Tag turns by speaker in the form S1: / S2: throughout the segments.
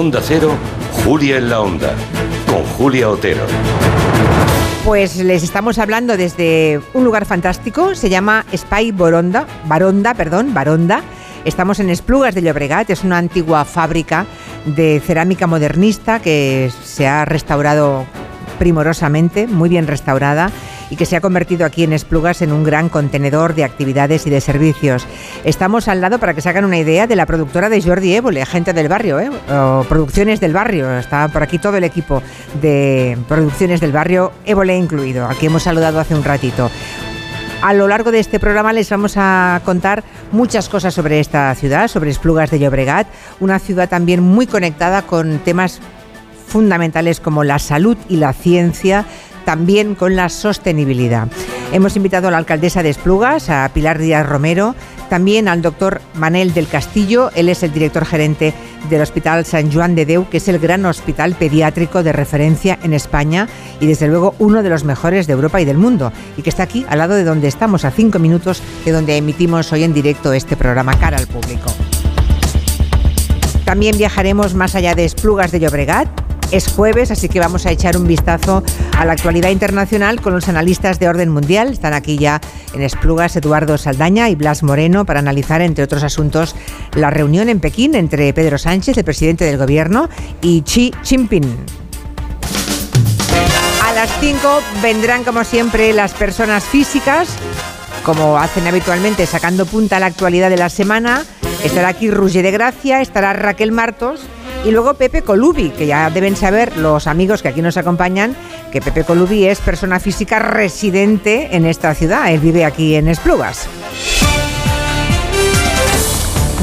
S1: Onda Cero, Julia en la Onda, con Julia Otero.
S2: Pues les estamos hablando desde un lugar fantástico, se llama Spy Boronda, Baronda, perdón, Baronda. Estamos en Esplugas de Llobregat, es una antigua fábrica de cerámica modernista que se ha restaurado primorosamente, muy bien restaurada y que se ha convertido aquí en Esplugas en un gran contenedor de actividades y de servicios. Estamos al lado, para que se hagan una idea, de la productora de Jordi Évole, gente del barrio, ¿eh? o Producciones del Barrio. Está por aquí todo el equipo de Producciones del Barrio, Évole incluido. Aquí hemos saludado hace un ratito. A lo largo de este programa les vamos a contar muchas cosas sobre esta ciudad, sobre Esplugas de Llobregat, una ciudad también muy conectada con temas fundamentales como la salud y la ciencia, también con la sostenibilidad. Hemos invitado a la alcaldesa de Esplugas, a Pilar Díaz Romero, también al doctor Manel del Castillo, él es el director gerente del Hospital San Juan de Deu, que es el gran hospital pediátrico de referencia en España y desde luego uno de los mejores de Europa y del mundo, y que está aquí al lado de donde estamos, a cinco minutos de donde emitimos hoy en directo este programa cara al público. También viajaremos más allá de Esplugas de Llobregat es jueves, así que vamos a echar un vistazo a la actualidad internacional con los analistas de orden mundial. Están aquí ya en Esplugas Eduardo Saldaña y Blas Moreno para analizar, entre otros asuntos, la reunión en Pekín entre Pedro Sánchez, el presidente del gobierno, y Xi Jinping. A las 5 vendrán, como siempre, las personas físicas, como hacen habitualmente, sacando punta a la actualidad de la semana. Estará aquí Roger de Gracia, estará Raquel Martos y luego Pepe Colubi, que ya deben saber los amigos que aquí nos acompañan, que Pepe Colubi es persona física residente en esta ciudad. Él vive aquí en Esplugas.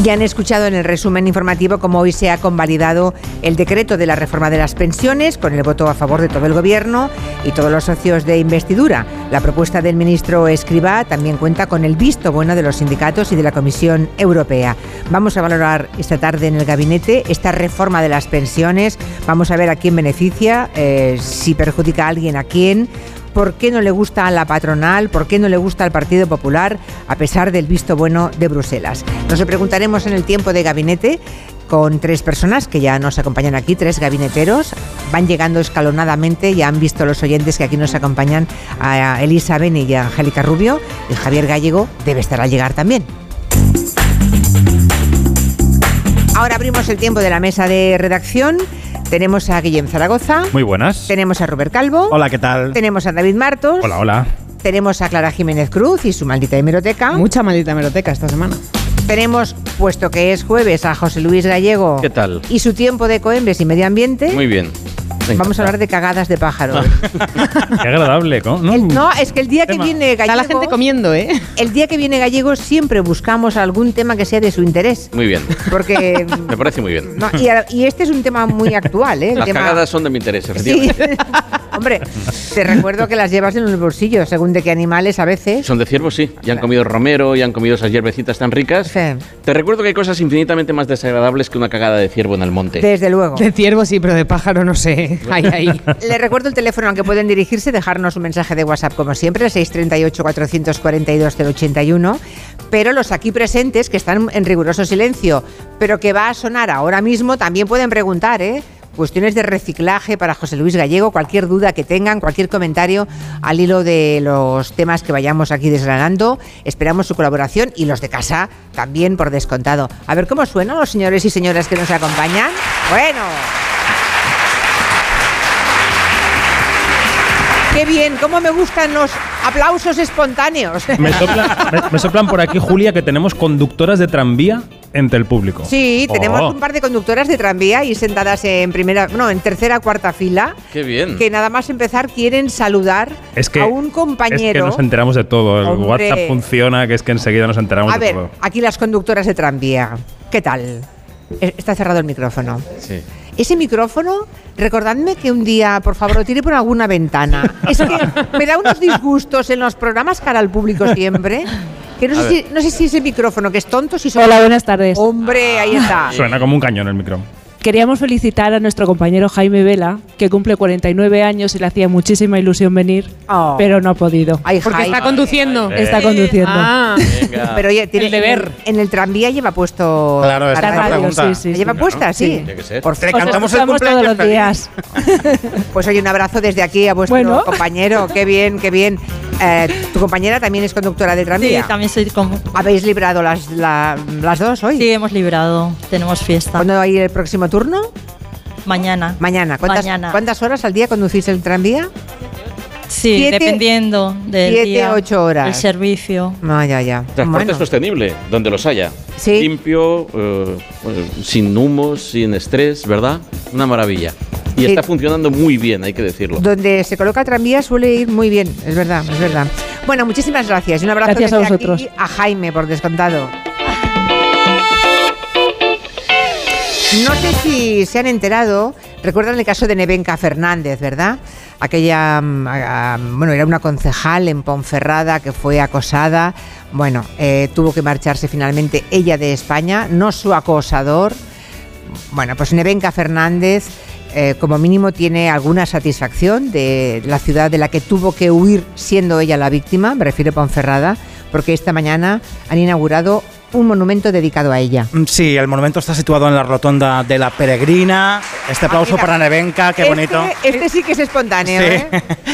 S2: Ya han escuchado en el resumen informativo cómo hoy se ha convalidado el decreto de la reforma de las pensiones con el voto a favor de todo el Gobierno y todos los socios de investidura. La propuesta del ministro Escribá también cuenta con el visto bueno de los sindicatos y de la Comisión Europea. Vamos a valorar esta tarde en el gabinete esta reforma de las pensiones. Vamos a ver a quién beneficia, eh, si perjudica a alguien, a quién por qué no le gusta a la patronal, por qué no le gusta al Partido Popular, a pesar del visto bueno de Bruselas. Nos lo preguntaremos en el tiempo de gabinete con tres personas que ya nos acompañan aquí, tres gabineteros. Van llegando escalonadamente, ya han visto los oyentes que aquí nos acompañan a Elisa Beni y a Angélica Rubio. Y Javier Gallego debe estar al llegar también. Ahora abrimos el tiempo de la mesa de redacción. Tenemos a Guillem Zaragoza.
S3: Muy buenas.
S2: Tenemos a Robert Calvo.
S3: Hola, ¿qué tal?
S2: Tenemos a David Martos.
S3: Hola, hola.
S2: Tenemos a Clara Jiménez Cruz y su maldita hemeroteca.
S4: Mucha maldita hemeroteca esta semana.
S2: Tenemos, puesto que es jueves, a José Luis Gallego.
S5: ¿Qué tal?
S2: Y su tiempo de Coembes y Medio Ambiente.
S5: Muy bien.
S2: Vamos a hablar de cagadas de pájaros.
S3: Qué agradable, ¿no?
S2: No, es que el día que viene Gallego.
S4: Está la gente comiendo, ¿eh?
S2: El día que viene Gallego siempre buscamos algún tema que sea de su interés.
S5: Muy bien.
S2: Porque.
S5: Me parece muy bien.
S2: No, y, y, este es un tema muy actual, ¿eh? El
S5: las
S2: tema...
S5: cagadas son de mi interés, efectivamente.
S2: Sí. Hombre, te recuerdo que las llevas en los bolsillos, según de qué animales a veces.
S5: Son de ciervos, sí. Ya han comido romero, y han comido esas hierbecitas tan ricas.
S2: Sí.
S5: Te recuerdo que hay cosas infinitamente más desagradables que una cagada de ciervo en el monte.
S2: Desde luego.
S4: De ciervo sí, pero de pájaro no sé.
S2: Le recuerdo el teléfono al que pueden dirigirse, dejarnos un mensaje de WhatsApp como siempre, el 638-442-081. Pero los aquí presentes, que están en riguroso silencio, pero que va a sonar ahora mismo, también pueden preguntar, ¿eh? cuestiones de reciclaje para José Luis Gallego, cualquier duda que tengan, cualquier comentario al hilo de los temas que vayamos aquí desgranando. Esperamos su colaboración y los de casa también por descontado. A ver cómo suenan los señores y señoras que nos acompañan. Bueno. Qué bien, cómo me gustan los aplausos espontáneos.
S3: Me soplan, me, me soplan por aquí, Julia, que tenemos conductoras de tranvía entre el público.
S2: Sí, tenemos
S3: Oh.
S2: un par de conductoras de tranvía y sentadas en primera, no, en tercera, cuarta fila.
S5: Qué bien.
S2: Que nada más empezar quieren saludar
S3: Es que,
S2: a un compañero.
S3: Es que nos enteramos de todo. El
S2: Hombre.
S3: WhatsApp funciona, que es que enseguida nos enteramos
S2: A
S3: de
S2: ver,
S3: todo.
S2: aquí las conductoras de tranvía. ¿Qué tal? Eh, Está cerrado el micrófono.
S5: Sí.
S2: Ese micrófono, recordadme que un día, por favor, lo tire por alguna ventana. Es que me da unos disgustos en los programas cara al público siempre. Que no sé, si, no sé si ese micrófono, que es tonto, si son...
S6: Hola, buenas tardes.
S2: Hombre, ahí está.
S3: Suena como un cañón el micro.
S6: Queríamos felicitar a nuestro compañero Jaime Vela, que cumple 49 años y le hacía muchísima ilusión venir,
S2: Oh.
S6: pero no ha podido.
S2: Ay,
S4: Porque
S2: Jaime.
S4: está conduciendo.
S6: Está conduciendo.
S4: Ah,
S5: Venga.
S2: Pero oye, tiene,
S4: El deber.
S2: En, en el tranvía lleva puesto.
S7: Claro,
S2: la
S7: esta
S6: La
S2: radio.
S6: sí, sí,
S2: ¿La
S6: sí.
S2: lleva puesta? Sí.
S5: Tiene que ser.
S2: Por
S7: Le cantamos el
S6: escuchamos todos
S7: cumpleaños
S6: los días.
S2: Pues oye, un abrazo desde aquí a vuestro
S6: Bueno.
S2: compañero. Qué bien, qué bien. Eh, tu compañera también es conductora de
S8: Sí,
S2: tranvía.
S8: también soy como...
S2: ¿Habéis librado las, la- las dos hoy?
S8: Sí, hemos librado. Tenemos fiesta.
S2: ¿Cuándo hay el próximo turno?
S8: Mañana.
S2: Mañana. ¿Cuántas,
S8: Mañana.
S2: ¿Cuántas horas al día conducís el tranvía?
S8: Sí,
S2: Siete-
S8: dependiendo del
S2: siete,
S8: día.
S2: ocho horas.
S8: El servicio.
S2: No, ya, ya.
S5: Transporte
S2: Bueno.
S5: sostenible, donde los haya.
S2: Sí.
S5: Limpio, eh, sin humos, sin estrés, ¿verdad? Una maravilla. Y está funcionando muy bien, hay que decirlo.
S2: Donde se coloca el tranvía suele ir muy bien, es verdad, es verdad. Bueno, muchísimas gracias. y Un abrazo
S6: Gracias a vosotros.
S2: aquí a Jaime, por descontado. No sé si se han enterado, recuerdan el caso de Nevenka Fernández, ¿verdad? Aquella, mm, bueno, era una concejal en Ponferrada que fue acosada, bueno, eh, tuvo que marcharse finalmente ella de España, no su acosador, bueno, pues Nevenka Fernández eh, como mínimo tiene alguna satisfacción de la ciudad de la que tuvo que huir siendo ella la víctima, me refiero a Ponferrada, porque esta mañana han inaugurado un monumento dedicado a ella.
S7: Mm, Sí, el monumento está situado en la rotonda de la Peregrina. Este aplauso
S2: mira.
S7: para Nevenka, qué
S2: Este-
S7: bonito.
S2: Este, sí que es espontáneo,
S7: Sí.
S2: ¿eh?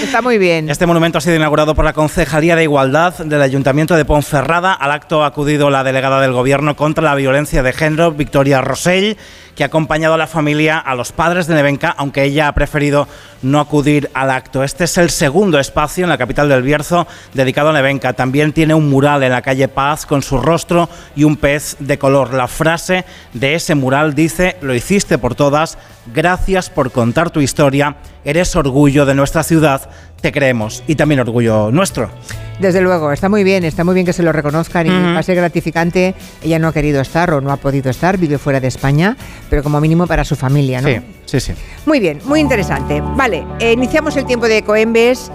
S2: Está muy bien.
S7: Este monumento ha sido inaugurado por la Concejalía de Igualdad del Ayuntamiento de Ponferrada. Al acto ha acudido la delegada del Gobierno contra la violencia de género, Victoria Rosell, que ha acompañado a la familia, a los padres de Nevenka, aunque ella ha preferido no acudir al acto. Este es el segundo espacio en la capital del Bierzo dedicado a Nevenka. También tiene un mural en la calle Paz con su rostro y un pez de color. La frase de ese mural dice, lo hiciste por todas, gracias por contar tu historia, eres orgullo de nuestra ciudad, te creemos y también orgullo nuestro.
S2: Desde luego, está muy bien, está muy bien que se lo reconozcan y
S7: Ujú.
S2: va a ser gratificante. Ella no ha querido estar o no ha podido estar, vive fuera de España, pero como mínimo para su familia, ¿no?
S7: Sí, sí, sí.
S2: Muy bien, muy interesante. Vale, eh, iniciamos el tiempo de Ecoembes,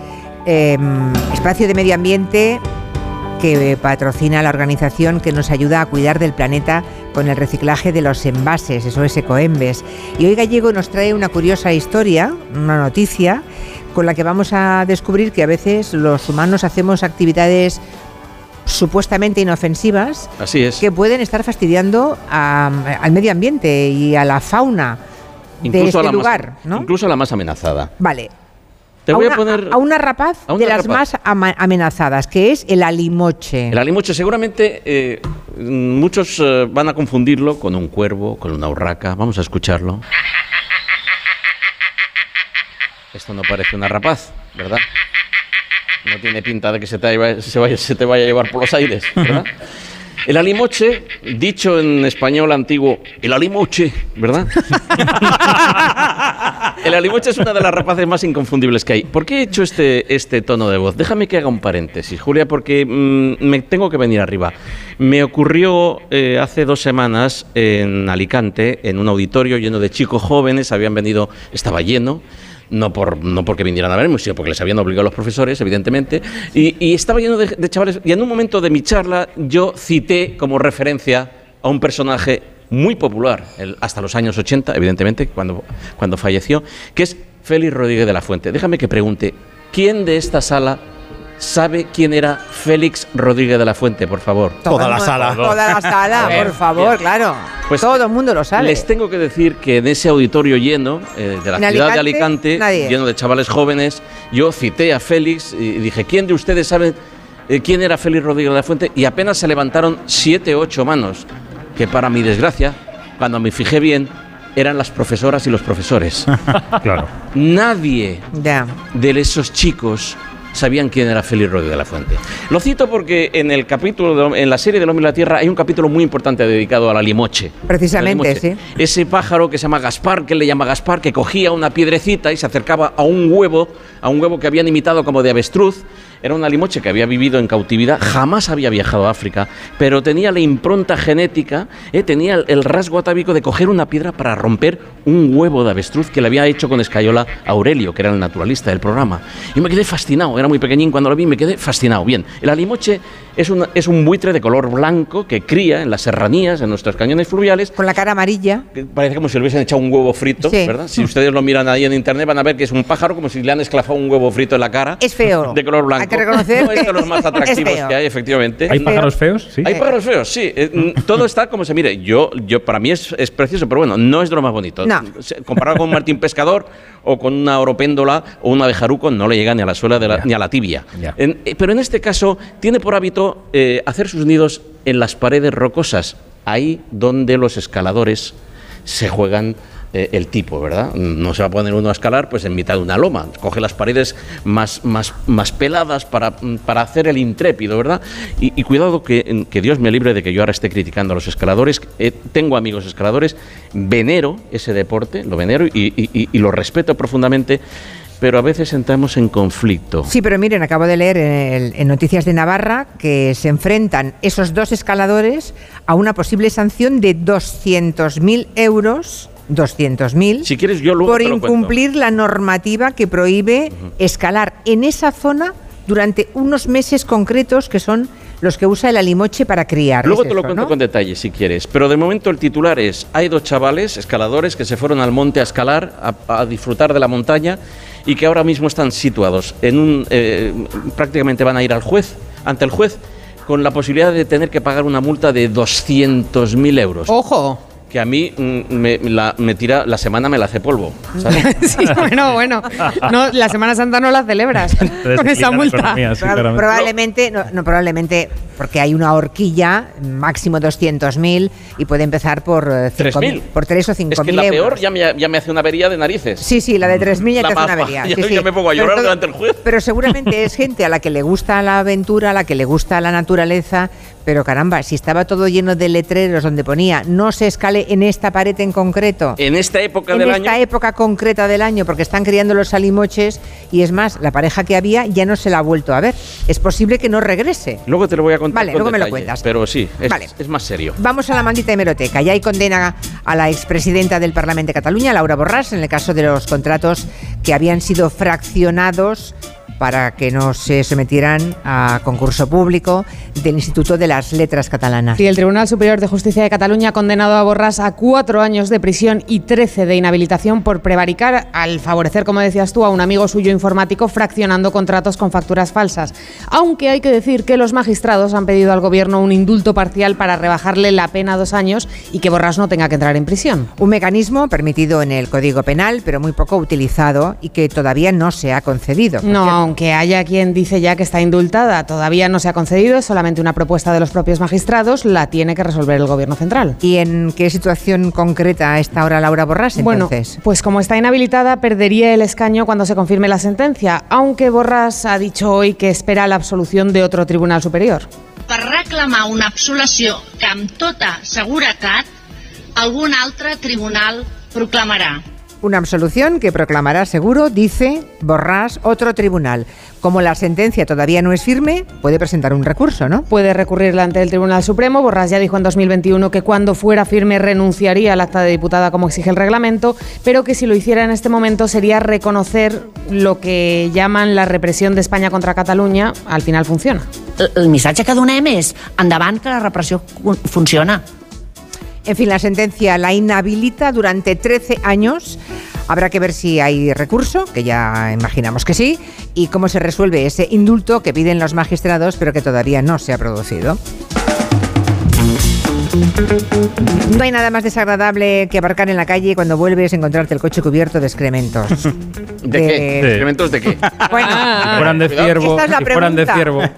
S2: eh, espacio de medio ambiente que patrocina la organización que nos ayuda a cuidar del planeta con el reciclaje de los envases, eso es Ecoembes. Y hoy Gallego nos trae una curiosa historia, una noticia, con la que vamos a descubrir que a veces los humanos hacemos actividades supuestamente inofensivas
S5: Así es.
S2: que pueden estar fastidiando a- al medio ambiente y a la fauna de
S5: Incluso
S2: este
S5: a la
S2: lugar,
S5: más,
S2: ¿no?
S5: Incluso a la más amenazada.
S2: Vale.
S5: Te
S2: a
S5: voy
S2: una,
S5: a poner.
S2: a una rapaz
S5: a una
S2: de las
S5: rapaz.
S2: más ama- amenazadas, que es el alimoche.
S5: El alimoche seguramente eh, muchos eh, van a confundirlo con un cuervo, con una urraca. Vamos a escucharlo. Esto no parece una rapaz, ¿verdad? No tiene pinta de que se te, se vaya, se te vaya a llevar por los aires, ¿verdad? El alimoche, dicho en español antiguo, el alimoche, ¿verdad? El alimoche es una de las rapaces más inconfundibles que hay. ¿Por qué he hecho este, este tono de voz? Déjame que haga un paréntesis, Julia, porque mm, me tengo que venir arriba. Me ocurrió eh, hace dos semanas en Alicante, en un auditorio lleno de chicos jóvenes, habían venido, estaba lleno. No, por, no porque vinieran a verme, sino porque les habían obligado los profesores, evidentemente. Y, estaba lleno de, chavales. Y en un momento de mi charla, yo cité como referencia a un personaje muy popular, hasta los años 80, evidentemente, cuando, cuando falleció, que es Félix Rodríguez de la Fuente. Déjame que pregunte, ¿quién de esta sala sabe quién era Félix Rodríguez de la Fuente, por favor?
S7: Toda la sala.
S2: Toda la sala, por favor,
S5: bien.
S2: claro.
S5: Pues
S2: Todo el mundo lo sabe.
S5: Les tengo que decir que en ese auditorio lleno eh, de la ciudad de
S2: Alicante, nadie.
S5: lleno de chavales jóvenes, yo cité a Félix y dije, ¿quién de ustedes sabe eh, quién era Félix Rodríguez de la Fuente? Y apenas se levantaron siete o ocho manos, que para mi desgracia, cuando me fijé bien, eran las profesoras y los profesores.
S3: Claro.
S5: Nadie
S2: Ya.
S5: de esos chicos sabían quién era Félix Rodríguez de la Fuente. Lo cito porque en el capítulo, de- en la serie del Hombre y la Tierra, hay un capítulo muy importante dedicado a la limoche.
S2: Precisamente,
S5: La limoche.
S2: sí.
S5: Ese pájaro que se llama Gaspar, que él le llama Gaspar, que cogía una piedrecita y se acercaba a un huevo, a un huevo que habían imitado como de avestruz. Era una limoche que había vivido en cautividad, jamás había viajado a África, pero tenía la impronta genética, eh, tenía el, rasgo atávico de coger una piedra para romper un huevo de avestruz que le había hecho con escayola Aurelio, que era el naturalista del programa. Y me quedé fascinado, era muy pequeñín cuando lo vi, me quedé fascinado. Bien, el alimoche Es, una- es un buitre de color blanco que cría en las serranías, en nuestros cañones fluviales.
S2: Con la cara amarilla.
S5: que Parece como si le hubiesen echado un huevo frito,
S2: Sí.
S5: ¿verdad? Si ustedes lo miran ahí en internet van a ver que es un pájaro como si le han esclavado un huevo frito en la cara.
S2: Es feo.
S5: De color blanco.
S2: Hay que reconocer
S5: No es de los más atractivos que hay, efectivamente.
S9: ¿Hay pájaros feos? Sí.
S5: Hay pájaros feos, sí. Eh, Todo está como se mire. Yo, yo para mí es, es precioso, pero bueno, no es de lo más bonito.
S2: No.
S5: Comparado con un martín pescador o con una oropéndola o una abejaruco, no le llega ni a la suela de la-
S9: Ya.
S5: ni a la tibia. En- eh, pero en este caso tiene por hábito eh, hacer sus nidos en las paredes rocosas, ahí donde los escaladores se juegan eh, el tipo, ¿verdad? No se va a poner uno a escalar pues en mitad de una loma, coge las paredes más, más, más peladas para, para hacer el intrépido, ¿verdad? Y, cuidado que, que Dios me libre de que yo ahora esté criticando a los escaladores. Eh, tengo amigos escaladores, venero ese deporte, lo venero y lo respeto profundamente, pero a veces entramos en conflicto.
S2: Sí, pero miren, acabo de leer en, el- en Noticias de Navarra que se enfrentan esos dos escaladores a una posible sanción de 200.000 euros. 200.000
S5: Si quieres, yo luego
S2: por
S5: te lo cuento.
S2: incumplir la normativa que prohíbe escalar en esa zona durante unos meses concretos que son los que usa el alimoche para criar.
S5: Luego te lo
S2: eso,
S5: cuento
S2: ¿no?
S5: con detalle si quieres, pero de momento el titular es, hay dos chavales, escaladores, que se fueron al monte a escalar, a, a disfrutar de la montaña y que ahora mismo están situados en un... eh, prácticamente van a ir al juez, ante el juez, con la posibilidad de tener que pagar una multa de 200.000 euros.
S10: Ojo.
S5: Que a mí mm, me, la, me tira, la semana me la hace polvo. ¿sabes?
S10: Sí, bueno, bueno. No, la Semana Santa no la celebras con esa multa.
S9: economía, sí,
S2: probablemente, no, no, probablemente, porque hay una horquilla, máximo 200.000 y puede empezar por eh, cinco
S5: 3.000.
S2: mil- por 3 o 5.000
S5: Es que la
S2: euros.
S5: peor ya me, ya me hace una avería de narices.
S2: Sí, sí, la de 3.000 ya
S5: La
S2: te hace una avería. Sí, sí.
S5: me pongo a llorar
S2: todo-
S5: delante del juez.
S2: Pero seguramente es gente a la que le gusta la aventura, a la que le gusta la naturaleza, pero caramba, si estaba todo lleno de letreros donde ponía no se escale en esta pared en concreto.
S5: En esta época
S2: en
S5: del
S2: esta
S5: año...
S2: época concreta del año, porque están criando los salimoches y es más, la pareja que había ya no se la ha vuelto a ver. Es posible que no regrese.
S5: Luego te lo voy a contar
S2: Vale,
S5: con
S2: luego me lo cuentas.
S5: Pero sí, es,
S2: Vale.
S5: es más serio.
S2: Vamos a la maldita hemeroteca. Ya hay condena a la expresidenta del Parlamento de Cataluña, Laura Borràs, en el caso de los contratos que habían sido fraccionados para que no se sometieran a concurso público del Instituto de las Letras Catalanas.
S10: Sí, el Tribunal Superior de Justicia de Cataluña ha condenado a Borràs a cuatro años de prisión y 13 de inhabilitación por prevaricar al favorecer, como decías tú, a un amigo suyo informático fraccionando contratos con facturas falsas. Aunque hay que decir que los magistrados han pedido al Gobierno un indulto parcial para rebajarle la pena a dos años y que Borràs no tenga que entrar en prisión.
S2: Un mecanismo permitido en el Código Penal, pero muy poco utilizado y que todavía no se ha concedido.
S10: No, aunque haya quien dice ya que está indultada, todavía no se ha concedido, es solamente una propuesta de los propios magistrados, la tiene que resolver el Gobierno central.
S2: ¿Y en qué situación concreta está ahora Laura
S10: Bueno,
S2: entonces?
S10: pues como está inhabilitada, perdería el escaño cuando se confirme la sentencia, aunque Borràs ha dicho hoy que espera la absolución de otro tribunal superior.
S11: per reclamar una absolució que amb tota seguretat algun altre tribunal proclamarà.
S2: Una absolución que proclamará seguro, dice Borràs, otro tribunal. Como la sentencia todavía no es firme, puede presentar un recurso, ¿no?
S10: Puede recurrirla ante el Tribunal Supremo. Borràs ya dijo en 2021 que cuando fuera firme renunciaría al acta de diputada como exige el reglamento, pero que si lo hiciera en este momento sería reconocer lo que llaman la represión de España contra Cataluña. Al final funciona.
S12: El, el missatge que donem és endavant que la repressió fun- funciona.
S2: En fin, la sentencia la inhabilita durante 13 años. Habrá que ver si hay recurso, que ya imaginamos que sí, y cómo se resuelve ese indulto que piden los magistrados, pero que todavía no se ha producido. No hay nada más desagradable que aparcar en la calle cuando vuelves a encontrarte el coche cubierto de excrementos.
S5: ¿De qué? ¿Excrementos de qué?
S2: Bueno,
S9: Si fueran de ciervo,
S2: esta es la
S9: de
S2: pregunta.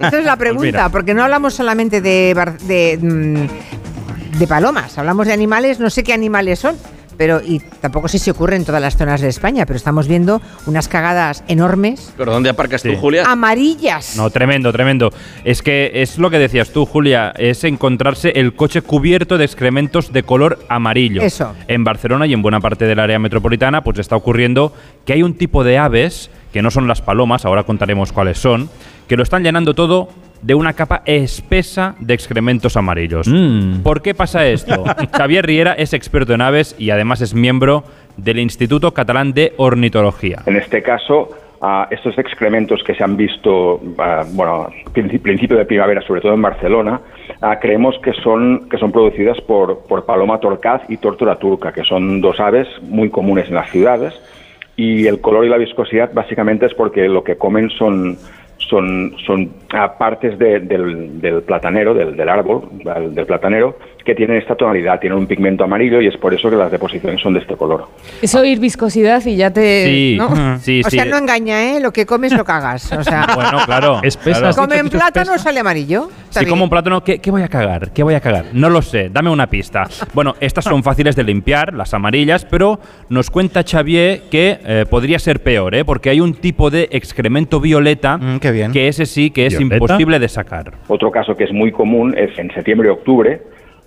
S2: es la
S9: Pues
S2: pregunta, porque no hablamos solamente de, de, mm, de palomas, hablamos de animales, no sé qué animales son, pero y tampoco sé si ocurre en todas las zonas de España, pero estamos viendo unas cagadas enormes,
S5: ¿Pero dónde aparcas
S9: Sí.
S5: tú, Julia?
S2: amarillas.
S9: No, tremendo, tremendo. Es que es lo que decías tú, Julia, es encontrarse el coche cubierto de excrementos de color amarillo.
S2: Eso.
S9: En Barcelona y en buena parte del área metropolitana, pues está ocurriendo que hay un tipo de aves, que no son las palomas, ahora contaremos cuáles son, que lo están llenando todo de una capa espesa de excrementos amarillos.
S2: Mm.
S9: ¿Por qué pasa esto? Xavier Riera es experto en aves y además es miembro del Instituto Catalán de Ornitología.
S13: En este caso, ah, estos excrementos que se han visto, ah, bueno, princi- principio de primavera, sobre todo en Barcelona, creemos que son, que son producidas por, por paloma torcaz y tórtora turca, que son dos aves muy comunes en las ciudades. Y el color y la viscosidad básicamente es porque lo que comen son, son, son ah, partes de- del, del platanero, del, del árbol, del, del platanero, que tienen esta tonalidad, tienen un pigmento amarillo y es por eso que las deposiciones son de este color.
S10: Es oír viscosidad y ya te... ¿no?
S9: sí,
S2: o
S9: sí.
S2: sea, no engaña, ¿eh? Lo que comes lo cagas. O sea,
S9: Bueno, claro. claro.
S2: comen plátano sale amarillo.
S9: Si
S2: bien.
S9: como un plátano, ¿qué, qué voy a cagar? ¿Qué voy a cagar? No lo sé, dame una pista. Bueno, estas son fáciles de limpiar, las amarillas, pero nos cuenta Xavier que eh, podría ser peor, ¿eh? porque hay un tipo de excremento violeta que ese sí que es Imposible de sacar.
S13: Otro caso que es muy común es en septiembre y octubre,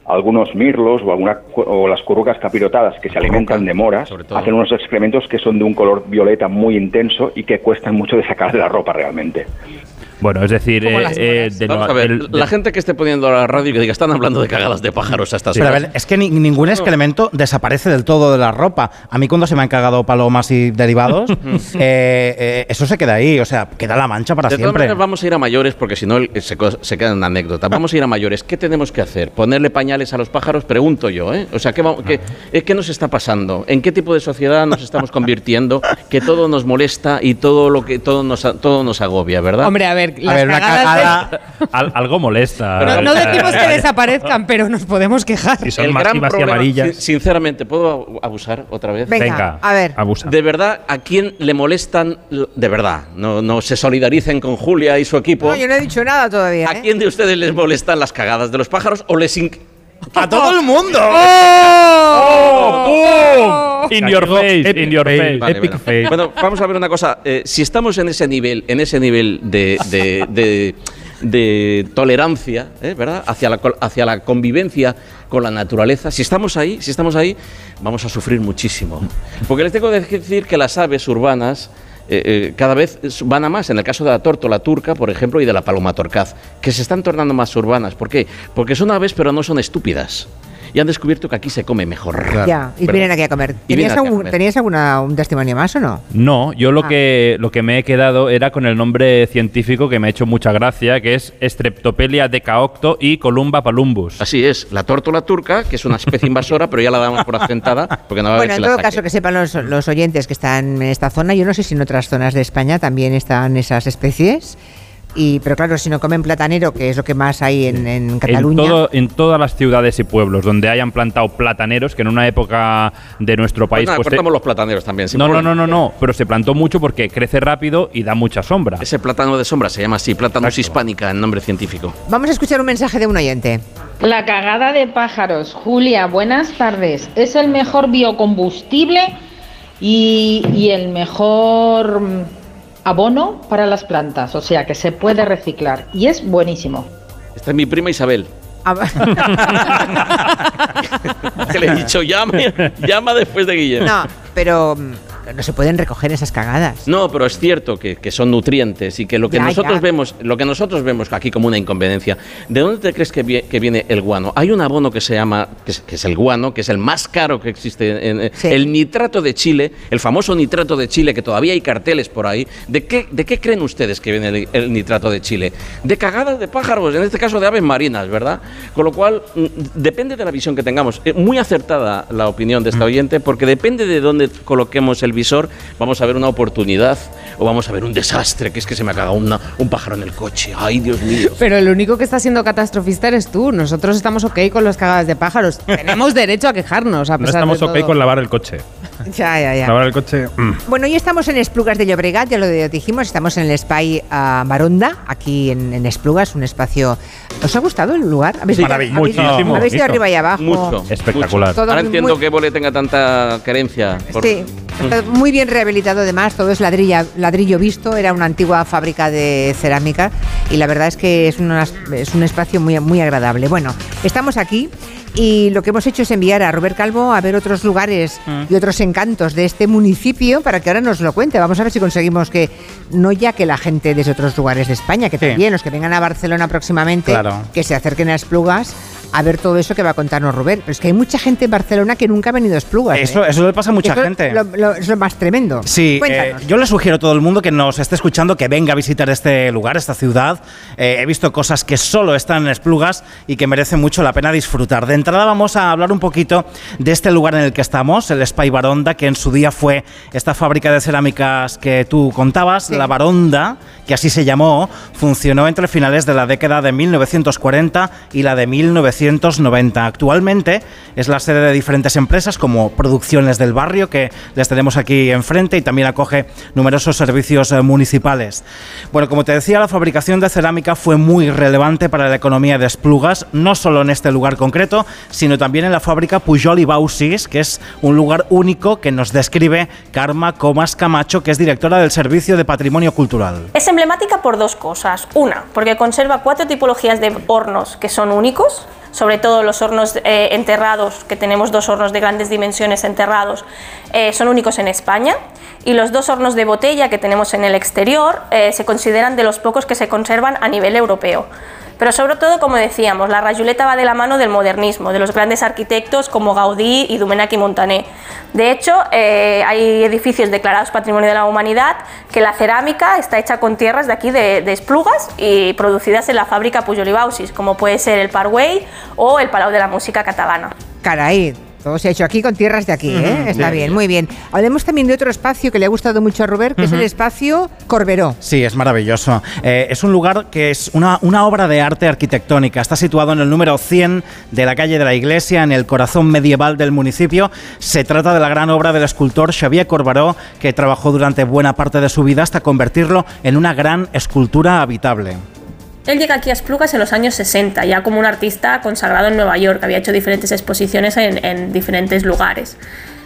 S13: algunos mirlos o, alguna, o las currucas capirotadas que se alimentan de moras hacen unos excrementos que son de un color violeta muy intenso y que cuestan mucho de sacar de la ropa realmente.
S9: Bueno, es decir, eh, eh, de
S5: Vamos a ver, la gente que esté poniendo a la radio y que diga, están hablando de cagadas de pájaros a estas
S7: Pero a ver, es que ni- ningún excremento desaparece del todo de la ropa. A mí cuando se me han cagado palomas y derivados, eh, eh, eso se queda ahí, o sea, queda la mancha para
S5: de todas
S7: siempre.
S5: maneras, vamos a ir a mayores porque si no se, se queda en una anécdota. Vamos a ir a mayores. ¿Qué tenemos que hacer? ¿Ponerle pañales a los pájaros? Pregunto yo, ¿eh? O sea, ¿qué, va- qué- ¿qué nos está pasando? ¿En qué tipo de sociedad nos estamos convirtiendo? Que todo nos molesta y todo lo que todo nos, todo nos agobia, ¿verdad?
S10: Hombre, a ver, las cagadas de-
S9: Al- algo molesta.
S10: No, no decimos que desaparezcan, pero nos podemos quejar.
S5: El gran problema, sin- Sinceramente, ¿puedo abusar otra vez?
S2: Venga, Venga, a ver.
S9: abusa.
S5: De verdad, ¿a quién le molestan? De verdad, no, no se solidaricen con Julia y su equipo.
S2: No, yo no he dicho nada todavía.
S5: ¿A
S2: ¿eh?
S5: quién de ustedes les molestan las cagadas de los pájaros o les...
S7: ¡A todo el mundo!
S9: ¡Oh! In your face, in your face.
S5: Vale, bueno. Bueno, vamos a ver una cosa. Eh, si estamos en ese nivel, en ese nivel de, de- de- de tolerancia, ¿eh? ¿verdad? Hacia la, hacia la convivencia con la naturaleza, si estamos ahí, si estamos ahí, vamos a sufrir muchísimo. Porque les tengo que decir que las aves urbanas eh, eh, cada vez van a más, en el caso de la tórtola turca, por ejemplo, y de la paloma torcaz, que se están tornando más urbanas. ¿Por qué? Porque son aves, pero no son estúpidas. Y han descubierto que aquí se come mejor.
S2: Ya, y
S5: ¿Verdad?
S2: vienen aquí a comer. ¿Tenías,
S5: aquí a
S2: algún,
S5: comer.
S2: ¿tenías alguna, un testimonio más o no?
S9: No, yo lo
S2: Ah.
S9: que lo que me he quedado era con el nombre científico que me ha hecho mucha gracia, que es Streptopelia decaocto y Columba palumbus.
S5: Así es, la tórtola turca, que es una especie invasora, pero ya la damos por asentada, porque no va a
S2: Bueno,
S5: que
S2: en todo caso, que sepan los, los oyentes que están en esta zona, yo no sé si en otras zonas de España también están esas especies. Y, pero claro, si no comen platanero, que es lo que más hay en, en
S9: En,
S2: Cataluña.
S9: todo, en todas las ciudades y pueblos donde hayan plantado plataneros, que en una época de nuestro
S5: Pues
S9: país...
S5: nada,
S9: pues, se-
S5: los plataneros también.
S9: no, no, no, no, no, pero se plantó mucho porque crece rápido y da mucha sombra.
S5: Ese plátano de sombra se llama así, Platanus hispánica en nombre científico.
S2: Vamos a escuchar un mensaje de un oyente.
S14: La cagada de pájaros. Julia, buenas tardes. Es el mejor biocombustible y, y el mejor mm, abono para las plantas. O sea que se puede reciclar. Y es buenísimo.
S5: Esta es mi prima Isabel. Que le he dicho, llama, llama después de Guillermo.
S2: No, pero no se pueden recoger esas cagadas.
S5: No, pero es cierto que, que son nutrientes y que lo que
S2: Ya,
S5: nosotros
S2: ya.
S5: vemos, lo que nosotros vemos aquí como una inconveniencia. ¿De dónde te crees que, vie- que viene el guano? Hay un abono que se llama, que es, que es el guano, que es el más caro que existe, en, el nitrato de Chile, el famoso nitrato de Chile, que todavía hay carteles por ahí. ¿De qué, de qué creen ustedes que viene el, el nitrato de Chile? De cagadas de pájaros, en este caso de aves marinas, ¿verdad? Con lo cual, mm, depende de la visión que tengamos. Eh, Muy acertada la opinión de esta oyente, porque depende de dónde coloquemos el vamos a ver una oportunidad o vamos a ver un desastre, que es que se me ha cagado una- un pájaro en el coche. Ay, Dios mío.
S10: Pero el único que está siendo catastrofista eres tú. Nosotros estamos ok con las cagadas de pájaros. Tenemos derecho a quejarnos, a
S3: No estamos
S10: de
S3: ok
S10: todo.
S3: con lavar el coche.
S2: Ya, ya, ya.
S3: Lavar el coche. mm.
S2: Bueno, hoy estamos en Esplugas de Llobregat, ya lo dijimos, estamos en el Spy ah, Baronda, aquí en, en Esplugas, un espacio... ¿Os ha gustado el lugar? ¿Habéis,
S5: maravilloso.
S2: habéis
S5: Muchísimo.
S2: habéis ido arriba y abajo?
S5: Mucho.
S9: Espectacular.
S2: Todo
S5: Ahora
S2: muy-
S5: entiendo
S2: muy-
S5: que Évole tenga tanta carencia. por-
S2: Sí, está muy bien rehabilitado además, todo es ladrilla, ladrillo visto, era una antigua fábrica de cerámica y la verdad es que es, una- es un espacio muy, muy agradable. Bueno, estamos aquí y lo que hemos hecho es enviar a Robert Calvo a ver otros lugares y otros encantos de este municipio para que ahora nos lo cuente. Vamos a ver si conseguimos que, no ya que la gente desde otros lugares de España, que también los que vengan a Barcelona próximamente,
S7: Claro.
S2: que se acerquen a Esplugas a ver todo eso que va a contarnos Rubén. Pero es que hay mucha gente en Barcelona que nunca ha venido a Esplugas.
S7: Eso,
S2: ¿eh?
S7: eso le pasa a mucha
S2: Eso
S7: gente.
S2: lo- lo- es lo más tremendo.
S7: Sí, eh, yo le sugiero a todo el mundo que nos esté escuchando que venga a visitar este lugar, esta ciudad. Eh, he visto cosas que solo están en Esplugas y que merecen mucho la pena disfrutar. De entrada vamos a hablar un poquito de este lugar en el que estamos, el Spy Baronda, que en su día fue esta fábrica de cerámicas que tú contabas, la Baronda, que así se llamó, funcionó entre finales de la década de 1940 y la de 1990. Actualmente es la sede de diferentes empresas como Producciones del Barrio, que les tenemos aquí enfrente, y también acoge numerosos servicios eh, municipales. Bueno, como te decía, la fabricación de cerámica fue muy relevante para la economía de Esplugas, no solo en este lugar concreto, sino también en la fábrica Pujol y Bausis, que es un lugar único que nos describe Karma Comas Camacho, que es directora del Servicio de Patrimonio Cultural.
S15: Es emblemática por dos cosas. Una, porque conserva cuatro tipologías de hornos que son únicos, sobre todo los hornos eh, enterrados, que tenemos dos hornos de grandes dimensiones enterrados, eh, son únicos en España. Y los dos hornos de botella que tenemos en el exterior eh, se consideran de los pocos que se conservan a nivel europeo. Pero sobre todo, como decíamos, la rayuleta va de la mano del modernismo, de los grandes arquitectos como Gaudí y Domènech y Montané. De hecho, eh, hay edificios declarados Patrimonio de la Humanidad que la cerámica está hecha con tierras de aquí de, Esplugas y producidas en la fábrica Pujol y Bausis, como puede ser el Parkway o el Palau de la Música Catalana.
S2: Todo se ha hecho aquí con tierras de aquí, ¿eh? Está
S7: sí.
S2: bien, muy bien. Hablemos también de otro espacio que le ha gustado mucho a Robert, que es el espacio Corberó.
S7: Sí, es maravilloso. Eh, es un lugar que es una, una obra de arte arquitectónica. Está situado en el número 100 de la calle de la Iglesia, en el corazón medieval del municipio. Se trata de la gran obra del escultor Xavier Corbaró, que trabajó durante buena parte de su vida hasta convertirlo en una gran escultura habitable.
S15: Él llega aquí a Esplugas en los años 60, ya como un artista consagrado en Nueva York, había hecho diferentes exposiciones en, en diferentes lugares.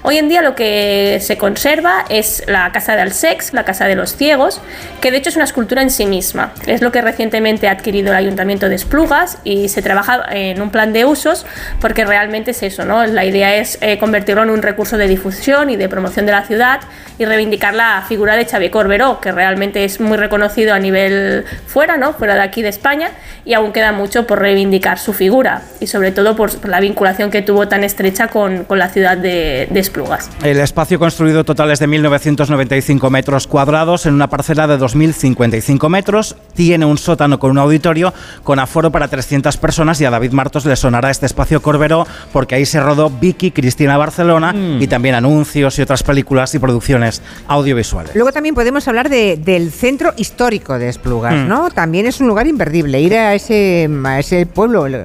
S15: Hoy en día lo que se conserva es la Casa de Alsex, la Casa de los Ciegos, que de hecho es una escultura en sí misma. Es lo que recientemente ha adquirido el Ayuntamiento de Esplugas y se trabaja en un plan de usos porque realmente es eso, ¿no? La idea es eh, convertirlo en un recurso de difusión y de promoción de la ciudad y reivindicar la figura de Xavier Corberó, que realmente es muy reconocido a nivel fuera, ¿no? Fuera de aquí de España y aún queda mucho por reivindicar su figura y sobre todo por, la vinculación que tuvo tan estrecha con, con la ciudad de, de Esplugas.
S7: El espacio construido total es de 1.995 metros cuadrados en una parcela de 2.055 metros. Tiene un sótano con un auditorio con aforo para 300 personas y a David Martos le sonará este espacio Corberó porque ahí se rodó Vicky, Cristina Barcelona y también anuncios y otras películas y producciones audiovisuales.
S2: Luego también podemos hablar de- del centro histórico de Esplugas,
S7: Mm.
S2: ¿no? También es un lugar imperdible, ir a ese, a ese pueblo, el,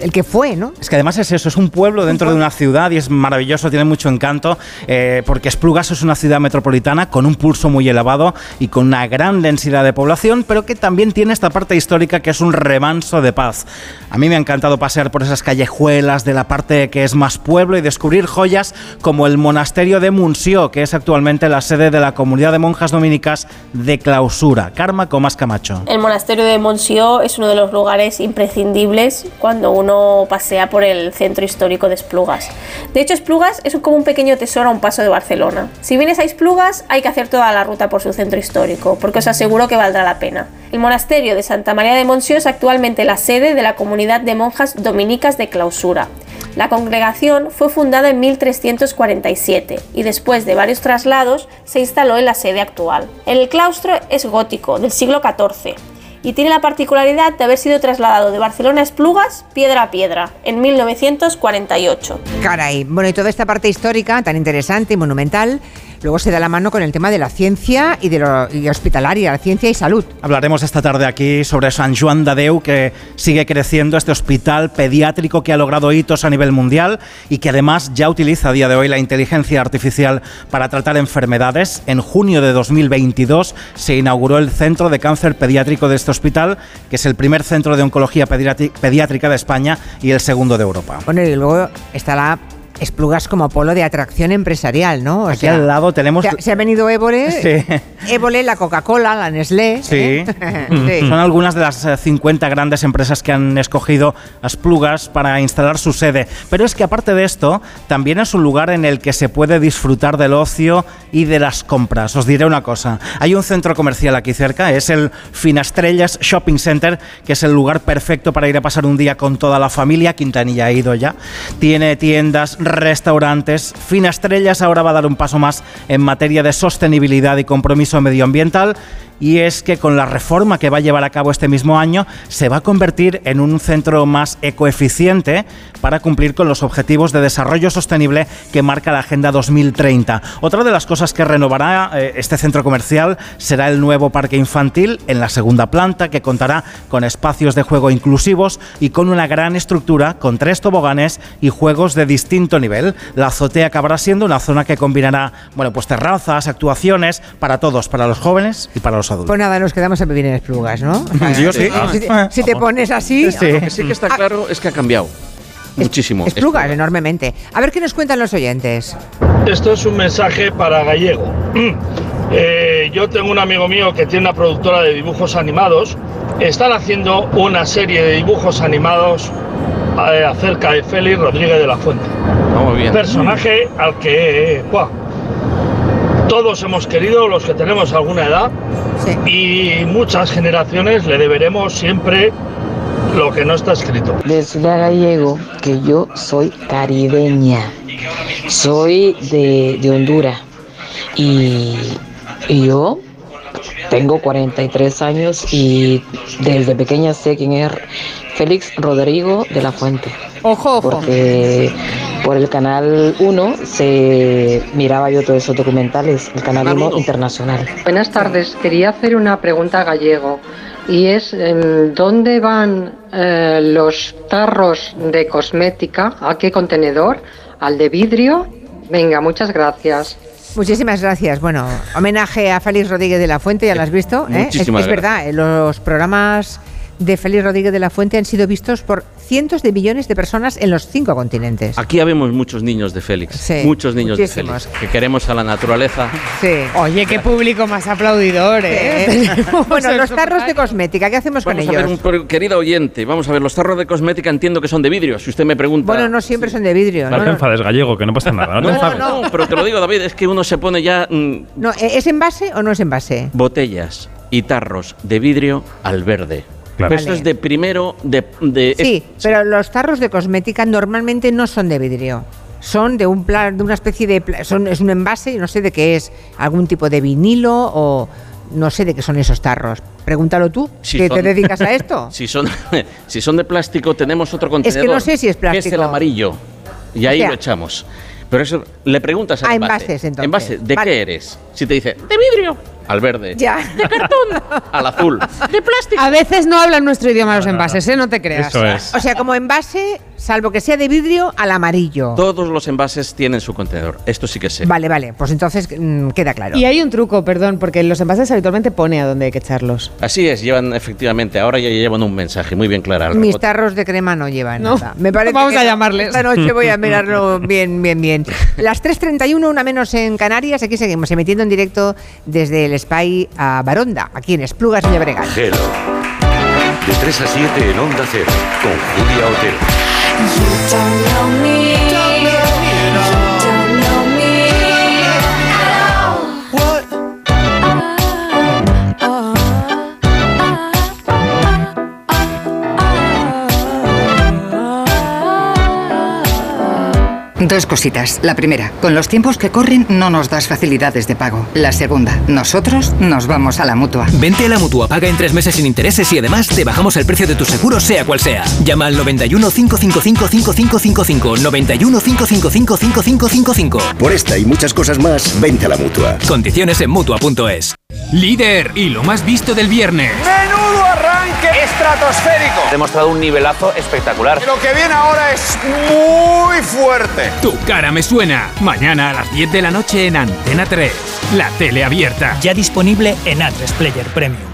S2: el que fue, ¿no?
S7: Es que además es eso, es un pueblo dentro de una ciudad y es maravilloso, tiene mucho encanto, eh, porque Esplugas es una ciudad metropolitana con un pulso muy elevado y con una gran densidad de población, pero que también tiene esta parte histórica que es un remanso de paz. A mí me ha encantado pasear por esas callejuelas de la parte que es más pueblo y descubrir joyas como el monasterio de Munció, que es actualmente la sede de la comunidad de monjas dominicas de clausura. Karma Comas Camacho.
S15: El monasterio de Monsió es uno de los lugares imprescindibles cuando uno pasea por el centro histórico de Esplugas. De hecho, Esplugas es como un pequeño tesoro a un paso de Barcelona. Si vienes a Esplugas, hay que hacer toda la ruta por su centro histórico, porque os aseguro que valdrá la pena. El monasterio de Santa María de Monsió es actualmente la sede de la comunidad de monjas dominicas de clausura. La congregación fue fundada en 1347 y después de varios traslados se instaló en la sede actual. El claustro es gótico, del siglo XIV, y tiene la particularidad de haber sido trasladado de Barcelona a Esplugas piedra a piedra en 1948.
S2: Caray, bueno, y toda esta parte histórica tan interesante y monumental, luego se da la mano con el tema de la ciencia y de lo y hospitalaria, la ciencia y salud.
S7: Hablaremos esta tarde aquí sobre San Juan de Déu, que sigue creciendo, este hospital pediátrico que ha logrado hitos a nivel mundial y que además ya utiliza a día de hoy la inteligencia artificial para tratar enfermedades. En junio de 2022 se inauguró el Centro de Cáncer Pediátrico de este hospital, que es el primer centro de oncología pediátrica de España y el segundo de Europa.
S2: Bueno, y luego está la Esplugas como polo de atracción empresarial, ¿no? O
S7: Aquí al lado tenemos-
S2: Se ha, se ha venido Évole,
S7: Sí.
S2: Évole, la Coca-Cola, la Nestlé.
S7: Sí.
S2: ¿eh? Sí.
S7: Son algunas de las eh, 50 grandes empresas que han escogido Esplugas para instalar su sede. Pero es que aparte de esto, también es un lugar en el que se puede disfrutar del ocio y de las compras. Os diré una cosa. Hay un centro comercial aquí cerca, es el Finastrellas Shopping Center, que es el lugar perfecto para ir a pasar un día con toda la familia. Quintanilla ha ido ya. Tiene tiendas, restaurantes. Finastrellas ahora va a dar un paso más en materia de sostenibilidad y compromiso medioambiental y es que con la reforma que va a llevar a cabo este mismo año se va a convertir en un centro más ecoeficiente para cumplir con los objetivos de desarrollo sostenible que marca la Agenda 2030. Otra de las cosas que renovará eh, este centro comercial será el nuevo parque infantil en la segunda planta que contará con espacios de juego inclusivos y con una gran estructura con tres toboganes y juegos de distinto nivel. La azotea acabará siendo una zona que combinará, bueno, pues terrazas, actuaciones para todos, para los jóvenes y para los adultos.
S2: Pues nada, nos quedamos a vivir en Esplugas, ¿no?
S7: Yo sí.
S2: Si te, si te pones así...
S5: Lo que sí que está claro es que ha cambiado. Muchísimo.
S2: Esplugas, enormemente. A ver qué nos cuentan los oyentes.
S16: Esto es un mensaje para Gallego. Eh, yo tengo un amigo mío que tiene una productora de dibujos animados. Están haciendo una serie de dibujos animados eh, acerca de Félix Rodríguez de la Fuente.
S5: Vamos bien.
S16: Personaje al que eh, ¡buah! Todos hemos querido, los que tenemos alguna edad, y muchas generaciones le deberemos siempre lo que no está escrito.
S17: Decirle a Gallego que yo soy caribeña, soy de, de Honduras. Y, y yo tengo 43 años y desde pequeña sé quién es Félix Rodrigo de la Fuente.
S4: Ojo, ojo.
S17: Porque por el canal 1 se miraba yo todos esos documentales, el canal 1 internacional.
S18: Buenas tardes, quería hacer una pregunta a Gallego y es em, ¿dónde van eh, los tarros de cosmética? ¿A qué contenedor? ¿Al de vidrio? Venga, muchas gracias.
S2: Muchísimas gracias. Bueno, homenaje a Félix Rodríguez de la Fuente, ya lo has visto. ¿eh? Es,
S5: Muchísimas
S2: es verdad, los programas de Félix Rodríguez de la Fuente han sido vistos por cientos de millones de personas en los cinco continentes.
S5: Aquí habemos muchos niños de Félix.
S2: Sí,
S5: muchos niños
S2: muchísimos.
S5: de Félix. Que queremos a la naturaleza.
S2: Sí.
S4: Oye, qué público más aplaudidor, ¿eh?
S2: Bueno, los tarros de cosmética, ¿qué hacemos
S5: Vamos
S2: con
S5: a ver,
S2: ellos?
S5: un por- querido oyente, vamos a ver, los tarros de cosmética entiendo que son de vidrio. Si usted me pregunta.
S2: Bueno, no siempre son de vidrio.
S3: No
S2: No,
S3: te
S2: no,
S3: enfades, gallego, que no pasa nada. No, te enfades.
S5: no, pero te lo digo, David, es que uno se pone ya mm,
S2: No, ¿e- ¿Es envase o no es envase?
S5: botellas y tarros de vidrio al verde.
S3: Claro.
S5: Pero esto
S2: Vale.
S5: es de primero de. de-
S2: Sí,
S5: es-
S2: pero los tarros de cosmética normalmente no son de vidrio. Son de un pla- de una especie de son es un envase y no sé de qué es, algún tipo de vinilo o no sé de qué son esos tarros. Pregúntalo tú,
S5: Si
S2: que
S5: son-
S2: te dedicas a esto.
S5: Si son, si son de plástico, tenemos otro
S2: Es
S5: contenedor.
S2: que no sé si es
S5: Que es el
S2: plástico.
S5: amarillo. Y ahí
S2: O sea-
S5: lo echamos. Pero eso, le preguntas al
S2: Ah,
S5: envase.
S2: envases, entonces.
S5: Envase, ¿de
S2: Vale.
S5: qué eres? Si te dice, de vidrio. Al verde.
S2: Ya.
S4: De cartón.
S5: Al azul.
S4: De plástico. A veces no hablan nuestro idioma los envases, ¿eh? No te creas.
S3: Eso es.
S2: O sea, como envase, salvo que sea de vidrio, al amarillo.
S5: Todos los envases tienen su contenedor. Esto sí que sé.
S2: Vale, vale, pues entonces mm, queda claro.
S4: Y hay un truco, perdón, porque los envases habitualmente pone a dónde hay que echarlos.
S5: Así es, llevan efectivamente, ahora ya llevan un mensaje muy bien claro.
S2: Mis tarros de crema no llevan
S4: No.
S2: nada. Me parece
S4: Vamos
S2: que
S4: a llamarles.
S2: Esta noche voy a mirarlo bien, bien, bien. Las 3.31, una menos en Canarias. Aquí seguimos emitiendo en directo desde el Spy a Baronda, aquí en Esplugas de Llobregat.
S1: Hello. De 3 a 7 en Onda Cero, con Julia Otero. You don't know me.
S19: Dos cositas. La primera, con los tiempos que corren no nos das facilidades de pago. La segunda, nosotros nos vamos a la mutua.
S20: Vente a la mutua, paga en tres meses sin intereses y además te bajamos el precio de tu seguro, sea cual sea. Llama al 91 555 5555. 91 555 5555.
S21: Por esta y muchas cosas más, vente a la mutua.
S20: Condiciones en mutua.es.
S22: Líder y lo más visto del viernes.
S23: Menudo arranque estratosférico.
S24: Ha demostrado un nivelazo espectacular.
S23: Lo que viene ahora es muy fuerte.
S22: Tu cara me suena. Mañana a las 10 de la noche en Antena 3. La tele abierta.
S25: Ya disponible en A3 Player Premium.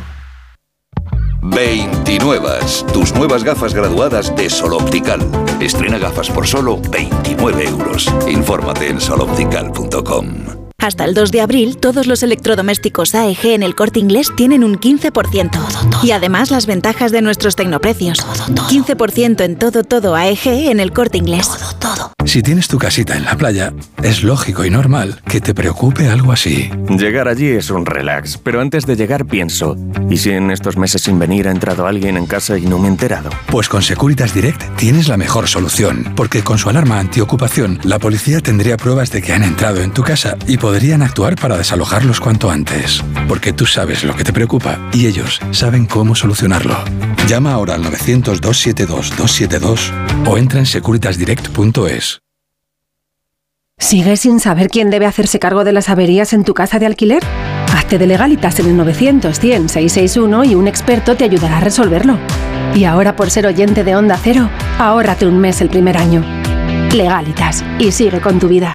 S26: 29. Tus nuevas gafas graduadas de Sol Optical. Estrena gafas por solo 29 euros. Infórmate en soloptical.com.
S27: Hasta el 2 de abril, todos los electrodomésticos AEG en el corte inglés tienen un 15%. Y además las ventajas de nuestros tecnoprecios. 15% en todo, todo AEG en el corte inglés.
S28: Si tienes tu casita en la playa, es lógico y normal que te preocupe algo así.
S29: Llegar allí es un relax, pero antes de llegar pienso, ¿y si en estos meses sin venir ha entrado alguien en casa y no me he enterado?
S28: Pues con Securitas Direct tienes la mejor solución, porque con su alarma antiocupación, la policía tendría pruebas de que han entrado en tu casa y podrían actuar para desalojarlos cuanto antes. Porque tú sabes lo que te preocupa y ellos saben cómo solucionarlo. Llama ahora al 900-272-272 o entra en securitasdirect.es.
S30: ¿Sigues sin saber quién debe hacerse cargo de las averías en tu casa de alquiler? Hazte de legalitas en el 900-100-661 y un experto te ayudará a resolverlo. Y ahora por ser oyente de Onda Cero, ahórrate un mes el primer año. Legalitas y sigue con tu vida.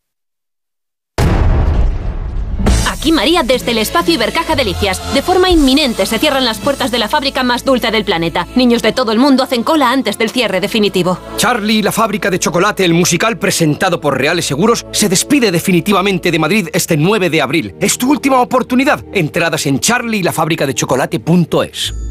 S31: Aquí María desde el espacio Ibercaja Delicias. De forma inminente se cierran las puertas de la fábrica más dulce del planeta. Niños de todo el mundo hacen cola antes del cierre definitivo.
S32: Charlie, la fábrica de chocolate, el musical presentado por Reales Seguros, se despide definitivamente de Madrid este 9 de abril. Es tu última oportunidad. Entradas en charlielafabricadechocolate.es.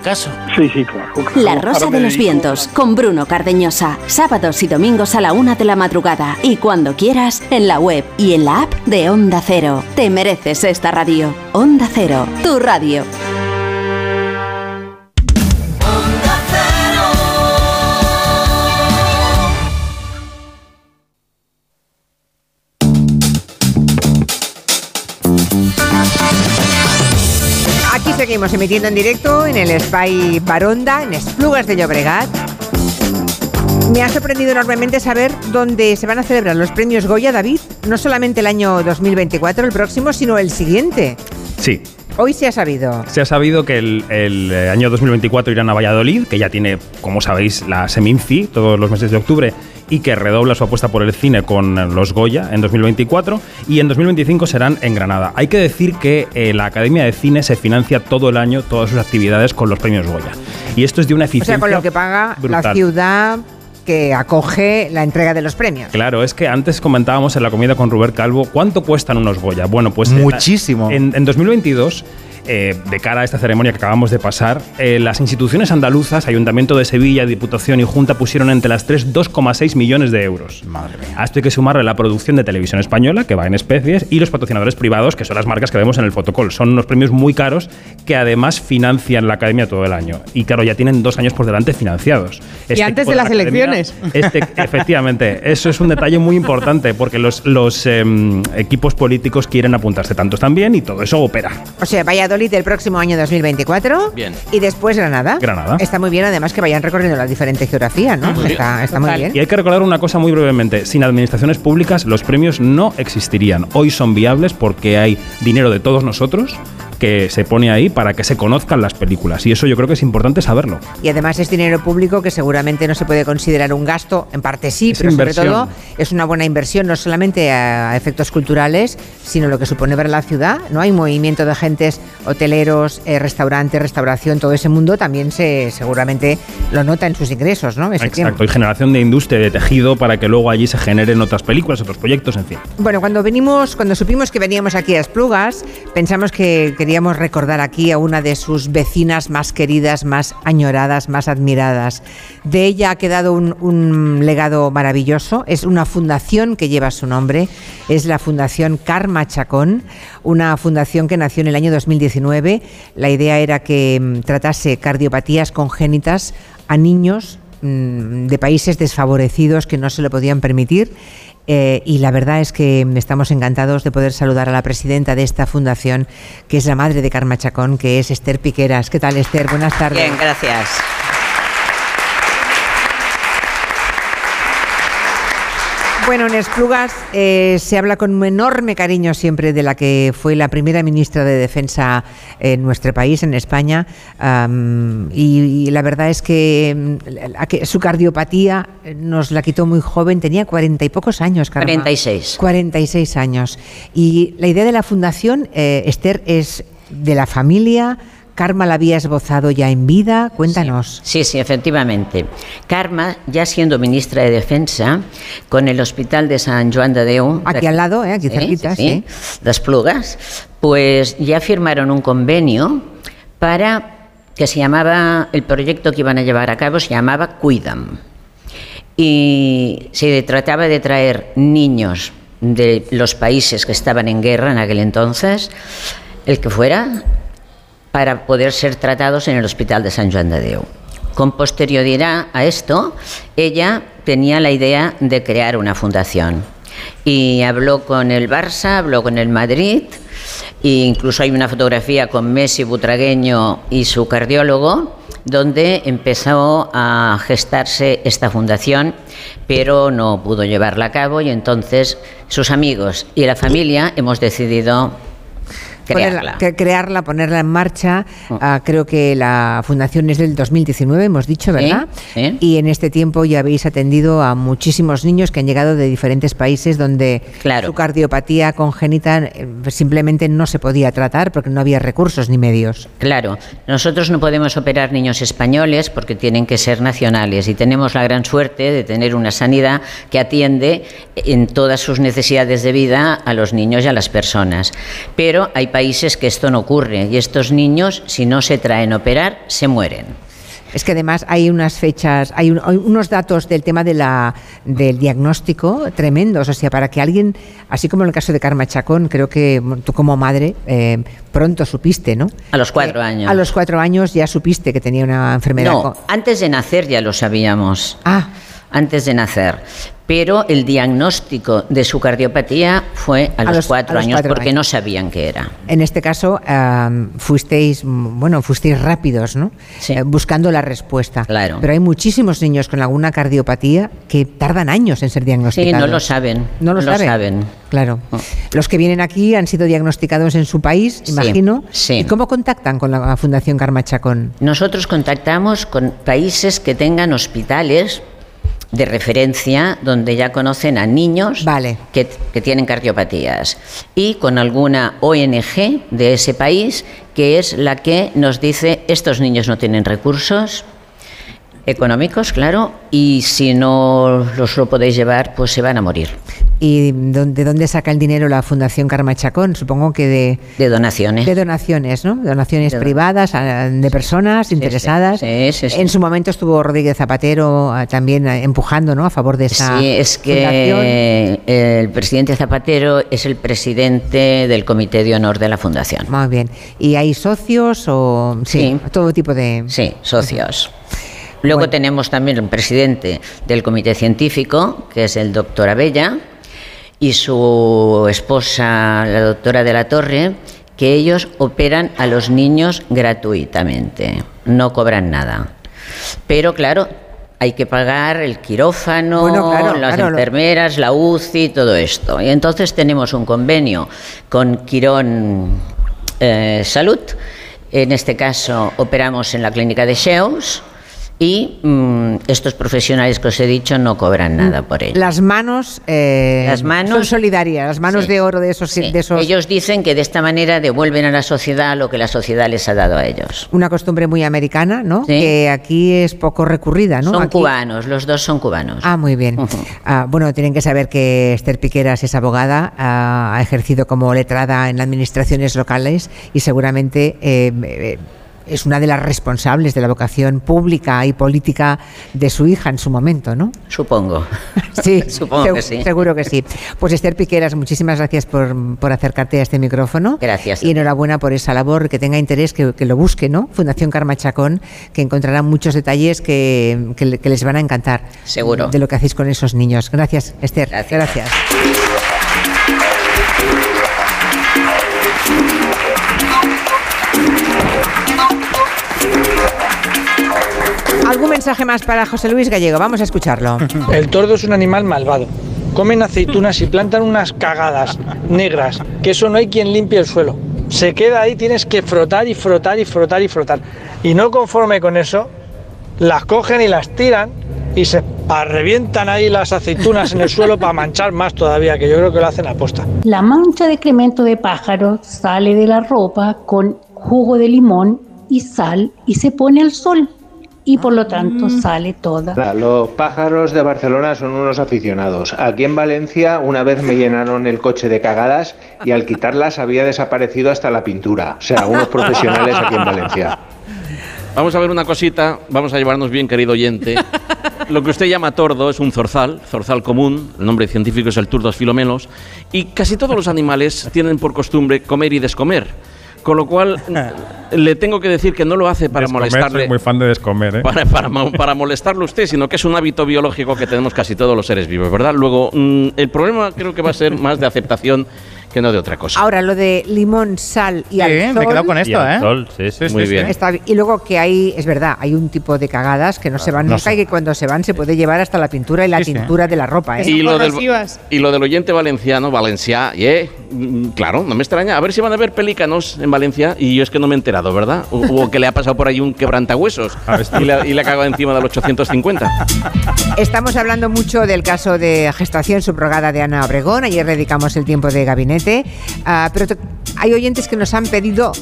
S33: caso.
S34: Sí, sí, claro.
S35: La Rosa de los Vientos con Bruno Cardeñosa. Sábados y domingos a la una de la madrugada. Y cuando quieras, en la web y en la app de Onda Cero. Te mereces esta radio. Onda Cero, tu radio.
S2: Seguimos emitiendo en directo en el Spy Baronda, en Esplugas de Llobregat. Me ha sorprendido enormemente saber dónde se van a celebrar los premios Goya, David. No solamente el año 2024, el próximo, sino el siguiente.
S3: Sí,
S2: Hoy se ha sabido.
S3: Se ha sabido que el, el, eh, año 2024 irán a Valladolid, que ya tiene, como sabéis, la Seminci todos los meses de octubre y que redobla su apuesta por el cine con los Goya en 2024 y en 2025 serán en Granada. Hay que decir que eh, la Academia de Cine se financia todo el año todas sus actividades con los premios Goya. Y esto es de una
S2: O
S3: eficiencia
S2: sea, con lo que paga la ciudad que acoge la entrega de los premios.
S3: Claro, es que antes comentábamos en la comida con Rubén Calvo cuánto cuestan unos Goya. Bueno, pues
S36: Muchísimo.
S3: En, en 2022 eh, de cara a esta ceremonia que acabamos de pasar, eh, las instituciones andaluzas, Ayuntamiento de Sevilla, Diputación y Junta pusieron entre las tres 2,6 millones de euros.
S36: Madre mía.
S3: A esto hay que sumarle la producción de televisión española, que va en especies, y los patrocinadores privados, que son las marcas que vemos en el fotocall. Son unos premios muy caros que además financian la academia todo el año. Y claro, ya tienen dos años por delante financiados.
S2: Y antes de las
S3: la academia-
S2: elecciones.
S3: este, efectivamente, eso es un detalle muy importante porque los, los em, equipos políticos quieren apuntarse tantos también y todo eso opera.
S2: O sea, Valladolid el próximo año 2024.
S3: Bien.
S2: Y después Granada.
S3: Granada.
S2: Está muy bien, además, que vayan recorriendo la diferente geografía, ¿no? Está, está muy bien.
S3: Y hay que recordar una cosa muy brevemente. Sin administraciones públicas los premios no existirían. Hoy son viables porque hay dinero de todos nosotros que se pone ahí para que se conozcan las películas. Y eso yo creo que es importante saberlo.
S2: Y además es dinero público que seguramente no se puede considerar un gasto, en parte sí,
S3: Es
S2: pero
S3: inversión.
S2: sobre todo es una buena inversión, no solamente a efectos culturales, sino lo que supone ver la ciudad. No hay movimiento de agentes hoteleros, eh, restaurantes, restauración, todo ese mundo también se seguramente lo nota en sus ingresos, ¿no? Ese
S3: Exacto.
S2: tiempo.
S3: Y generación de industria de tejido para que luego allí se generen otras películas, otros proyectos, en fin.
S2: Bueno, cuando venimos, cuando supimos que veníamos aquí a Esplugas, pensamos que queríamos recordar aquí a una de sus vecinas más queridas, más añoradas, más admiradas. De ella ha quedado un, legado maravilloso. Es una fundación que lleva su nombre. Es la Fundación Karma Chacón, una fundación que nació en el año 2019. La idea era que mm, tratase cardiopatías congénitas a niños mm, de países desfavorecidos que no se lo podían permitir. Eh, y la verdad es que estamos encantados de poder saludar a la presidenta de esta fundación, que es la madre de Karma Chacón, que es Esther Piqueras. ¿Qué tal, Esther? Buenas tardes.
S37: Bien, gracias.
S2: Bueno, en Esplugas eh, se habla con un enorme cariño siempre de la que fue la primera ministra de Defensa en nuestro país, en España, y, y la verdad es que, mm, la que su cardiopatía nos la quitó muy joven, tenía cuarenta y pocos años, Karma.
S37: 46.
S2: 46 años. Y la idea de la fundación, eh, Esther, es de la familia. Karma la había esbozado ya en vida. Cuéntanos.
S37: Sí, sí, efectivamente. Karma, ya siendo ministra de Defensa, con el Hospital de San Joan de Déu...
S2: Aquí al lado, eh, aquí cerquita, sí.
S37: Las Plugas, pues ya firmaron un convenio para que se llamaba, el proyecto que iban a llevar a cabo se llamaba Cuidam. Y se trataba de traer niños de los países que estaban en guerra en aquel entonces, el que fuera, para poder ser tratados en el Hospital de San Joan de Déu. Con posterioridad a esto, ella tenía la idea de crear una fundación y habló con el Barça, habló con el Madrid, e incluso hay una fotografía con Messi Butragueño y su cardiólogo, donde empezó a gestarse esta fundación, pero no pudo llevarla a cabo y entonces sus amigos y la familia hemos decidido crearla.
S2: Ponerla, que- crearla, ponerla en marcha. Ah, creo que la fundación es del 2019, hemos dicho, ¿verdad?
S37: sí.
S2: Y en este tiempo ya habéis atendido a muchísimos niños que han llegado de diferentes países donde su cardiopatía congénita eh, simplemente no se podía tratar porque no había recursos ni medios.
S37: Claro, nosotros no podemos operar niños españoles porque tienen que ser nacionales y tenemos la gran suerte de tener una sanidad que atiende en todas sus necesidades de vida a los niños y a las personas. Pero hay países que esto no ocurre y estos niños, si no se traen a operar, se mueren.
S2: Es que además hay unas fechas, hay, un- hay unos datos del tema de la, del diagnóstico tremendos. O sea, para que alguien, así como en el caso de Karma Chacón, creo que tú como madre eh, pronto supiste, ¿no?
S37: A los cuatro años.
S2: A los cuatro años ya supiste que tenía una enfermedad.
S37: No, antes de nacer ya lo sabíamos.
S2: Ah.
S37: Antes de nacer. Pero el diagnóstico de su cardiopatía fue a,
S2: A
S37: los,
S2: los-
S37: cuatro
S2: a los
S37: años
S2: cuatro
S37: porque
S2: años.
S37: no sabían qué era.
S2: En este caso am, fuisteis, bueno, fuisteis rápidos, ¿no? Eh, buscando la respuesta.
S37: Claro.
S2: Pero hay muchísimos niños con alguna cardiopatía que tardan años en ser
S37: Sí,
S2: diagnosticados.
S37: no lo saben.
S2: No lo saben.
S37: saben.
S2: Claro. Los que vienen aquí han sido diagnosticados en su país,
S37: Sí,
S2: imagino.
S37: sí.
S2: ¿Y cómo contactan con la Fundación Karma Chacón?
S37: Nosotros contactamos con países que tengan hospitales de referencia donde ya conocen a niños que, que tienen cardiopatías. Y con alguna ONG de ese país que es la que nos dice estos niños no tienen recursos, Económicos, claro, y si no los lo podéis llevar, pues se van a morir.
S2: ¿Y de dónde saca el dinero la Fundación Karma Chacón? Supongo que de...
S37: De donaciones.
S2: De donaciones, ¿no? Donaciones privadas de personas interesadas.
S37: sí.
S2: En su momento estuvo Rodríguez Zapatero ah, también ah, empujando, ¿no? A favor de esa
S37: Sí, es
S2: fundación.
S37: que el presidente Zapatero es el presidente del Comité de Honor de la Fundación.
S2: Muy bien. ¿Y hay socios o...? Sí, todo tipo de...
S37: Sí, socios. Luego tenemos también un presidente del Comité Científico, que es el doctor Abella, y su esposa, la doctora de la Torre, que ellos operan a los niños gratuitamente, no cobran nada. Pero claro, hay que pagar el quirófano,
S2: Bueno, claro,
S37: las
S2: claro, lo-
S37: enfermeras, la UCI, todo esto. Y entonces tenemos un convenio con Quirón eh, Salud. En este caso operamos en la clínica de Sheus y mm, estos profesionales que os he dicho no cobran nada por ello.
S2: Las manos, eh,
S37: Las manos-
S2: son solidarias, las manos de oro de esos, de esos
S37: Ellos dicen que de esta manera devuelven a la sociedad lo que la sociedad les ha dado a ellos.
S2: una costumbre muy americana, ¿no? Que aquí es poco recurrida, ¿no?
S37: Son
S2: Aquí-
S37: cubanos, los dos son cubanos.
S2: Ah, muy bien. Ah, bueno, tienen que saber que Esther Piqueras es abogada, ah, ha ejercido como letrada en administraciones locales y seguramente eh, eh, es una de las responsables de la vocación pública y política de su hija en su momento, ¿no?
S37: Supongo.
S2: Sí,
S37: Supongo que sí.
S2: Seguro que sí. Pues Esther Piqueras, muchísimas gracias por, por acercarte a este micrófono.
S37: Gracias.
S2: Y enhorabuena por esa labor, que tenga interés, que, que lo busque, ¿no? Fundación Karma Chacón, que encontrará muchos detalles que, que que les van a encantar.
S37: Seguro.
S2: De lo que hacéis con esos niños. Gracias, Esther. Gracias. ¿Algún mensaje más para José Luis Gallego? Vamos a escucharlo.
S36: El tordo es un animal malvado. Comen aceitunas y plantan unas cagadas negras, que eso no hay quien limpie el suelo. Se queda ahí, tienes que frotar y frotar y frotar y frotar. Y no conforme con eso, las cogen y las tiran y se revientan ahí las aceitunas en el suelo para manchar más todavía, que yo creo que lo hacen a posta.
S38: La mancha de excremento de pájaro sale de la ropa con jugo de limón y sal y se pone al sol y por lo tanto sale toda.
S39: Los pájaros de Barcelona son unos aficionados. Aquí en Valencia una vez me llenaron el coche de cagadas y al quitarlas había desaparecido hasta la pintura. O sea, unos profesionales aquí en Valencia.
S40: Vamos a ver una cosita, vamos a llevarnos bien, querido oyente. Lo que usted llama tordo es un zorzal, zorzal común, el nombre científico es el Turdos filomelos, y casi todos los animales tienen por costumbre comer y descomer. Con lo cual, le tengo que decir que no lo hace para
S3: Descomer,
S40: molestarle.
S3: soy muy fan de descomer, ¿eh?
S40: Para, para, para molestarle a usted, sino que es un hábito biológico que tenemos casi todos los seres vivos, ¿verdad? Luego, mm, el problema creo que va a ser más de aceptación que no de otra cosa.
S2: Ahora, lo de limón, sal y
S40: Sí,
S2: al
S40: me he quedado con esto,
S3: Y
S40: ¿eh?
S3: sol, sí, sí,
S40: Muy
S3: sí,
S40: bien.
S2: Está y luego que hay, es verdad, hay un tipo de cagadas que no se van
S40: no
S2: nunca
S40: sé.
S2: y que cuando se van se puede llevar hasta la pintura y la tintura de la ropa. ¿eh?
S40: Y lo, del, y lo del oyente valenciano, Valencia, yeah, mm, claro, no me extraña. A ver si van a haber pelícanos en Valencia y yo es que no me he enterado, ¿verdad? O, o que le ha pasado por ahí un quebrantahuesos y le, y le ha cagado encima del 850.
S2: Estamos hablando mucho del caso de gestación subrogada de Ana Obregón. Ayer dedicamos el tiempo de gabinete. Ah, pero hay oyentes que nos han pedido,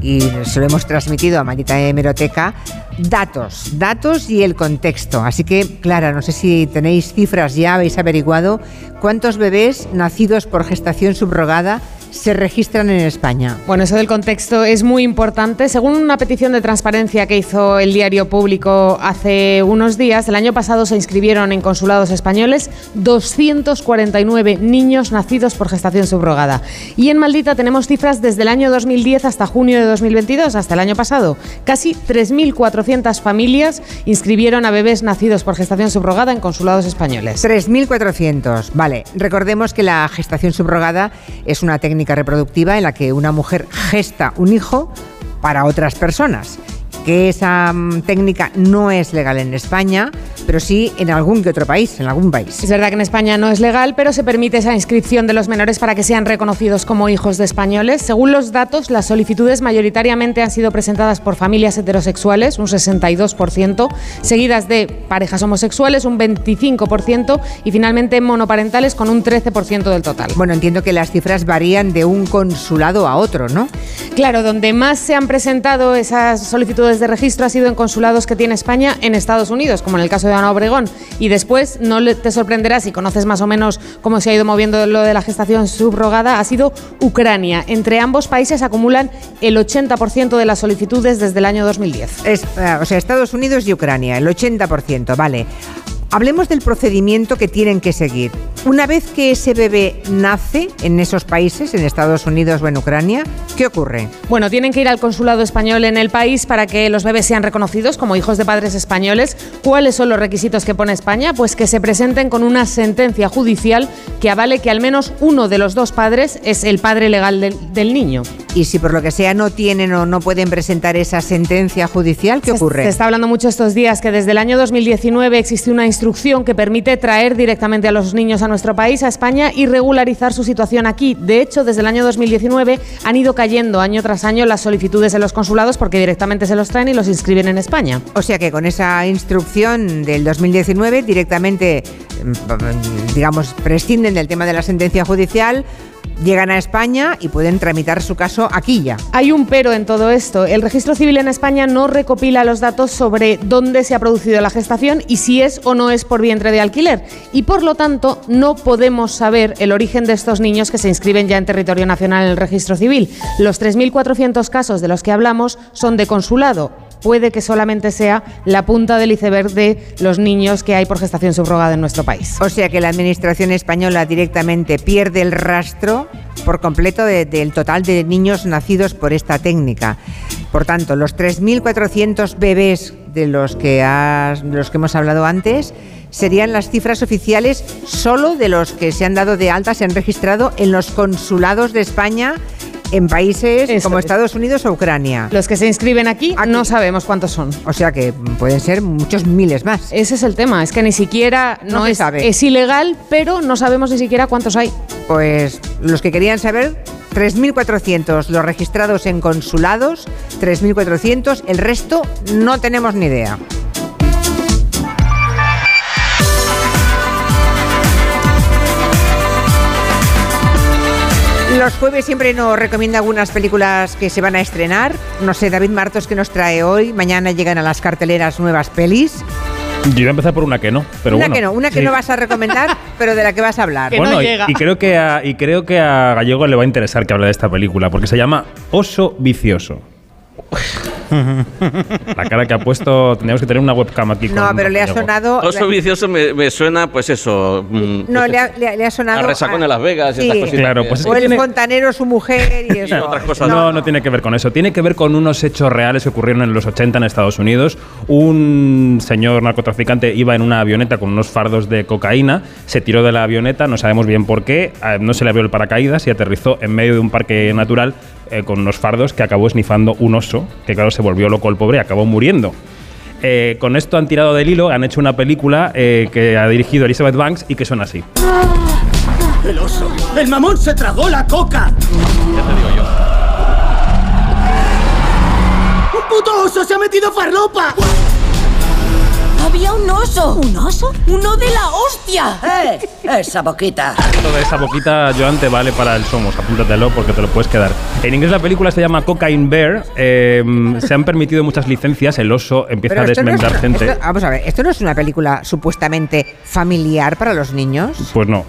S2: y se lo hemos transmitido a Maldita Hemeroteca, datos, datos y el contexto. Así que, Clara, no sé si tenéis cifras ya, habéis averiguado cuántos bebés nacidos por gestación subrogada se registran en España.
S10: Bueno, eso del contexto es muy importante. Según una petición de transparencia que hizo el diario público hace unos días, el año pasado se inscribieron en consulados españoles 249 niños nacidos por gestación subrogada. Y en Maldita tenemos cifras desde el año 2010 hasta junio de 2022, hasta el año pasado. Casi 3.400 familias inscribieron a bebés nacidos por gestación subrogada en consulados españoles.
S2: 3.400. Vale, recordemos que la gestación subrogada es una técnica reproductiva en la que una mujer gesta un hijo para otras personas. Que esa mm, técnica no es legal en España, pero sí en algún que otro país, en algún país.
S10: Es verdad que en España no es legal, pero se permite esa inscripción de los menores para que sean reconocidos como hijos de españoles. Según los datos, las solicitudes mayoritariamente han sido presentadas por familias heterosexuales, un 62%, seguidas de parejas homosexuales, un 25%, y finalmente monoparentales con un 13% del total.
S2: Bueno, entiendo que las cifras varían de un consulado a otro, ¿no?
S10: Claro, donde más se han presentado esas solicitudes de registro ha sido en consulados que tiene España en Estados Unidos, como en el caso de Obregón. Y después, no te sorprenderá si conoces más o menos cómo se ha ido moviendo lo de la gestación subrogada, ha sido Ucrania. Entre ambos países acumulan el 80% de las solicitudes desde el año 2010.
S2: Es, eh, o sea, Estados Unidos y Ucrania, el 80%, vale. Hablemos del procedimiento que tienen que seguir. Una vez que ese bebé nace en esos países, en Estados Unidos o en Ucrania, ¿qué ocurre?
S10: Bueno, tienen que ir al consulado español en el país para que los bebés sean reconocidos como hijos de padres españoles. ¿Cuáles son los requisitos que pone España? Pues que se presenten con una sentencia judicial que avale que al menos uno de los dos padres es el padre legal del, del niño.
S2: Y si por lo que sea no tienen o no pueden presentar esa sentencia judicial, ¿qué
S10: Se-
S2: ocurre?
S10: Se está hablando mucho estos días que desde el año 2019 existe una instrucción que permite traer directamente a los niños a nuestro país, a España, y regularizar su situación aquí. De hecho, desde el año 2019 han ido cayendo año tras año las solicitudes en los consulados porque directamente se los traen y los inscriben en España.
S2: O sea que con esa instrucción del 2019 directamente, mm, digamos, prescinden del tema de la sentencia judicial, llegan a España y pueden tramitar su caso aquí ya.
S10: Hay un pero en todo esto. El registro civil en España no recopila los datos sobre dónde se ha producido la gestación y si es o no es por vientre de alquiler. Y por lo tanto, no podemos saber el origen de estos niños que se inscriben ya en territorio nacional en el registro civil. Los 3.400 casos de los que hablamos son de consulado. Puede que solamente sea la punta del iceberg de los niños que hay por gestación subrogada en nuestro país.
S2: O sea que la administración española directamente pierde el rastro por completo de- del total de niños nacidos por esta técnica. Por tanto, los 3.400 bebés de los que, de los que hemos hablado antes serían las cifras oficiales solo de los que se han dado de alta, se han registrado en los consulados de España en países como Estados Unidos o Ucrania.
S10: Los que se inscriben aquí, no sabemos cuántos son.
S2: O sea que pueden ser muchos miles más.
S10: Ese es el tema, es que ni siquiera
S2: No
S10: no,
S2: se
S10: es,
S2: sabe.
S10: es ilegal, pero no sabemos ni siquiera cuántos hay.
S2: Pues los que querían saber, 3.400 los registrados en consulados, 3.400, el resto no tenemos ni idea. Los jueves siempre nos recomienda algunas películas que se van a estrenar. No sé, David Martos, que nos trae hoy? Mañana llegan a las carteleras nuevas pelis.
S3: Yo iba a empezar por una que no, pero
S2: una
S3: bueno.
S2: que no, una que
S3: Sí.
S2: no vas a recomendar, pero de la que vas a hablar.
S3: Bueno, y, y creo que a, y creo que a Gallego le va a interesar que hable de esta película, porque se llama Oso Vicioso. La cara que ha puesto, tendríamos que tener una webcam aquí.
S2: No,
S3: con
S2: pero le ha sonado.
S40: Oso vicioso me, me suena, pues eso. mm,
S2: No, le ha, le ha- le ha sonado.
S40: a resacón en Las Vegas y estas cositas
S3: Claro, pues es
S2: o el
S3: tiene-
S2: fontanero, su mujer y eso.
S3: No, no, tiene que ver con eso. Tiene que ver con unos hechos reales que ocurrieron en los 80 en Estados Unidos. Un señor narcotraficante iba en una avioneta con unos fardos de cocaína, se tiró de la avioneta, no sabemos bien por qué, eh, no se le abrió el paracaídas y aterrizó en medio de un parque natural eh, con unos fardos que acabó esnifando un oso, que claro, se volvió loco el pobre y acabó muriendo. Eh, con esto han tirado del hilo, han hecho una película eh, que ha dirigido Elizabeth Banks y que suena así.
S41: El oso. El mamón se tragó la coca.
S40: Ya te digo yo.
S41: ¡Un puto oso se ha metido farlopa!
S42: Había un oso. ¿Un oso? ¡Uno de la hostia! ¡Eh! Esa boquita.
S3: Toda esa boquita, Joan, te vale para el Somos. Apúntatelo porque te lo puedes quedar. En inglés la película se llama Cocaine Bear. eh, se han permitido muchas licencias. El oso empieza
S2: Pero
S3: a
S2: esto no es-
S3: desmembrar gente.
S2: esto- vamos a ver, ¿esto no es una película supuestamente familiar para los niños?
S3: Pues no.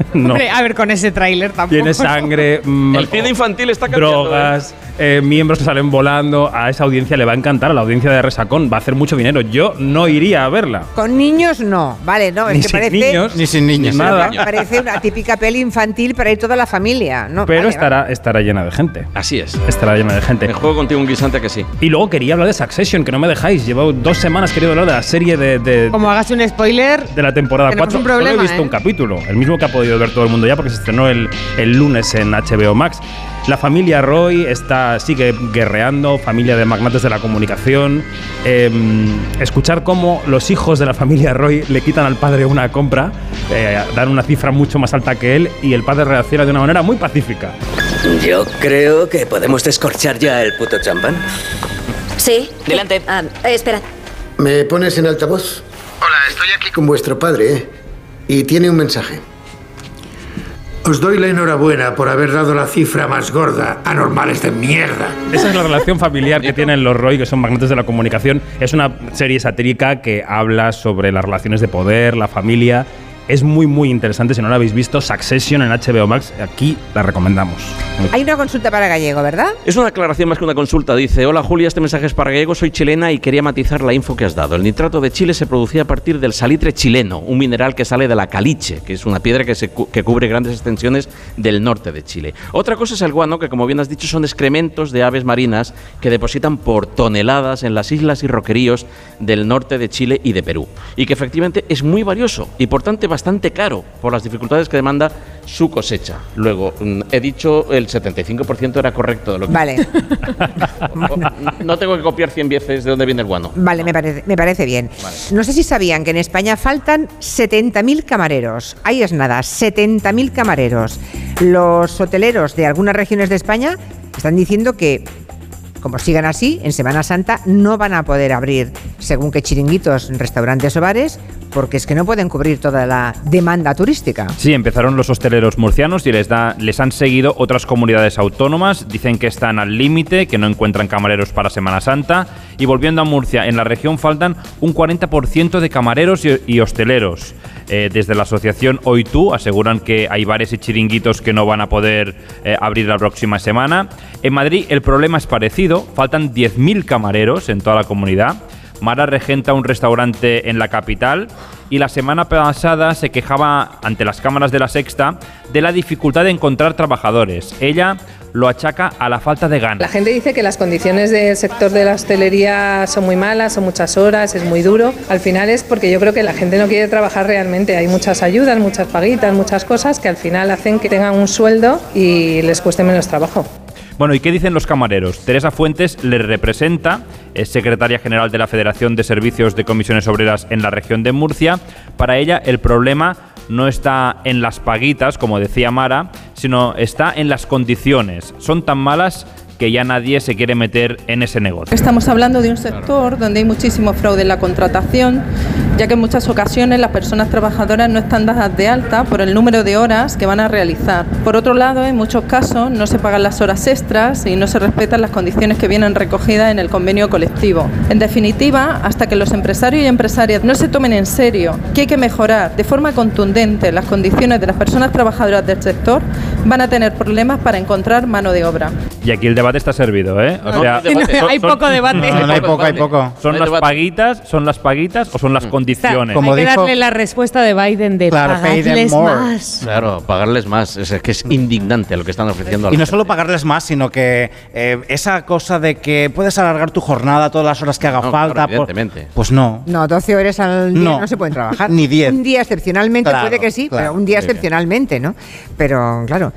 S3: no.
S10: Hombre, a ver, con ese tráiler tampoco.
S3: Tiene sangre, mm,
S40: El cine infantil está cambiando.
S3: drogas, eh, miembros que salen volando. A esa audiencia le va a encantar, a la audiencia de Resacón. Va a hacer mucho dinero. Yo no iría a verla.
S2: Con niños no, vale, no, es
S3: Ni
S2: que
S3: sin
S2: parece.
S3: niños, ni sin niños, nada.
S2: Parece una típica peli infantil para ir toda la familia. No,
S3: Pero
S2: vale,
S3: estará, estará llena de gente.
S40: Así es.
S3: Estará llena de gente.
S40: Me juego contigo un guisante que sí.
S3: Y luego quería hablar de Succession, que no me dejáis. Llevo dos semanas queriendo hablar de la serie de, de,
S10: Como hagas un spoiler,
S3: de la temporada
S10: Tenemos
S3: 4.
S10: un
S3: Solo he visto
S10: ¿eh?
S3: un capítulo, el mismo que ha podido ver todo el mundo ya porque se estrenó el, el lunes en HBO Max. La familia Roy está, sigue guerreando, familia de magnates de la comunicación. Em, escuchar cómo los hijos de la familia Roy le quitan al padre una compra, eh, dan una cifra mucho más alta que él y el padre reacciona de una manera muy pacífica.
S43: Yo creo que podemos descorchar ya el puto champán.
S42: Sí.
S43: Delante.
S42: Ah, eh, espera.
S44: ¿Me pones en altavoz? Hola, estoy aquí con vuestro padre, ¿eh? Y tiene un mensaje. Os doy la enhorabuena por haber dado la cifra más gorda a normales de mierda.
S9: Esa es la relación familiar que tienen los Roy, que son magnates de la comunicación. Es una serie satírica que habla sobre las relaciones de poder, la familia. Es muy, muy interesante. Si no la habéis visto, Succession en HBO Max, aquí la recomendamos.
S2: Hay una consulta para Gallego, ¿verdad?
S5: Es una aclaración más que una consulta. Dice, hola Julia, este mensaje es para Gallego, soy chilena y quería matizar la info que has dado. El nitrato de Chile se producía a partir del salitre chileno, un mineral que sale de la caliche, que es una piedra que, se cu- que cubre grandes extensiones del norte de Chile. Otra cosa es el guano, que como bien has dicho son excrementos de aves marinas que depositan por toneladas en las islas y roqueríos del norte de Chile y de Perú. Y que efectivamente es muy valioso y por tanto bastante caro por las dificultades que demanda su cosecha. Luego, mm, he dicho el 75% era correcto de lo que...
S2: Vale,
S5: No tengo que copiar 100 veces de dónde viene el guano.
S2: vale, me parece, me parece bien. No sé si sabían que en España faltan 70.000 camareros. Ahí es nada, 70.000 camareros. Los hoteleros de algunas regiones de España están diciendo que, como sigan así, en Semana Santa no van a poder abrir según qué chiringuitos, restaurantes o bares, porque es que no pueden cubrir toda la demanda turística.
S9: Sí, empezaron los hosteleros murcianos y les, da, les han seguido otras comunidades autónomas. Dicen que están al límite, que no encuentran camareros para Semana Santa. Y volviendo a Murcia, en la región faltan un 40% de camareros y, y hosteleros. Eh, desde la asociación Hoy Tú aseguran que hay bares y chiringuitos que no van a poder eh, abrir la próxima semana. En Madrid el problema es parecido, faltan 10.000 camareros en toda la comunidad. Mara regenta un restaurante en la capital y la semana pasada se quejaba ante las cámaras de la Sexta de la dificultad de encontrar trabajadores. Ella lo achaca a la falta de
S45: La
S9: ganas.
S45: gente dice que las condiciones del sector de la hostelería son muy malas, son muchas horas, es muy duro. Al final es porque yo creo que la gente no quiere trabajar realmente. Hay muchas ayudas, muchas paguitas, muchas cosas que al final hacen que tengan un sueldo y les cueste menos trabajo.
S9: Bueno, ¿y qué dicen los camareros? Teresa Fuentes le representa, es secretaria general de la Federación de Servicios de Comisiones Obreras en la región de Murcia. Para ella el problema no está en las paguitas, como decía Mara, sino está en las condiciones. Son tan malas que ya nadie se quiere meter en ese negocio.
S46: Estamos hablando de un sector donde hay muchísimo fraude en la contratación, ya que en muchas ocasiones las personas trabajadoras no están dadas de alta por el número de horas que van a realizar. Por otro lado, en muchos casos no se pagan las horas extras y no se respetan las condiciones que vienen recogidas en el convenio colectivo. En definitiva, hasta que los empresarios y empresarias no se tomen en serio que hay que mejorar de forma contundente las condiciones de las personas trabajadoras del sector, van a tener problemas para encontrar mano de obra.
S9: Y aquí el debate está servido, ¿eh?
S46: No, hay poco debate.
S7: No, no hay poco, hay poco.
S9: ¿Son
S46: No
S9: las
S46: debate.
S9: paguitas, son las paguitas o son las condiciones?
S7: Como
S10: Hay que darle la respuesta de Biden de
S7: Claro,
S10: pagarles más.
S5: Claro, pagarles más. Es que es indignante lo que están ofreciendo. a
S7: Y no
S5: gente.
S7: solo pagarles más, sino que eh, esa cosa de que puedes alargar tu jornada todas las horas que haga
S5: No,
S7: falta.
S5: claro,
S7: por-
S5: evidentemente.
S7: pues no.
S2: No, 12 horas al día no,
S7: No.
S2: se pueden trabajar.
S7: Ni 10.
S2: Un día excepcionalmente
S7: Claro,
S2: puede que sí,
S7: claro.
S2: pero un día excepcionalmente, ¿no? Pero claro,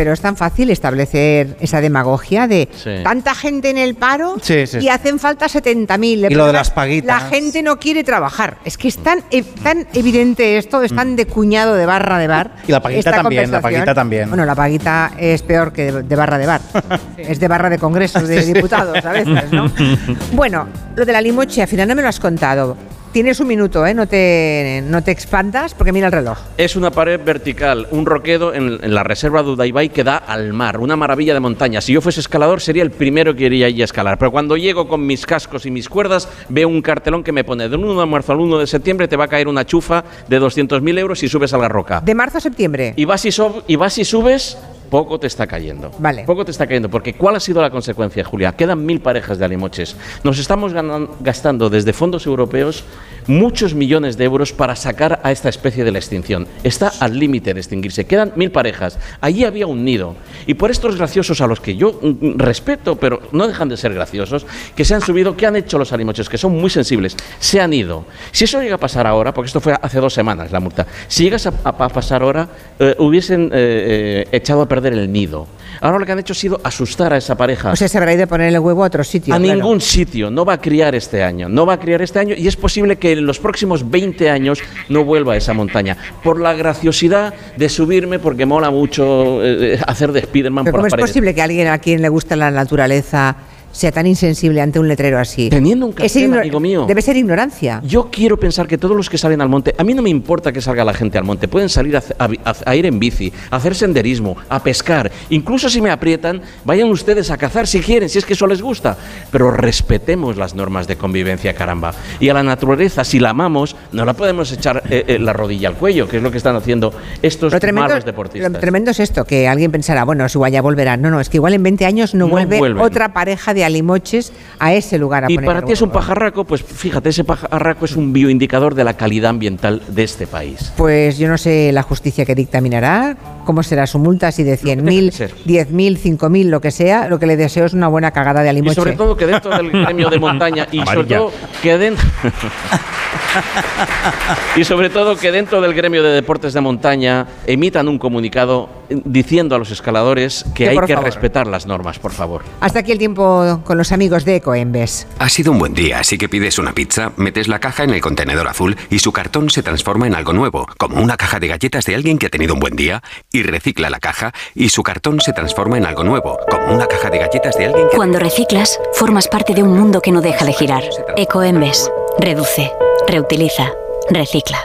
S2: pero es tan fácil establecer esa demagogia de
S7: Sí.
S2: tanta gente en el paro
S7: Sí, sí,
S2: y
S7: sí.
S2: hacen falta 70.000. El
S7: Y lo de las paguitas.
S2: La gente no quiere trabajar. Es que es tan, e- tan evidente esto, es tan de cuñado de barra de bar.
S7: Mm. Y la paguita también, la
S2: conversación.
S7: paguita también.
S2: Bueno, la paguita es peor que de, de barra de bar. Es de barra de congresos de diputados a veces, ¿no? Bueno, lo de la limoche, al final no me lo has contado. Tienes un minuto, ¿eh? No te, no te expandas porque mira el reloj.
S5: Es una pared vertical, un roquedo en, en la reserva de Udaibai que da al mar, una maravilla de montaña. Si yo fuese escalador sería el primero que iría allí a escalar. Pero cuando llego con mis cascos y mis cuerdas, veo un cartelón que me pone del 1 de marzo al 1 de septiembre te va a caer una chufa de 200.000 euros si subes a la roca.
S2: De marzo a septiembre.
S5: Y vas y, sob- y vas y subes, poco te está cayendo.
S2: Vale.
S5: Poco te está cayendo, porque ¿cuál ha sido la consecuencia, Julia? Quedan mil parejas de alimoches. Nos estamos gastando desde fondos europeos muchos millones de euros para sacar a esta especie de la extinción. Está al límite de extinguirse. Quedan mil parejas. Allí había un nido. Y por estos graciosos a los que yo mm, respeto, pero no dejan de ser graciosos, que se han subido, ¿qué han hecho los alimoches? Que son muy sensibles. Se han ido. Si eso llega a pasar ahora, porque esto fue hace dos semanas la multa, si llegas a, a- pasar ahora, eh, hubiesen eh, eh, echado a perder el nido. Ahora lo que han hecho ha sido asustar a esa pareja.
S2: O sea, se habrá ido a poner el huevo a otro sitio.
S5: A
S2: claro.
S5: ningún sitio, no va a criar este año, no va a criar este año y es posible que en los próximos 20 años no vuelva a esa montaña. Por la graciosidad de subirme, porque mola mucho eh, eh, hacer de Spiderman por
S2: ¿cómo
S5: las
S2: es
S5: paredes.
S2: posible que alguien a quien le gusta la naturaleza sea tan insensible ante un letrero así.
S5: Teniendo un cartel, amigo mío.
S2: Debe ser ignorancia.
S5: Yo quiero pensar que todos los que salen al monte, a mí no me importa que salga la gente al monte, pueden salir a, a- a- a ir en bici, a hacer senderismo, a pescar, incluso si me aprietan, vayan ustedes a cazar si quieren, si es que eso les gusta, pero respetemos las normas de convivencia, caramba. Y a la naturaleza, si la amamos, no la podemos echar eh, eh, la rodilla al cuello, que es lo que están haciendo estos
S2: Lo tremendo,
S5: malos
S2: lo
S5: deportistas.
S2: tremendo es esto, que alguien pensará, bueno, es igual ya volverá. No, no, es que igual en 20 años no,
S5: No
S2: vuelve
S5: vuelven.
S2: otra pareja de alimoches a ese lugar a
S5: Y
S2: poner
S5: para ti es un pajarraco, pues fíjate, ese pajarraco es un bioindicador de la calidad ambiental de este país.
S2: Pues yo no sé la justicia que dictaminará, cómo será su multa, si de 100.000,
S5: ser.
S2: 10.000, 5.000, lo que sea. Lo que le deseo es una buena cagada de
S5: Y
S2: alimoche.
S5: sobre todo que dentro del gremio de montaña y sobre todo que dentro y sobre todo que dentro del gremio de deportes de montaña emitan un comunicado diciendo a los escaladores que,
S2: Que
S5: hay que
S2: favor.
S5: respetar las normas, por favor.
S2: Hasta aquí el tiempo con los amigos de Ecoembes.
S47: Ha sido un buen día, así que pides una pizza, metes la caja en el contenedor azul y su cartón se transforma en algo nuevo, como una caja de galletas de alguien que ha tenido un buen día, y recicla la caja y su cartón se transforma en algo nuevo, como una caja de galletas de alguien que...
S35: Cuando reciclas, formas parte de un mundo que no deja de girar. Ecoembes. Reduce, reutiliza, recicla.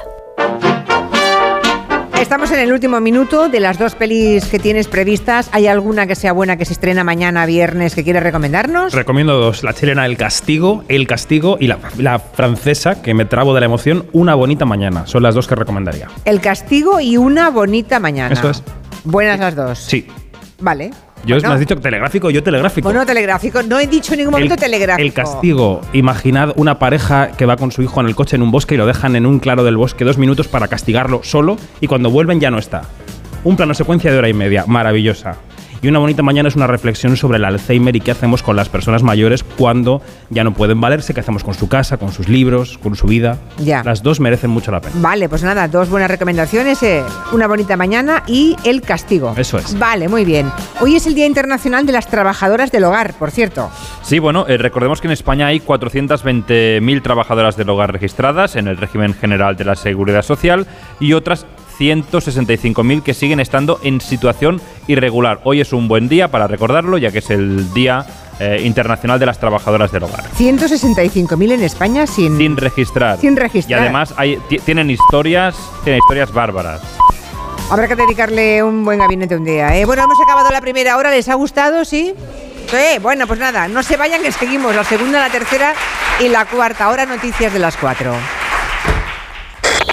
S2: Estamos en el último minuto de las dos pelis que tienes previstas. ¿Hay alguna que sea buena que se estrena mañana viernes que quieres recomendarnos?
S3: Recomiendo dos, la chilena El Castigo, El Castigo y la, la francesa, que me trabo de la emoción, Una Bonita Mañana. Son las dos que recomendaría.
S2: El castigo y una bonita mañana.
S3: Eso es.
S2: Buenas las dos.
S3: Sí.
S2: Vale.
S3: Yo
S2: Bueno.
S3: me has dicho telegráfico, yo telegráfico.
S2: Bueno, telegráfico. No he dicho en ningún momento
S3: el,
S2: telegráfico.
S3: el castigo. Imaginad una pareja que va con su hijo en el coche en un bosque y lo dejan en un claro del bosque dos minutos para castigarlo solo y cuando vuelven ya no está. Un plano secuencia de hora y media, maravillosa. Y una bonita mañana es una reflexión sobre el Alzheimer y qué hacemos con las personas mayores cuando ya no pueden valerse, qué hacemos con su casa, con sus libros, con su vida.
S2: Ya.
S3: Las dos merecen mucho la pena.
S2: Vale, pues nada, dos buenas recomendaciones, eh, una bonita mañana y el castigo.
S3: Eso es.
S2: Vale, muy bien. Hoy es el Día Internacional de las Trabajadoras del Hogar, por cierto.
S9: Sí, bueno, eh, recordemos que en España hay 420.000 trabajadoras del hogar registradas en el régimen general de la seguridad social y otras 165.000 que siguen estando en situación irregular. Hoy es un buen día para recordarlo, ya que es el Día eh, Internacional de las Trabajadoras del Hogar.
S2: 165.000 en España sin...
S9: Sin registrar.
S2: Sin registrar.
S9: Y además hay, tienen historias, tienen historias bárbaras.
S2: Habrá que dedicarle un buen gabinete un día. ¿eh? Bueno, hemos acabado la primera hora. ¿Les ha gustado? ¿Sí? Sí, bueno, pues nada, no se vayan que seguimos. La segunda, la tercera y la cuarta. Ahora noticias de las cuatro.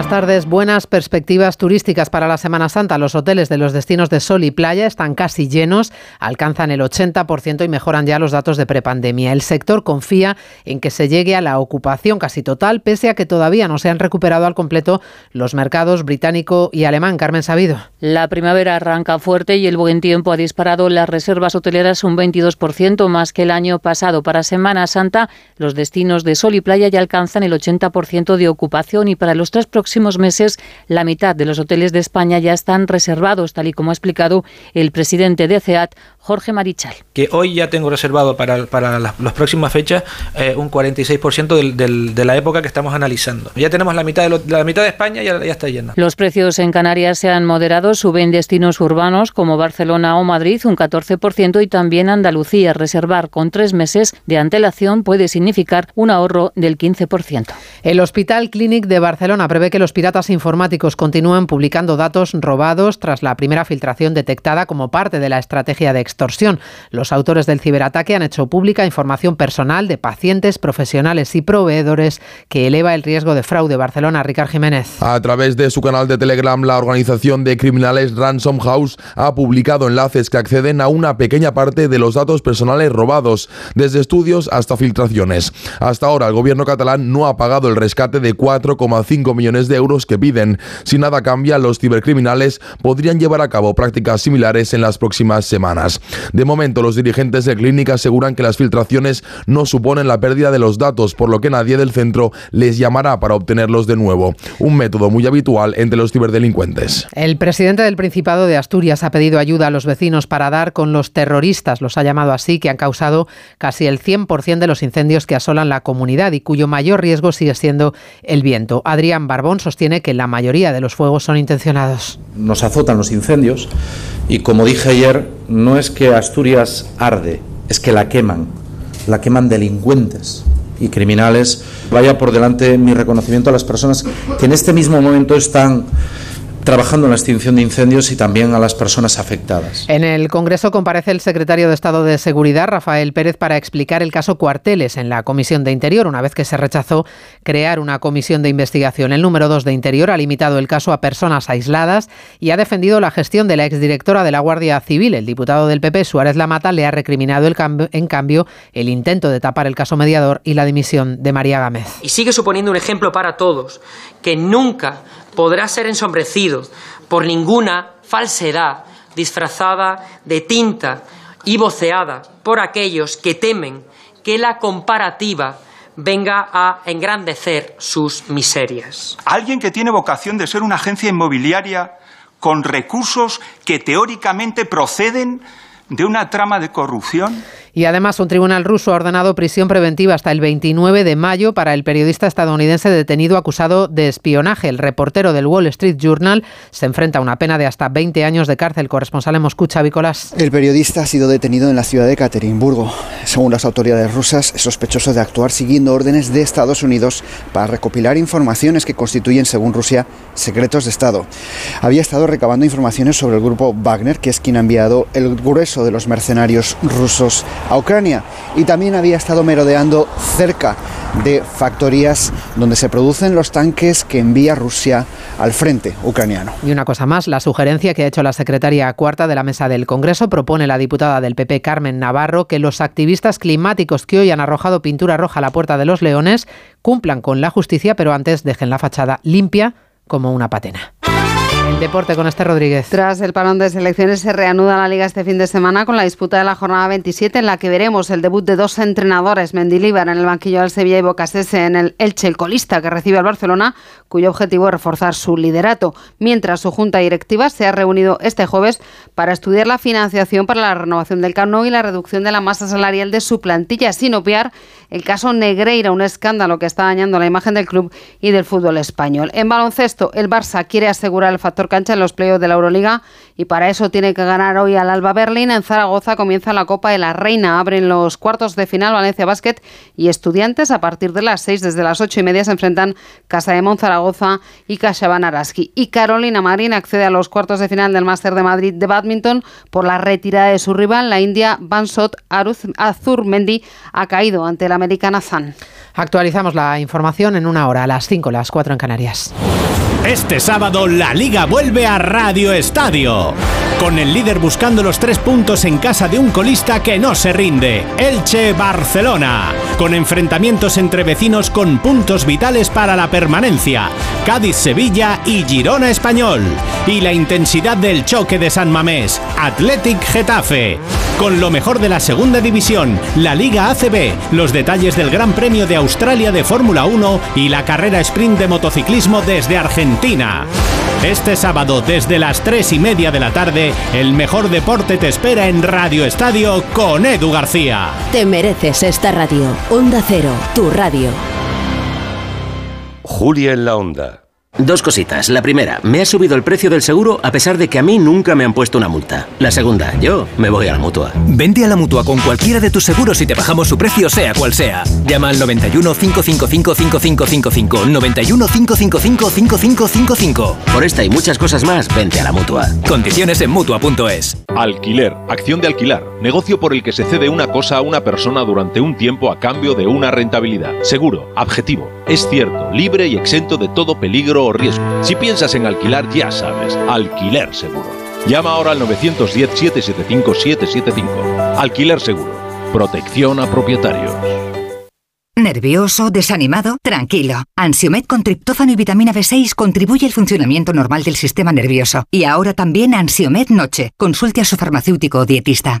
S48: Buenas tardes. Buenas perspectivas turísticas para la Semana Santa. Los hoteles de los destinos de sol y playa están casi llenos, alcanzan el 80% y mejoran ya los datos de prepandemia. El sector confía en que se llegue a la ocupación casi total, pese a que todavía no se han recuperado al completo los mercados británico y alemán. Carmen Sabido.
S49: La primavera arranca fuerte y el buen tiempo ha disparado las reservas hoteleras un 22% más que el año pasado. Para Semana Santa, los destinos de sol y playa ya alcanzan el 80% de ocupación y para los tres próximos meses la mitad de los hoteles de España ya están reservados, tal y como ha explicado el presidente de CEAT, Jorge Marichal.
S50: que hoy ya tengo reservado para, para las, las próximas fechas eh, un 46% del- del- de la época que estamos analizando. Ya tenemos la mitad de, lo- la mitad de España, ya, ya está llena.
S49: Los precios en Canarias se han moderado, suben destinos urbanos como Barcelona o Madrid un 14% y también Andalucía. Reservar con tres meses de antelación puede significar un ahorro del 15%.
S48: El Hospital Clínic de Barcelona prevé que los piratas informáticos continúen publicando datos robados tras la primera filtración detectada como parte de la estrategia de extorsión. Los autores del ciberataque han hecho pública información personal de pacientes, profesionales y proveedores que eleva el riesgo de fraude. Barcelona, Ricard Jiménez.
S51: A través de su canal de Telegram, la organización de criminales Ransom House ha publicado enlaces que acceden a una pequeña parte de los datos personales robados, desde estudios hasta filtraciones. Hasta ahora, el gobierno catalán no ha pagado el rescate de 4,5 millones de euros que piden. Si nada cambia, los cibercriminales podrían llevar a cabo prácticas similares en las próximas semanas. De momento, los dirigentes de Clínica aseguran que las filtraciones no suponen la pérdida de los datos, por lo que nadie del centro les llamará para obtenerlos de nuevo. Un método muy habitual entre los ciberdelincuentes.
S48: El presidente del Principado de Asturias ha pedido ayuda a los vecinos para dar con los terroristas, los ha llamado así, que han causado casi el 100% de los incendios que asolan la comunidad y cuyo mayor riesgo sigue siendo el viento. Adrián Barbón sostiene que la mayoría de los fuegos son intencionados.
S52: Nos azotan los incendios y como dije ayer, no es que Asturias arde, es que la queman, la queman delincuentes y criminales. Vaya por delante mi reconocimiento a las personas que en este mismo momento están trabajando en la extinción de incendios y también a las personas afectadas.
S48: En el Congreso comparece el secretario de Estado de Seguridad, Rafael Pérez, para explicar el caso Cuarteles en la Comisión de Interior, una vez que se rechazó crear una comisión de investigación. El número 2 de Interior ha limitado el caso a personas aisladas y ha defendido la gestión de la exdirectora de la Guardia Civil. El diputado del PP, Suárez Lamata, le ha recriminado el cambio, en cambio el intento de tapar el caso mediador y la dimisión de María Gámez.
S53: Y sigue suponiendo un ejemplo para todos, que nunca podrá ser ensombrecido por ninguna falsedad disfrazada de tinta y voceada por aquellos que temen que la comparativa venga a engrandecer sus miserias.
S54: Alguien que tiene vocación de ser una agencia inmobiliaria con recursos que teóricamente proceden de una trama de corrupción?
S48: Y además un tribunal ruso ha ordenado prisión preventiva hasta el 29 de mayo para el periodista estadounidense detenido acusado de espionaje. El reportero del Wall Street Journal se enfrenta a una pena de hasta 20 años de cárcel. Corresponsal en Moscú, Xavi.
S55: El periodista ha sido detenido en la ciudad de Katerinburgo. Según las autoridades rusas, es sospechoso de actuar siguiendo órdenes de Estados Unidos para recopilar informaciones que constituyen, según Rusia, secretos de Estado. Había estado recabando informaciones sobre el grupo Wagner, que es quien ha enviado el grueso de los mercenarios rusos a Ucrania y también había estado merodeando cerca de factorías donde se producen los tanques que envía Rusia al frente ucraniano.
S48: Y una cosa más, la sugerencia que ha hecho la secretaria cuarta de la mesa del Congreso propone la diputada del PP Carmen Navarro que los activistas climáticos que hoy han arrojado pintura roja a la puerta de los leones cumplan con la justicia, pero antes dejen la fachada limpia como una patena. Deporte con este Rodríguez.
S56: Tras el parón de selecciones se reanuda la liga este fin de semana con la disputa de la jornada 27 en la que veremos el debut de dos entrenadores, Mendilíbar en el banquillo del Sevilla y Bocasese en el Elche, el colista que recibe al Barcelona, cuyo objetivo es reforzar su liderato, mientras su junta directiva se ha reunido este jueves para estudiar la financiación para la renovación del Camp y la reducción de la masa salarial de su plantilla, sin obviar el caso Negreira, un escándalo que está dañando la imagen del club y del fútbol español. En baloncesto, el Barça quiere asegurar el factor cancha en los playoffs de la Euroliga y para eso tiene que ganar hoy al Alba Berlín. En Zaragoza comienza la Copa de la Reina. Abren los cuartos de final Valencia Basket y Estudiantes. A partir de las 6, desde las ocho y media, se enfrentan Casa de Zaragoza y Caixaban Araski. Y Carolina Marín accede a los cuartos de final del Máster de Madrid de Badminton por la retirada de su rival. La India Bansot Azur Mendy ha caído ante la americana Zan.
S48: Actualizamos la información en una hora, a las 5, las 4 en Canarias.
S45: Este sábado la liga vuelve a Radio Estadio. Con el líder buscando los tres puntos en casa de un colista que no se rinde, Elche Barcelona. Con enfrentamientos entre vecinos con puntos vitales para la permanencia, Cádiz Sevilla y Girona Español. Y la intensidad del choque de San Mamés, Athletic Getafe. Con lo mejor de la segunda división, la Liga ACB, los detalles del Gran Premio de Australia de Fórmula 1 y la carrera sprint de motociclismo desde Argentina. Este sábado desde las 3 y media de la tarde, el mejor deporte te espera en Radio Estadio con Edu García.
S35: Te mereces esta radio. Onda Cero, tu radio.
S57: Julia en la Onda.
S58: Dos cositas. La primera, me ha subido el precio del seguro a pesar de que a mí nunca me han puesto una multa. La segunda, yo me voy a la mutua.
S59: Vente a la mutua con cualquiera de tus seguros y te bajamos su precio, sea cual sea. Llama al 91 555 5555. 91 555 5555.
S58: Por esta y muchas cosas más, vente a la mutua.
S59: Condiciones en mutua.es.
S60: Alquiler, acción de alquilar, negocio por el que se cede una cosa a una persona durante un tiempo a cambio de una rentabilidad. Seguro, objetivo, es cierto, libre y exento de todo peligro o riesgo. Si piensas en alquilar, ya sabes, alquiler seguro. Llama ahora al 910-775-775. Alquiler seguro. Protección a propietarios.
S61: ¿Nervioso? ¿Desanimado? Tranquilo. Ansiomed con triptófano y vitamina B6 contribuye al funcionamiento normal del sistema nervioso. Y ahora también Ansiomed Noche. Consulte a su farmacéutico o dietista.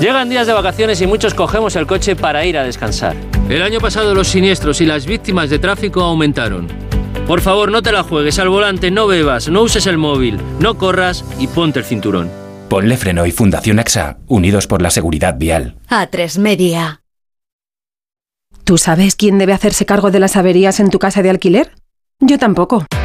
S62: Llegan días de vacaciones y muchos cogemos el coche para ir a descansar. El año pasado los siniestros y las víctimas de tráfico aumentaron. Por favor, no te la juegues al volante, no bebas, no uses el móvil, no corras y ponte el cinturón.
S63: Ponle Freno y Fundación AXA, unidos por la seguridad vial.
S27: A3 Media.
S64: ¿Tú sabes quién debe hacerse cargo de las averías en tu casa de alquiler? Yo tampoco.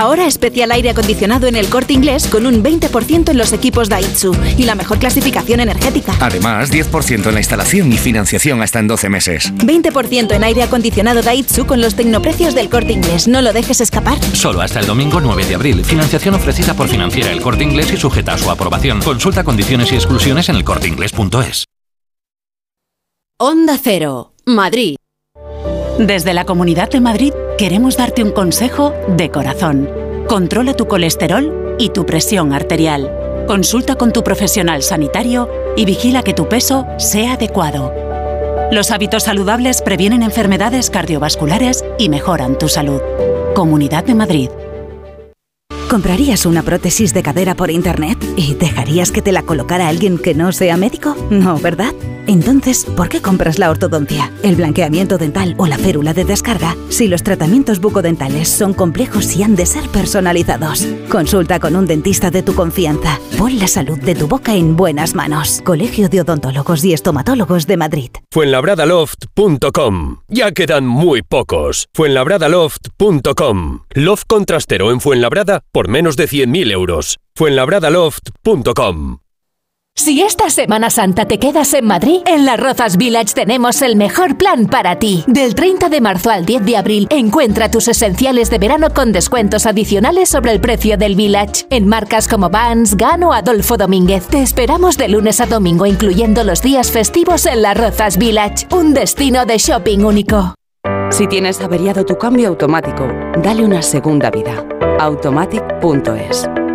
S27: Ahora especial aire acondicionado en el corte inglés con un 20% en los equipos Daitsu y la mejor clasificación energética.
S65: Además, 10% en la instalación y financiación hasta en 12 meses.
S27: 20% en aire acondicionado Daitsu con los tecnoprecios del corte inglés. No lo dejes escapar.
S65: Solo hasta el domingo 9 de abril. Financiación ofrecida por Financiera el Corte Inglés y sujeta a su aprobación. Consulta condiciones y exclusiones en elcorteinglés.es.
S35: Onda Cero, Madrid.
S56: Desde la Comunidad de Madrid queremos darte un consejo de corazón. Controla tu colesterol y tu presión arterial. Consulta con tu profesional sanitario y vigila que tu peso sea adecuado. Los hábitos saludables previenen enfermedades cardiovasculares y mejoran tu salud. Comunidad de Madrid.
S27: ¿Comprarías una prótesis de cadera por internet y dejarías que te la colocara alguien que no sea médico? No, ¿verdad? Entonces, ¿por qué compras la ortodoncia, el blanqueamiento dental o la férula de descarga si los tratamientos bucodentales son complejos y han de ser personalizados? Consulta con un dentista de tu confianza. Pon la salud de tu boca en buenas manos. Colegio de Odontólogos y Estomatólogos de Madrid.
S66: Fuenlabradaloft.com. Ya quedan muy pocos. Fuenlabradaloft.com. Loft contrastero en Fuenlabrada por menos de 100.000 euros. Fuenlabradaloft.com.
S27: Si esta Semana Santa te quedas en Madrid, en Las Rozas Village tenemos el mejor plan para ti. Del 30 de marzo al 10 de abril, encuentra tus esenciales de verano con descuentos adicionales sobre el precio del Village. En marcas como Vans, Gano Adolfo Domínguez. Te esperamos de lunes a domingo, incluyendo los días festivos en Las Rozas Village. Un destino de shopping único.
S67: Si tienes averiado tu cambio automático, dale una segunda vida. Automatic.es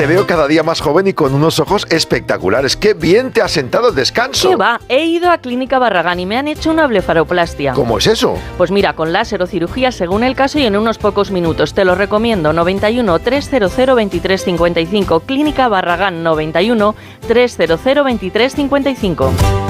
S68: Te veo cada día más joven y con unos ojos espectaculares. ¡Qué bien te ha sentado el descanso!
S45: ¿Qué va? He ido a Clínica Barragán y me han hecho una blefaroplastia.
S68: ¿Cómo es eso?
S45: Pues mira, con láser o cirugía según el caso y en unos pocos minutos. Te lo recomiendo. 91 300 2355. Clínica Barragán 91 300 2355.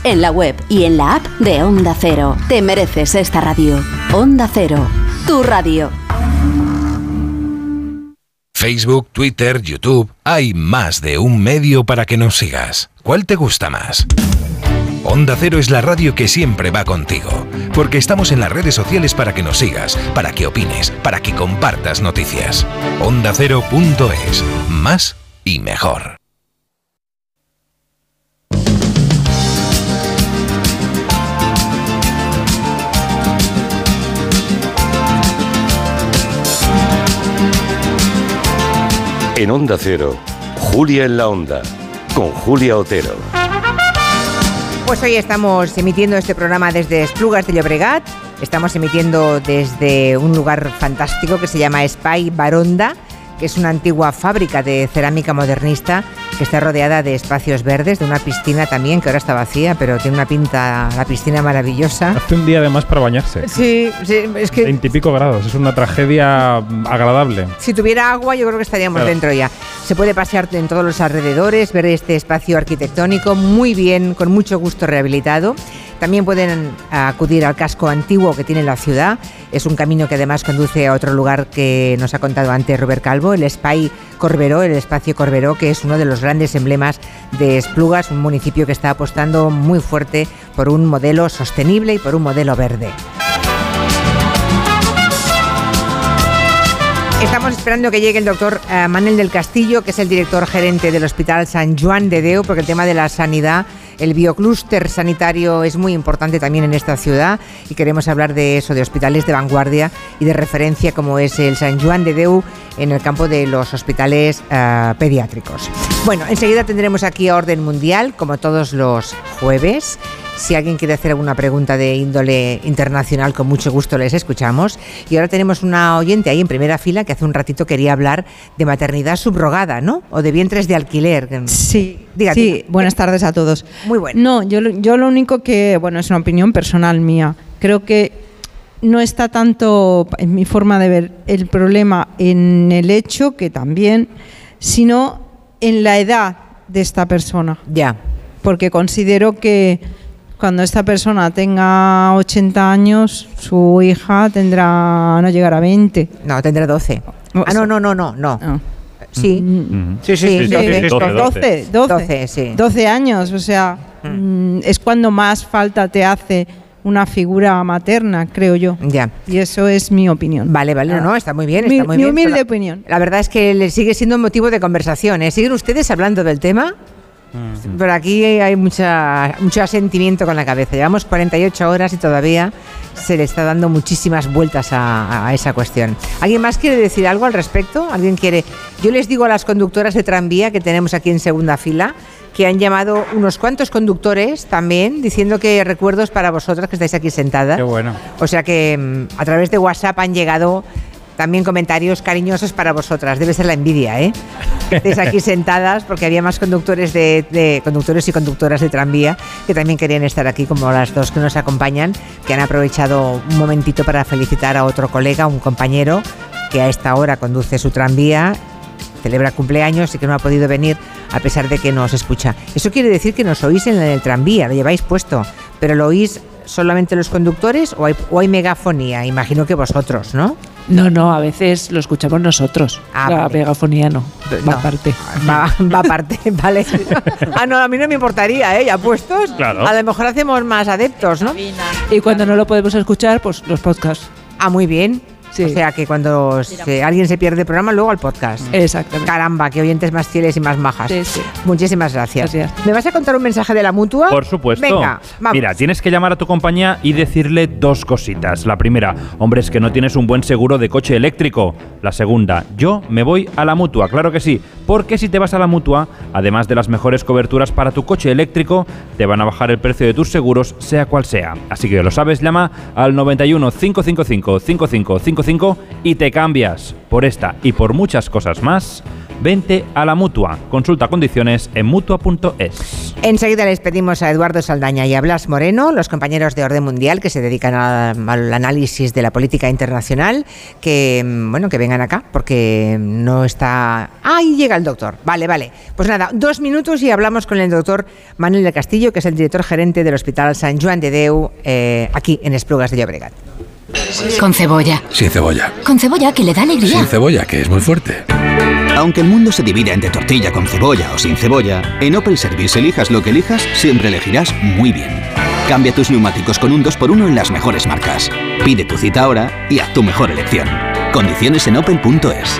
S35: en la web y en la app de Onda Cero. Te mereces esta radio. Onda Cero, tu radio.
S69: Facebook, Twitter, YouTube, hay más de un medio para que nos sigas. ¿Cuál te gusta más?
S55: Onda Cero es la radio que siempre va contigo, porque estamos en las redes sociales para que nos sigas, para que opines, para que compartas noticias. Onda Cero.es, más y mejor.
S26: En Onda Cero, Julia en la Onda, con Julia Otero.
S2: Pues hoy estamos emitiendo este programa desde Esplugas de Llobregat. Estamos emitiendo desde un lugar fantástico que se llama Spy Baronda, que es una antigua fábrica de cerámica modernista que está rodeada de espacios verdes, de una piscina también que ahora está vacía, pero tiene una pinta la piscina maravillosa.
S3: Hace un día además para bañarse.
S2: Sí, sí es que
S3: 20 y pico grados, es una tragedia agradable.
S2: si tuviera agua yo creo que estaríamos
S3: Claro.
S2: dentro ya. Se puede pasear en todos los alrededores, ver este espacio arquitectónico muy bien, con mucho gusto rehabilitado. También pueden acudir al casco antiguo que tiene la ciudad. Es un camino que además conduce a otro lugar que nos ha contado antes Robert Calvo, el Spy Corberó, el espacio Corberó, que es uno de los grandes emblemas de Esplugas, un municipio que está apostando muy fuerte por un modelo sostenible y por un modelo verde. Estamos esperando que llegue el doctor eh, Manuel del Castillo, que es el director gerente del Hospital San Juan de Deu, porque el tema de la sanidad, el bioclúster sanitario es muy importante también en esta ciudad y queremos hablar de eso, de hospitales de vanguardia y de referencia como es el San Juan de Deu en el campo de los hospitales eh, pediátricos. Bueno, enseguida tendremos aquí a Orden Mundial, como todos los jueves. Si alguien quiere hacer alguna pregunta de índole internacional, con mucho gusto les escuchamos. Y ahora tenemos una oyente ahí en primera fila que hace un ratito quería hablar de maternidad subrogada, ¿no? O de vientres de alquiler.
S70: Sí,
S2: diga.
S70: buenas tardes a todos.
S2: Muy bueno.
S70: No, yo, yo lo único que, bueno, es una opinión personal mía. Creo que no está tanto, en mi forma de ver, el problema en el hecho, que también, sino en la edad de esta persona.
S2: Ya.
S70: Porque considero que cuando esta persona tenga 80 años, su hija tendrá, no llegará a 20.
S2: No, tendrá 12. Ah, no, no, no, no, no. Sí.
S70: Sí,
S2: sí, sí, sí, sí,
S70: 12, 12,
S2: 12, sí.
S70: 12 años, o sea, mm, es cuando más falta te hace una figura materna, creo yo.
S2: Ya.
S70: Y eso es mi opinión.
S2: Vale, vale, no, no, está muy bien,
S70: Mi-
S2: está muy
S70: mi
S2: bien.
S70: humilde
S2: La-
S70: opinión.
S2: La verdad es que le sigue siendo motivo de conversación. ¿eh? ¿Siguen ustedes hablando del tema? Por aquí hay mucha, mucho asentimiento con la cabeza. Llevamos 48 horas y todavía se le está dando muchísimas vueltas a, a esa cuestión. ¿Alguien más quiere decir algo al respecto? ¿Alguien quiere? Yo les digo a las conductoras de tranvía que tenemos aquí en segunda fila que han llamado unos cuantos conductores también diciendo que recuerdos para vosotras que estáis aquí sentadas.
S3: Qué bueno.
S2: O sea que mm, a través de WhatsApp han llegado también comentarios cariñosos para vosotras. Debe ser la envidia, ¿eh? Que estéis aquí sentadas porque había más conductores de, de- conductores y conductoras de tranvía que también querían estar aquí, como las dos que nos acompañan, que han aprovechado un momentito para felicitar a otro colega, un compañero que a esta hora conduce su tranvía celebra cumpleaños y que no ha podido venir a pesar de que nos escucha. Eso quiere decir que nos oís en el tranvía, lo lleváis puesto, pero lo oís solamente los conductores o hay, o hay megafonía, imagino que vosotros, ¿no?
S6: No, no, a veces lo escuchamos nosotros.
S2: Ah,
S6: la
S2: vale.
S6: megafonía no, va
S2: No.
S6: aparte.
S2: Va, va aparte, vale. Ah, no, a mí no me importaría, ¿eh? Ya puestos.
S6: Claro.
S2: A lo mejor hacemos más adeptos, ¿no?
S6: Y cuando no lo podemos escuchar, pues los podcasts.
S2: Ah, muy bien. O sea que cuando se- alguien se pierde el programa, luego al podcast.
S6: Exactamente.
S2: Caramba, qué oyentes más fieles y más majas.
S6: Sí, sí.
S2: Muchísimas gracias. ¿Me vas a contar un mensaje de la mutua?
S9: Por supuesto.
S2: Venga, vamos.
S9: Mira, tienes que llamar a tu compañía y decirle dos cositas. La primera, hombre, es que no tienes un buen seguro de coche eléctrico. La segunda, yo me voy a la mutua, claro que sí. Porque si te vas a la mutua, además de las mejores coberturas para tu coche eléctrico, te van a bajar el precio de tus seguros, sea cual sea. Así que lo sabes, llama al 91 555 5555 y te cambias. Por esta y por muchas cosas más, vente a la mutua. Consulta condiciones en mutua.es.
S2: Enseguida les pedimos a Eduardo Saldaña y a Blas Moreno, los compañeros de Orden Mundial que se dedican al análisis de la política internacional, que mm, bueno que vengan acá porque no está. ¡Ay! llega el doctor. Vale, vale. Pues nada, dos minutos y hablamos con el doctor Manuel del Castillo, que es el director gerente del Hospital San Juan de Deu, eh, aquí en Esplugas de Llobregat.
S71: Con cebolla.
S28: Sin cebolla.
S71: Con cebolla que le da alegría.
S28: Sin cebolla, que es muy fuerte.
S72: Aunque el mundo se divida entre tortilla con cebolla o sin cebolla, en Opel Service elijas lo que elijas, siempre elegirás muy bien. Cambia tus neumáticos con un 2x1 en las mejores marcas. Pide tu cita ahora y haz tu mejor elección. Condiciones en opel.es.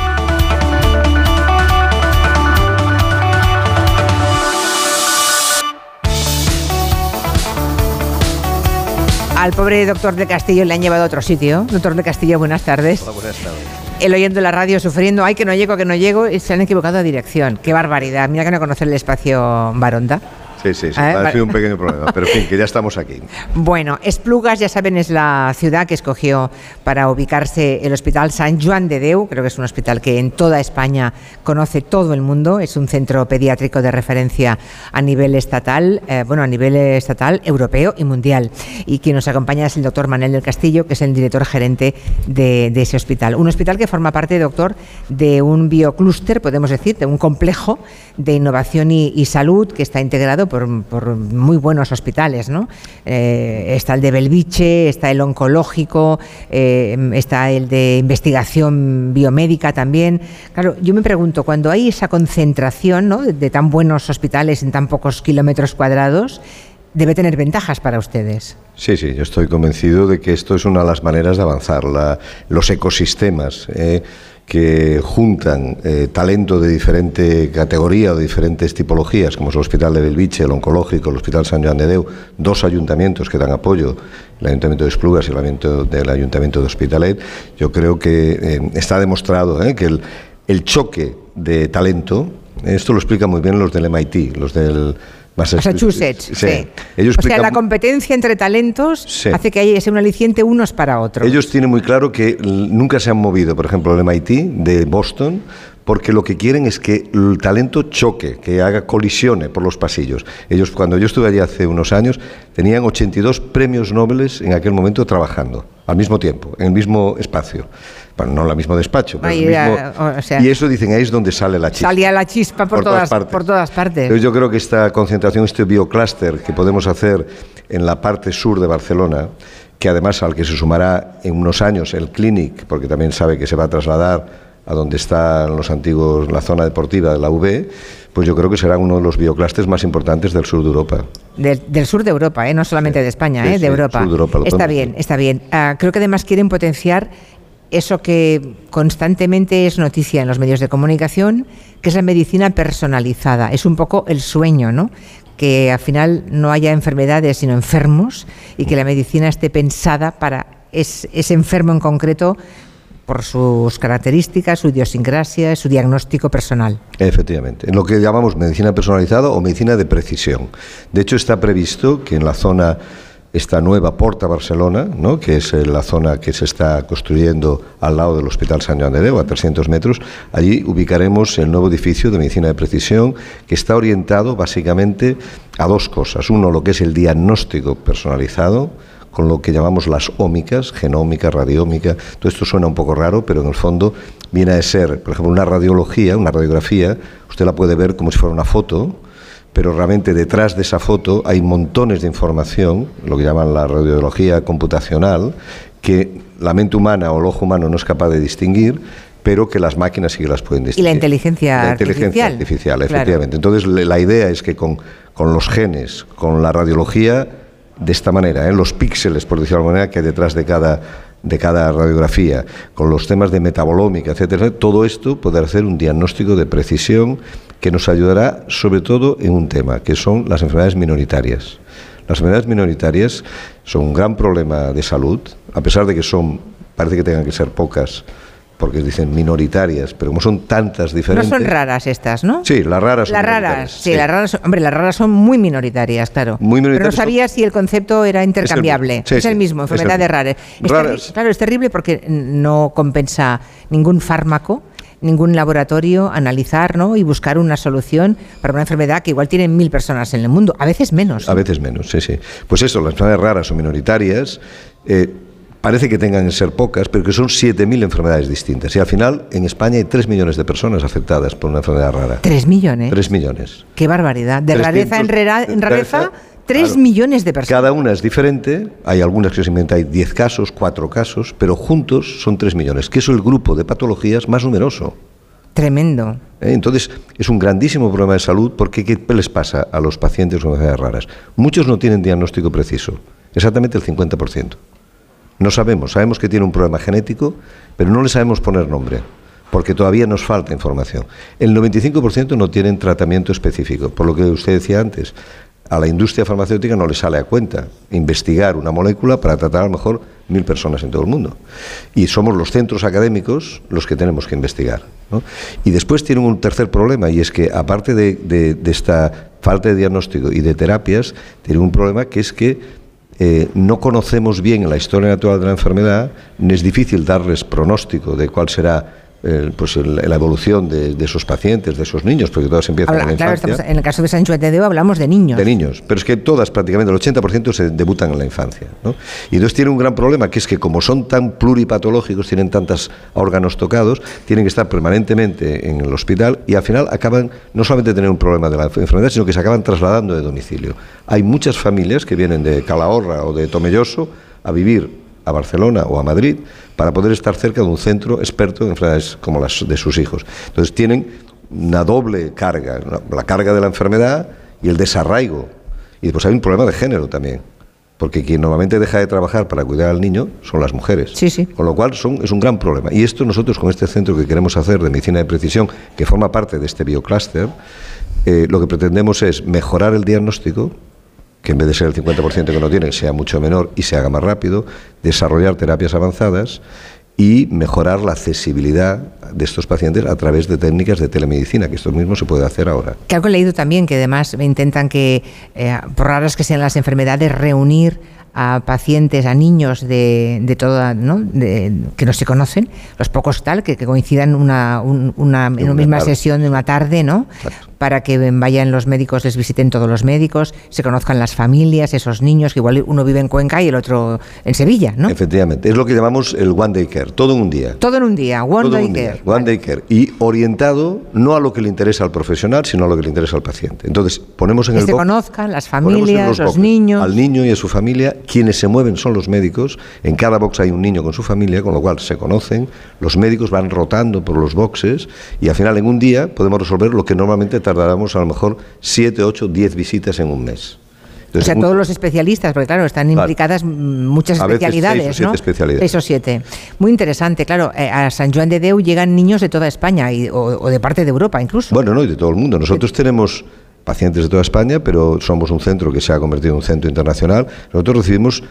S2: Al pobre doctor de Castillo le han llevado a otro sitio. Doctor de Castillo, buenas tardes.
S73: Hola, buenas tardes.
S2: El oyendo la radio sufriendo, ay, que no llego, que no llego, y se han equivocado de dirección. Qué barbaridad. Mira que no conocer el espacio Baronda.
S73: Sí, sí, sí,
S2: Ah,
S73: ha sido un pequeño problema, pero en fin, que ya estamos aquí.
S2: Bueno, Esplugas, ya saben, es la ciudad que escogió para ubicarse el Hospital San Juan de Deu. Creo que es un hospital que en toda España conoce todo el mundo. Es un centro pediátrico de referencia a nivel estatal, eh, bueno, a nivel estatal, europeo y mundial. Y quien nos acompaña es el doctor Manuel del Castillo, que es el director gerente de, de ese hospital. Un hospital que forma parte, doctor, de un bioclúster, podemos decir, de un complejo de innovación y, y salud que está integrado por, muy buenos hospitales, ¿no? Eh, está el de Belviche, está el oncológico, eh, está el de investigación biomédica también. Claro, yo me pregunto, cuando hay esa concentración de, tan buenos hospitales en tan pocos kilómetros cuadrados, debe tener ventajas para ustedes.
S73: Sí, sí, yo estoy convencido de que esto es una de las maneras de avanzar. Los ecosistemas eh, que juntan eh, talento de diferente categoría o de diferentes tipologías, como es el Hospital de Belviche, el Oncológico, el Hospital San Joan de Deu, dos ayuntamientos que dan apoyo, el Ayuntamiento de Esplugas y el Ayuntamiento, del Ayuntamiento de Hospitalet, yo creo que eh, está demostrado eh, que el, el choque de talento, esto lo explican muy bien los del MIT, los del
S2: Massachusetts, sí.
S73: Sí. Ellos
S2: o sea, la competencia entre talentos
S73: Sí.
S2: hace que haya un aliciente unos para otros.
S73: Ellos tienen muy claro que nunca se han movido, por ejemplo, el MIT de Boston, porque lo que quieren es que el talento choque, que haga colisione por los pasillos. Ellos, cuando yo estuve allí hace unos años, tenían 82 premios Nobel en aquel momento trabajando, al mismo tiempo, en el mismo espacio. Bueno, no el mismo despacho, pero
S2: Ahí,
S73: el mismo-
S2: o sea,
S73: y eso dicen, ahí es donde sale la chispa.
S2: salía la chispa por,
S73: Por todas
S2: todas,
S73: partes.
S2: por todas partes.
S73: Entonces yo creo que esta concentración, este bioclúster que podemos hacer en la parte sur de Barcelona, que además al que se sumará en unos años el Clinic, porque también sabe que se va a trasladar a donde están los antiguos, la zona deportiva de la UB, pues yo creo que será uno de los bioclústeres más importantes del sur de Europa.
S2: Del, del sur de Europa, ¿eh? no solamente de España,
S73: Sí,
S2: ¿eh?
S73: sí,
S2: de Europa.
S73: sur de Europa, lo
S2: está bien, está bien. Ah, creo que además quieren potenciar eso que constantemente es noticia en los medios de comunicación, que es la medicina personalizada. Es un poco el sueño, ¿no? Que al final no haya enfermedades, sino enfermos, y que la medicina esté pensada para es- ese enfermo en concreto por sus características, su idiosincrasia, su diagnóstico personal.
S73: Efectivamente, en lo que llamamos medicina personalizada o medicina de precisión. De hecho, está previsto que en la zona, esta nueva Porta Barcelona, ¿no? que es eh, la zona que se está construyendo al lado del Hospital San Joan de Déu, a 300 metros, allí ubicaremos el nuevo edificio de medicina de precisión que está orientado básicamente a dos cosas. Uno, lo que es el diagnóstico personalizado, con lo que llamamos las ómicas, genómica, radiómica. Todo esto suena un poco raro, pero en el fondo viene a ser, por ejemplo, una radiología, una radiografía, usted la puede ver como si fuera una foto, pero realmente detrás de esa foto hay montones de información, lo que llaman la radiología computacional, que la mente humana o el ojo humano no es capaz de distinguir, pero que las máquinas sí que las pueden
S2: Y
S73: distinguir.
S2: la inteligencia,
S73: La inteligencia artificial,
S2: Claro.
S73: efectivamente. Entonces, la idea es que con, con los genes, con la radiología, de esta manera, ¿eh? los píxeles, por decirlo de alguna manera, que hay detrás de cada, de cada radiografía, con los temas de metabolómica, etcétera, todo esto poder hacer un diagnóstico de precisión que nos ayudará sobre todo en un tema, que son las enfermedades minoritarias. Las enfermedades minoritarias son un gran problema de salud, a pesar de que son, parece que tengan que ser pocas, porque dicen minoritarias, pero como son tantas
S2: No
S73: diferentes.
S2: son raras estas, ¿no?
S73: Sí, las raras son
S2: Las raras,
S73: minoritarias,
S2: sí, las raras, son- hombre, las raras son muy minoritarias, claro.
S73: Muy
S2: Pero no
S73: minoritarias son-
S2: sabía si el concepto era intercambiable. es el
S73: sí,
S2: mismo,
S73: es el
S2: enfermedad de
S73: mismo.
S2: raras. Es claro, es terrible porque no compensa ningún fármaco, ningún laboratorio analizar ¿no? y buscar una solución para una enfermedad que igual tienen mil personas en el mundo, a veces menos.
S73: A veces menos, sí, sí. Pues eso, las enfermedades raras o minoritarias, eh, parece que tengan que ser pocas, pero que son 7.000 enfermedades distintas. Y al final, en España hay 3 millones de personas afectadas por una enfermedad rara.
S2: Tres millones.
S73: 3 millones.
S2: Qué barbaridad. De
S73: 300
S2: rareza en, rera- en rareza, tres
S73: claro.
S2: millones de personas.
S73: Cada una es diferente, hay algunas que se inventan, hay 10 casos, 4 casos, pero juntos son 3 millones, que es el grupo de patologías más numeroso.
S2: Tremendo.
S73: ¿eh? Entonces, es un grandísimo problema de salud porque ¿qué les pasa a los pacientes con enfermedades raras? Muchos no tienen diagnóstico preciso, exactamente el 50%. No sabemos, sabemos que tiene un problema genético, pero no le sabemos poner nombre, porque todavía nos falta información. El 95% no tienen tratamiento específico, por lo que usted decía antes. A la industria farmacéutica no le sale a cuenta investigar una molécula para tratar a lo mejor mil personas en todo el mundo. Y somos los centros académicos los que tenemos que investigar. Y después tienen un tercer problema, y es que aparte de, de- esta falta de diagnóstico y de terapias, tienen un problema que es que eh, no conocemos bien la historia natural de la enfermedad, es difícil darles pronóstico de cuál será eh, pues el- la evolución de, de esos pacientes, de esos niños, porque todas empiezan
S2: Habla-
S73: en la
S2: claro,
S73: infancia.
S2: estamos- en el caso de San Juan de hablamos de niños.
S73: De niños, pero es que todas, prácticamente el 80% se debutan en la infancia. ¿no? Y entonces tiene un gran problema, que es que como son tan pluripatológicos, tienen tantos órganos tocados, tienen que estar permanentemente en el hospital y al final acaban no solamente tener un problema de la enfermedad, sino que se acaban trasladando de domicilio. Hay muchas familias que vienen de Calahorra o de Tomelloso a vivir a Barcelona o a Madrid para poder estar cerca de un centro experto en enfermedades como las de sus hijos. Entonces tienen una doble carga, la carga de la enfermedad y el desarraigo. Y después hay un problema de género también, porque quien normalmente deja de trabajar para cuidar al niño son las mujeres.
S2: Sí, sí.
S73: Con lo cual son, es un gran problema. Y esto nosotros con este centro que queremos hacer de medicina de precisión, que forma parte de este biocluster, eh, lo que pretendemos es mejorar el diagnóstico, que en vez de ser el 50% que no tienen, sea mucho menor y se haga más rápido, desarrollar terapias avanzadas y mejorar la accesibilidad de estos pacientes a través de técnicas de telemedicina, que esto mismo se puede hacer ahora.
S2: Que algo he leído también que además intentan que, eh, por raras que sean las enfermedades, reunir a pacientes, a niños de, de toda, ¿no? De- que no se conocen, los pocos tal, que, que coincidan una, un- una, en una misma
S73: tarde.
S2: sesión de una tarde, ¿no? Para que vayan los médicos, les visiten todos los médicos, se conozcan las familias, esos niños, que igual uno vive en Cuenca y el otro en Sevilla, ¿no?
S73: Efectivamente, es lo que llamamos el One Day Care, todo en un día.
S2: Todo en un día, one
S73: Todo
S2: day
S73: un día,
S2: care.
S73: One Day Care. Y orientado no a lo que le interesa al profesional, sino a lo que le interesa al paciente. Entonces, ponemos en
S2: Que
S73: el
S2: se
S73: box-
S2: conozcan las familias, los,
S73: boxes
S2: niños.
S73: Al niño y a su familia, quienes se mueven son los médicos. En cada box hay un niño con su familia, con lo cual se conocen. Los médicos van rotando por los boxes y al final en un día podemos resolver lo que normalmente tardáramos a lo mejor 7, 8, 10 visitas en un mes.
S2: O
S73: Entonces,
S2: sea,
S73: un-
S2: todos los especialistas, porque claro, están
S73: Claro.
S2: implicadas mm, muchas
S73: A veces
S2: especialidades,
S73: seis o siete
S2: ¿no?
S73: especialidades.
S2: Seis o siete. Muy interesante, claro. eh, a San Juan de Deu llegan niños de toda España y- o, o de parte de Europa incluso.
S73: Bueno, no, y de todo el mundo. Nosotros tenemos pacientes de toda España, pero somos un centro que se ha convertido en un centro internacional. Nosotros recibimos,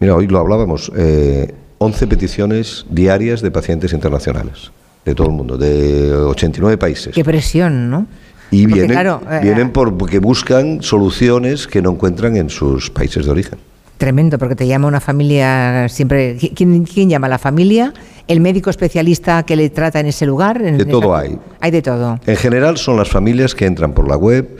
S73: mira, hoy lo hablábamos, eh, 11 peticiones diarias de pacientes internacionales, de todo el mundo, de 89 países.
S2: Qué presión, ¿no?
S73: Y
S2: porque,
S73: vienen,
S2: claro, eh,
S73: vienen por- porque buscan soluciones que no encuentran en sus países de origen.
S2: Tremendo, porque te llama una familia siempre. ¿qui- ¿Quién, quién llama? ¿La familia? ¿El médico especialista que le trata en ese lugar? En
S73: De
S2: esa-
S73: todo hay.
S2: Hay de todo.
S73: En general son las familias que entran por la web,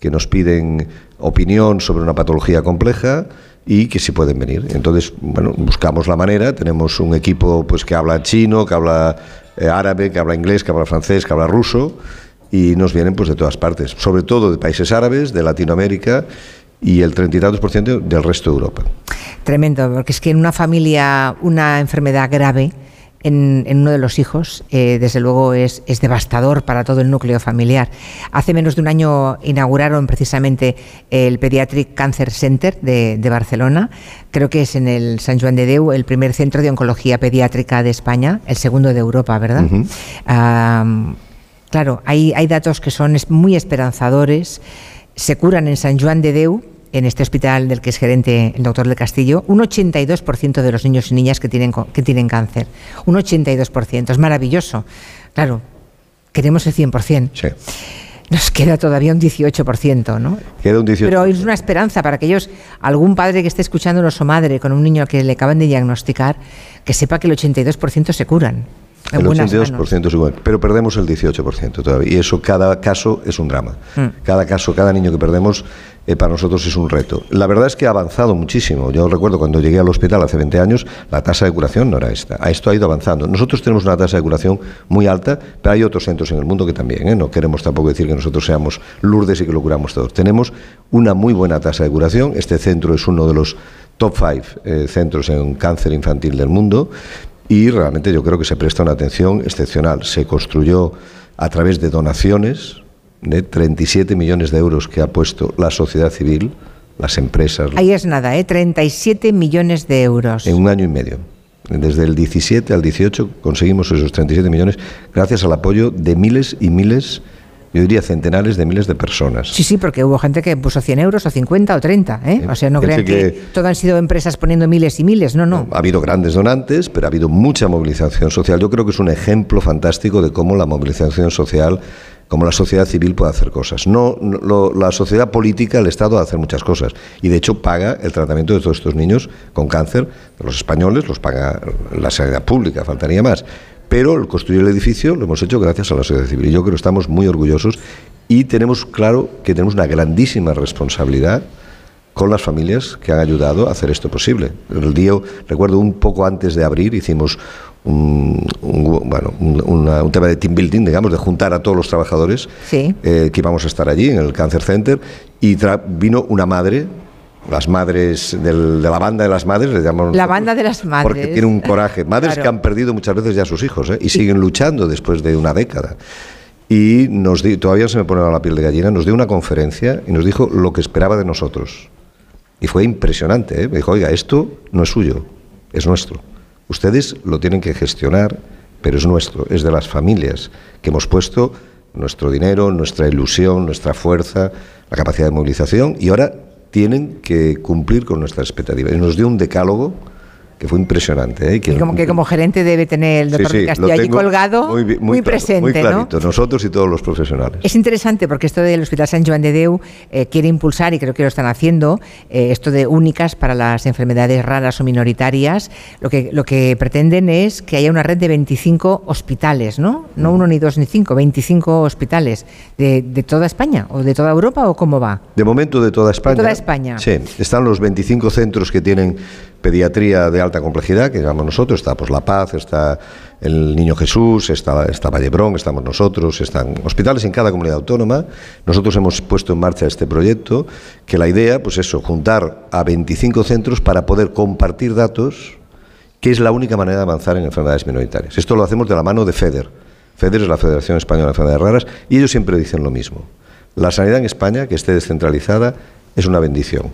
S73: que nos piden opinión sobre una patología compleja y que sí pueden venir. Entonces, bueno, buscamos la manera, tenemos un equipo pues que habla chino, que habla eh, árabe, que habla inglés, que habla francés, que habla ruso y nos vienen pues de todas partes, sobre todo de países árabes, de Latinoamérica y el treinta y tantos por ciento del resto de Europa.
S2: Tremendo, porque es que en una familia una enfermedad grave en, en uno de los hijos, eh, desde luego es, es devastador para todo el núcleo familiar. Hace menos de un año inauguraron precisamente el Pediatric Cancer Center de, de Barcelona. Creo que es en el San Juan de Deu, el primer centro de oncología pediátrica de España, el segundo de Europa, ¿verdad? Am, claro, hay, hay datos que son muy esperanzadores. Se curan en San Juan de Deu, en este hospital del que es gerente el doctor del Castillo, un 82% de los niños y niñas que tienen, que tienen cáncer. Un 82%. Es maravilloso. Claro, queremos el 100%.
S73: Sí.
S2: Nos queda todavía un 18%, ¿no?
S73: Queda un 18.
S2: Pero es una esperanza para aquellos, algún padre que esté escuchándonos o madre con un niño que le acaban de diagnosticar, que sepa que el 82% se curan. En
S73: El
S2: buenas
S73: 82%
S2: manos.
S73: es igual, pero perdemos el 18% todavía. Y eso, cada caso es un drama.
S2: Mm.
S73: Cada caso, cada niño que perdemos, eh, para nosotros es un reto. La verdad es que ha avanzado muchísimo. Yo recuerdo cuando llegué al hospital hace 20 años, la tasa de curación no era esta. A esto ha ido avanzando. Nosotros tenemos una tasa de curación muy alta, pero hay otros centros en el mundo que también. ¿eh? No queremos tampoco decir que nosotros seamos Lourdes y que lo curamos todos. Tenemos una muy buena tasa de curación. Este centro es uno de los top five eh, centros en cáncer infantil del mundo y realmente yo creo que se presta una atención excepcional. Se construyó a través de donaciones de 37 millones de euros que ha puesto la sociedad civil, las empresas,
S2: Ahí es nada, ¿eh? 37 millones de euros.
S73: en un año y medio. Desde el 17 al 18 conseguimos esos 37 millones gracias al apoyo de miles y miles, yo diría centenares de miles de personas.
S2: Sí, sí, porque hubo gente que puso 100 euros o 50 o 30, ¿eh? O sea, no crean que,
S73: que-
S2: todo han sido empresas poniendo miles y miles, no, no.
S73: Ha habido grandes donantes, pero ha habido mucha movilización social. Yo creo que es un ejemplo fantástico de cómo la movilización social, cómo la sociedad civil puede hacer cosas. No, no- lo- la sociedad política, el Estado, hace muchas cosas. Y de hecho paga el tratamiento de todos estos niños con cáncer. Los españoles los paga la sanidad pública, faltaría más. Pero el construir el edificio lo hemos hecho gracias a la sociedad civil. Y yo creo que estamos muy orgullosos y tenemos claro que tenemos una grandísima responsabilidad con las familias que han ayudado a hacer esto posible. El día, recuerdo un poco antes de abrir, hicimos un, un- bueno, un, una- un tema de team building, digamos, de juntar a todos los trabajadores
S2: Sí.
S73: eh, que íbamos a estar allí en el Cancer Center y vino una madre, las madres del- de la banda de las madres, le llamamos
S2: La banda de las madres.
S73: porque tiene un coraje. Madres
S2: Claro.
S73: que han perdido muchas veces ya a sus hijos ¿eh? y siguen luchando después de una década. Y nos di- todavía se me pone la piel de gallina, nos dio una conferencia y nos dijo lo que esperaba de nosotros. Y fue impresionante. ¿eh? Me dijo, oiga, esto no es suyo, es nuestro. Ustedes lo tienen que gestionar, pero es nuestro, es de las familias que hemos puesto nuestro dinero, nuestra ilusión, nuestra fuerza, la capacidad de movilización y ahora tienen que cumplir con nuestras expectativas. Y nos dio un decálogo que fue impresionante. ¿eh?
S2: Y como que como gerente debe tener el
S73: Sí,
S2: doctor
S73: sí,
S2: Castillo
S73: lo
S2: allí colgado, muy,
S73: claro,
S2: presente,
S73: muy
S2: ¿no?
S73: clarito, nosotros y todos los profesionales.
S2: Es interesante porque esto del Hospital San Joan de Deu eh, quiere impulsar, y creo que lo están haciendo, eh, esto de únicas para las enfermedades raras o minoritarias. Lo que, lo que pretenden es que haya una red de 25 hospitales, ¿no? No uno, ni dos, ni cinco, 25 hospitales de, de toda España o de toda Europa o cómo va.
S73: De momento de toda España.
S2: toda España.
S73: Sí, están los 25 centros que tienen pediatría de alta complejidad, que llamamos nosotros, está pues La Paz, está el Niño Jesús, está, está Vallebrón, estamos nosotros, están hospitales en cada comunidad autónoma. Nosotros hemos puesto en marcha este proyecto, que la idea, pues eso, juntar a 25 centros para poder compartir datos, que es la única manera de avanzar en enfermedades minoritarias. Esto lo hacemos de la mano de FEDER. FEDER es la Federación Española de Enfermedades Raras, y ellos siempre dicen lo mismo. La sanidad en España, que esté descentralizada, es una bendición,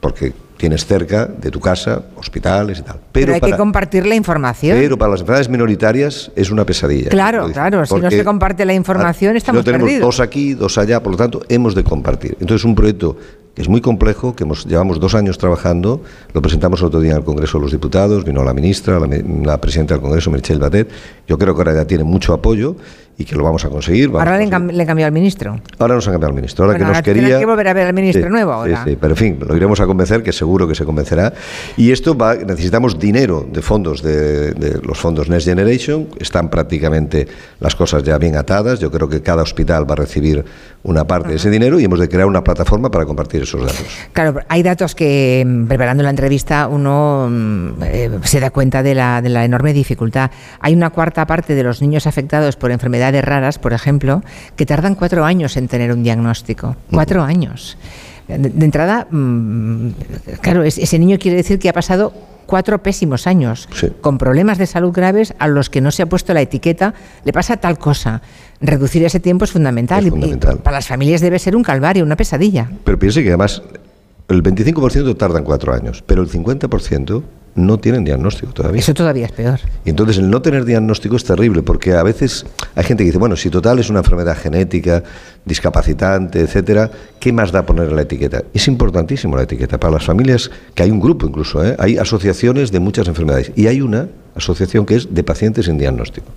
S73: porque tienes cerca de tu casa hospitales y tal.
S2: Pero, hay que compartir la información.
S73: pero para las enfermedades minoritarias es una pesadilla.
S2: claro, claro, si no se comparte la información estamos
S73: no tenemos
S2: perdidos.
S73: dos aquí, dos allá, por lo tanto hemos de compartir. Entonces un proyecto que es muy complejo, que hemos, llevamos dos años trabajando, lo presentamos el otro día en el Congreso de los Diputados, vino la ministra, la, la presidenta del Congreso, Michelle Batet, yo creo que ahora ya tiene mucho apoyo y que lo vamos a conseguir. vamos
S2: Ahora
S73: a
S2: cam- le han cambiado al ministro.
S73: Ahora nos han cambiado al ministro. Ahora
S2: Bueno,
S73: que nos
S2: ahora tendrán
S73: quería.
S2: que volver a ver al ministro
S73: Sí,
S2: nuevo ahora.
S73: Sí, sí, pero en fin, lo iremos a convencer, que seguro que se convencerá. Y esto va, necesitamos dinero de fondos, de, de los fondos Next Generation. Están prácticamente las cosas ya bien atadas. Yo creo que cada hospital va a recibir una parte de ese dinero y hemos de crear una plataforma para compartir esos datos.
S2: Claro, hay datos que mm, preparando la entrevista uno mm, eh, se da cuenta de la, de la enorme dificultad. Hay una cuarta parte de los niños afectados por enfermedades raras, por ejemplo, que tardan cuatro años en tener un diagnóstico. Cuatro años. De, de entrada, mm, claro, es- ese niño quiere decir que ha pasado cuatro pésimos años, con problemas de salud graves a los que no se ha puesto la etiqueta, le pasa tal cosa. Reducir ese tiempo es fundamental.
S73: Es
S2: y- y
S73: fundamental.
S2: para las familias debe ser un calvario, una pesadilla.
S73: Pero piense que además el 25% tardan cuatro años, pero el 50% no tienen diagnóstico todavía.
S2: Eso todavía es peor.
S73: Y entonces el no tener diagnóstico es terrible, porque a veces hay gente que dice, bueno, si total es una enfermedad genética, discapacitante, etcétera, ¿qué más da poner la etiqueta? Es importantísimo la etiqueta para las familias, que hay un grupo incluso, ¿eh? hay asociaciones de muchas enfermedades, y hay una asociación que es de pacientes sin diagnóstico,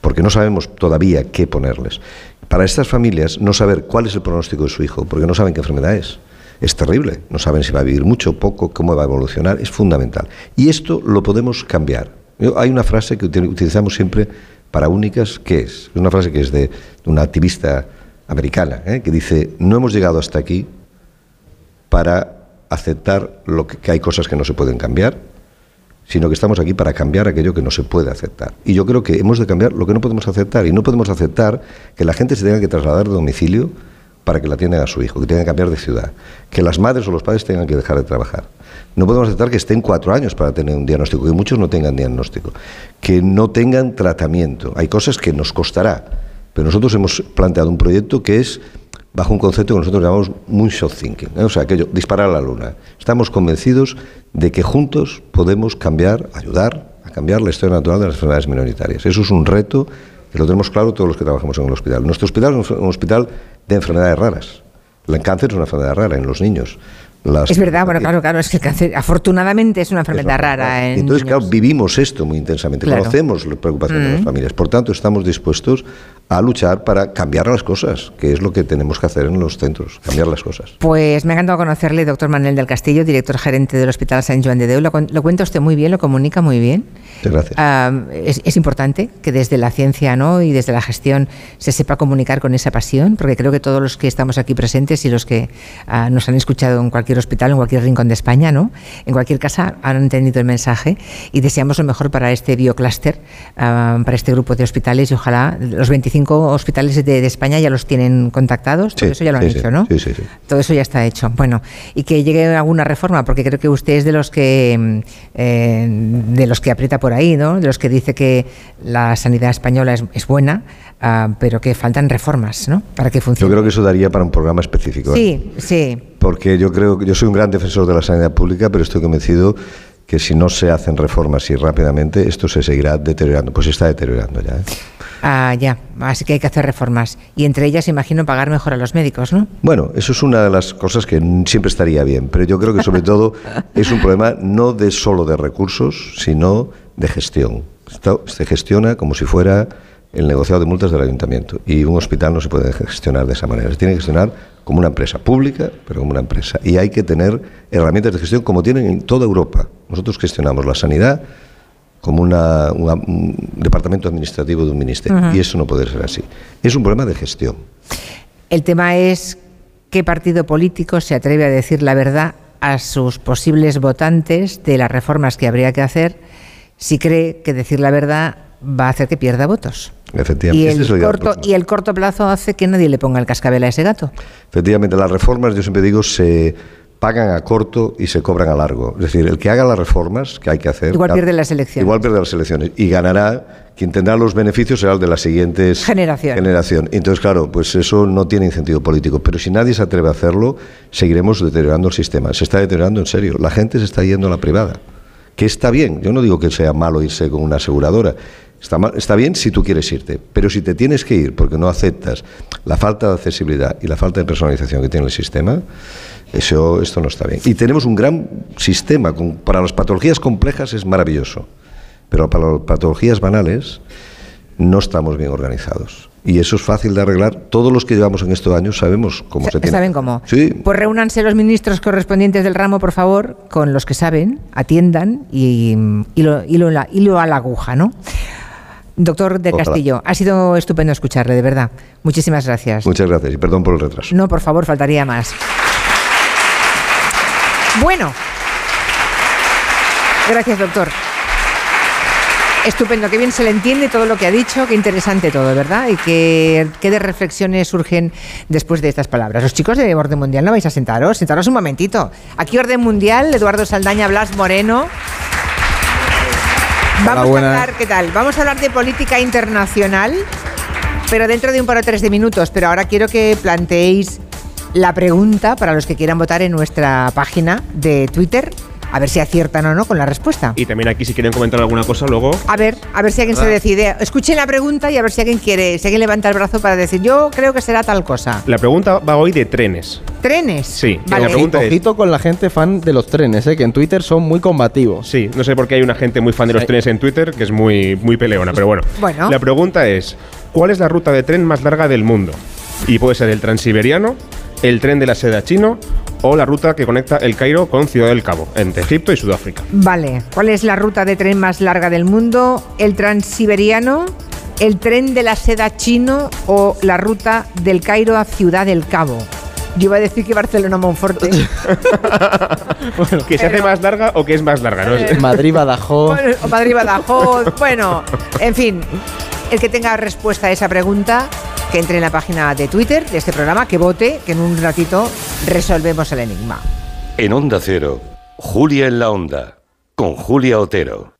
S73: porque no sabemos todavía qué ponerles. Para estas familias, no saber cuál es el pronóstico de su hijo, porque no saben qué enfermedad es. Es terrible, no saben si va a vivir mucho, poco, cómo va a evolucionar, es fundamental. Y esto lo podemos cambiar. Hay una frase que util- utilizamos siempre para únicas, que es una frase que es de una activista americana, ¿eh? que dice, no hemos llegado hasta aquí para aceptar lo que hay cosas que no se pueden cambiar, sino que estamos aquí para cambiar aquello que no se puede aceptar. Y yo creo que hemos de cambiar lo que no podemos aceptar, y no podemos aceptar que la gente se tenga que trasladar de domicilio para que la atiendan a su hijo, que tengan que cambiar de ciudad, que las madres o los padres tengan que dejar de trabajar. No podemos aceptar que estén cuatro años para tener un diagnóstico, que muchos no tengan diagnóstico, que no tengan tratamiento. Hay cosas que nos costará, pero nosotros hemos planteado un proyecto que es bajo un concepto que nosotros llamamos moonshot thinking, ¿eh? o sea, aquello, disparar a la luna. Estamos convencidos de que juntos podemos cambiar, ayudar a cambiar la historia natural de las enfermedades minoritarias. Eso es un reto que lo tenemos claro todos los que trabajamos en el hospital. Nuestro hospital es un hospital de enfermedades raras. El cáncer es una enfermedad rara en los niños. Las-
S2: Es verdad, bueno, claro, claro, es que el cáncer afortunadamente es una enfermedad rara en
S73: entonces,
S2: niños.
S73: claro, vivimos esto muy intensamente,
S2: Claro.
S73: conocemos la preocupación de las
S2: Mm.
S73: familias. Por tanto, estamos dispuestos a luchar para cambiar las cosas, que es lo que tenemos que hacer en los centros, cambiar las cosas.
S2: Pues me ha encantado conocerle, doctor Manuel del Castillo, director gerente del Hospital San Joan de Déu. Lo, lo cuenta usted muy bien, lo comunica muy bien.
S73: Muchas gracias.
S2: Ah, es, es importante que desde la ciencia ¿no? y desde la gestión se sepa comunicar con esa pasión, porque creo que todos los que estamos aquí presentes y los que ah, nos han escuchado en cualquier hospital, en cualquier rincón de España, ¿no? en cualquier casa, han entendido el mensaje y deseamos lo mejor para este bioclúster, ah, para este grupo de hospitales y ojalá los 25 hospitales de, de España ya los tienen contactados, todo
S73: Sí,
S2: eso ya lo han
S73: sí,
S2: hecho, ¿no?
S73: Sí, sí, sí.
S2: Todo eso ya está hecho. Bueno, y que llegue alguna reforma, porque creo que usted es de los que mm, eh, de los que aprieta por ahí, ¿no? De los que dice que la sanidad española es, es buena, ah, pero que faltan reformas, ¿no? Para que
S73: Yo
S2: funcione.
S73: creo que eso daría para un programa específico. ¿eh?
S2: Sí, sí.
S73: Porque yo creo que yo soy un gran defensor de la sanidad pública, pero estoy convencido que si no se hacen reformas y rápidamente, esto se seguirá deteriorando. Pues se está deteriorando ya. ¿eh?
S2: Ah, ya. Así que hay que hacer reformas. Y entre ellas, imagino, pagar mejor a los médicos, ¿no?
S73: Bueno, eso es una de las cosas que siempre estaría bien, pero yo creo que sobre todo es un problema no de solo de recursos, sino de gestión. Esto se gestiona como si fuera el negociado de multas del ayuntamiento y un hospital no se puede gestionar de esa manera. Se tiene que gestionar como una empresa pública, pero como una empresa. Y hay que tener herramientas de gestión como tienen en toda Europa. Nosotros gestionamos la sanidad como una- una- un departamento administrativo de un ministerio y eso no puede ser así. Es un problema de gestión.
S2: El tema es qué partido político se atreve a decir la verdad a sus posibles votantes de las reformas que habría que hacer si cree que decir la verdad va a hacer que pierda votos. Y
S73: Efectivamente. Es
S2: el, corto, y el corto plazo hace que nadie le ponga el cascabel a ese gato.
S73: Efectivamente, las reformas, yo siempre digo, se pagan a corto y se cobran a largo. Es decir, el que haga las reformas que hay que hacer...
S2: Igual pierde las elecciones.
S73: Igual pierde las elecciones. Y ganará, quien tendrá los beneficios será el de las siguientes...
S2: Generación.
S73: Generación. Entonces, claro, pues eso no tiene incentivo político. Pero si nadie se atreve a hacerlo, seguiremos deteriorando el sistema. Se está deteriorando en serio. La gente se está yendo a la privada. Que está bien. Yo no digo que sea malo irse con una aseguradora. Está, mal- está bien si tú quieres irte, pero si te tienes que ir porque no aceptas la falta de accesibilidad y la falta de personalización que tiene el sistema, eso, esto no está bien. Y tenemos un gran sistema, para las patologías complejas es maravilloso, pero para las patologías banales no estamos bien organizados. Y eso es fácil de arreglar. Todos los que llevamos en estos años sabemos cómo se tiene.
S2: ¿Saben cómo?
S73: Sí,
S2: Pues reúnanse los ministros correspondientes del ramo, por favor, con los que saben, atiendan y hilo, la- hilo a la aguja, ¿no? Doctor de
S73: Ojalá.
S2: Castillo, ha sido estupendo escucharle, de verdad. Muchísimas gracias.
S73: muchas gracias y perdón por el retraso.
S2: No, por favor, faltaría más. Bueno. Gracias, doctor. Estupendo, qué bien se le entiende todo lo que ha dicho, qué interesante todo, ¿verdad? Y qué, qué de reflexiones surgen después de estas palabras. Los chicos de Orden Mundial, ¿no vais a sentaros? Sentaros un momentito. Aquí Orden Mundial, Eduardo Saldaña, Blas Moreno, Vamos a hablar, ¿qué tal? Vamos a hablar de política internacional, pero dentro de un par o tres de minutos. Pero ahora quiero que planteéis la pregunta para los que quieran votar en nuestra página de Twitter, a ver si aciertan o no con la respuesta.
S74: Y también aquí si quieren comentar alguna cosa luego...
S2: A ver, a ver si alguien se decide. Escuchen la pregunta y a ver si alguien quiere, si alguien levanta el brazo para decir, yo creo que será tal cosa.
S74: La pregunta va hoy de trenes.
S2: ¿Trenes?
S74: Sí,
S2: Vale.
S74: la pregunta es...
S75: Con la gente fan de los trenes, ¿eh? que en Twitter son muy combativos.
S74: Sí, no sé por qué hay una gente muy fan de los
S75: Sí.
S74: trenes en Twitter que es muy, muy peleona, pero bueno.
S2: Bueno.
S74: La pregunta es, ¿cuál es la ruta de tren más larga del mundo? Y puede ser el transiberiano, el tren de la seda chino o la ruta que conecta el Cairo con Ciudad del Cabo, entre Egipto y Sudáfrica.
S2: Vale, ¿cuál es la ruta de tren más larga del mundo? ¿El transiberiano, el tren de la seda chino o la ruta del Cairo a Ciudad del Cabo? Yo iba a decir que Barcelona-Monforte.
S74: ¿Que se hace más larga o que es más larga? ¿no?
S2: Eh,
S75: Madrid-Badajoz.
S2: Bueno, o Madrid-Badajoz. Bueno, en fin, el que tenga respuesta a esa pregunta, que entre en la página de Twitter de este programa, que vote, que en un ratito resolvemos el enigma.
S76: En Onda Cero, Julia en la Onda, con Julia Otero.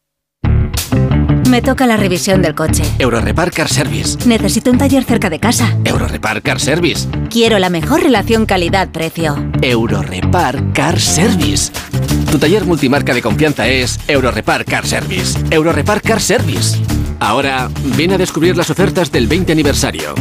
S27: Me toca la revisión del coche.
S77: Eurorepar Car Service.
S27: Necesito un taller cerca de casa.
S77: Eurorepar Car Service.
S27: Quiero la mejor relación calidad-precio.
S77: Eurorepar Car Service. Tu taller multimarca de confianza es Eurorepar Car Service. Eurorepar Car Service. Ahora, ven a descubrir las ofertas del 20 aniversario.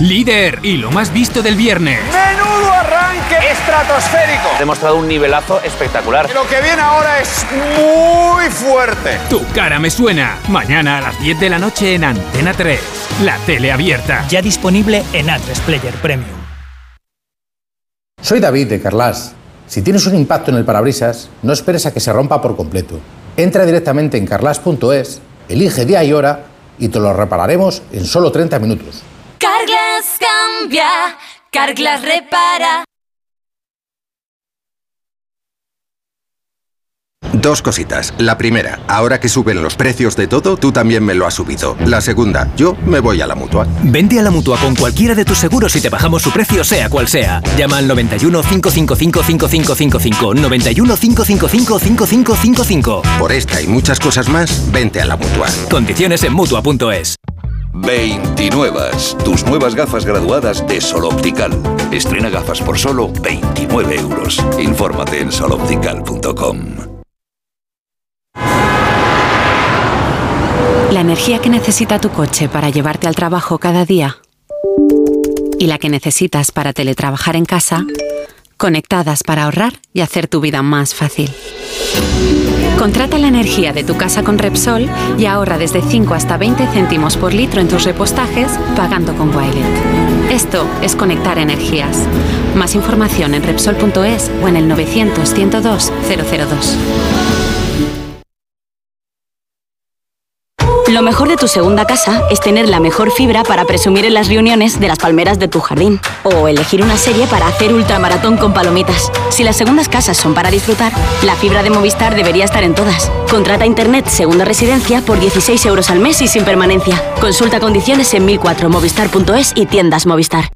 S78: Líder y lo más visto del viernes.
S79: ¡Menudo arranque estratosférico!
S80: Ha demostrado un nivelazo espectacular.
S79: Lo que viene ahora es muy fuerte.
S78: Tu cara me suena. Mañana a las 10 de la noche en Antena 3. La tele abierta.
S81: Ya disponible en A3 Player Premium.
S82: Soy David de Carlas. Si tienes un impacto en el parabrisas, no esperes a que se rompa por completo. Entra directamente en carlas.es, elige día y hora y te lo repararemos en solo 30 minutos.
S27: Carglass cambia, Carglass repara.
S83: Dos cositas. La primera, ahora que suben los precios de todo, tú también me lo has subido. La segunda, yo me voy a la mutua.
S84: Vente a la mutua con cualquiera de tus seguros y te bajamos su precio, sea cual sea. Llama al 91 555 5555. 91 555 5555.
S83: Por esta y muchas cosas más, vente a la mutua.
S84: Condiciones en mutua.es.
S26: 29. Tus nuevas gafas graduadas de Sol Optical. Estrena gafas por solo 29 euros. Infórmate en soloptical.com.
S67: La energía que necesita tu coche para llevarte al trabajo cada día y la que necesitas para teletrabajar en casa, conectadas para ahorrar y hacer tu vida más fácil. Contrata la energía de tu casa con Repsol y ahorra desde 5 hasta 20 céntimos por litro en tus repostajes pagando con Wilet. Esto es conectar energías. Más información en Repsol.es o en el 900 102 002.
S35: Lo mejor de tu segunda casa es tener la mejor fibra para presumir en las reuniones de las palmeras de tu jardín. O elegir una serie para hacer ultramaratón con palomitas. Si las segundas casas son para disfrutar, la fibra de Movistar debería estar en todas. Contrata Internet Segunda Residencia por 16 euros al mes y sin permanencia. Consulta condiciones en 1004movistar.es y tiendas Movistar.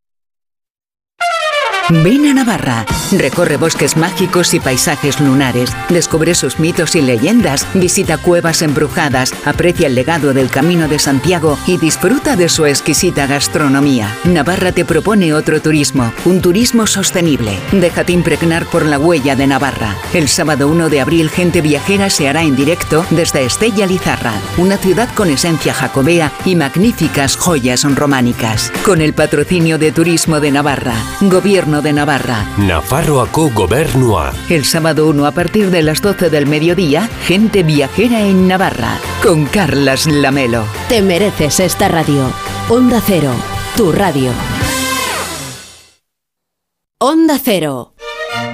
S85: Ven a Navarra, recorre bosques mágicos y paisajes lunares, descubre sus mitos y leyendas, visita cuevas embrujadas, aprecia el legado del Camino de Santiago y disfruta de su exquisita gastronomía. Navarra te propone otro turismo, un turismo sostenible. Déjate impregnar por la huella de Navarra. El sábado 1 de abril Gente Viajera se hará en directo desde Estella Lizarra, una ciudad con esencia jacobea y magníficas joyas románicas. Con el patrocinio de Turismo de Navarra, Gobierno de Navarra.
S86: Nafarroako Gobernua.
S85: El sábado 1 a partir de las 12 del mediodía, Gente Viajera en Navarra, con Carlas Lamelo.
S35: Te mereces esta radio. Onda Cero, tu radio. Onda Cero.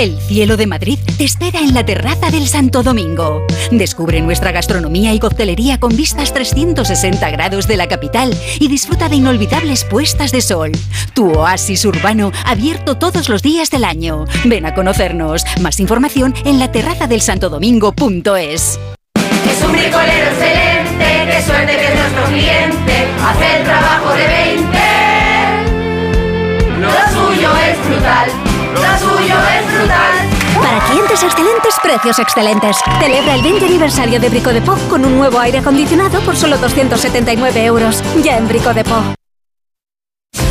S27: El cielo de Madrid te espera en la terraza del Santo Domingo. Descubre nuestra gastronomía y coctelería con vistas 360 grados de la capital y disfruta de inolvidables puestas de sol. Tu oasis urbano abierto todos los días del año. Ven a conocernos. Más información en la terraza del santodomingo.es.
S87: Es un bricolero excelente, qué suerte que es nuestro cliente. Hace el trabajo de 20. Lo suyo es brutal, lo suyo es.
S88: Para clientes excelentes, precios excelentes. Celebra el 20 aniversario de Brico de con un nuevo aire acondicionado por solo 279 euros. Ya en Brico de.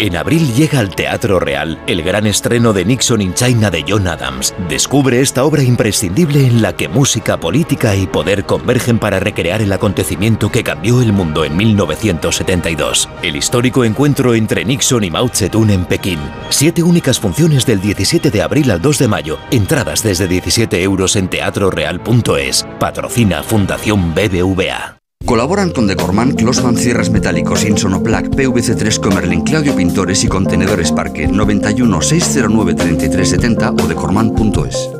S89: En abril llega al Teatro Real el gran estreno de Nixon in China de John Adams. Descubre esta obra imprescindible en la que música, política y poder convergen para recrear el acontecimiento que cambió el mundo en 1972. El histórico encuentro entre Nixon y Mao Zedong en Pekín. Siete únicas funciones del 17 de abril al 2 de mayo. Entradas desde 17 euros en teatroreal.es. Patrocina Fundación BBVA.
S90: Colaboran con Decorman, Closman Cierres Metálicos, Insonoplac, PVC3 Comerlin, Claudio Pintores y Contenedores Parque 91 609 3370 o decorman.es.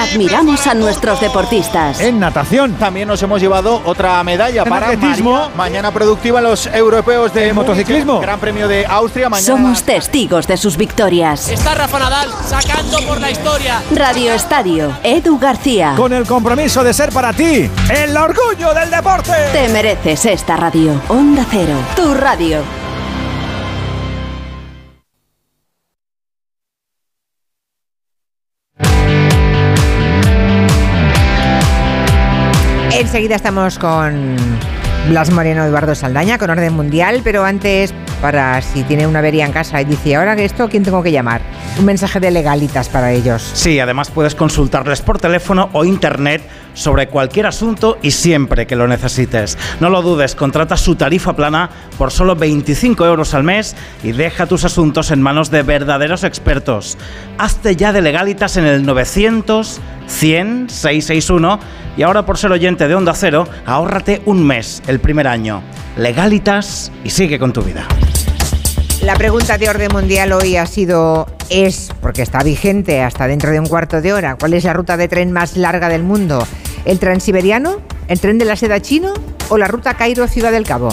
S35: Admiramos a nuestros deportistas.
S91: En natación también nos hemos llevado otra medalla En para atletismo. María. Mañana productiva los europeos de motociclismo. Gran premio de Austria mañana.
S35: Somos testigos de sus victorias.
S92: Está Rafa Nadal sacando por la historia.
S35: Radio Estadio, Edu García.
S91: Con el compromiso de ser para ti el orgullo del deporte.
S35: Te mereces esta radio. Onda Cero, tu radio.
S2: Enseguida estamos con Blas Moreno, Eduardo Saldaña, con orden mundial, pero antes, para si tiene una avería en casa y dice, ahora que esto, ¿quién tengo que llamar? Un mensaje de legalitas para ellos.
S7: Sí, además puedes consultarles por teléfono o internet sobre cualquier asunto y siempre que lo necesites. No lo dudes, contrata su tarifa plana por solo 25 euros al mes y deja tus asuntos en manos de verdaderos expertos. Hazte ya de legalitas en el 900 100 661 y ahora por ser oyente de Onda Cero, ahórrate un mes el primer año. Legalitas y sigue con tu vida.
S2: La pregunta de orden mundial hoy ha sido, es, porque está vigente hasta dentro de un cuarto de hora, ¿cuál es la ruta de tren más larga del mundo? ¿El transiberiano? ¿El tren de la seda chino? ¿O la ruta Cairo-Ciudad del Cabo?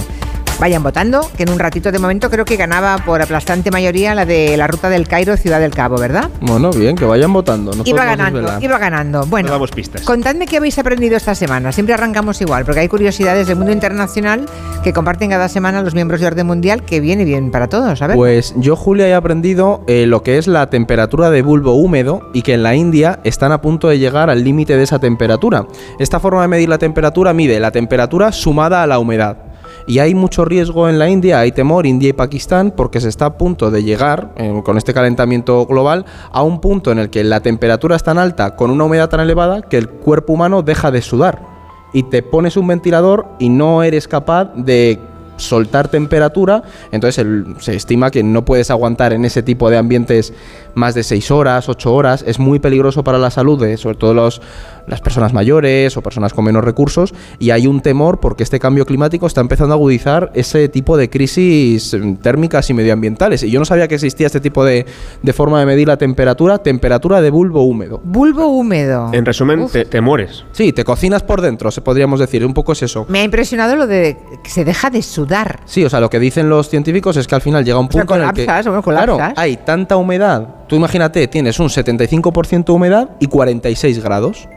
S2: Vayan votando, que en un ratito de momento creo que ganaba por aplastante mayoría la de la ruta del Cairo Ciudad del Cabo, ¿verdad?
S75: Bueno, bien, que vayan votando. no
S2: iba ganando, iba ganando. Bueno,
S75: damos pistas.
S2: contadme qué habéis aprendido esta semana. Siempre arrancamos igual, porque hay curiosidades del mundo internacional que comparten cada semana los miembros de Orden Mundial, que viene bien para todos. A ver.
S75: Pues yo, Julia, he aprendido eh, lo que es la temperatura de bulbo húmedo y que en la India están a punto de llegar al límite de esa temperatura. Esta forma de medir la temperatura mide la temperatura sumada a la humedad. Y hay mucho riesgo en la India, hay temor, India y Pakistán, porque se está a punto de llegar, eh, con este calentamiento global, a un punto en el que la temperatura es tan alta, con una humedad tan elevada, que el cuerpo humano deja de sudar. Y te pones un ventilador y no eres capaz de soltar temperatura, entonces se estima que no puedes aguantar en ese tipo de ambientes más de 6 horas, 8 horas, es muy peligroso para la salud, de, sobre todo los, las personas mayores o personas con menos recursos, y hay un temor porque este cambio climático está empezando a agudizar ese tipo de crisis mm, térmicas y medioambientales. Y yo no sabía que existía este tipo de, de forma de medir la temperatura, temperatura de bulbo húmedo.
S2: Bulbo húmedo.
S74: En resumen, te, te mueres.
S75: Sí, te cocinas por dentro, se podríamos decir, un poco es eso.
S2: Me ha impresionado lo de que se deja de sudar.
S75: Sí, o sea, lo que dicen los científicos es que al final llega un
S2: sea,
S75: punto en el que
S2: colapsas,
S75: claro, hay tanta humedad. Tú imagínate, tienes un 75% de humedad y 46 grados.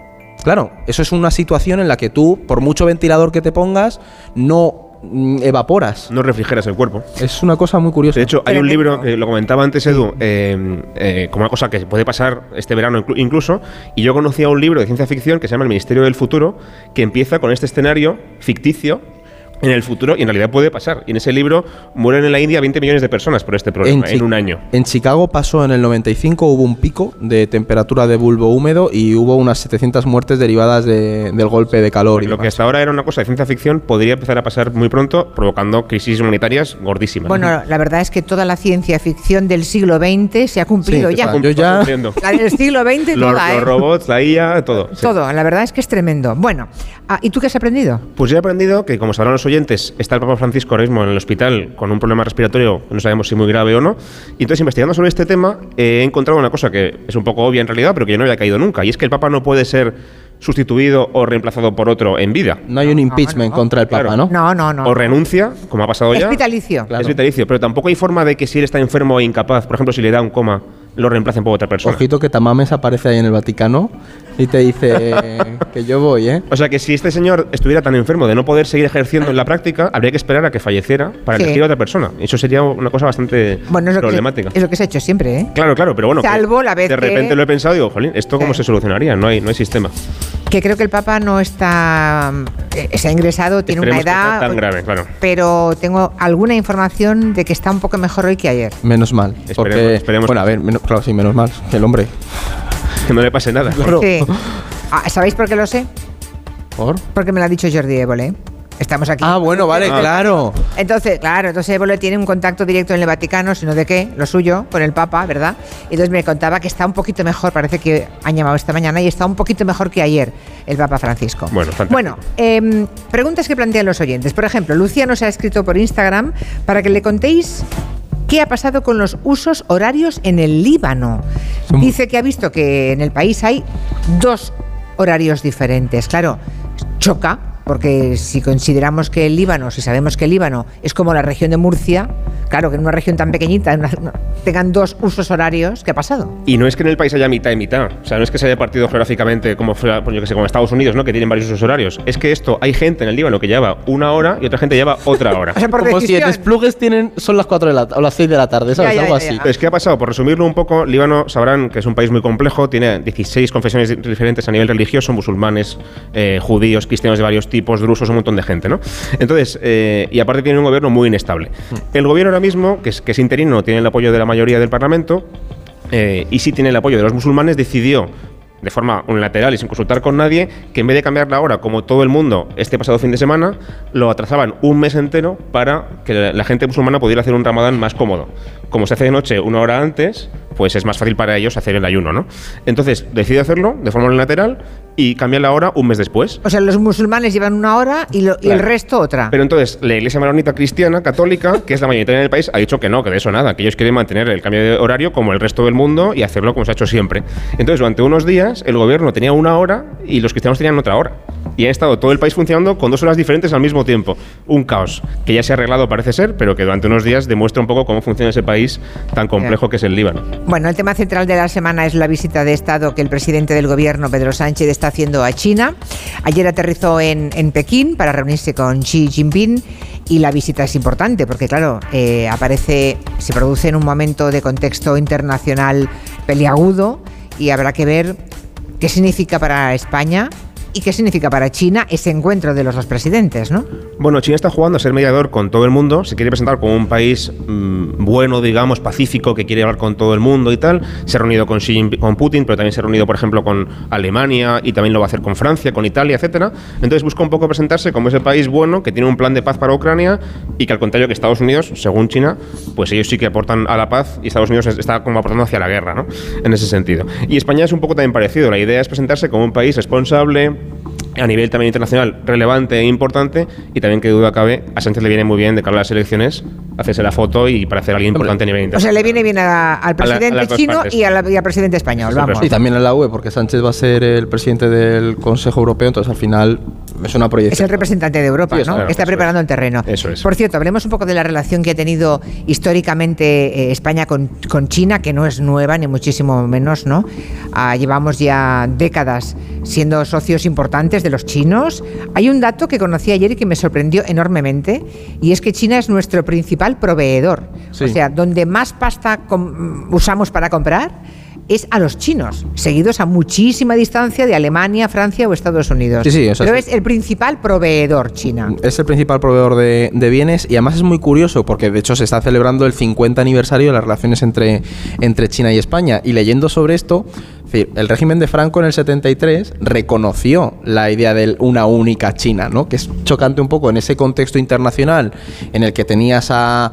S75: Claro, eso es una situación en la que tú, por mucho ventilador que te pongas, no mm, evaporas.
S74: No refrigeras el cuerpo.
S75: Es una cosa muy curiosa.
S74: De hecho, hay un libro que lo comentaba antes Edu, eh, eh, como una cosa que puede pasar este verano inclu- incluso, y yo conocía un libro de ciencia ficción que se llama El Ministerio del Futuro, que empieza con este escenario ficticio en el futuro y en realidad puede pasar. Y en ese libro mueren en la India 20 millones de personas por este problema en,
S75: Chi-
S74: un año.
S75: En Chicago pasó en el 95, hubo un pico de temperatura de bulbo húmedo y hubo unas 700 muertes derivadas de- del golpe de calor. y
S74: Lo que
S75: demás.
S74: hasta ahora era una cosa de ciencia ficción podría empezar a pasar muy pronto, provocando crisis humanitarias gordísimas.
S2: Bueno, la verdad es que toda la ciencia ficción del siglo XX se ha cumplido
S74: Sí,
S2: ya.
S74: yo ya-.
S2: La del siglo XX
S74: los,
S2: toda,
S74: los
S2: ¿eh?
S74: robots, la IA, todo. sí.
S2: Todo, la verdad es que es tremendo. Bueno, ah, ¿y tú qué has aprendido?
S74: Pues yo he aprendido que, como sabrán los oyentes, está el Papa Francisco ahora mismo en el hospital con un problema respiratorio, no sabemos si muy grave o no. Y entonces, investigando sobre este tema, he encontrado una cosa que es un poco obvia en realidad, pero que yo no había caído nunca. Y es que el Papa no puede ser sustituido o reemplazado por otro en vida.
S75: No hay un impeachment contra el Papa, ¿no?
S2: No, no, no.
S74: O renuncia, como ha pasado
S2: Es
S74: ya.
S2: vitalicio.
S74: Es vitalicio, pero tampoco hay forma de que si él está enfermo e incapaz, por ejemplo, si le da un coma, lo reemplacen por otra persona.
S75: Ojito que Tamames aparece ahí en el Vaticano y te dice que yo voy, ¿eh?
S74: O sea que si este señor estuviera tan enfermo de no poder seguir ejerciendo en la práctica, habría que esperar a que falleciera para
S2: Sí.
S74: elegir a otra persona. Eso sería una cosa bastante
S2: Bueno, es lo, que,
S74: problemática.
S2: es lo que se ha hecho siempre, ¿eh?
S74: Claro, claro, pero bueno. que
S2: Salvo la vez
S74: De
S2: que-
S74: repente lo he pensado y digo, jolín, ¿esto cómo se solucionaría? No hay, no hay sistema.
S2: Que creo que el Papa no está. eh, se ha ingresado, tiene una
S74: Esperemos
S2: edad.
S74: tan grave, claro.
S2: Pero tengo alguna información de que está un poco mejor hoy que ayer.
S75: Menos mal. Porque,
S74: esperemos
S75: bueno, a ver, menos- claro, sí, menos mal. Que el hombre.
S74: Que no le pase nada.
S2: Sí. Ah, ¿Sabéis por qué lo sé?
S75: ¿Por?
S2: Porque me lo ha dicho Jordi Évole. Estamos aquí.
S75: Ah, bueno, vale, claro.
S2: Entonces, claro, entonces Évole tiene un contacto directo en el Vaticano, sino de qué, lo suyo, con el Papa, ¿verdad? Y entonces me contaba que está un poquito mejor, parece que han llamado esta mañana y está un poquito mejor que ayer el Papa Francisco.
S74: Bueno, fantástico.
S2: Bueno, em, preguntas que plantean los oyentes. Por ejemplo, Lucía nos ha escrito por Instagram para que le contéis qué ha pasado con los usos horarios en el Líbano. Dice que ha visto que en el país hay dos horarios diferentes. Claro, choca. Porque si consideramos que el Líbano, si sabemos que el Líbano es como la región de Murcia, claro que en una región tan pequeñita una- tengan dos usos horarios, ¿qué ha pasado?
S74: Y no es que en el país haya mitad y mitad. O sea, no es que se haya partido geográficamente como, fuera, pues yo que sé, como Estados Unidos, ¿no? Que tienen varios usos horarios. Es que esto, hay gente en el Líbano que lleva una hora y otra gente lleva otra hora.
S75: Como si en desplugues tienen, son las 4 de la, o las 6 de la tarde, ¿sabes? Algo así.
S74: Pues, ¿qué ha pasado? Por resumirlo un poco, Líbano sabrán que es un país muy complejo, tiene 16 confesiones di- diferentes a nivel religioso, musulmanes, eh, judíos, cristianos de varios tipos, drusos, un montón de gente, ¿no? Entonces, eh, y aparte tiene un gobierno muy inestable. El gobierno ahora mismo, que es, interino, tiene el apoyo de la mayoría del Parlamento, eh, y sí tiene el apoyo de los musulmanes, decidió de forma unilateral y sin consultar con nadie, que en vez de cambiar la hora como todo el mundo este pasado fin de semana, lo atrasaban un mes entero para que la gente musulmana pudiera hacer un ramadán más cómodo. Como se hace de noche una hora antes, pues es más fácil para ellos hacer el ayuno, ¿no? Entonces decide hacerlo de forma unilateral y cambiar la hora un mes después.
S2: O sea, los musulmanes llevan una hora y, lo- y el resto otra.
S74: Pero entonces la iglesia maronita cristiana católica, que es la mayoritaria en el país, ha dicho que no, que de eso nada, que ellos quieren mantener el cambio de horario como el resto del mundo y hacerlo como se ha hecho siempre. Entonces durante unos días el gobierno tenía una hora y los cristianos tenían otra hora. Y ha estado todo el país funcionando con dos horas diferentes al mismo tiempo. Un caos que ya se ha arreglado parece ser, pero que durante unos días demuestra un poco cómo funciona ese país tan complejo que es el Líbano.
S2: Bueno, el tema central de la semana es la visita de Estado que el presidente del gobierno, Pedro Sánchez, está haciendo a China. Ayer aterrizó en, en Pekín para reunirse con Xi Jinping y la visita es importante porque, claro, eh, aparece, se produce en un momento de contexto internacional peliagudo y habrá que ver qué significa para España ¿Y qué significa para China ese encuentro de los dos presidentes, no?
S74: Bueno, China está jugando a ser mediador con todo el mundo, se quiere presentar como un país mm, bueno, digamos, pacífico, que quiere hablar con todo el mundo y tal. Se ha reunido con, Xi con Putin, pero también se ha reunido, por ejemplo, con Alemania y también lo va a hacer con Francia, con Italia, etcétera. Entonces busca un poco presentarse como ese país bueno que tiene un plan de paz para Ucrania y que al contrario que Estados Unidos, según China, pues ellos sí que aportan a la paz y Estados Unidos es- está como aportando hacia la guerra, ¿no? En ese sentido. Y España es un poco también parecido. La idea es presentarse como un país responsable a nivel también internacional relevante e importante y también que duda cabe a Sánchez le viene muy bien de cara a las elecciones hacerse la foto y parecer alguien importante a nivel
S2: O
S74: internacional.
S2: sea, le viene bien a- al
S74: A la- a
S2: presidente chino
S74: partes.
S2: y, a la- y al presidente español, vamos.
S75: Y también en la UE, porque Sánchez va a ser el presidente del Consejo Europeo, entonces al final es una
S2: Es
S75: proyección.
S2: el representante de Europa,
S75: Sí,
S2: ¿no?
S75: claro,
S2: Está preparando el terreno.
S74: Eso es.
S2: Por cierto, hablemos un poco de la relación que ha tenido históricamente eh, España con, con China, que no es nueva, ni muchísimo menos, ¿no? Ah, llevamos ya décadas siendo socios importantes de los chinos. Hay un dato que conocí ayer y que me sorprendió enormemente, y es que China es nuestro principal proveedor.
S75: Sí.
S2: O sea, donde más pasta usamos para comprar es a los chinos, seguidos a muchísima distancia de Alemania, Francia o Estados Unidos.
S75: Sí, sí,
S2: Pero
S75: es-
S2: es el principal proveedor China.
S75: Es el principal proveedor de, de bienes y además es muy curioso porque de hecho se está celebrando el 50 aniversario de las relaciones entre, entre China y España. Y leyendo sobre esto, decir, el régimen de Franco en el 73 reconoció la idea de una única China, ¿no? que es chocante un poco en ese contexto internacional en el que tenías a,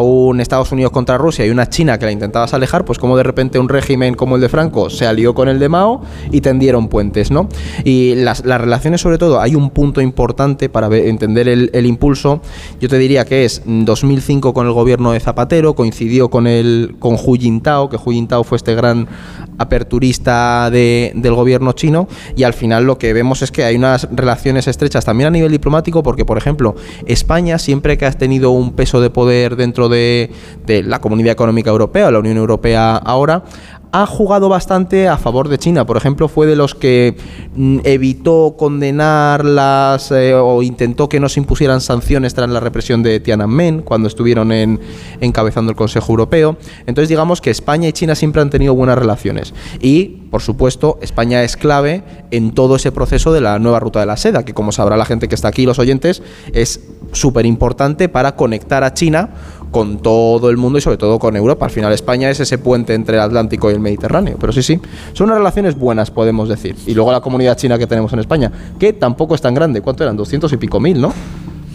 S75: un Estados Unidos contra Rusia y una China que la intentabas alejar, pues como de repente un régimen como el de Franco se alió con el de Mao y tendieron puentes, ¿no? Y las, relaciones, sobre todo, hay un punto importante para entender el, impulso. Yo te diría que es mm, 2005 con el gobierno de Zapatero, coincidió con el con Hu Jintao, que Hu Jintao fue este gran aperturista de- del gobierno chino, y al final lo que vemos es que hay unas relaciones estrechas también a nivel diplomático, porque, por ejemplo, España, siempre que has tenido un peso de poder dentro de, de la Comunidad Económica Europea, o la Unión Europea ahora, ha jugado bastante a favor de China. Por ejemplo, fue de los que mm, evitó condenar las eh, o intentó que no se impusieran sanciones tras la represión de Tiananmen cuando estuvieron en, encabezando el Consejo Europeo. Entonces, digamos que España y China siempre han tenido buenas relaciones. Y, por supuesto, España es clave en todo ese proceso de la nueva ruta de la seda, que como sabrá la gente que está aquí, los oyentes, es súper importante para conectar a China con todo el mundo y sobre todo con Europa. Al final España es ese puente entre el Atlántico y el Mediterráneo. Pero sí, sí, son unas relaciones buenas, podemos decir. Y luego la comunidad china que tenemos en España, que tampoco es tan grande. ¿Cuánto eran? 200 y pico mil, ¿no?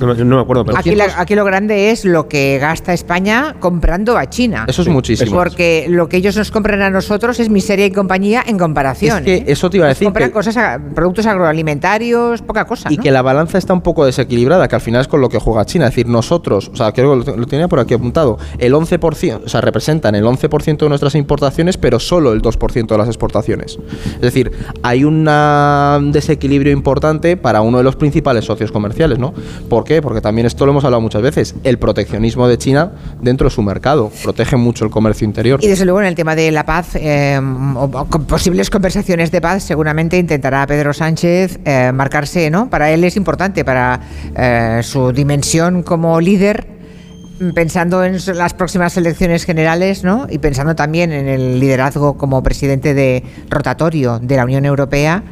S74: No, me- no me acuerdo, pero
S2: Aquí, la- aquí lo grande es lo que gasta España comprando a China.
S75: Eso es muchísimo.
S2: Porque lo que ellos nos compran a nosotros es miseria y compañía en comparación.
S75: Es que
S2: ¿eh?
S75: eso te iba a
S2: Nos
S75: decir
S2: compran
S75: que-
S2: cosas, productos agroalimentarios, poca cosa.
S75: Y
S2: ¿no?
S75: que la balanza está un poco desequilibrada, que al final es con lo que juega China. Es decir, nosotros, o sea, creo que lo, lo tenía por aquí apuntado, el 11%, o sea, representan el 11% de nuestras importaciones, pero solo el 2% de las exportaciones. Es decir, hay un desequilibrio importante para uno de los principales socios comerciales, ¿no? ¿Por Porque también esto lo hemos hablado muchas veces, el proteccionismo de China dentro de su mercado, protege mucho el comercio interior.
S2: Y desde luego en el tema de la paz eh, posibles conversaciones de paz, seguramente intentará Pedro Sánchez eh, marcarse, ¿no? Para él es importante, para eh, su dimensión como líder, pensando en las próximas elecciones generales, ¿no? Y pensando también en el liderazgo como presidente de rotatorio de la Unión Europea,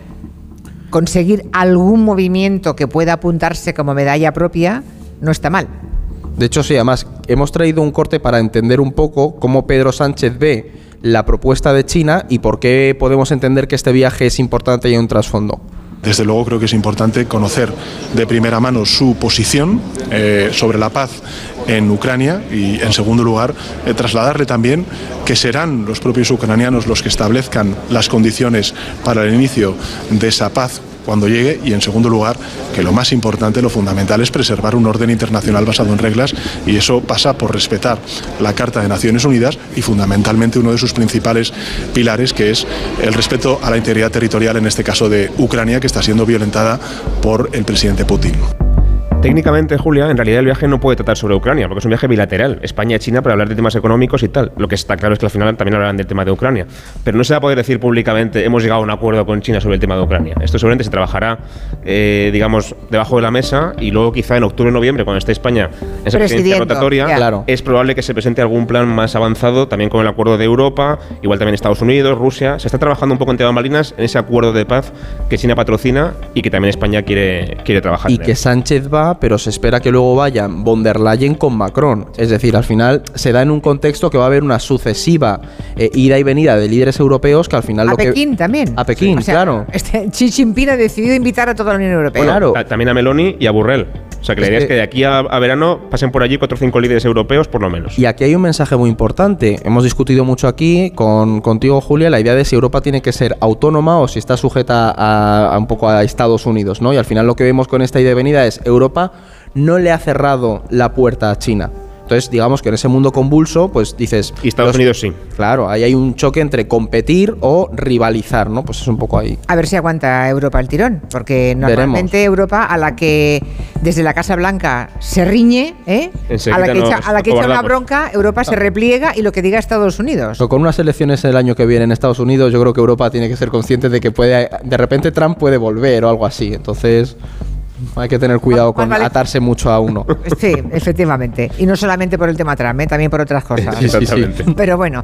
S2: conseguir algún movimiento que pueda apuntarse como medalla propia no está mal.
S75: De hecho, sí, además hemos traído un corte para entender un poco cómo Pedro Sánchez ve la propuesta de China y por qué podemos entender que este viaje es importante y hay un trasfondo.
S82: Desde luego creo que es importante conocer de primera mano su posición eh, sobre la paz en Ucrania y, en segundo lugar, eh, trasladarle también que serán los propios ucranianos los que establezcan las condiciones para el inicio de esa paz cuando llegue y en segundo lugar que lo más importante, lo fundamental es preservar un orden internacional basado en reglas y eso pasa por respetar la Carta de Naciones Unidas y fundamentalmente uno de sus principales pilares que es el respeto a la integridad territorial en este caso de Ucrania que está siendo violentada por el presidente Putin.
S74: Técnicamente, Julia, en realidad el viaje no puede tratar sobre Ucrania, porque es un viaje bilateral. España y China para hablar de temas económicos y tal. Lo que está claro es que al final también hablarán del tema de Ucrania. Pero no se va a poder decir públicamente, hemos llegado a un acuerdo con China sobre el tema de Ucrania. Esto seguramente se trabajará, eh, digamos, debajo de la mesa y luego quizá en octubre o noviembre, cuando esté España en esa presidencia rotatoria,
S2: ya.
S75: Claro.
S74: es probable que se presente algún plan más avanzado, también con el acuerdo de Europa, igual también Estados Unidos, Rusia. Se está trabajando un poco en tema bambalinas en ese acuerdo de paz que China patrocina y que también España quiere, quiere trabajar.
S75: Y que Sánchez va, pero se espera que luego vayan von der Leyen con Macron. Es decir, al final se da en un contexto que va a haber una sucesiva eh, ida y venida de líderes europeos que al final
S2: A
S75: lo que...
S2: Pekín también.
S75: A Pekín,
S2: O sea,
S75: claro.
S2: Este, Xi Jinping ha decidido invitar a toda la Unión Europea.
S74: Bueno, ta- también a Meloni y a Burrell. O sea, que la idea es
S75: que-
S74: que de aquí a, a verano pasen por allí cuatro o cinco líderes europeos, por lo menos.
S75: Y aquí hay un mensaje muy importante. Hemos discutido mucho aquí con, contigo, Julia, la idea de si Europa tiene que ser autónoma o si está sujeta a, a un poco a Estados Unidos, ¿no? Y al final lo que vemos con esta idea de venida es Europa no le ha cerrado la puerta a China. Entonces, digamos que en ese mundo convulso, pues dices...
S74: Y Estados Unidos sí.
S75: Claro, ahí hay un choque entre competir o rivalizar, ¿no? Pues es un poco ahí.
S2: A ver si aguanta Europa el tirón, porque normalmente Europa a la que desde la Casa Blanca se riñe, ¿eh? A la que echa, a la que echa una bronca, Europa se repliega y lo que diga Estados Unidos.
S75: Pero con unas elecciones el año que viene en Estados Unidos, yo creo que Europa tiene que ser consciente de que puede, de repente Trump puede volver o algo así. Entonces, hay que tener cuidado con
S2: vale.
S75: atarse mucho a uno.
S2: Sí, efectivamente. Y no solamente por el tema Trump, ¿eh? también por otras cosas.
S75: Sí, sí, sí.
S2: Pero bueno,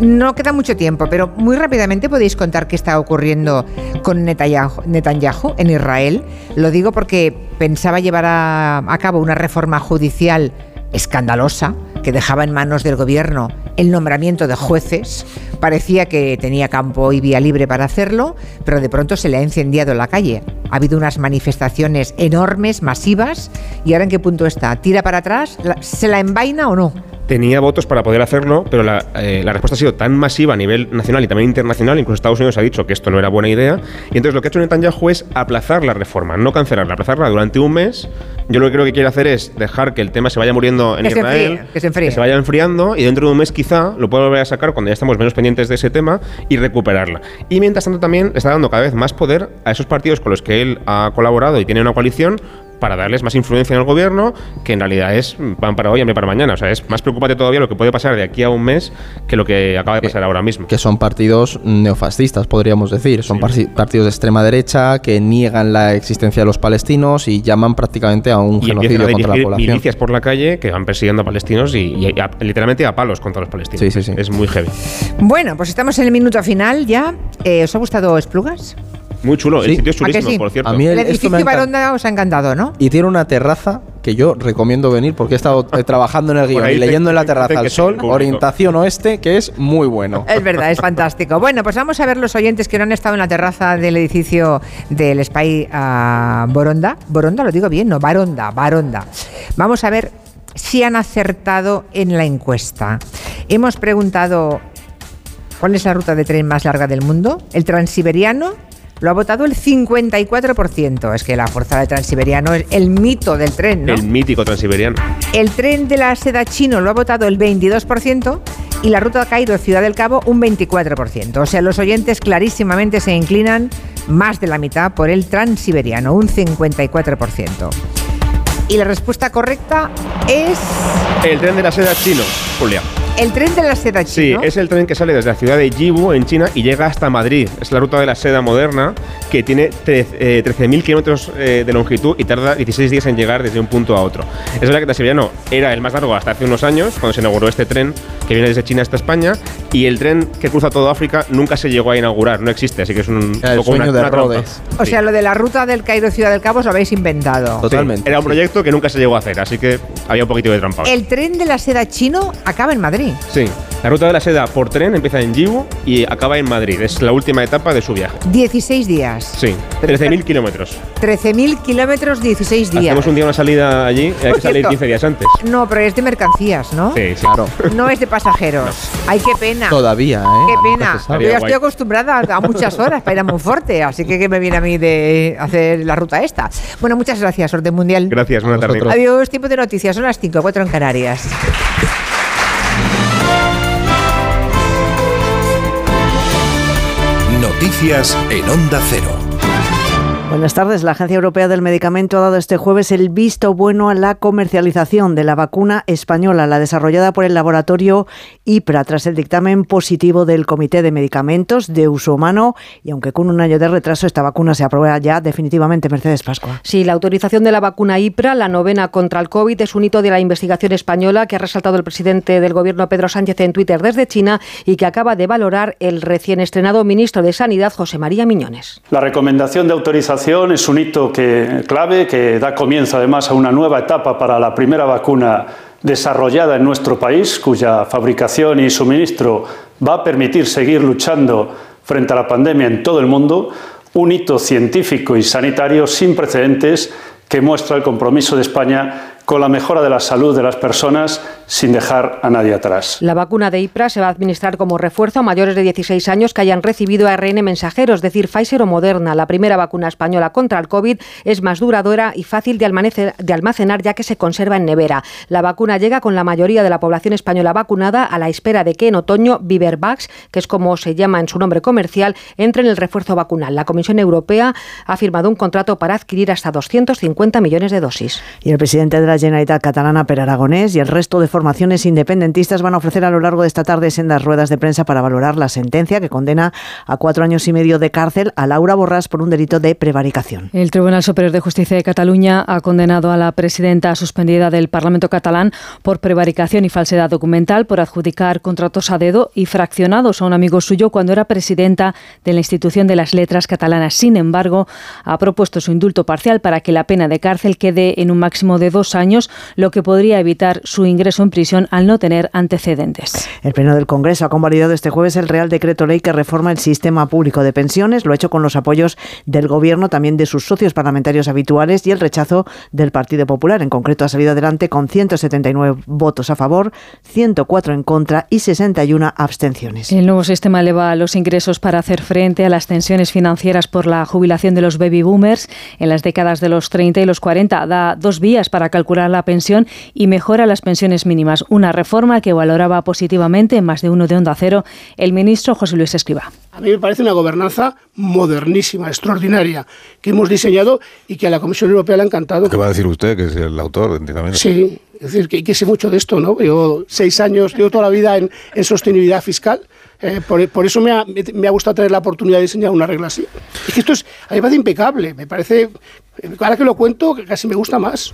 S2: no queda mucho tiempo, pero muy rápidamente podéis contar qué está ocurriendo con Netanyahu, Netanyahu en Israel. Lo digo porque pensaba llevar a, a cabo una reforma judicial escandalosa que dejaba en manos del gobierno el nombramiento de jueces. Parecía que tenía campo y vía libre para hacerlo, pero de pronto se le ha incendiado la calle. Ha habido unas manifestaciones enormes, masivas, y ahora en qué punto está. ¿Tira para atrás? ¿La- ¿Se la envaina o no?
S74: Tenía votos para poder hacerlo, pero la, eh, la respuesta ha sido tan masiva a nivel nacional y también internacional, incluso Estados Unidos ha dicho que esto no era buena idea, y entonces lo que ha hecho Netanyahu es aplazar la reforma, no cancelarla, aplazarla durante un mes. Yo lo que creo que quiere hacer es dejar que el tema se vaya muriendo en
S2: Que se
S74: Israel,
S2: enfríe, que se enfríe.
S74: vaya enfriando, y dentro de un mes quizá lo pueda volver a sacar cuando ya estamos menos pendientes de ese tema y recuperarla. Y mientras tanto también está dando cada vez más poder a esos partidos con los que él ha colaborado y tiene una coalición para darles más influencia en el gobierno, que en realidad es pan para hoy, hambre para mañana. O sea, es más preocupante todavía lo que puede pasar de aquí a un mes que lo que acaba de pasar ahora mismo.
S75: Que son partidos neofascistas, podríamos decir. Son parti- partidos de extrema derecha que niegan la existencia de los palestinos y llaman prácticamente a un
S74: Y
S75: genocidio
S74: a
S75: contra la población.
S74: milicias por la calle que van persiguiendo a palestinos y, y a- literalmente a palos contra los palestinos.
S75: Sí, sí, sí.
S74: Es muy heavy.
S2: Bueno, pues estamos en el minuto final ya. Eh, ¿Os ha gustado Esplugas?
S74: Muy chulo. El
S75: Sí.
S74: sitio es
S2: ¿A que
S74: chulísimo,
S2: sí?
S74: por cierto.
S75: A mí
S2: El,
S75: el-
S2: edificio. Baronda os ha encantado, ¿no?
S75: Y tiene una terraza que yo recomiendo venir porque he estado eh, trabajando en el
S74: guion
S75: y
S74: te-
S75: leyendo en la
S74: te-
S75: terraza
S74: te-
S75: al sol, orientación oeste, que es muy bueno.
S2: Es verdad, es fantástico. Bueno, pues vamos a ver los oyentes que no han estado en la terraza del edificio del Spy ah, Boronda. Boronda, lo digo bien, no, Baronda, Baronda. Vamos a ver si han acertado en la encuesta. Hemos preguntado cuál es la ruta de tren más larga del mundo. El transiberiano lo ha votado el 54%. Es que la fuerza del transiberiano es el mito del tren, ¿no?
S74: El mítico transiberiano.
S2: El tren de la seda chino lo ha votado el 22% y la ruta Cairo-Ciudad del Cabo un 24%. O sea, los oyentes clarísimamente se inclinan más de la mitad por el transiberiano, un 54%. Y la respuesta correcta es
S74: El tren de la seda chino, Julia.
S2: El tren de la seda
S74: Sí,
S2: chino.
S74: es el tren que sale desde la ciudad de Yiwu, en China, y llega hasta Madrid. Es la ruta de la seda moderna, que tiene eh, 13.000 kilómetros eh, de longitud y tarda 16 días en llegar desde un punto a otro. Es verdad que transiberiano era el más largo hasta hace unos años, cuando se inauguró este tren que viene desde China hasta España, y el tren que cruza todo África nunca se llegó a inaugurar, no existe, así que es un
S75: el
S74: poco una,
S75: sueño de
S74: una trampa.
S2: O
S74: Sí.
S2: sea, lo de la ruta del Cairo-Ciudad del Cabo os lo habéis inventado.
S75: Totalmente.
S74: Era un proyecto que nunca se llegó a hacer, así que había un poquito de trampa.
S2: El tren de la seda chino acaba en Madrid.
S74: Sí, la ruta de la seda por tren empieza en Yiwu y acaba en Madrid. Es la última etapa de su viaje.
S2: 16 días.
S74: Sí, 13.000 kilómetros.
S2: 13.000 kilómetros, 16 días.
S74: Hacemos un día una salida allí y hay que salir
S2: cierto,
S74: 15 días antes.
S2: No, pero es de mercancías, ¿no?
S74: Sí, sí.
S75: Claro.
S2: No es de pasajeros. Ay, qué pena.
S75: Todavía, ¿eh?
S2: Qué pena. Yo ya estoy acostumbrada a muchas horas para ir a Monforte, así que ¿qué me viene a mí de hacer la ruta esta? Bueno, muchas gracias, Orden Mundial.
S74: Gracias, buena tarde.
S2: Adiós, tiempo de noticias, son las 5, 4 en Canarias.
S93: Noticias en Onda Cero.
S94: Buenas tardes. La Agencia Europea del Medicamento ha dado este jueves el visto bueno a la comercialización de la vacuna española, la desarrollada por el laboratorio IPRA, tras el dictamen positivo del Comité de Medicamentos de Uso Humano. Y aunque con un año de retraso, esta vacuna se aprueba ya definitivamente. Mercedes Pascua.
S95: Sí, la autorización de la vacuna IPRA, la novena contra el COVID, es un hito de la investigación española que ha resaltado el presidente del Gobierno, Pedro Sánchez, en Twitter desde China y que acaba de valorar el recién estrenado ministro de Sanidad, José María Miñones.
S96: La recomendación de autorización es un hito que, clave que da comienzo además a una nueva etapa para la primera vacuna desarrollada en nuestro país, cuya fabricación y suministro va a permitir seguir luchando frente a la pandemia en todo el mundo, un hito científico y sanitario sin precedentes que muestra el compromiso de España con la mejora de la salud de las personas sin dejar a nadie atrás.
S95: La vacuna de IPRA se va a administrar como refuerzo a mayores de 16 años que hayan recibido ARN mensajero, es decir, Pfizer o Moderna. La primera vacuna española contra el COVID es más duradera y fácil de almacenar ya que se conserva en nevera. La vacuna llega con la mayoría de la población española vacunada a la espera de que en otoño Vivervax, que es como se llama en su nombre comercial, entre en el refuerzo vacunal. La Comisión Europea ha firmado un contrato para adquirir hasta 250 millones de dosis.
S94: Y el presidente de la Generalitat catalana, Per Aragonés, y el resto de formaciones independentistas van a ofrecer a lo largo de esta tarde sendas ruedas de prensa para valorar la sentencia que condena a cuatro años y medio de cárcel a Laura Borràs por un delito de prevaricación.
S97: El Tribunal Superior de Justicia de Cataluña ha condenado a la presidenta suspendida del Parlamento catalán por prevaricación y falsedad documental por adjudicar contratos a dedo y fraccionados a un amigo suyo cuando era presidenta de la institución de las letras catalanas. Sin embargo, ha propuesto su indulto parcial para que la pena de cárcel quede en un máximo de dos años lo que podría evitar su ingreso en prisión al no tener antecedentes.
S94: El Pleno del Congreso ha convalidado este jueves el Real Decreto Ley que reforma el sistema público de pensiones. Lo ha hecho con los apoyos del Gobierno, también de sus socios parlamentarios habituales y el rechazo del Partido Popular. En concreto, ha salido adelante con 179 votos a favor, 104 en contra y 61 abstenciones.
S97: El nuevo sistema eleva los ingresos para hacer frente a las tensiones financieras por la jubilación de los baby boomers en las décadas de los 30 y los 40. Da dos vías para calcular la pensión y mejora las pensiones mínimas. Una reforma que valoraba positivamente en más de uno de Onda Cero el ministro José Luis Escriba.
S98: A mí me parece una gobernanza modernísima, extraordinaria, que hemos diseñado y que a la Comisión Europea le ha encantado.
S99: ¿Qué va a decir usted, que es el autor,
S98: Sí, es decir, que, que sé mucho de esto, ¿no? Yo seis años, llevo toda la vida en, en sostenibilidad fiscal eh, por, eso me ha, me ha, gustado tener la oportunidad de diseñar una regla así. Es que esto es, a mí me parece impecable, me parece, ahora que lo cuento, casi me gusta más.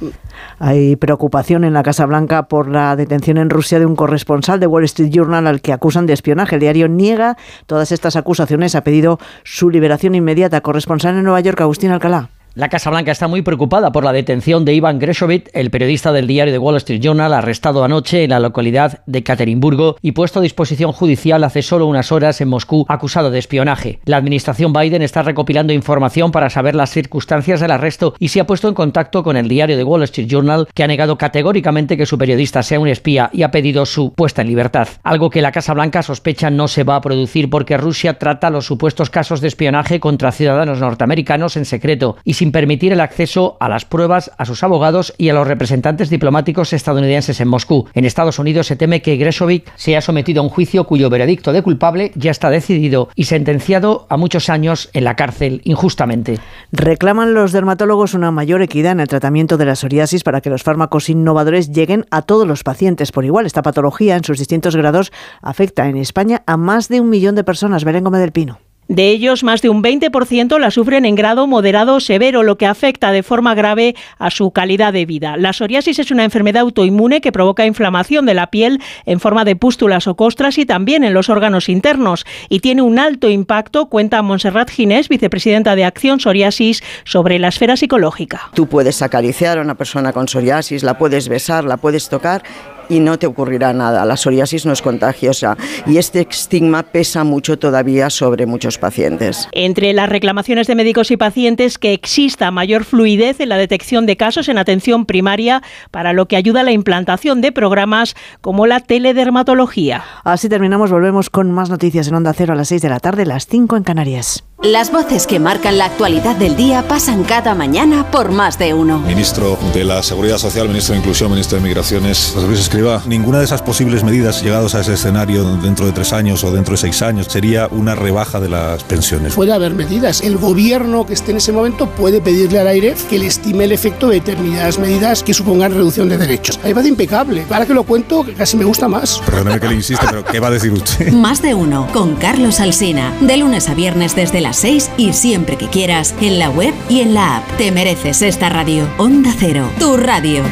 S94: Hay preocupación en la Casa Blanca por la detención en Rusia de un corresponsal de Wall Street Journal al que acusan de espionaje. El diario niega todas estas acusaciones, ha pedido su liberación inmediata. Corresponsal en Nueva York, Agustín Alcalá.
S100: La Casa Blanca está muy preocupada por la detención de Ivan Greshovit, el periodista del diario The Wall Street Journal, arrestado anoche en la localidad de Katerinburgo y puesto a disposición judicial hace solo unas horas en Moscú, acusado de espionaje. La administración Biden está recopilando información para saber las circunstancias del arresto y se ha puesto en contacto con el diario The Wall Street Journal, que ha negado categóricamente que su periodista sea un espía y ha pedido su puesta en libertad. Algo que la Casa Blanca sospecha no se va a producir porque Rusia trata los supuestos casos de espionaje contra ciudadanos norteamericanos en secreto y sin permitir el acceso a las pruebas a sus abogados y a los representantes diplomáticos estadounidenses en Moscú. En Estados Unidos se teme que Greshovik sea sometido a un juicio cuyo veredicto de culpable ya está decidido y sentenciado a muchos años en la cárcel injustamente.
S94: Reclaman los dermatólogos una mayor equidad en el tratamiento de la psoriasis para que los fármacos innovadores lleguen a todos los pacientes por igual. Esta patología en sus distintos grados afecta en España a más de un millón de personas. Belén Gómez del Pino.
S101: De ellos, más de un 20% la sufren en grado moderado o severo, lo que afecta de forma grave a su calidad de vida. La psoriasis es una enfermedad autoinmune que provoca inflamación de la piel en forma de pústulas o costras y también en los órganos internos y tiene un alto impacto, cuenta Montserrat Ginés, vicepresidenta de Acción Psoriasis, sobre la esfera psicológica.
S102: Tú puedes acariciar a una persona con psoriasis, la puedes besar, la puedes tocar y no te ocurrirá nada. La psoriasis no es contagiosa y este estigma pesa mucho todavía sobre muchos pacientes.
S101: Entre las reclamaciones de médicos y pacientes que exista mayor fluidez en la detección de casos en atención primaria, para lo que ayuda a la implantación de programas como la teledermatología.
S94: Así terminamos, volvemos con más noticias en Onda Cero a las 6 de la tarde, las 5 en Canarias.
S35: Las voces que marcan la actualidad del día pasan cada mañana por más de uno.
S103: Ministro de la Seguridad Social, ministro de Inclusión, ministro de Migraciones, José Luis Escriba, ninguna de esas posibles medidas llegados a ese escenario dentro de tres años o dentro de seis años sería una rebaja de las pensiones.
S104: Puede haber medidas. El gobierno que esté en ese momento puede pedirle al aire que le estime el efecto de determinadas medidas que supongan reducción de derechos. Ahí va de impecable. Ahora que lo cuento, casi me gusta más.
S103: Perdóneme que le insiste, pero ¿qué va a decir usted?
S35: Más de uno con Carlos Alsina. De lunes a viernes desde las 6 y siempre que quieras en la web y en la app. Te mereces esta radio. Onda Cero, tu radio.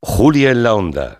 S105: Julia en la Onda.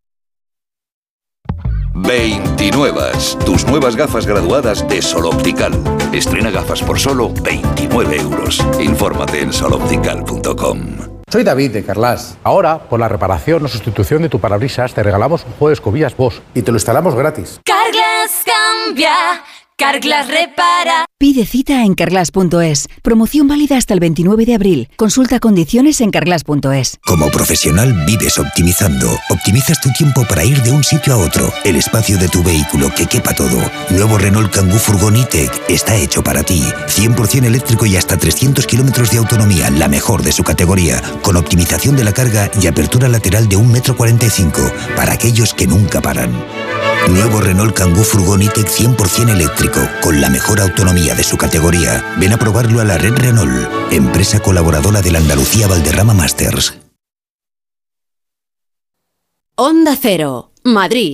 S26: 29. Tus nuevas gafas graduadas de Sol Optical. Estrena gafas por solo 29 euros. Infórmate en soloptical.com.
S82: Soy David de Carlas. Ahora, por la reparación o sustitución de tu parabrisas, te regalamos un juego de escobillas Bosch y te lo instalamos gratis.
S35: Carglass cambia, Carglass repara.
S27: Pide cita en carglass.es. Promoción válida hasta el 29 de abril. Consulta condiciones en carglass.es.
S98: Como profesional vives optimizando. Optimizas tu tiempo para ir de un sitio a otro. El espacio de tu vehículo que quepa todo. Nuevo Renault Kangoo Furgon E-Tech está hecho para ti. 100% eléctrico y hasta 300 kilómetros de autonomía, la mejor de su categoría. Con optimización de la carga y apertura lateral de 1,45 m para aquellos que nunca paran. Nuevo Renault Kangoo Furgon E-Tech 100% eléctrico, con la mejor autonomía de su categoría. Ven a probarlo a la red Renault, empresa colaboradora de la Andalucía Valderrama Masters.
S35: Onda Cero, Madrid.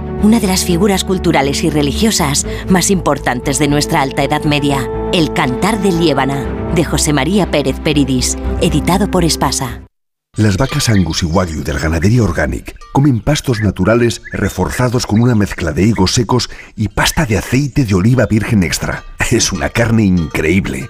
S35: una de las figuras culturales y religiosas más importantes de nuestra Alta Edad Media. El Cantar de Liébana, de José María Pérez Peridis, editado por Espasa.
S106: Las vacas Angus y Wagyu de la ganadería Organic comen pastos naturales reforzados con una mezcla de higos secos y pasta de aceite de oliva virgen extra. Es una carne increíble.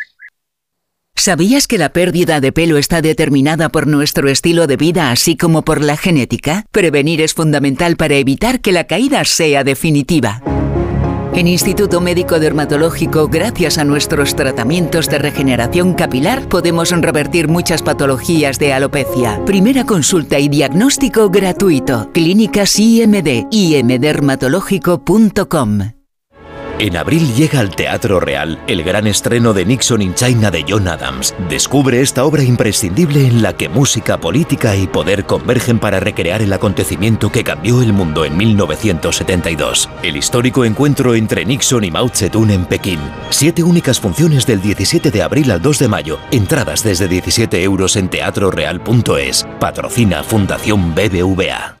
S107: ¿Sabías que la pérdida de pelo está determinada por nuestro estilo de vida así como por la genética? Prevenir es fundamental para evitar que la caída sea definitiva. En Instituto Médico Dermatológico, gracias a nuestros tratamientos de regeneración capilar, podemos revertir muchas patologías de alopecia. Primera consulta y diagnóstico gratuito. Clínicas IMD, imdermatológico.com.
S26: En abril llega al Teatro Real el gran estreno de Nixon in China de John Adams. Descubre esta obra imprescindible en la que música, política y poder convergen para recrear el acontecimiento que cambió el mundo en 1972. El histórico encuentro entre Nixon y Mao Zedong en Pekín. Siete únicas funciones del 17 de abril al 2 de mayo. Entradas desde 17 euros en teatroreal.es. Patrocina Fundación BBVA.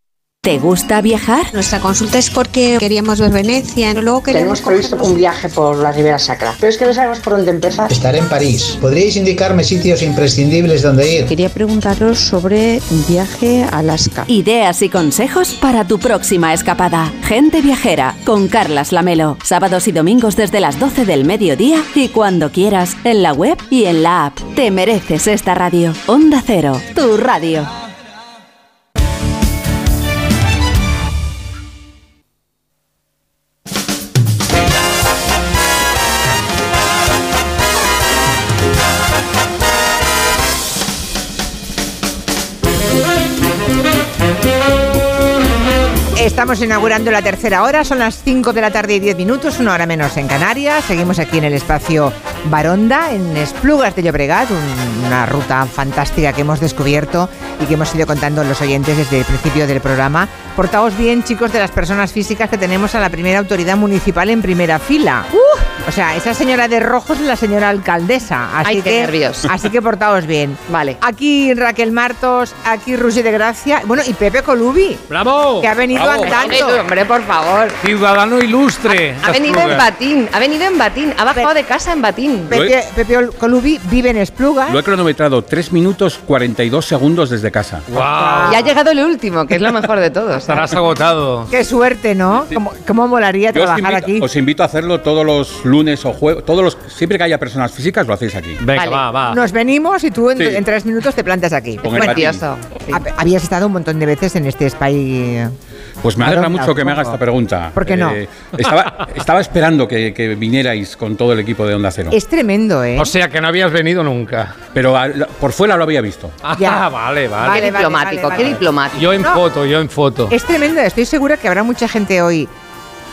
S35: ¿Te gusta viajar?
S108: Nuestra consulta es porque queríamos ver Venecia, luego queríamos
S109: Tenemos previsto un viaje por la Ribera Sacra, pero es que no sabemos por dónde empezar.
S110: Estaré en París. ¿Podríais indicarme sitios imprescindibles donde ir?
S108: Quería preguntaros sobre un viaje a Alaska.
S35: Ideas y consejos para tu próxima escapada. Gente viajera con Carlas Lamelo. Sábados y domingos desde las 12 del mediodía y cuando quieras en la web y en la app. Te mereces esta radio. Onda Cero, tu radio.
S2: Estamos inaugurando la tercera hora, son las 5 de la tarde y 10 minutos, una hora menos en Canarias. Seguimos aquí en el espacio Baronda, en Esplugas de Llobregat, un- una ruta fantástica que hemos descubierto y que hemos ido contando los oyentes desde el principio del programa. Portaos bien, chicos, de las personas físicas que tenemos a la primera autoridad municipal en primera fila. O sea, esa señora de rojo es la señora alcaldesa. Así
S100: Ay, qué
S2: que,
S100: nervios.
S2: Así que portaos bien.
S100: Vale.
S2: Aquí Raquel Martos, aquí Rusi de Gracia, bueno, y Pepe Colubi.
S91: ¡Bravo!
S2: Que ha venido
S91: Bravo.
S2: andando.
S100: Hombre, por favor.
S91: Ciudadano ilustre.
S100: Ha venido en batín, ha venido en batín, ha bajado de casa en batín.
S2: Pepe, Pepe Ol- Colubi vive en Esplugas.
S111: Lo he cronometrado 3 minutos 42 segundos desde casa.
S100: Y ha llegado el último, que es lo mejor de todos.
S91: Estarás agotado.
S2: Qué suerte, ¿no? ¿Cómo, cómo molaría
S111: Yo os
S2: trabajar
S111: invito,
S2: aquí?
S111: os invito a hacerlo todos los lunes o jueves, todos los, siempre que haya personas físicas lo hacéis aquí.
S91: Venga, va, va.
S2: Nos venimos y tú en,
S111: Sí.
S2: en tres minutos te plantas aquí.
S111: Con
S2: Habías estado un montón de veces en este spy.
S111: Pues me alegra mucho que me haga esta pregunta.
S2: ¿Por qué no?
S111: estaba, estaba esperando que, que vinierais con todo el equipo de Onda Cero.
S2: Es tremendo, ¿eh?
S91: O sea que no habías venido nunca.
S111: Pero a- por fuera lo había visto.
S91: Ah,
S2: Ya.
S91: vale, vale.
S2: Vale,
S100: Qué
S2: vale,
S100: diplomático,
S2: vale,
S100: qué
S2: vale.
S100: diplomático.
S91: Yo en
S2: No.
S91: foto, yo en foto.
S2: Es tremendo, estoy segura que habrá mucha gente hoy,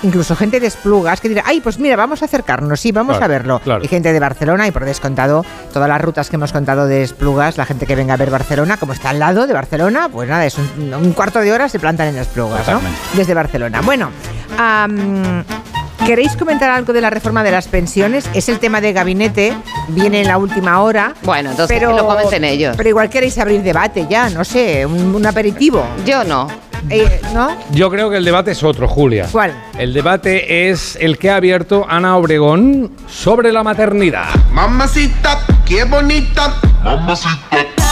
S2: incluso gente de Esplugas, que dirá, ay, pues mira, vamos a acercarnos, sí, vamos
S91: Claro,
S2: a verlo.
S91: claro.
S2: Y gente de Barcelona, y por descontado, todas las rutas que hemos contado de Esplugas, la gente que venga a ver Barcelona, como está al lado de Barcelona, pues nada, es un, un cuarto de hora se plantan en Esplugas, ¿no? Desde Barcelona. Bueno, am, ¿queréis comentar algo de la reforma de las pensiones? Es el tema de gabinete, viene en la última hora.
S100: Bueno, entonces que lo comenten ellos.
S2: Pero igual queréis abrir debate ya, no sé, un, un aperitivo.
S100: Yo no.
S2: Eh, ¿No?
S91: Yo creo que el debate es otro, Julia.
S2: ¿Cuál?
S91: El debate es el que ha abierto Ana Obregón sobre la maternidad.
S98: Mamacita, qué bonita. Mamacita.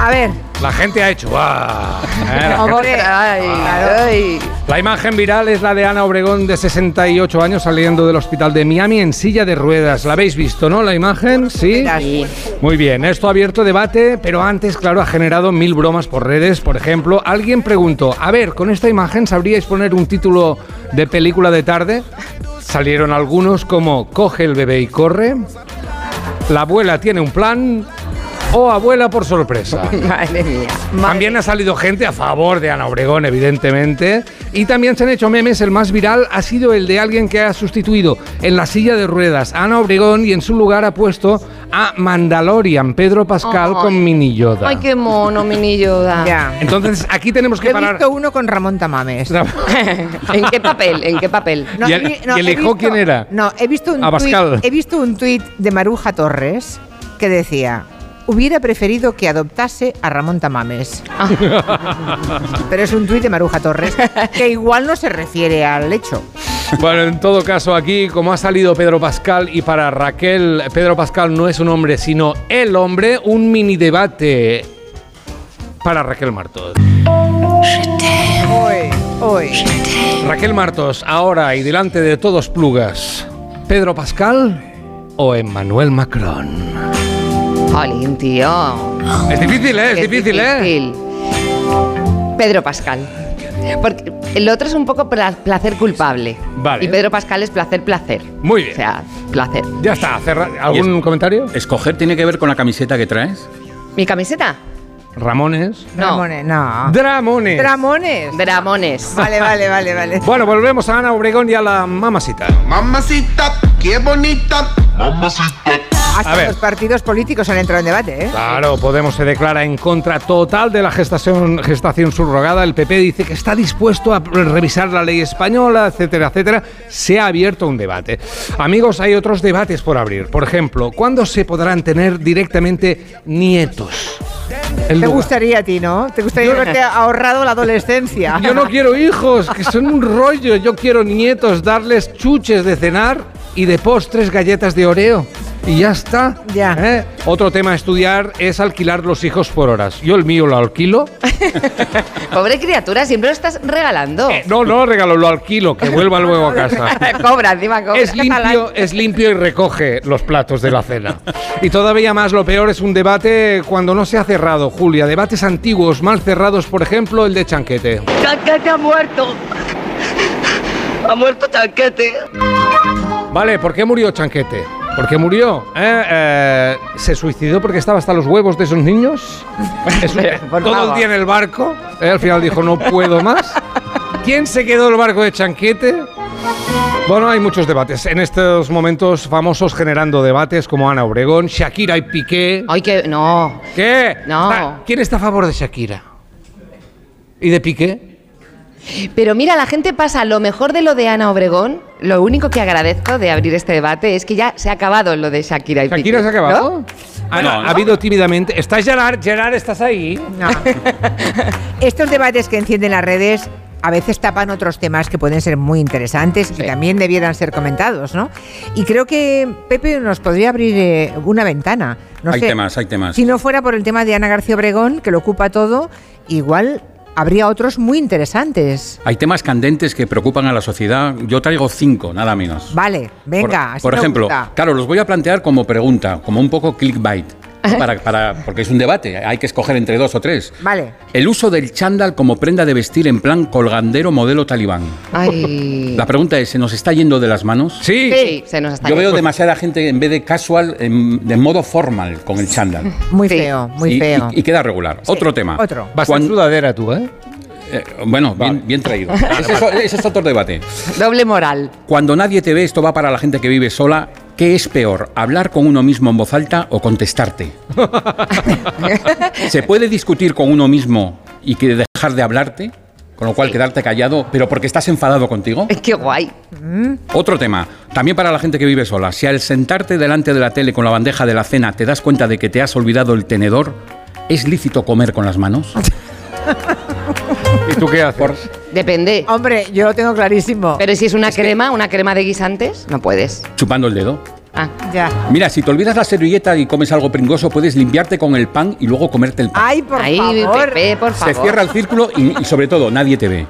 S2: A ver.
S91: La gente ha hecho. ¡ah! Eh, la,
S2: Hombre,
S91: gente-
S100: Ay,
S2: Claro.
S100: ay.
S91: la imagen viral es la de Ana Obregón de 68 años saliendo del hospital de Miami en silla de ruedas. ¿La habéis visto, no? La imagen, sí.
S100: Sí.
S91: Muy bien, esto ha abierto debate, pero antes, claro, ha generado mil bromas por redes. Por ejemplo, alguien preguntó, a ver, con esta imagen sabríais poner un título de película de tarde. Salieron algunos como Coge el bebé y corre, La abuela tiene un plan o Abuela por sorpresa.
S100: Madre mía.
S91: También ha salido gente a favor de Ana Obregón, evidentemente. Y también se han hecho memes. El más viral ha sido el de alguien que ha sustituido en la silla de ruedas a Ana Obregón y en su lugar ha puesto a Mandalorian, Pedro Pascal con Mini Yoda.
S100: Ay, qué mono, mini Yoda.
S2: Ya.
S91: Entonces aquí tenemos que
S2: he
S91: parar.
S2: visto uno con Ramón Tamames.
S100: ¿En qué papel? ¿En qué papel?
S2: No,
S91: ¿Y
S2: he
S91: el-
S2: no,
S91: y el
S2: he
S91: hijo
S2: visto-
S91: quién era?
S2: No, he visto un tuit, he visto un tuit de Maruja Torres que decía hubiera preferido que adoptase a Ramón Tamames. Pero es un tuit de Maruja Torres que igual no se refiere al hecho.
S91: Bueno, en todo caso, aquí, como ha salido Pedro Pascal y para Raquel, Pedro Pascal no es un hombre, sino el hombre, un mini debate para Raquel Martos.
S2: Hoy, hoy.
S91: Raquel Martos, ahora y delante de todos plugas, ¿Pedro Pascal o Emmanuel Macron?
S100: Jolín, tío.
S91: Es difícil, ¿eh? Es difícil, ¿eh?
S100: difícil. Pedro Pascal. Porque el otro es un poco pla- placer culpable.
S91: Vale.
S100: Y Pedro Pascal es placer, placer.
S91: Muy bien.
S100: O sea, placer.
S91: Ya está, cerra- ¿algún comentario?
S111: ¿Escoger tiene que ver con la camiseta que traes?
S100: ¿Mi camiseta?
S91: Ramones.
S100: No.
S2: Dramones, no.
S91: Dramones.
S2: Dramones.
S100: Dramones.
S2: Vale, vale, vale, vale.
S91: Bueno, volvemos a Ana Obregón y a la mamacita.
S98: Mamacita, qué bonita. Mamacita.
S2: Hasta
S91: A ver.
S2: los partidos políticos han entrado en debate, ¿eh?
S91: Claro, Podemos se declara en contra total de la gestación, gestación subrogada. El PP dice que está dispuesto a revisar la ley española, etcétera, etcétera. Se ha abierto un debate. Amigos, hay otros debates por abrir. Por ejemplo, ¿cuándo se podrán tener directamente nietos? El
S2: Te
S91: lugar.
S2: gustaría a ti, ¿no? Te gustaría haberte ahorrado la adolescencia.
S91: Yo no quiero hijos, que son un rollo. Yo quiero nietos, darles chuches de cenar y de postres galletas de Oreo. Y ya está.
S2: Ya.
S91: ¿eh? Otro tema a estudiar es alquilar los hijos por horas. Yo el mío lo alquilo.
S100: Pobre criatura, siempre lo estás regalando.
S91: Eh, no, no regalo, lo alquilo, que vuelva luego a casa.
S100: cobra, encima cobra.
S91: Es limpio, es limpio y recoge los platos de la cena. Y todavía más, lo peor es un debate cuando no se ha cerrado, Julia. Debates antiguos, mal cerrados, por ejemplo, el de Chanquete.
S100: Chanquete ha muerto. Ha muerto Chanquete.
S91: Vale, ¿por qué murió Chanquete? ¿Por qué murió? ¿Eh? Eh, ¿Se suicidó porque estaba hasta los huevos de esos niños? Todo el día en el barco. ¿eh? Al final dijo, no puedo más. ¿Quién se quedó el barco de Chanquete? Bueno, hay muchos debates. En estos momentos famosos generando debates como Ana Obregón, Shakira y Piqué.
S100: Ay, que no.
S91: ¿Qué?
S100: No.
S91: Está- ¿Quién está a favor de Shakira? ¿Y de Piqué?
S100: Pero mira, la gente pasa lo mejor de lo de Ana Obregón. Lo único que agradezco de abrir este debate es que ya se ha acabado lo de Shakira y
S91: ¿Shakira
S100: Piqué,
S91: se ha acabado?
S100: ¿no?
S91: Ah, no, ha habido tímidamente. ¿Estás Gerard? Gerard, ¿estás ahí?
S2: No. Estos debates que encienden las redes a veces tapan otros temas que pueden ser muy interesantes y también debieran ser comentados, ¿no? Y creo que Pepe nos podría abrir eh, una ventana. No
S111: hay
S2: sé,
S111: temas, hay temas.
S2: Si no fuera por el tema de Ana García Obregón, que lo ocupa todo, igual habría otros muy interesantes.
S111: Hay temas candentes que preocupan a la sociedad. Yo traigo cinco, nada menos.
S2: Vale, venga.
S111: por
S2: así
S111: por
S2: me
S111: ejemplo,
S2: gusta.
S111: claro, los voy a plantear como pregunta, como un poco clickbait. Para, para- porque es un debate, hay que escoger entre dos o tres.
S2: Vale.
S111: El uso del chándal como prenda de vestir en plan colgandero modelo talibán.
S100: Ay.
S111: La pregunta es, ¿se nos está yendo de las manos?
S91: Sí.
S100: Sí, se nos está
S111: Yo veo demasiada gente en vez de casual, en- de modo formal con el chándal.
S2: Muy feo, muy
S111: y,
S2: feo.
S111: y- y queda regular. Otro tema.
S2: Otro.
S91: Vas en sudadera tú, ¿eh?
S111: Eh, bueno, bien, bien traído. ese, es, ese es otro debate.
S100: Doble moral.
S111: Cuando nadie te ve, esto va para la gente que vive sola. ¿Qué es peor, hablar con uno mismo en voz alta o contestarte? ¿Se puede discutir con uno mismo y que dejar de hablarte? Con lo cual quedarte callado, pero porque estás enfadado contigo.
S100: Qué guay.
S111: Otro tema, también para la gente que vive sola. Si al sentarte delante de la tele con la bandeja de la cena te das cuenta de que te has olvidado el tenedor, ¿es lícito comer con las manos?
S91: ¿Y tú qué haces?
S100: Depende.
S2: Hombre, yo lo tengo clarísimo.
S100: Pero si es una crema, una crema de guisantes, no puedes.
S111: Chupando el dedo.
S100: Ah.
S2: Ya.
S111: Mira, si te olvidas la servilleta y comes algo pringoso, puedes limpiarte con el pan y luego comerte el pan.
S2: Ay, por
S100: Ay,
S2: favor.
S100: Pepe, por favor.
S111: Se cierra el círculo y, y sobre todo nadie te ve.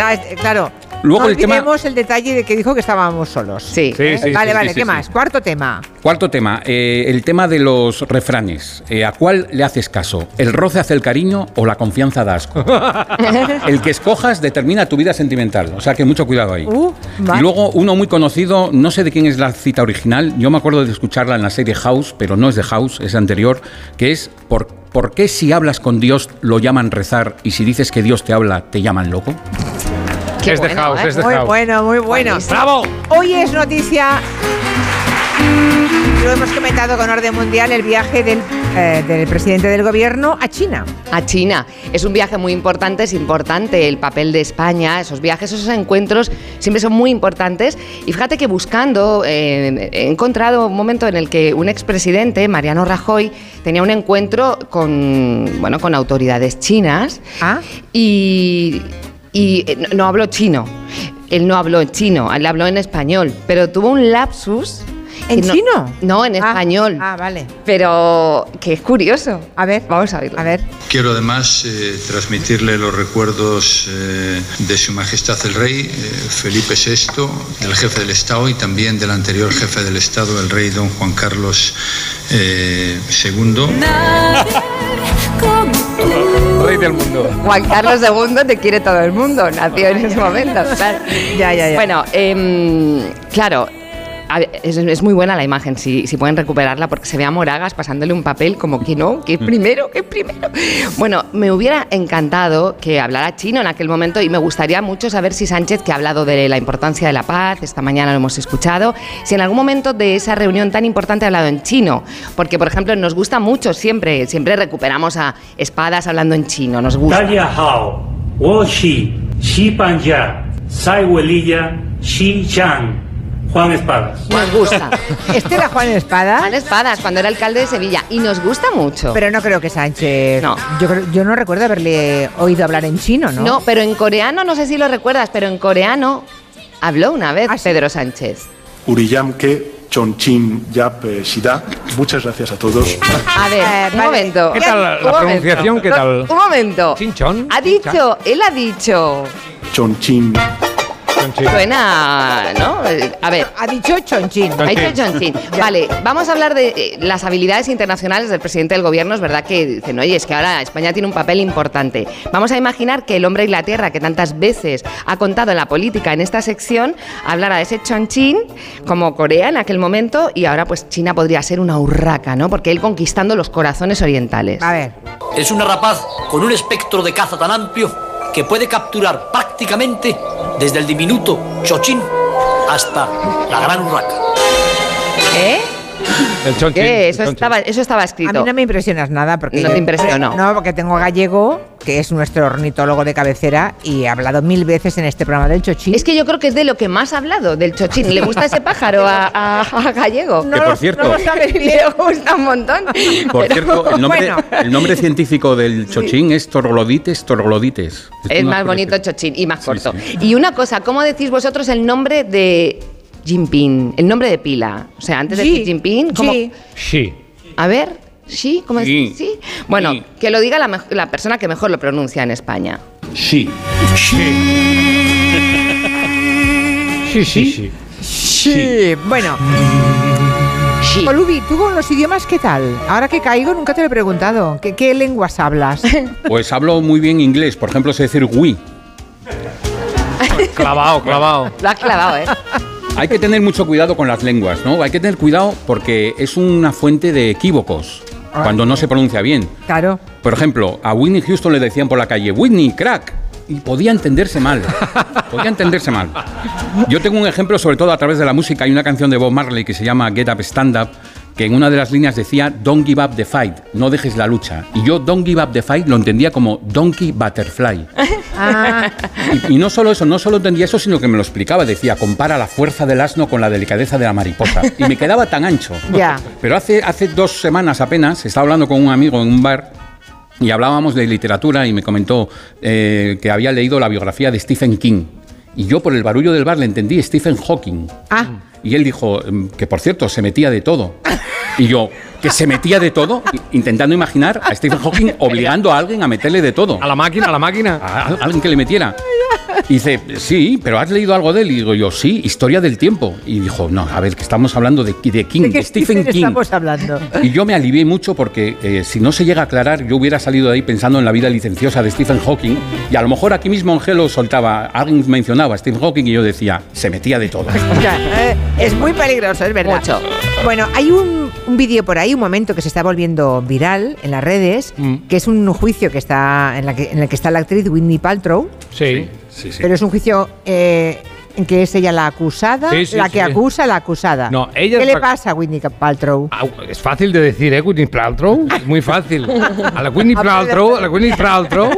S2: Ah, claro.
S111: Luego
S2: no
S111: el tema-
S2: olvidemos el detalle de que dijo que estábamos solos.
S100: Sí.
S91: Sí, sí,
S2: vale,
S111: sí,
S2: vale,
S111: sí,
S2: ¿qué
S111: sí,
S2: más?
S111: sí.
S2: Cuarto tema.
S111: Cuarto tema, eh, el tema de los refranes. Eh, ¿A cuál le haces caso? ¿El roce hace el cariño o la confianza da asco? el que escojas determina tu vida sentimental, o sea que mucho cuidado ahí.
S2: Uh, vale.
S111: Y luego uno muy conocido, no sé de quién es la cita original, yo me acuerdo de escucharla en la serie House, pero no es de House, es anterior, que es ¿por, ¿por qué si hablas con Dios lo llaman rezar y si dices que Dios te habla te llaman loco?
S100: Qué
S91: es de
S100: bueno,
S91: house,
S100: ¿eh?
S91: es de
S2: Muy
S91: house.
S2: bueno, muy bueno.
S100: Buenísimo.
S91: ¡Bravo!
S2: Hoy es noticia. Lo hemos comentado con orden mundial el viaje del, eh, del presidente del gobierno a China.
S100: A China. Es un viaje muy importante, es importante el papel de España, esos viajes, esos encuentros siempre son muy importantes. Y fíjate que buscando, eh, he encontrado un momento en el que un expresidente, Mariano Rajoy, tenía un encuentro con, bueno, con autoridades chinas
S2: Ah,
S100: y, y, eh, no, habló chino. Él no habló en chino, él habló en español, pero tuvo un lapsus.
S2: ¿En
S100: no-
S2: chino?
S100: No, en
S2: Ah,
S100: español.
S2: Ah, vale.
S100: Pero que es curioso.
S2: A ver.
S100: Vamos a verlo.
S2: A ver.
S112: Quiero además eh, transmitirle los recuerdos eh, de Su Majestad el Rey eh, Felipe VI, del jefe del Estado y también del anterior jefe del Estado, el rey don Juan Carlos eh, II.
S91: Rey del mundo.
S100: Juan Carlos II te quiere todo el mundo, nació en ese momento. claro.
S2: Ya, ya, ya.
S100: Bueno, em, claro es, muy buena la imagen, si, si, pueden recuperarla, porque se ve a Moragas pasándole un papel como que no, que mm. primero, que primero. Bueno, me hubiera encantado que hablara chino en aquel momento y me gustaría mucho saber si Sánchez, que ha hablado de la importancia de la paz, esta mañana lo hemos escuchado, si en algún momento de esa reunión tan importante ha hablado en chino, porque por ejemplo nos gusta mucho siempre, siempre recuperamos a espadas hablando en chino, nos gusta.
S108: Dalia Hao, Wo Shi, Shi Pan Ya, Sai Xi Yang. Juan Espadas.
S100: Nos gusta.
S2: ¿Este era Juan Espada?
S100: Juan Espadas, cuando era alcalde de Sevilla. Y nos gusta mucho.
S2: Pero no creo que Sánchez.
S100: No.
S2: Yo, creo- yo no recuerdo haberle oído hablar en chino, ¿no?
S100: No, pero en coreano, no sé si lo recuerdas, pero en coreano habló una vez Pedro Sánchez.
S98: Uriyamke Chonchin Yap eh, Shida. Muchas gracias a todos.
S100: A ver,
S2: Eh,
S100: un
S2: vale.
S100: momento.
S91: ¿Qué tal la-
S100: Un
S91: la
S100: momento.
S91: pronunciación? ¿Qué tal?
S100: Un momento.
S91: Chinchón.
S100: Ha dicho, él ha dicho.
S98: Chonchin.
S100: Suena, ¿no? A ver.
S2: Ha dicho chonchín.
S100: Ha dicho chonchín. Vale, vamos a hablar de eh, las habilidades internacionales del presidente del gobierno. Es verdad que dicen, oye, es que ahora España tiene un papel importante. Vamos a imaginar que el hombre y la tierra, que tantas veces ha contado en la política en esta sección, hablara de ese chonchín como Corea en aquel momento y ahora pues China podría ser una urraca, ¿no? Porque él conquistando los corazones orientales.
S2: A ver.
S113: Es una rapaz con un espectro de caza tan amplio que puede capturar prácticamente desde el diminuto chochín hasta la gran urraca.
S100: ¿Eh?
S91: El el
S100: Eso estaba, eso estaba
S2: A
S100: escrito.
S2: mí no me impresionas nada porque
S100: No te impresionó.
S2: No, porque tengo a Gallego, que es nuestro ornitólogo de cabecera y he hablado mil veces en este programa del chochín.
S100: Es que yo creo que es de lo que más ha hablado, del chochín. ¿Le gusta ese pájaro a, a- a Gallego?
S111: Que, por cierto-
S100: no lo sabes bien. Le gusta un montón.
S111: Por
S100: Pero,
S111: cierto, el nombre,
S100: bueno,
S111: el nombre científico del chochín es Torglodites torglodites.
S100: es más bonito chochín y más corto. Y una cosa, ¿cómo decís vosotros el nombre de Jinping? El nombre de pila. O sea, antes de
S2: Xi.
S100: decir Jinping, ¿cómo?
S2: Xi.
S91: Sí.
S100: A ver, ¿sí? ¿Cómo es? ¿Sí? Bueno, que lo diga la, mej- la persona que mejor lo pronuncia en España.
S111: Sí.
S91: Sí, sí, sí.
S2: Sí, bueno. Olubi, ¿tú con los idiomas qué tal? Ahora que caigo, nunca te lo he preguntado. ¿Qué, qué lenguas hablas?
S111: Pues hablo muy bien inglés. Por ejemplo, sé decir oui.
S91: Clavado, clavado.
S100: Lo has clavado, ¿eh?
S111: Hay que tener mucho cuidado con las lenguas, ¿no? Hay que tener cuidado porque es una fuente de equívocos cuando no se pronuncia bien.
S2: Claro.
S111: Por ejemplo, a Whitney Houston le decían por la calle, Whitney, crack. Y podía entenderse mal. Podía entenderse mal. Yo tengo un ejemplo, sobre todo a través de la música. Hay una canción de Bob Marley que se llama Get Up Stand Up, que en una de las líneas decía Don't give up the fight, no dejes la lucha. Y yo Don't give up the fight lo entendía como Donkey Butterfly.
S2: Ah,
S111: Y, y no solo eso, no solo entendía eso, sino que me lo explicaba. Decía, compara la fuerza del asno con la delicadeza de la mariposa. Y me quedaba tan ancho.
S2: ya.
S111: Pero hace, hace dos semanas apenas estaba hablando con un amigo en un bar y hablábamos de literatura y me comentó eh, que había leído la biografía de Stephen King. Y yo por el barullo del bar le entendí Stephen Hawking.
S2: Ah,
S111: Y él dijo mm, que, por cierto, se metía de todo. Y yo, que se metía de todo, intentando imaginar a Stephen Hawking obligando a alguien a meterle de todo.
S91: A la máquina, a la máquina.
S111: A a alguien que le metiera. Y dice, sí, pero ¿has leído algo de él? Y digo yo, sí, Historia del Tiempo. Y dijo, no, a ver, que estamos hablando de, de King,
S2: ¿de
S111: Stephen
S2: Stephen
S111: King.
S2: estamos hablando?
S111: Y yo me alivié mucho porque eh, si no se llega a aclarar, yo hubiera salido de ahí pensando en la vida licenciosa de Stephen Hawking. Y a lo mejor aquí mismo Angelo soltaba, alguien mencionaba a Stephen Hawking y yo decía, se metía de todo.
S2: Ya, eh, es muy peligroso, es verdad.
S100: Mucho.
S2: Bueno, hay un, un vídeo por ahí, un momento que se está volviendo viral en las redes, que es un juicio que está en, la que, en el que está la actriz Whitney Paltrow,
S91: Sí.
S111: Sí, sí.
S2: pero es un juicio eh, que es ella la acusada,
S91: Sí, sí,
S2: la
S91: sí,
S2: que
S91: sí.
S2: acusa a la acusada.
S91: No, ella
S2: ¿Qué le pasa a Whitney Paltrow?
S91: Ah, Es fácil de decir, ¿eh? Whitney Paltrow. Es muy fácil. A la Whitney Paltrow, a la Whitney Paltrow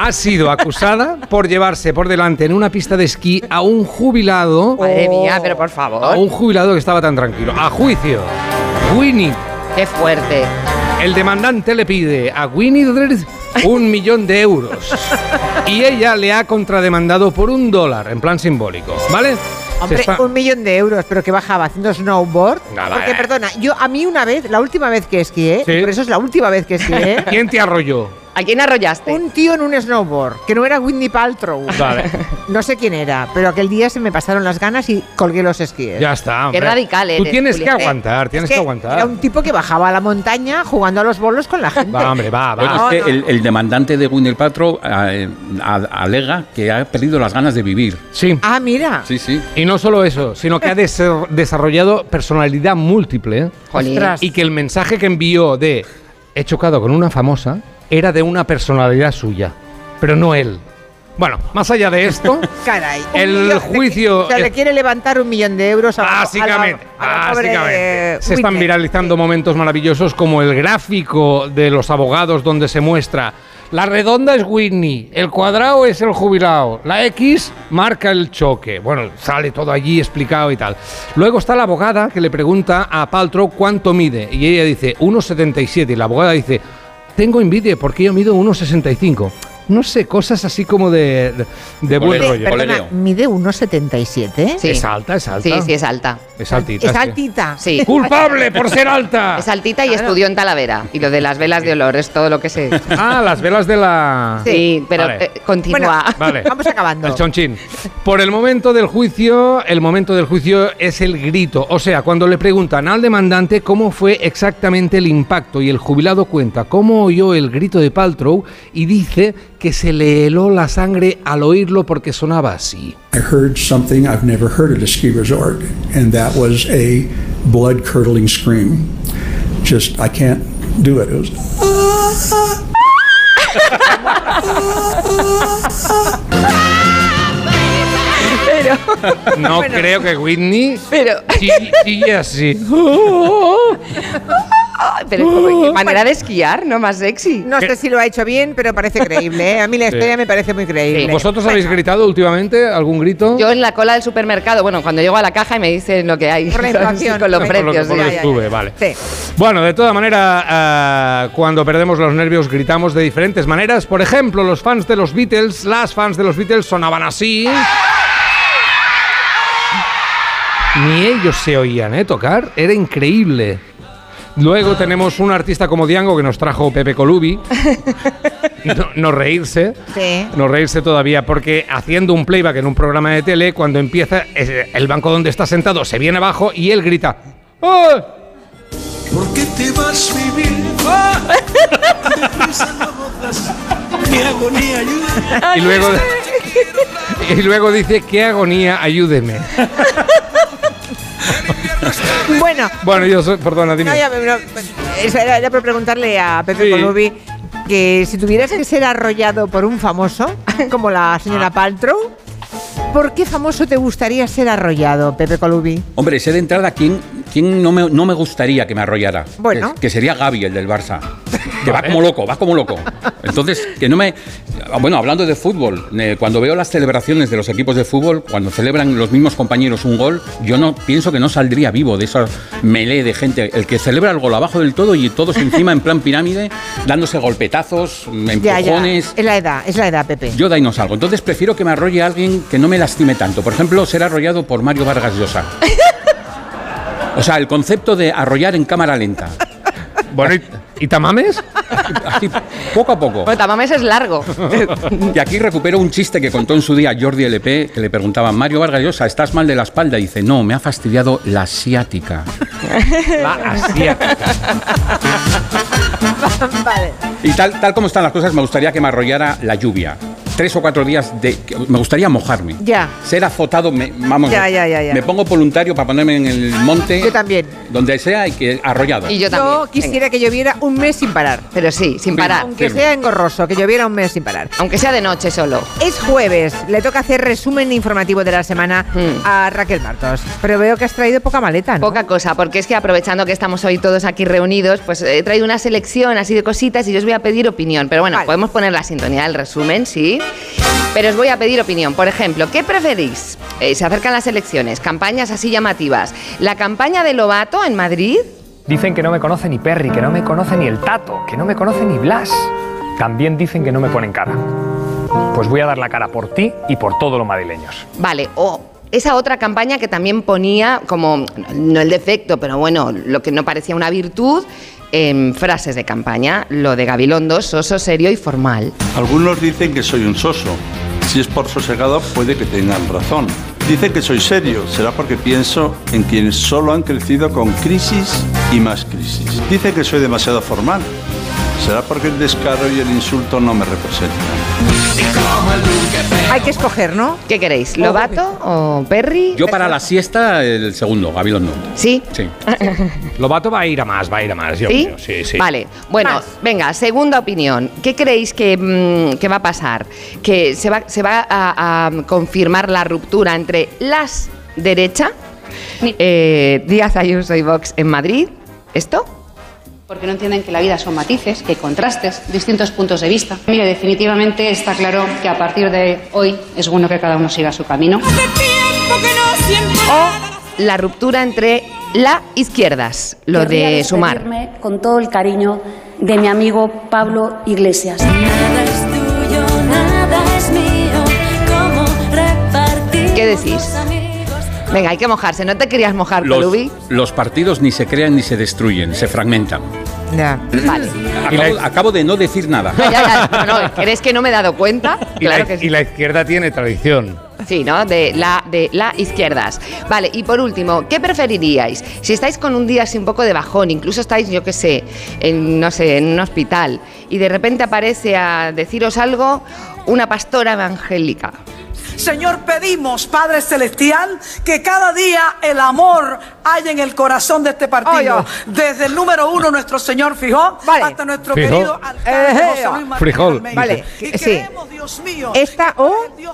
S91: ha sido acusada por llevarse por delante en una pista de esquí a un jubilado.
S100: Madre mía, pero por favor.
S91: A un jubilado que estaba tan tranquilo. A juicio. Winnie.
S100: Qué fuerte.
S91: El demandante le pide a Winnie Dredd un millón de euros. Y ella le ha contrademandado por un dólar, en plan simbólico. ¿Vale?
S2: Hombre, un millón de euros, pero que bajaba haciendo snowboard.
S91: Nada,
S2: Porque,
S91: eh.
S2: perdona, yo a mí una vez, la última vez que esquié,
S91: Sí.
S2: y por eso es la última vez que esquié,
S91: ¿Quién te arrolló?
S100: ¿A quién arrollaste?
S2: un tío en un snowboard, que no era Whitney Paltrow.
S91: Vale.
S2: No sé quién era, pero aquel día se me pasaron las ganas y colgué los esquíes.
S91: Ya está. hombre.
S100: radical
S91: Tú
S100: eres,
S91: tienes que
S100: Julia.
S91: aguantar, tienes
S2: Es
S91: que,
S2: que
S91: aguantar.
S2: Era un tipo que bajaba a la montaña jugando a los bolos con la gente.
S91: Va, hombre, va,
S111: Bueno,
S91: va.
S111: es
S2: no,
S111: que el, el demandante de Winnie Paltrow eh, alega que ha perdido las ganas de vivir.
S91: Sí.
S2: Ah, mira.
S111: Sí, sí.
S91: Y no solo eso, sino que ha des- desarrollado personalidad múltiple. ¿eh?
S2: Ostras.
S91: Y que el mensaje que envió de he chocado con una famosa era de una personalidad suya, pero no él. Bueno, más allá de esto,
S2: Caray. un
S91: El
S2: millón
S91: juicio
S2: O sea, le quiere levantar un millón de euros a
S91: Básicamente,
S2: a la- a la pobre,
S91: básicamente.
S2: eh,
S91: Se están viralizando momentos maravillosos como el gráfico de los abogados donde se muestra la redonda es Whitney, el cuadrado es el jubilado, la X marca el choque. Bueno, sale todo allí explicado y tal. Luego está la abogada que le pregunta a Paltrow cuánto mide y ella dice 1,77 y la abogada dice tengo envidia porque yo mido 1,65. No sé, cosas así como de, de, de buen
S111: Mide-
S91: rollo.
S2: Perdona, mide 1,77.
S100: Sí.
S91: Es alta, es alta.
S100: Sí, sí, es alta.
S91: Es altita.
S2: Es altita.
S100: Sí.
S91: ¡Culpable por ser alta!
S100: Es altita y
S2: Claro.
S100: estudió en Talavera. Y lo de las velas de olor es todo lo que sé.
S91: Ah, las velas de la...
S100: Sí, pero
S91: Vale.
S100: eh, continúa.
S91: Vale.
S2: Vamos acabando.
S91: El chonchín. Por el momento del juicio, el momento del juicio es el grito. O sea, cuando le preguntan al demandante cómo fue exactamente el impacto y el jubilado cuenta cómo oyó el grito de Paltrow y dice que se le heló la sangre al oírlo porque sonaba así.
S114: I heard something I've never heard at a ski resort, and that was a blood curdling scream. Just, I can't do it. It was.
S100: Pero,
S91: No
S100: Bueno.
S91: creo que Whitney
S100: pero,
S91: sigue, sigue así.
S100: pero como- manera de esquiar, no más sexy.
S2: No sé si lo ha hecho bien, pero parece creíble. ¿eh? A mí la
S91: Sí.
S2: historia me parece muy creíble.
S91: ¿Vosotros habéis gritado últimamente algún grito?
S100: Yo en la cola del supermercado, bueno, cuando llego a la caja y me dicen lo que hay.
S2: Por la inflación.
S100: Con los
S2: Por
S91: Por lo que-
S100: precios.
S91: por lo
S100: sí.
S91: que sube, vale.
S2: Sí.
S91: Bueno, de toda manera, ah, cuando perdemos los nervios gritamos de diferentes maneras. Por ejemplo, los fans de los Beatles, las fans de los Beatles sonaban así. Ni ellos se oían, ¿eh? Tocar. Era increíble. Luego tenemos un artista como Diango que nos trajo Pepe Colubi. No, no reírse.
S2: Sí.
S91: No reírse todavía, porque haciendo un playback en un programa de tele, cuando empieza, el banco donde está sentado se viene abajo y él grita. ¡Oh!
S115: ¿Por qué te vas vivir? Qué agonía, ayuda.
S91: Y luego, y luego dice, qué agonía, ayúdeme.
S2: Bueno,
S91: Bueno, yo soy, perdona, dime.
S2: no, ya, no, eso era, era por preguntarle a Pepe
S91: Sí.
S2: Colubi que si tuvieras que ser arrollado por un famoso, como la señora Paltrow, ¿por qué famoso te gustaría ser arrollado, Pepe Colubi?
S111: Hombre, sé de entrada quién, quién no, me, no me gustaría que me arrollara.
S2: Bueno.
S111: Que, que sería Gaby, el del Barça. Que va como loco, va como loco. Entonces, que no me. Bueno, hablando de fútbol, eh, cuando veo las celebraciones de los equipos de fútbol, cuando celebran los mismos compañeros un gol, yo no pienso que no saldría vivo de esa melee de gente. El que celebra el gol abajo del todo y todos encima en plan pirámide, dándose golpetazos,
S2: Ya, ya.
S111: empujones.
S2: Es la edad, es la edad, Pepe.
S111: Yo de ahí no salgo. Entonces prefiero que me arrolle alguien que no me lastime tanto. Por ejemplo, ser arrollado por Mario Vargas Llosa. O sea, el concepto de arrollar en cámara lenta.
S91: Bueno, ¿y, y Tamames?
S111: Así, poco a poco.
S100: Bueno, Tamames es largo.
S111: Y aquí recupero un chiste que contó en su día Jordi LP, que le preguntaban, Mario Vargas Llosa, ¿estás mal de la espalda? Y dice, no, me ha fastidiado la asiática.
S91: La asiática.
S2: vale.
S111: Y tal, tal como están las cosas, me gustaría que me arrollara la lluvia. Tres o cuatro días de... que- Me gustaría mojarme.
S2: Ya.
S111: Ser azotado, me, vamos,
S2: Ya, ya, ya, ya.
S111: me pongo voluntario para ponerme en el monte.
S2: Yo también.
S111: Donde sea y que arrollado.
S100: Y yo también.
S2: Yo quisiera que lloviera un mes sin parar.
S100: Pero sí, sin parar.
S2: Aunque
S111: firme.
S2: sea engorroso, que lloviera un mes sin parar.
S100: Aunque sea de noche solo.
S2: Es jueves, le toca hacer resumen informativo de la semana
S100: Hmm.
S2: a Raquel Martos. Pero veo que has traído poca maleta, ¿no?
S100: Poca cosa, porque es que aprovechando que estamos hoy todos aquí reunidos, pues he traído una selección así de cositas y yo os voy a pedir opinión. Pero bueno,
S2: Vale.
S100: podemos poner la sintonía del resumen, sí. Pero os voy a pedir opinión. Por ejemplo, ¿qué preferís? Eh, se acercan las elecciones, campañas así llamativas. ¿La campaña de Lobato en Madrid?
S116: Dicen que no me conoce ni Perry, que no me conoce ni el Tato, que no me conoce ni Blas. También dicen que no me ponen cara. Pues voy a dar la cara por ti y por todos los madrileños.
S100: Vale, o esa otra campaña que también ponía como, no el defecto, pero bueno, lo que no parecía una virtud, en frases de campaña, lo de Gabilondo, soso, serio y formal.
S114: Algunos dicen que soy un soso. Si es por sosegado, puede que tengan razón. Dicen que soy serio, será porque pienso en quienes solo han crecido con crisis y más crisis. Dicen que soy demasiado formal, será porque el descaro y el insulto no me representan.
S2: Hay que escoger, ¿no?
S100: ¿Qué queréis? ¿Lobato o Perry?
S111: Yo para la siesta, el segundo, Gabilondo.
S100: ¿Sí?
S111: Sí.
S91: Lobato va a ir a más, va a ir a más, yo
S100: ¿Sí?
S91: creo. Sí, sí.
S100: Vale, bueno, venga, segunda opinión. ¿Qué creéis que, mm, que va a pasar? ¿Que se va, se va a, a confirmar la ruptura entre las derecha, eh, Díaz Ayuso y Vox en Madrid? ¿Esto?
S117: Porque no entienden que la vida son matices, que contrastes, distintos puntos de vista. Mire, definitivamente está claro que a partir de hoy es bueno que cada uno siga su camino.
S100: O la ruptura entre la izquierdas, lo
S118: Querría
S100: de sumar.
S118: Con todo el cariño de mi amigo Pablo Iglesias.
S100: ¿Qué decís? Venga, hay que mojarse. ¿No te querías mojar,
S111: Los,
S100: Colubi?
S111: los partidos ni se crean ni se destruyen, se fragmentan.
S2: Ya.
S100: Vale.
S111: Acabo, acabo de no decir nada.
S100: Ya, ya, no, no, ¿crees que no me he dado cuenta?
S91: Y, la,
S100: Claro que sí.
S91: y la izquierda tiene tradición.
S100: Sí, ¿no? De la, de la izquierdas. Vale, y por último, ¿qué preferiríais? Si estáis con un día así un poco de bajón, incluso estáis, yo qué sé, en, no sé, en un hospital, y de repente aparece a deciros algo una pastora evangélica.
S119: Señor, pedimos, Padre Celestial, que cada día el amor haya en el corazón de este partido. Desde el número uno, nuestro Señor Fijó, hasta nuestro querido alcalde José Luis Martínez
S91: Frijol.
S100: Vale,
S119: Y
S100: sí.
S119: queremos, Dios mío,
S100: Esta o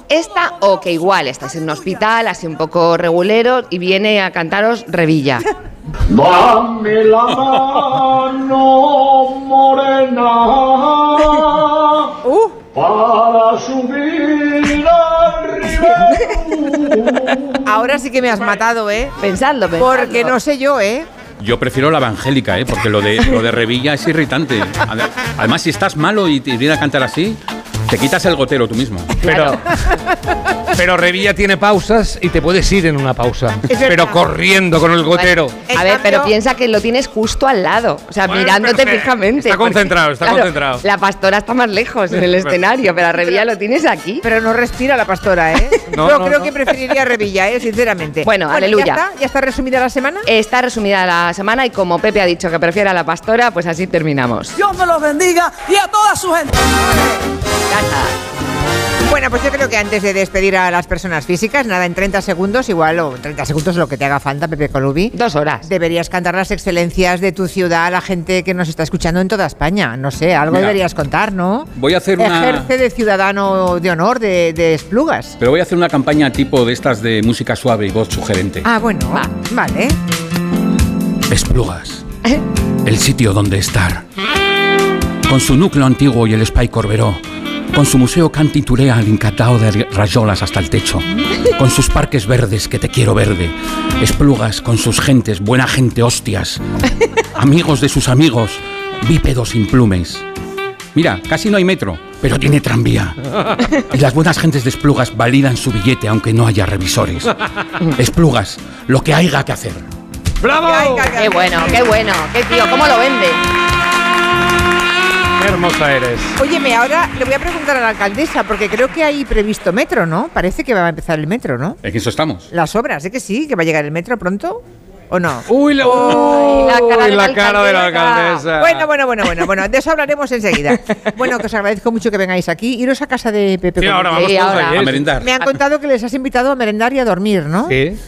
S100: esta o que igual estás en un hospital, así un poco regulero y viene a cantaros Revilla.
S120: Dame la mano morena para subir
S2: Ahora sí que me has matado, ¿eh?
S100: Pensadlo,
S2: Porque no sé yo, ¿eh?
S111: Yo prefiero la evangélica, ¿eh? porque lo de, lo de Revilla es irritante. Ade- Además, si estás malo y te viene a cantar así, te quitas el gotero tú mismo.
S91: Pero, pero Revilla tiene pausas y te puedes ir en una pausa. Pero corriendo con el gotero.
S100: A ver, pero piensa que lo tienes justo al lado, o sea,
S91: Bueno,
S100: mirándote
S91: pero
S100: fijamente.
S91: está
S100: porque,
S91: concentrado, está concentrado.
S100: La pastora está más lejos en el escenario, pero a Revilla lo tienes aquí.
S2: Pero no respira la pastora, ¿eh?
S100: No,
S2: yo
S100: no,
S2: creo
S100: no.
S2: que preferiría Revilla, ¿eh? Sinceramente.
S100: Bueno, aleluya.
S2: ¿ya está? ¿Ya está resumida la semana?
S100: Está resumida la semana y como Pepe ha dicho que prefiere a la pastora, pues así terminamos.
S119: Dios me los bendiga y a toda su gente.
S2: Bueno, pues yo creo que antes de despedir a las personas físicas, nada, en 30 segundos, igual, o 30 segundos lo que te haga falta, Pepe Colubi.
S100: Dos horas.
S2: Deberías cantar las excelencias de tu ciudad a la gente que nos está escuchando en toda España. No sé, algo
S111: Mira,
S2: deberías contar, ¿no?
S111: Voy a hacer una.
S2: Ejerce de ciudadano de honor de, de Esplugas.
S111: Pero voy a hacer una campaña tipo de estas de música suave y voz sugerente.
S2: Ah, bueno, vale.
S111: Esplugas. El sitio donde estar. Con su núcleo antiguo y el Spy Corberó. Con su museo Cantiturea al incatao de rayolas hasta el techo. Con sus parques verdes que te quiero verde. Esplugas con sus gentes, buena gente, hostias. Amigos de sus amigos, bípedos implumes. Mira, casi no hay metro, pero tiene tranvía. Y las buenas gentes de Esplugas validan su billete aunque no haya revisores. Esplugas, lo que haya que hacer.
S91: ¡Bravo!
S100: Qué bueno, qué bueno, qué tío, ¿cómo lo vende?
S91: Qué hermosa eres.
S2: Óyeme, ahora le voy a preguntar a la alcaldesa, porque creo que hay previsto metro, ¿no? Parece que va a empezar el metro, ¿no?
S111: En eso estamos.
S2: Las obras, ¿eh que sí? ¿Que va a llegar el metro pronto? ¿O no?
S91: Uy, la,
S2: la cara de la
S91: cara de la alcaldesa.
S2: Bueno, bueno, bueno, bueno, bueno, de eso hablaremos enseguida. Bueno, que os agradezco mucho que vengáis aquí. Iros a casa de Pepe.
S111: Sí, ahora vamos Sí, todos ahora. A merendar.
S2: Me han contado que les has invitado a merendar y a dormir, ¿no?
S91: Sí.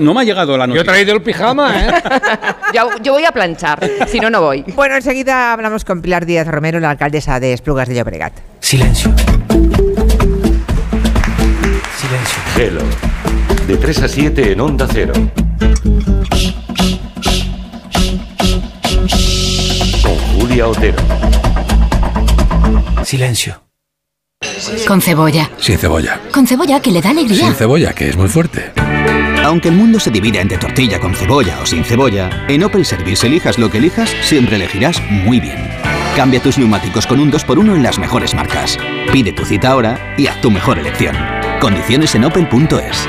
S111: No me ha llegado la noticia.
S91: Yo he traído el pijama, ¿eh?
S100: Yo, yo voy a planchar, si no, no voy.
S2: Bueno, enseguida hablamos con Pilar Díaz Romero, la alcaldesa de Esplugas de Llobregat.
S121: Silencio. Silencio.
S26: Hello. De 3 a 7 en Onda Cero. Con Julia Otero.
S121: Silencio.
S122: Con cebolla.
S28: Sin cebolla.
S122: Con cebolla que le da alegría.
S28: Sin cebolla, que es muy fuerte.
S123: Aunque el mundo se divida entre tortilla con cebolla o sin cebolla, en Opel Service elijas lo que elijas, siempre elegirás muy bien. Cambia tus neumáticos con un 2x1 en las mejores marcas. Pide tu cita ahora y haz tu mejor elección. Condiciones en opel.es.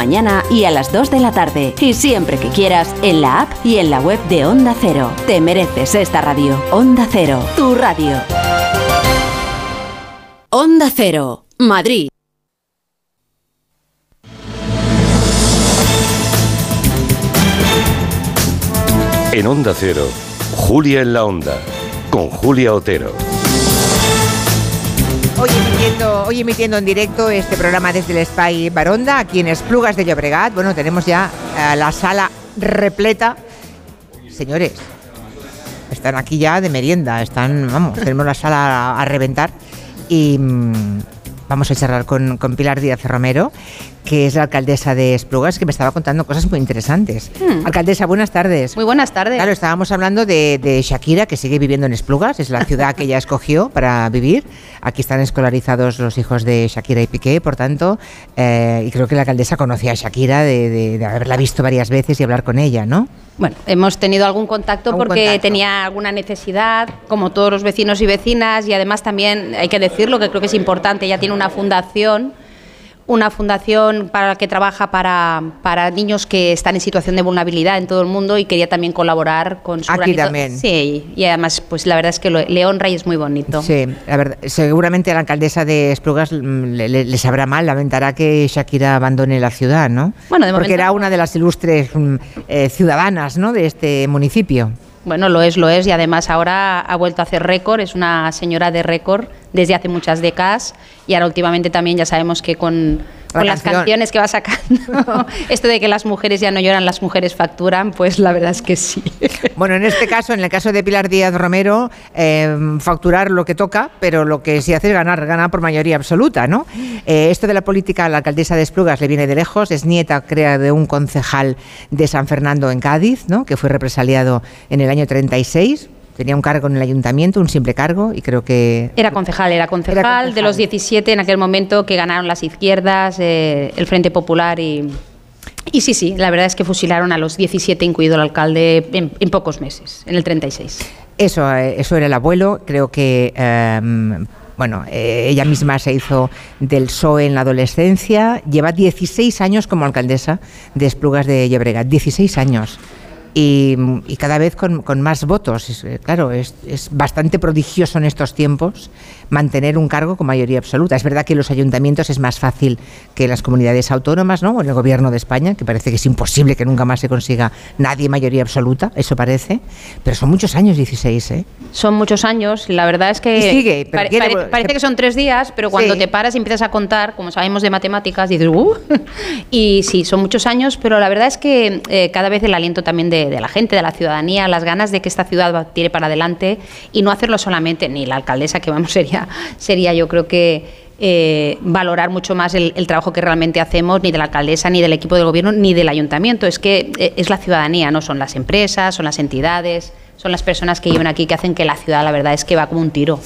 S35: mañana y a las 2 de la tarde. Y siempre que quieras, en la app y en la web de Onda Cero. Te mereces esta radio. Onda Cero, tu radio. Onda Cero, Madrid.
S124: En Onda Cero, Julia en la Onda, con Julia Otero.
S2: Hoy emitiendo, hoy emitiendo en directo este programa desde el Spy Baronda, aquí en Esplugas de Llobregat. Bueno, tenemos ya eh, la sala repleta. Señores, están aquí ya de merienda, están, vamos, tenemos la sala a, reventar. Y mm, vamos a charlar con Pilar Díaz Romero, que es la alcaldesa de Esplugas, que me estaba contando cosas muy interesantes.
S62: Hmm.
S2: Alcaldesa, buenas tardes.
S62: Muy buenas tardes.
S2: Claro, estábamos hablando de, de Shakira, que sigue viviendo en Esplugas, es la ciudad que ella escogió para vivir. Aquí están escolarizados los hijos de Shakira y Piqué, por tanto, eh, y creo que la alcaldesa conocía a Shakira de, de- de haberla visto varias veces y hablar con ella, ¿no?
S62: Bueno, hemos tenido algún contacto
S2: Algún
S62: porque
S2: contacto.
S62: tenía alguna necesidad, como todos los vecinos y vecinas, y además también hay que decirlo, que creo que es importante, ella tiene una fundación, una fundación para que trabaja para, para niños que están en situación de vulnerabilidad en todo el mundo y quería también colaborar con su
S2: Aquí
S62: granito-
S2: también.
S62: Sí, y además, pues la verdad es que lo- le honra y es muy bonito.
S2: Sí, la verdad, seguramente la alcaldesa de Esplugas mm, le, le- le sabrá mal, lamentará que Shakira abandone la ciudad, ¿no?
S62: Bueno, de
S2: Porque
S62: momento-
S2: era una de las ilustres mm, eh, ciudadanas ¿no? de este municipio.
S62: Bueno, lo es, lo es, y además ahora ha vuelto a hacer récord, es una señora de récord desde hace muchas décadas, y ahora últimamente también ya sabemos que con, con las
S2: canción.
S62: canciones que va sacando, esto de que las mujeres ya no lloran, las mujeres facturan, pues la verdad es que sí.
S2: Bueno, en este caso, en el caso de Pilar Díaz Romero, eh, facturar lo que toca, pero lo que sí hace es ganar, ganar por mayoría absoluta, ¿no? Eh, esto de la política la alcaldesa de Esplugas le viene de lejos, es nieta, crea, de un concejal de San Fernando en Cádiz, ¿no? Que fue represaliado en el año 36. Tenía un cargo en el ayuntamiento, un simple cargo, y creo que...
S62: Era concejal, era concejal,
S2: concejal.
S62: de los 17 en aquel momento que ganaron las izquierdas, eh, el Frente Popular y... Y sí, sí, la verdad es que fusilaron a los 17, incluido el alcalde, en, en pocos meses, en el 36.
S2: Eso, eh, eso era el abuelo. Creo que, em, bueno, eh, ella misma se hizo del PSOE en la adolescencia. Lleva 16 años como alcaldesa de Esplugas de Llobregat. 16 años. Y, y cada vez con, con más votos. Eh, claro, es, es bastante prodigioso en estos tiempos mantener un cargo con mayoría absoluta. Es verdad que en los ayuntamientos es más fácil que en las comunidades autónomas, ¿no? O en el gobierno de España, que parece que es imposible que nunca más se consiga nadie mayoría absoluta, eso parece. Pero son muchos años, 16, ¿eh?
S62: Son muchos años, la verdad es que
S2: Y sigue, pero
S62: pare-
S2: quiere-
S62: pare- parece que son tres días, pero cuando
S2: Sí.
S62: te paras y empiezas a contar, como sabemos de matemáticas, dices, ¡uh! Y sí, son muchos años, pero la verdad es que eh, cada vez el aliento también de, de la gente, de la ciudadanía, las ganas de que esta ciudad tire para adelante y no hacerlo solamente, ni la alcaldesa, que vamos, sería, sería yo creo que eh, valorar mucho más el, trabajo que realmente hacemos, ni de la alcaldesa, ni del equipo del gobierno, ni del ayuntamiento. Es que eh, es la ciudadanía, no son las empresas, son las entidades, son las personas que llevan aquí que hacen que la ciudad, la verdad es que va como un tiro.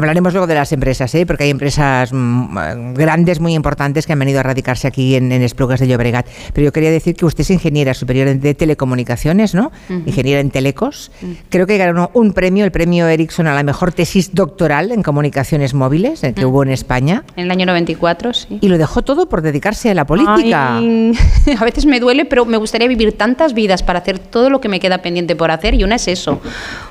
S2: Hablaremos luego de las empresas, ¿eh? porque hay empresas mm, grandes, muy importantes, que han venido a radicarse aquí en, en Esplugas de Llobregat. Pero yo quería decir que usted es ingeniera superior de telecomunicaciones, ¿no?
S62: Ujú.
S2: Ingeniera en telecos. Creo que ganó un premio, el premio Ericsson, a la mejor tesis doctoral en comunicaciones móviles eh, que hubo en España.
S62: En el año 94, sí.
S2: Y lo dejó todo por dedicarse a la política.
S62: Ay, a veces me duele, pero me gustaría vivir tantas vidas para hacer todo lo que me queda pendiente por hacer, y una es eso.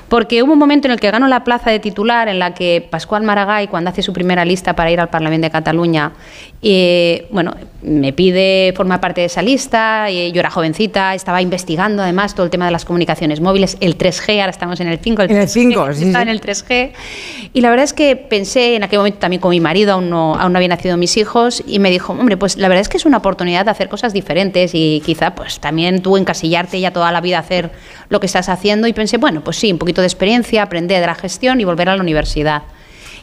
S62: Porque hubo un momento en el que gano la plaza de titular, en la que Pascual Maragall, cuando hace su primera lista para ir al Parlamento de Cataluña, eh, bueno, me pide formar parte de esa lista, y yo era jovencita, estaba investigando además todo el tema de las comunicaciones móviles, el 3G, ahora estamos en el 5,
S2: En el 5, sí,
S62: estaba
S2: sí.
S62: en el 3G. Y la verdad es que pensé en aquel momento también con mi marido, aún no, aún no habían nacido mis hijos, y me dijo, hombre, pues la verdad es que es una oportunidad de hacer cosas diferentes y quizá pues también tú encasillarte ya toda la vida a hacer lo que estás haciendo. Y pensé, bueno, pues sí, un poquito de experiencia, aprender de la gestión y volver a la universidad.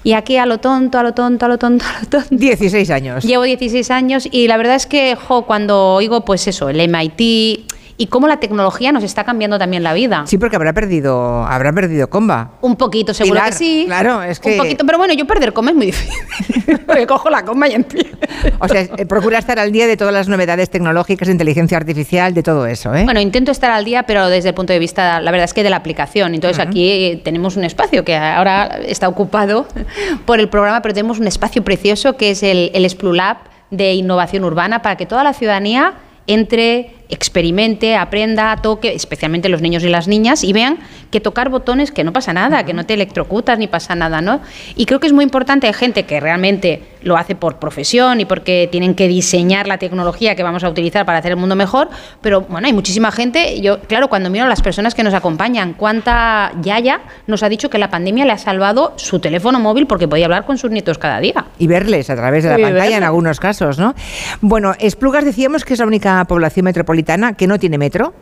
S62: Y aquí a lo tonto, a lo tonto, a lo tonto, a lo tonto.
S2: 16 años.
S62: Llevo 16 años y la verdad es que, jo, cuando oigo, pues eso, el MIT y cómo la tecnología nos está cambiando también la vida.
S2: Sí, porque habrá perdido, habrá perdido comba.
S62: Un poquito, seguro
S2: Pilar,
S62: que sí.
S2: claro, es que-
S62: Un poquito, pero bueno, yo perder coma es muy difícil. Porque cojo la coma y empiezo.
S2: O sea, eh, procura estar al día de todas las novedades tecnológicas, de inteligencia artificial, de todo eso, ¿eh?
S62: Bueno, intento estar al día, pero desde el punto de vista, la verdad es que de la aplicación. Entonces aquí eh, tenemos un espacio que ahora está ocupado por el programa, pero tenemos un espacio precioso que es el, el Splulab de innovación urbana para que toda la ciudadanía entre, experimente, aprenda, toque, especialmente los niños y las niñas, y vean que tocar botones, que no pasa nada, que no te electrocutas ni pasa nada, ¿no? Y creo que es muy importante, hay gente que realmente lo hace por profesión y porque tienen que diseñar la tecnología que vamos a utilizar para hacer el mundo mejor, pero bueno, hay muchísima gente, yo, claro, cuando miro a las personas que nos acompañan, cuánta Yaya nos ha dicho que la pandemia le ha salvado su teléfono móvil porque podía hablar con sus nietos cada día.
S2: y verles a través de la
S62: Y
S2: pantalla en algunos casos, ¿no? Bueno, Esplugas decíamos que es la única población metropolitana que no tiene metro.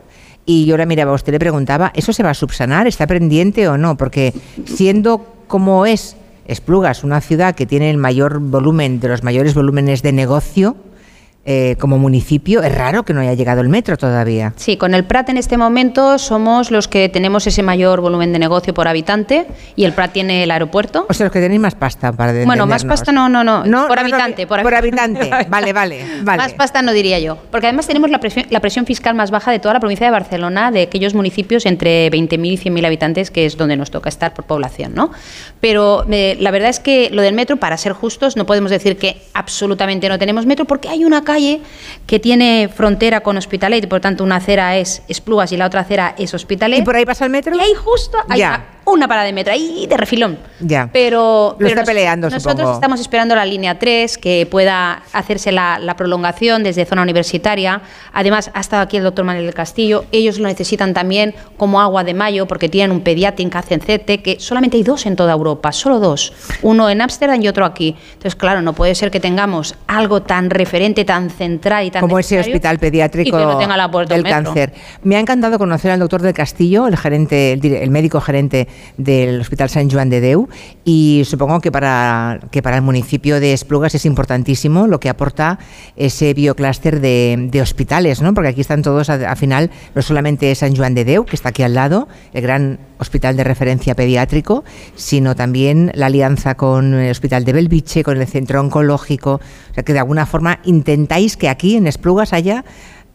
S2: Y yo la miraba a usted, le preguntaba, ¿eso se va a subsanar? ¿Está pendiente o no? Porque siendo como es Esplugas, una ciudad que tiene el mayor volumen, de los mayores volúmenes de negocio eh, como municipio, es raro que no haya llegado el metro todavía.
S62: Sí, con el Prat en este momento somos los que tenemos ese mayor volumen de negocio por habitante y el Prat tiene el aeropuerto.
S2: O sea, los que tenéis más pasta para
S62: Bueno, más pasta no, no, no,
S2: No,
S62: por
S2: no, no,
S62: habitante.
S2: por habitante. Vale, vale, vale.
S62: Más pasta no diría yo. Porque además tenemos la presión, la presión fiscal más baja de toda la provincia de Barcelona, de aquellos municipios entre 20.000 y 100.000 habitantes, que es donde nos toca estar por población, ¿no? Pero eh, la verdad es que lo del metro, para ser justos, no podemos decir que absolutamente no tenemos metro, porque hay una calle que tiene frontera con Hospitalet, y por tanto una acera es Esplugas y la otra acera es Hospitalet.
S2: ¿Y por ahí pasa el metro?
S62: Y ahí justo hay
S2: Ya.
S62: Una parada de metro, ahí de refilón.
S2: Ya.
S62: Pero,
S2: Lo
S62: pero
S2: está
S62: nos-
S2: peleando,
S62: nosotros
S2: supongo.
S62: estamos esperando la línea 3, que pueda hacerse la, la prolongación desde zona universitaria. Además, ha estado aquí el doctor Manuel del Castillo. Ellos lo necesitan también como agua de mayo, porque tienen un pediátrico en CENCETE, que solamente hay dos en toda Europa, solo dos. Uno en Ámsterdam y otro aquí. Entonces, claro, no puede ser que tengamos algo tan referente, tan central y tan
S2: como ese hospital pediátrico
S62: no tenga la puerta
S2: del
S62: metro.
S2: cáncer. Me ha encantado conocer al doctor del Castillo, el gerente, el, el médico gerente del Hospital San Juan de Deu y supongo que para, que para el municipio de Esplugas es importantísimo lo que aporta ese bioclúster de, de hospitales, ¿no? porque aquí están todos, al final, no solamente San Juan de Deu, que está aquí al lado, el gran hospital de referencia pediátrico, sino también la alianza con el Hospital de Belviche, con el Centro Oncológico, o sea que de alguna forma intentáis que aquí en Esplugas haya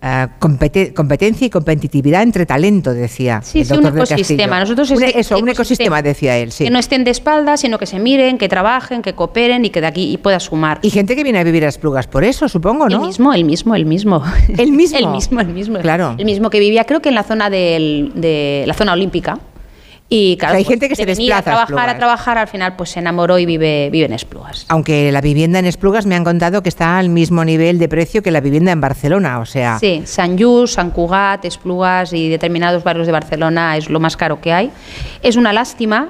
S2: eh, compete- competencia y competitividad entre talento, decía.
S62: Sí,
S2: el
S62: sí, un
S2: doctor
S62: ecosistema. Nosotros
S2: Un-
S62: ese
S2: eso, un ecosistema, decía él, sí.
S62: Que no estén de espaldas, sino que se miren, que trabajen, que cooperen y que de aquí y pueda sumar.
S2: Y gente que viene a vivir a Esplugas por eso, supongo, ¿no?
S62: El mismo, el mismo, el mismo.
S2: El mismo.
S62: el mismo, el mismo.
S2: Claro.
S62: El mismo que vivía, creo que en la zona del- de la zona olímpica. Y claro,
S2: O sea, hay
S62: pues,
S2: gente que se desplaza a
S62: trabajar, a trabajar, al final pues se enamoró y vive, vive en Esplugas.
S2: Aunque la vivienda en Esplugas me han contado que está al mismo nivel de precio que la vivienda en Barcelona, o sea,
S62: Sí, Sant Just, Sant Cugat, Esplugas y determinados barrios de Barcelona es lo más caro que hay. Es una lástima,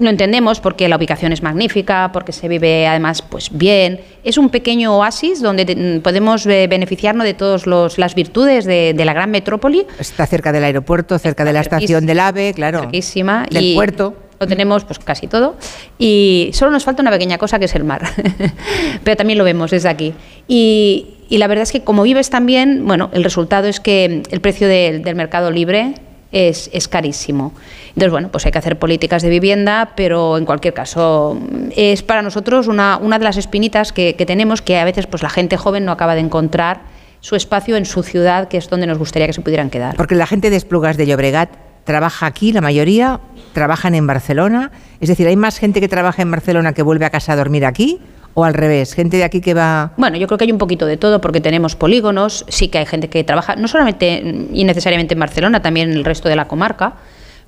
S62: lo entendemos porque la ubicación es magnífica, porque se vive además pues bien. Es un pequeño oasis donde te- podemos eh, beneficiarnos de todas las virtudes de, de la gran metrópoli.
S2: está cerca del aeropuerto, cerca de la estación del AVE, claro.
S62: Cerquísima.
S2: Del
S62: y
S2: puerto.
S62: Lo tenemos pues casi todo. Y solo nos falta una pequeña cosa que es el mar. Pero también lo vemos desde aquí. Y, y la verdad es que como vives también, bueno, el resultado es que el precio del- del mercado libre es, es carísimo. Entonces, bueno, pues hay que hacer políticas de vivienda, pero en cualquier caso es para nosotros una, una de las espinitas que, que tenemos que a veces pues la gente joven no acaba de encontrar su espacio en su ciudad, que es donde nos gustaría que se pudieran quedar.
S2: Porque la gente de Esplugas de Llobregat trabaja aquí, la mayoría trabajan en Barcelona. Es decir, ¿hay más gente que trabaja en Barcelona que vuelve a casa a dormir aquí? ¿O al revés? ¿Gente de aquí que va...?
S62: Bueno, yo creo que hay un poquito de todo porque tenemos polígonos, sí que hay gente que trabaja, no solamente y necesariamente en Barcelona, también en el resto de la comarca,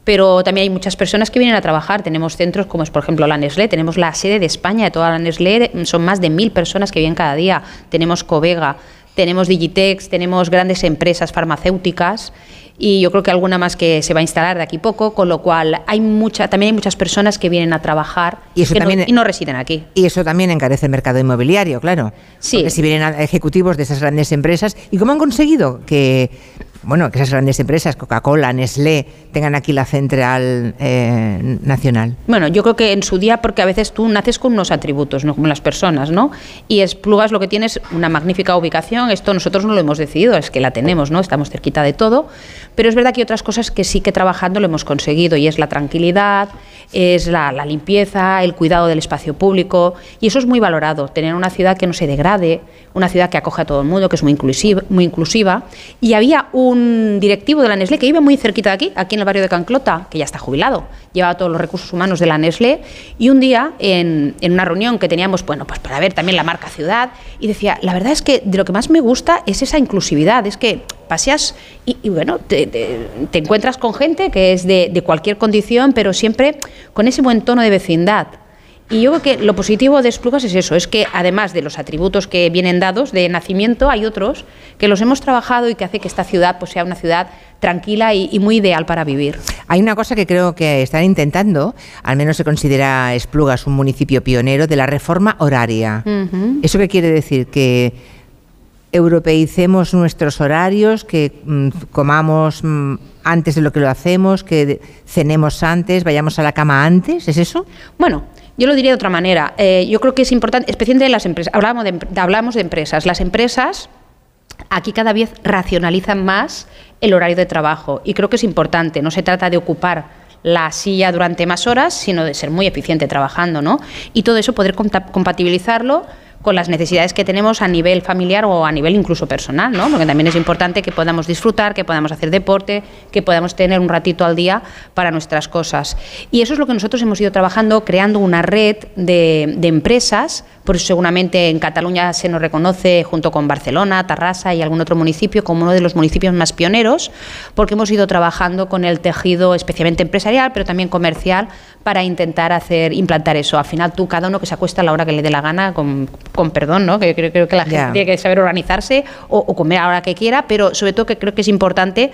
S62: pero también hay muchas personas que vienen a trabajar. Tenemos centros como es, por ejemplo, la Nestlé, tenemos la sede de España de toda la Nestlé, son más de mil personas que vienen cada día. Tenemos Covega, tenemos Digitex, tenemos grandes empresas farmacéuticas y yo creo que alguna más que se va a instalar de aquí poco, con lo cual hay mucha, también hay muchas personas que vienen a trabajar
S2: Y eso
S62: que no-
S2: también-
S62: y no residen aquí.
S2: Y eso también encarece el mercado inmobiliario, claro.
S62: Sí.
S2: Porque si vienen a- ejecutivos de esas grandes empresas, ¿y cómo han conseguido que, bueno, que esas grandes empresas, Coca-Cola, Nestlé, tengan aquí la central eh, nacional?
S62: Bueno, yo creo que en su día, porque a veces tú naces con unos atributos, no como las personas, ¿no? Y Esplugas lo que tiene es una magnífica ubicación. Esto nosotros no lo hemos decidido, es que la tenemos, ¿no? Estamos cerquita de todo. Pero es verdad que hay otras cosas que sí que trabajando lo hemos conseguido, y es la tranquilidad, es la, la limpieza, el cuidado del espacio público. Y eso es muy valorado, tener una ciudad que no se degrade, una ciudad que acoge a todo el mundo, que es muy inclusiva. Muy inclusiva. Y había un directivo de la Nestlé que vive muy cerquita de aquí, aquí en el barrio de Canclota, que ya está jubilado, llevaba todos los recursos humanos de la Nestlé, y un día en, en una reunión que teníamos, bueno, pues para ver también la marca ciudad, y decía, la verdad es que de lo que más me gusta es esa inclusividad, es que paseas y, bueno, te, te- te encuentras con gente que es de, de cualquier condición, pero siempre con ese buen tono de vecindad. Y yo creo que lo positivo de Esplugas es eso, es que además de los atributos que vienen dados de nacimiento, hay otros que los hemos trabajado y que hace que esta ciudad pues, sea una ciudad tranquila y, y muy ideal para vivir.
S2: Hay una cosa que creo que están intentando, al menos se considera Esplugas un municipio pionero de la reforma horaria. ¿Eso qué quiere decir? Que europeicemos nuestros horarios, que mm, comamos mm, antes de lo que lo hacemos, que cenemos antes, vayamos a la cama antes, ¿es eso?
S62: Bueno, yo lo diría de otra manera. Eh, yo creo que es importante, especialmente en las empresas. Hablamos de, hablamos de empresas. Las empresas aquí cada vez racionalizan más el horario de trabajo y creo que es importante. No se trata de ocupar la silla durante más horas, sino de ser muy eficiente trabajando, ¿no? Y todo eso poder compatibilizarlo con las necesidades que tenemos a nivel familiar o a nivel incluso personal, ¿no? Porque también es importante que podamos disfrutar, que podamos hacer deporte, que podamos tener un ratito al día para nuestras cosas. Y eso es lo que nosotros hemos ido trabajando, creando una red de, empresas, por eso seguramente en Cataluña se nos reconoce junto con Barcelona, Tarrasa y algún otro municipio como uno de los municipios más pioneros, porque hemos ido trabajando con el tejido especialmente empresarial, pero también comercial, para intentar hacer implantar eso. Al final tú, cada uno que se acuesta a la hora que le dé la gana, con, con perdón, ¿no? que creo, creo que la gente tiene que saber organizarse o, o comer a la hora que quiera, pero sobre todo que creo que es importante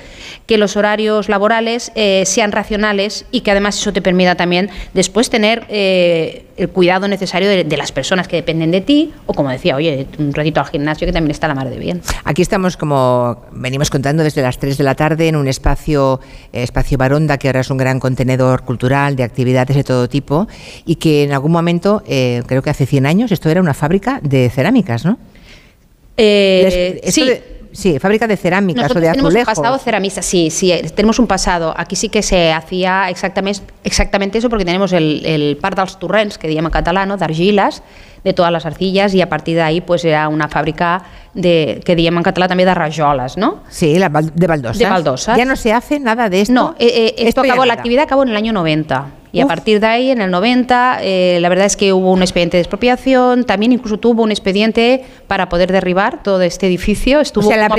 S62: que los horarios laborales eh, sean racionales y que además eso te permita también después tener... eh, el cuidado necesario de, de las personas que dependen de ti, o como decía, oye, un ratito al gimnasio que también está la mar de bien.
S2: Aquí estamos, como venimos contando, desde las 3 de la tarde en un espacio, eh, espacio Baronda, que ahora es un gran contenedor cultural de actividades de todo tipo y que en algún momento, eh, creo que hace 100 años, esto era una fábrica de cerámicas, ¿no?
S62: Eh,
S2: Les-
S62: sí.
S2: de- sí, fábrica de cerámicas
S62: Nosotros
S2: o de
S62: tenemos un
S2: azulejos.
S62: pasado ceramista, sí, sí, tenemos un pasado. Aquí sí que se hacía exactamente, exactamente eso porque tenemos el, el Parc dels Torrents, que llama catalano, d'argiles, de todas las arcillas, y a partir de ahí pues era una fábrica de, que diem en català també de rajoles, ¿no?
S2: Sí, la de baldosas.
S62: De baldosas.
S2: Ya no se hace nada de esto.
S62: No, eh, eh, esto acabó, la actividad acabó en el año 90. Y a partir de ahí, en el 90, eh, la verdad es que hubo un expediente de expropiación, también incluso tuvo un expediente para poder derribar todo este edificio.
S2: O
S62: Estuvo
S2: sea, la
S62: como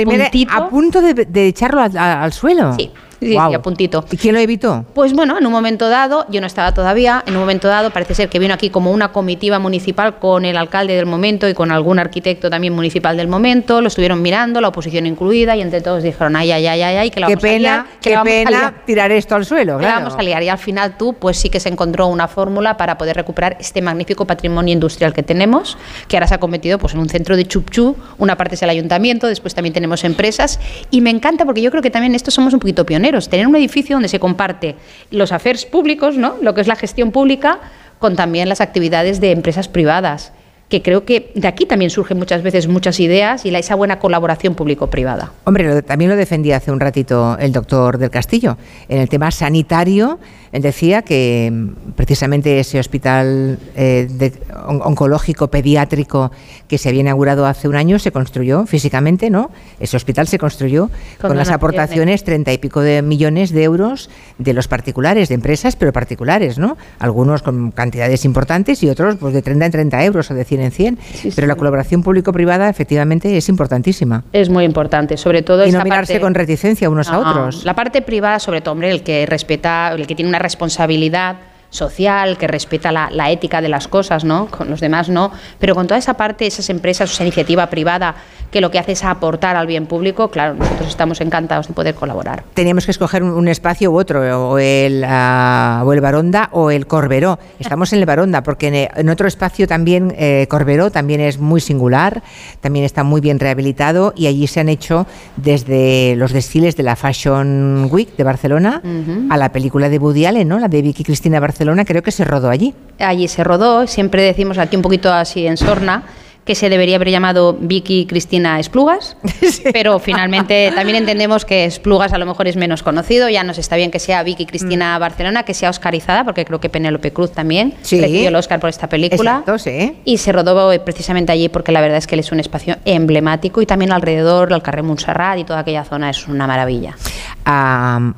S62: a
S2: punto de, de echarlo a- al suelo.
S62: Sí, sí, sí, a puntito.
S2: ¿Y quién lo evitó?
S62: Pues bueno, en un momento dado, yo no estaba todavía, en un momento dado parece ser que vino aquí como una comitiva municipal con el alcalde del momento y con algún arquitecto también municipal del momento, lo estuvieron mirando, la oposición incluida, y entre todos dijeron, ay, ay, ay, ay, ay, que la
S2: Qué
S62: vamos a liar,
S2: pena,
S62: que
S2: qué
S62: la vamos a
S2: pena
S62: liar".
S2: tirar esto al suelo,
S62: Que la
S2: claro.
S62: vamos a liar. Y al final tú, pues sí que se encontró una fórmula para poder recuperar este magnífico patrimonio industrial que tenemos, que ahora se ha convertido pues, en un centro de chupchú. Una parte es el ayuntamiento, después también tenemos empresas. Y me encanta porque yo creo que también estos somos un poquito pioneros. Tener un edificio donde se comparte los affairs públicos, ¿no? lo que es la gestión pública, con también las actividades de empresas privadas. Que creo que de aquí también surgen muchas veces muchas ideas y la, esa buena colaboración público-privada.
S2: Hombre, también lo defendía hace un ratito el doctor del Castillo. En el tema sanitario, él decía que mm, precisamente ese hospital eh, de- on- oncológico pediátrico que se había inaugurado hace un año se construyó físicamente, ¿no? Ese hospital se construyó con,
S62: Con
S2: las aportaciones, treinta y pico de millones de euros de los particulares, de empresas, pero particulares, ¿no? Algunos con cantidades importantes y otros pues de 30 en 30 euros o de 100 en 100. pero la colaboración público-privada efectivamente es importantísima.
S62: Es muy importante, sobre todo
S2: Y no mirarse
S62: parte-
S2: con reticencia unos a otros.
S62: La parte privada, sobre todo, hombre, el que respeta, el que tiene una responsabilidad social, que respeta la, la ética de las cosas, ¿no? Con los demás no, pero con toda esa parte, esas empresas, esa iniciativa privada que lo que hace es aportar al bien público, claro, nosotros estamos encantados de poder colaborar.
S2: Teníamos que escoger un, un espacio u otro, o el, ah, o el Baronda o el Corberó. Estamos en el Baronda, porque en, en otro espacio también, eh, Corberó, también es muy singular, también está muy bien rehabilitado y allí se han hecho desde los desfiles de la Fashion Week de Barcelona a la película de Woody Allen, ¿no? la de Vicky Cristina Barcelona, creo que se rodó allí.
S62: Allí se rodó, siempre decimos aquí un poquito así en sorna, que se debería haber llamado Vicky Cristina Esplugas, pero finalmente también entendemos que Esplugas a lo mejor es menos conocido, ya nos está bien que sea Vicky Cristina Barcelona, que sea oscarizada, porque creo que Penélope Cruz también
S2: Sí.
S62: recibió el Oscar por esta película.
S2: Exacto, sí.
S62: Y se rodó eh, precisamente allí porque la verdad es que él es un espacio emblemático y también alrededor, el carrer Montserrat y toda aquella zona es una maravilla.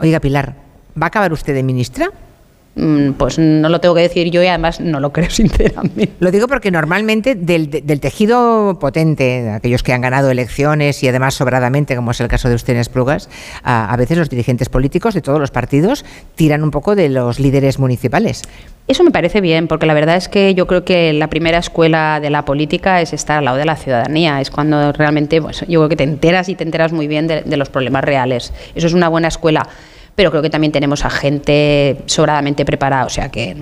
S2: Oiga, Pilar, ¿va a acabar usted de ministra?
S62: Mm, Pues no lo tengo que decir yo y además no lo creo sinceramente.
S2: Lo digo porque normalmente del, de- del tejido potente, aquellos que han ganado elecciones y además sobradamente, como es el caso de usted en Esplugas, a, a veces los dirigentes políticos de todos los partidos tiran un poco de los líderes municipales.
S62: Eso me parece bien, porque la verdad es que yo creo que la primera escuela de la política es estar al lado de la ciudadanía. Es cuando realmente, pues, yo creo que te enteras y te enteras muy bien de, de los problemas reales. Eso es una buena escuela. Pero creo que también tenemos a gente sobradamente preparada, o sea que...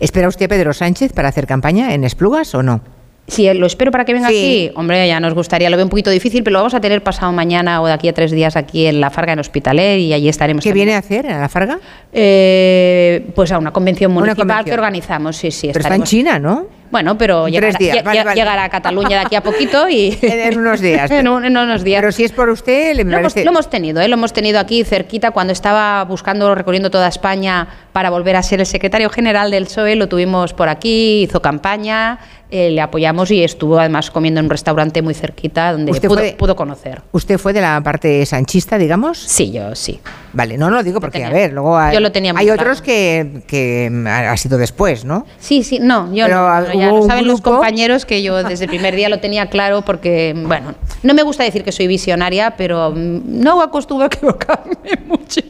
S2: ¿Espera usted a Pedro Sánchez para hacer campaña en Esplugas o no?
S62: Si lo espero para que venga
S2: Sí.
S62: aquí, hombre, ya nos gustaría, lo veo un poquito difícil, pero lo vamos a tener pasado mañana o de aquí a tres días aquí en La Farga, en Hospitalet, y allí estaremos.
S2: ¿Qué
S62: también.
S2: viene a hacer en la Farga?
S62: Eh, pues a una convención
S2: Una
S62: municipal
S2: convención.
S62: que organizamos, sí, sí.
S2: Pero está en China, ¿no?
S62: Bueno, pero llegará,
S2: tres días,
S62: lle-
S2: vale,
S62: lle-
S2: vale.
S62: llegará a Cataluña de aquí a poquito y...
S2: En, unos días.
S62: en, un- en unos días.
S2: Pero si es por usted, le
S62: Lo hemos, lo hemos tenido, ¿eh? lo hemos tenido aquí cerquita cuando estaba buscando, recorriendo toda España para volver a ser el secretario general del PSOE, lo tuvimos por aquí, hizo campaña, eh, le apoyamos y estuvo además comiendo en un restaurante muy cerquita donde
S2: ¿Usted
S62: pudo, pudo conocer.
S2: ¿Usted fue de la parte sanchista, digamos?
S62: Sí, yo sí.
S2: Vale, no, no lo digo porque, a ver, luego hay,
S62: yo lo tenía
S2: hay
S62: claro.
S2: otros que, que ha sido después, ¿no?
S62: Sí, sí, no, yo
S2: Pero
S62: no, no, ya lo saben los compañeros que yo desde el primer día lo tenía claro porque, bueno, No me gusta decir que soy visionaria, pero mm, no acostumbro a equivocarme mucho.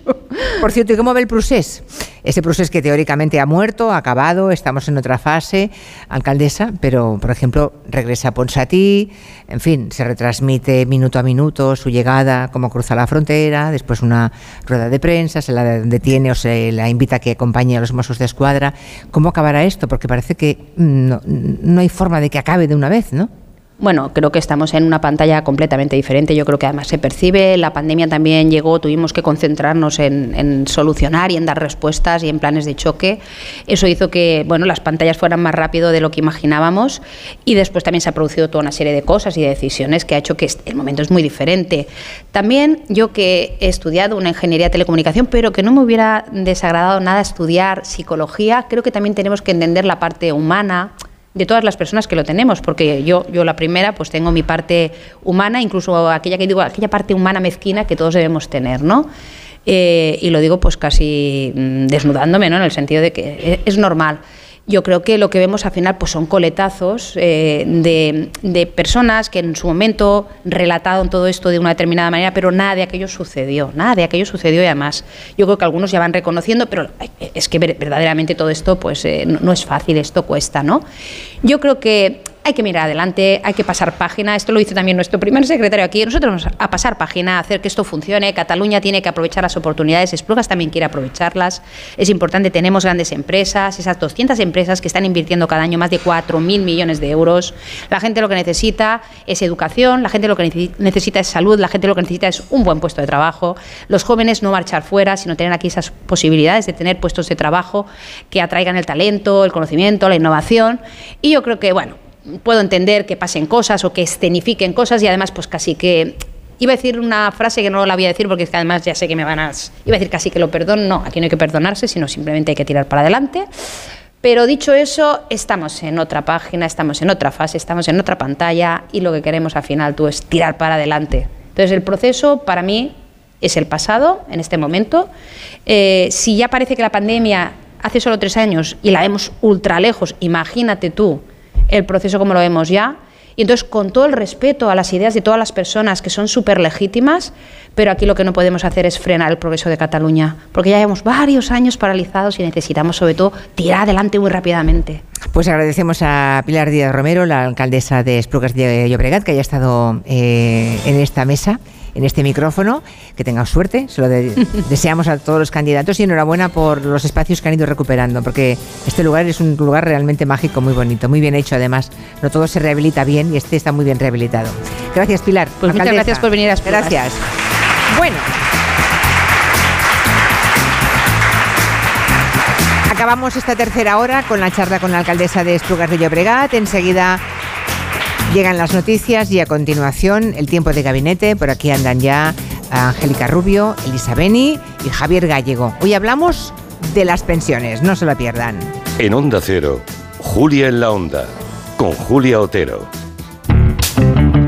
S2: Por cierto, ¿y cómo ve el procés? Ese procés que teóricamente ha muerto, ha acabado, estamos en otra fase, alcaldesa, pero, por ejemplo, regresa Ponsatí, en fin, se retransmite minuto a minuto su llegada, cómo cruza la frontera, después una rueda de prensa, se la detiene o se la invita a que acompañe a los Mossos de Escuadra. ¿Cómo acabará esto? Porque parece que mm, no, no hay forma de que acabe de una vez, ¿no?
S62: Bueno, creo que estamos en una pantalla completamente diferente. Yo creo que además se percibe. La pandemia también llegó, tuvimos que concentrarnos en, solucionar y en dar respuestas y en planes de choque. Eso hizo que bueno, las pantallas fueran más rápido de lo que imaginábamos y después también se ha producido toda una serie de cosas y de decisiones que ha hecho que el momento es muy diferente. También yo que he estudiado una ingeniería de telecomunicación, pero que no me hubiera desagradado nada estudiar psicología, creo que también tenemos que entender la parte humana de todas las personas que lo tenemos, porque yo, yo la primera, pues tengo mi parte humana, incluso aquella que digo, aquella parte humana mezquina que todos debemos tener, ¿no? Eh, y lo digo pues casi mm, desnudándome, ¿no? En el sentido de que es normal yo creo que lo que vemos al final pues son coletazos eh, de, personas que en su momento relataron todo esto de una determinada manera, pero nada de aquello sucedió, nada de aquello sucedió y además yo creo que algunos ya van reconociendo, pero es que verdaderamente todo esto pues eh, no, no, es fácil, esto cuesta, ¿no? Yo creo que hay que mirar adelante, hay que pasar página. Esto lo dice también nuestro primer secretario aquí. Nosotros vamos a pasar página, a hacer que esto funcione. Cataluña tiene que aprovechar las oportunidades, Esplugas también quiere aprovecharlas. Es importante, tenemos grandes empresas, esas 200 empresas que están invirtiendo cada año más de 4.000 millones de euros. La gente lo que necesita es educación, la gente lo que necesita es salud, la gente lo que necesita es un buen puesto de trabajo. Los jóvenes no marchar fuera, sino tener aquí esas posibilidades de tener puestos de trabajo que atraigan el talento, el conocimiento, la innovación. Y yo creo que, bueno, puedo entender que pasen cosas o que escenifiquen cosas y además pues casi que iba a decir una frase que no la voy a decir porque es que además ya sé que me van a iba a decir casi que lo perdono, no, aquí no hay que perdonarse, sino simplemente hay que tirar para adelante. Pero dicho eso, estamos en otra página, estamos en otra fase, estamos en otra pantalla y lo que queremos al final tú es tirar para adelante. Entonces el proceso para mí es el pasado en este momento. Eh, si ya parece que la pandemia hace solo tres años y la vemos ultra lejos, imagínate tú el proceso como lo vemos ya. Y entonces, con todo el respeto a las ideas de todas las personas que son súper legítimas, pero aquí lo que no podemos hacer es frenar el progreso de Cataluña, porque ya llevamos varios años paralizados y necesitamos, sobre todo, tirar adelante muy rápidamente.
S2: Pues agradecemos a Pilar Díaz Romero, la alcaldesa de Esplugas de Llobregat, que haya estado eh, en esta mesa en este micrófono. Que tengan suerte, se lo deseamos a todos los candidatos y enhorabuena por los espacios que han ido recuperando, porque este lugar es un lugar realmente mágico, muy bonito, muy bien hecho además. No todo se rehabilita bien y este está muy bien rehabilitado. Gracias, Pilar.
S62: Pues muchas gracias por venir a
S2: Gracias. Bueno. Acabamos esta tercera hora con la charla con la alcaldesa de Estrugas de Llobregat. Enseguida Llegan las noticias y a continuación el tiempo de gabinete. Por aquí andan ya Angélica Rubio, Elisa Beni y Javier Gallego. Hoy hablamos de las pensiones, no se la pierdan.
S26: En Onda Cero, Julia en la Onda, con Julia Otero.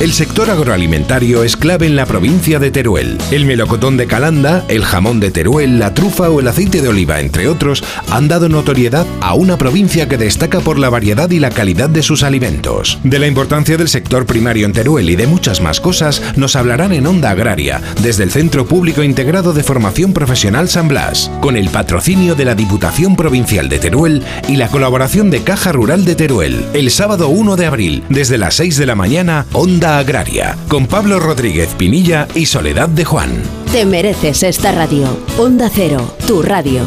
S93: El sector agroalimentario es clave en la provincia de Teruel. El melocotón de Calanda, el jamón de Teruel, la trufa o el aceite de oliva, entre otros, han dado notoriedad a una provincia que destaca por la variedad y la calidad de sus alimentos. De la importancia del sector primario en Teruel y de muchas más cosas nos hablarán en Onda Agraria, desde el Centro Público Integrado de Formación Profesional San Blas, con el patrocinio de la Diputación Provincial de Teruel y la colaboración de Caja Rural de Teruel. El sábado 1 de abril, desde las 6 de la mañana, Onda Agraria, con Pablo Rodríguez Pinilla y Soledad de Juan.
S125: Te mereces esta radio. Onda Cero, tu radio.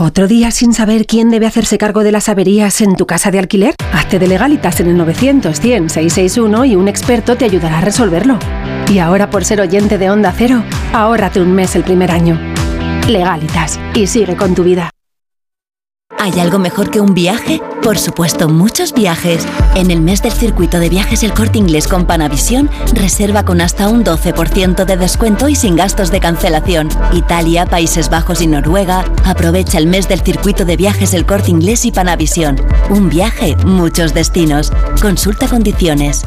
S126: ¿Otro día sin saber quién debe hacerse cargo de las averías en tu casa de alquiler? Hazte de legalitas en el 900 100 661 y un experto te ayudará a resolverlo. Y ahora por ser oyente de Onda Cero, ahórrate un mes el primer año. Legalitas y sigue con tu vida.
S127: ¿Hay algo mejor que un viaje? Por supuesto, muchos viajes. En el mes del circuito de viajes El Corte Inglés con Panavisión, reserva con hasta un 12% de descuento y sin gastos de cancelación. Italia, Países Bajos y Noruega. Aprovecha el mes del circuito de viajes El Corte Inglés y Panavisión. Un viaje, muchos destinos. Consulta condiciones.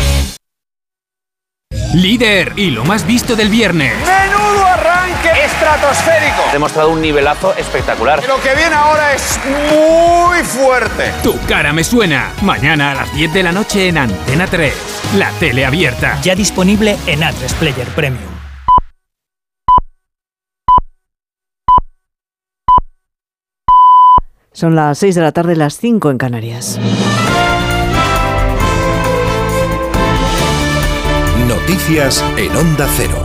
S128: Líder y lo más visto del viernes.
S129: ¡Menudo arranque estratosférico!
S130: Ha demostrado un nivelazo espectacular.
S129: Lo que viene ahora es muy fuerte.
S128: Tu cara me suena. Mañana a las 10 de la noche en Antena 3. La tele abierta.
S131: Ya disponible en a Player Premium.
S94: Son las 6 de la tarde, las 5 en Canarias.
S93: Noticias en Onda Cero.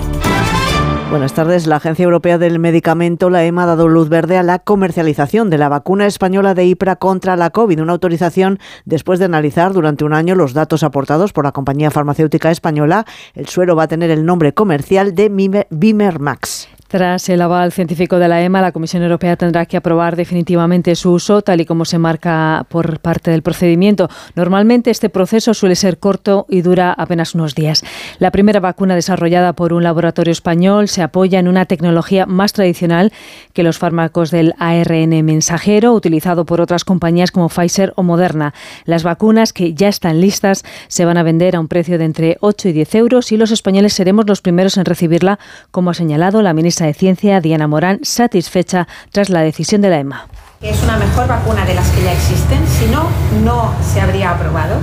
S94: Buenas tardes. La Agencia Europea del Medicamento, la EMA, ha dado luz verde a la comercialización de la vacuna española de IPRA contra la COVID, una autorización después de analizar durante un año los datos aportados por la compañía farmacéutica española. El suero va a tener el nombre comercial de Bimer Max.
S97: Tras el aval científico de la EMA, la Comisión Europea tendrá que aprobar definitivamente su uso, tal y como se marca por parte del procedimiento. Normalmente este proceso suele ser corto y dura apenas unos días. La primera vacuna desarrollada por un laboratorio español se apoya en una tecnología más tradicional que los fármacos del ARN mensajero, utilizado por otras compañías como Pfizer o Moderna. Las vacunas que ya están listas se van a vender a un precio de entre 8 y 10 euros y los españoles seremos los primeros en recibirla, como ha señalado la ministra de Ciencia, Diana Morán, satisfecha tras la decisión de la EMA.
S132: Es una mejor vacuna de las que ya existen, si no, no se habría aprobado.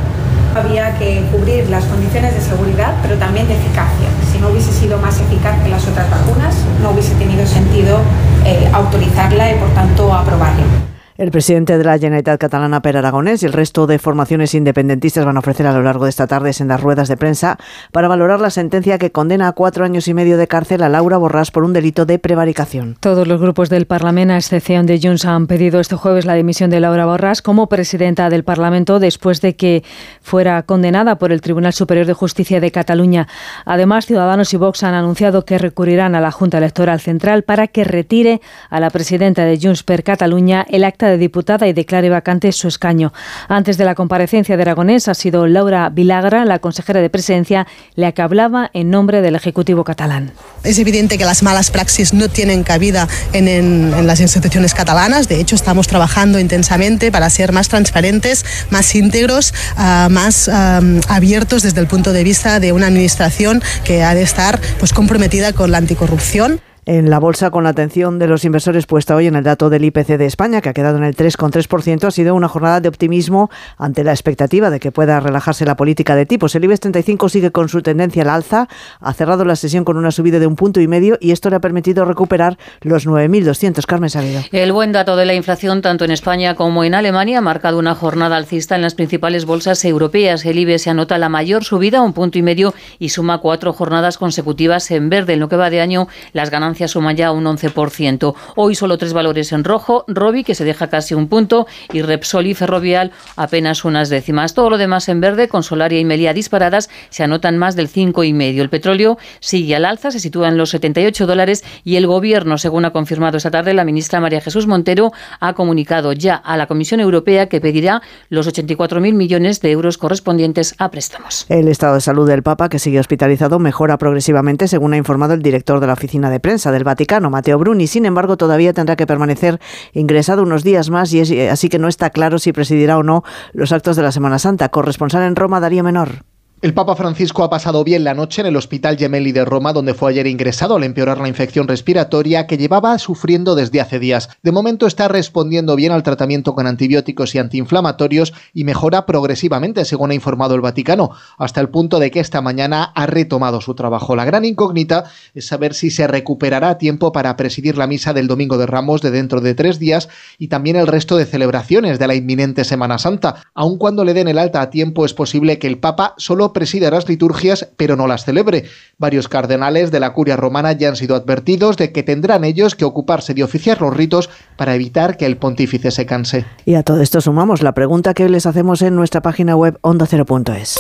S132: Había que cubrir las condiciones de seguridad, pero también de eficacia. Si no hubiese sido más eficaz que las otras vacunas, no hubiese tenido sentido eh, autorizarla y, por tanto, aprobarla.
S94: El presidente de la Generalitat Catalana, Per Aragonés, y el resto de formaciones independentistas van a ofrecer a lo largo de esta tarde en las ruedas de prensa para valorar la sentencia que condena a cuatro años y medio de cárcel a Laura Borràs por un delito de prevaricación.
S97: Todos los grupos del Parlamento, a excepción de Junts, han pedido este jueves la dimisión de Laura Borràs como presidenta del Parlamento después de que fuera condenada por el Tribunal Superior de Justicia de Cataluña. Además, Ciudadanos y Vox han anunciado que recurrirán a la Junta Electoral Central para que retire a la presidenta de Junts per Cataluña el acta de diputada y declare vacante su escaño. Antes de la comparecencia de Aragonés ha sido Laura Vilagra, la consejera de presidencia, la que hablaba en nombre del Ejecutivo catalán.
S133: Es evidente que las malas praxis no tienen cabida en, las instituciones catalanas. De hecho, estamos trabajando intensamente para ser más transparentes, más íntegros, ah, más ah, abiertos desde el punto de vista de una administración que ha de estar pues, comprometida con la anticorrupción
S94: en la bolsa con la atención de los inversores puesta hoy en el dato del IPC de España, que ha quedado en el 3,3%, ha sido una jornada de optimismo ante la expectativa de que pueda relajarse la política de tipos. El IBEX 35 sigue con su tendencia al alza, ha cerrado la sesión con una subida de un punto y medio y esto le ha permitido recuperar los 9.200. Carmen Sabido.
S49: El buen dato de la inflación, tanto en España como en Alemania, ha marcado una jornada alcista en las principales bolsas europeas. El IBEX se anota la mayor subida, un punto y medio, y suma cuatro jornadas consecutivas en verde. En lo que va de año, las ganancias suma ya un 11%. Hoy solo tres valores en rojo, Robi que se deja casi un punto y Repsol y Ferrovial apenas unas décimas. Todo lo demás en verde, con Solaria y Melia disparadas, se anotan más del 5,5. El petróleo sigue al alza, se sitúa en los 78 dólares y el gobierno, según ha confirmado esta tarde la ministra María Jesús Montero, ha comunicado ya a la Comisión Europea que pedirá los 84.000 millones de euros correspondientes a préstamos.
S94: El estado de salud del Papa, que sigue hospitalizado, mejora progresivamente, según ha informado el director de la oficina de prensa del Vaticano, Mateo Bruni. Sin embargo, todavía tendrá que permanecer ingresado unos días más y es, así que no está claro si presidirá o no los actos de la Semana Santa. Corresponsal en Roma, Darío Menor.
S134: El Papa Francisco ha pasado bien la noche en el Hospital Gemelli de Roma, donde fue ayer ingresado al empeorar la infección respiratoria que llevaba sufriendo desde hace días. De momento está respondiendo bien al tratamiento con antibióticos y antiinflamatorios y mejora progresivamente, según ha informado el Vaticano, hasta el punto de que esta mañana ha retomado su trabajo. La gran incógnita es saber si se recuperará a tiempo para presidir la misa del Domingo de Ramos de dentro de tres días y también el resto de celebraciones de la inminente Semana Santa. Aun cuando le den el alta a tiempo, es posible que el Papa solo preside las liturgias, pero no las celebre. Varios cardenales de la curia romana ya han sido advertidos de que tendrán ellos que ocuparse de oficiar los ritos para evitar que el pontífice se canse.
S94: Y a todo esto sumamos la pregunta que les hacemos en nuestra página web ondacero.es.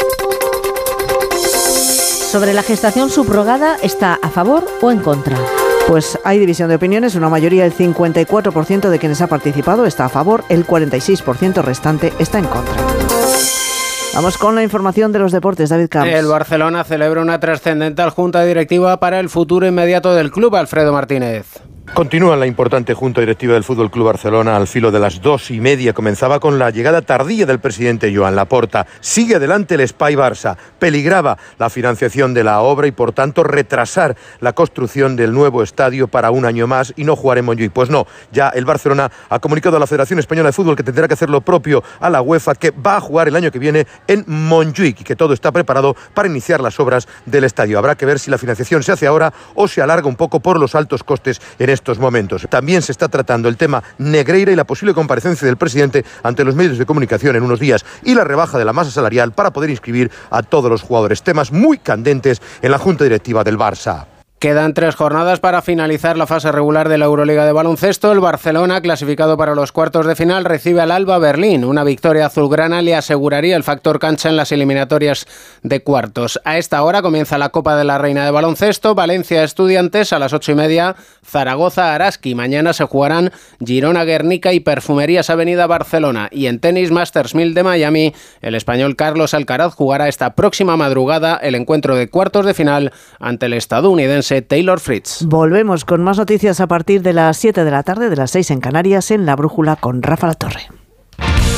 S135: Sobre la gestación subrogada, ¿está a favor o en contra?
S94: Pues hay división de opiniones, una mayoría, el 54% de quienes ha participado está a favor, el 46% restante está en contra. Vamos con la información de los deportes, David Camps.
S136: El Barcelona celebra una trascendental junta directiva para el futuro inmediato del club, Alfredo Martínez.
S137: Continúa la importante Junta Directiva del Fútbol Club Barcelona al filo de las dos y media. Comenzaba con la llegada tardía del presidente Joan Laporta. Sigue adelante el Spy Barça. Peligraba la financiación de la obra y por tanto retrasar la construcción del nuevo estadio para un año más y no jugar en Montjuic. Pues no, ya el Barcelona ha comunicado a la Federación Española de Fútbol que tendrá que hacer lo propio a la UEFA, que va a jugar el año que viene en Montjuic y que todo está preparado para iniciar las obras del estadio. Habrá que ver si la financiación se hace ahora o se alarga un poco por los altos costes en estos momentos. También se está tratando el tema Negreira y la posible comparecencia del presidente ante los medios de comunicación en unos días y la rebaja de la masa salarial para poder inscribir a todos los jugadores. Temas muy candentes en la Junta Directiva del Barça.
S136: Quedan tres jornadas para finalizar la fase regular de la Euroliga de baloncesto. El Barcelona, clasificado para los cuartos de final, recibe al Alba Berlín. Una victoria azulgrana le aseguraría el factor cancha en las eliminatorias de cuartos. A esta hora comienza la Copa de la Reina de baloncesto. Valencia Estudiantes a las ocho y media. Zaragoza Araski. Mañana se jugarán Girona Guernica y Perfumerías Avenida Barcelona. Y en tenis Masters 1000 de Miami, el español Carlos Alcaraz jugará esta próxima madrugada el encuentro de cuartos de final ante el estadounidense Taylor Fritz.
S94: Volvemos con más noticias a partir de las 7 de la tarde, de las 6 en Canarias, en La Brújula con Rafa La Torre.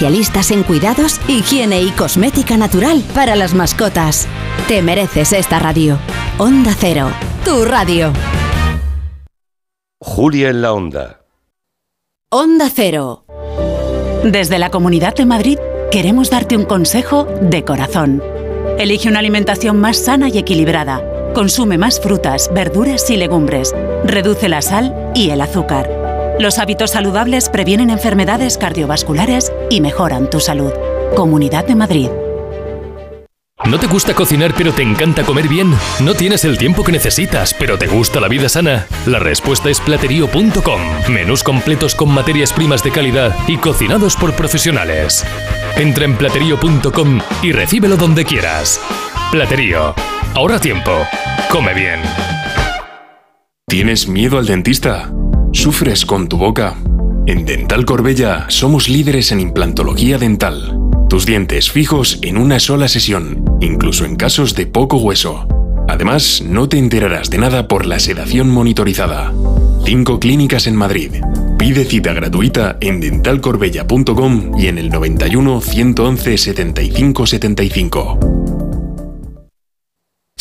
S35: en cuidados, higiene y cosmética natural para las mascotas. Te mereces esta radio. Onda Cero, tu radio.
S138: Julia en la Onda.
S35: Onda Cero.
S139: Desde la Comunidad de Madrid queremos darte un consejo de corazón. Elige una alimentación más sana y equilibrada. Consume más frutas, verduras y legumbres. Reduce la sal y el azúcar. Los hábitos saludables previenen enfermedades cardiovasculares y mejoran tu salud. Comunidad de Madrid.
S140: ¿No te gusta cocinar pero te encanta comer bien? ¿No tienes el tiempo que necesitas pero te gusta la vida sana? La respuesta es platerío.com. Menús completos con materias primas de calidad y cocinados por profesionales. Entra en platerío.com y recíbelo donde quieras. Platerío. Ahorra tiempo. Come bien.
S141: ¿Tienes miedo al dentista? ¿Sufres con tu boca? En Dental Corbella somos líderes en implantología dental. Tus dientes fijos en una sola sesión, incluso en casos de poco hueso. Además, no te enterarás de nada por la sedación monitorizada. Cinco clínicas en Madrid. Pide cita gratuita en dentalcorbella.com y en el 91 111 75 75.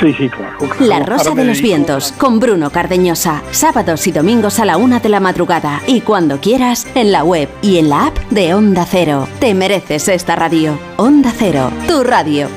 S117: Sí, sí, claro.
S35: La Rosa de los Vientos, con Bruno Cardeñosa. Sábados y domingos a la una de la madrugada. Y cuando quieras, en la web y en la app de Onda Cero. Te mereces esta radio. Onda Cero, tu radio.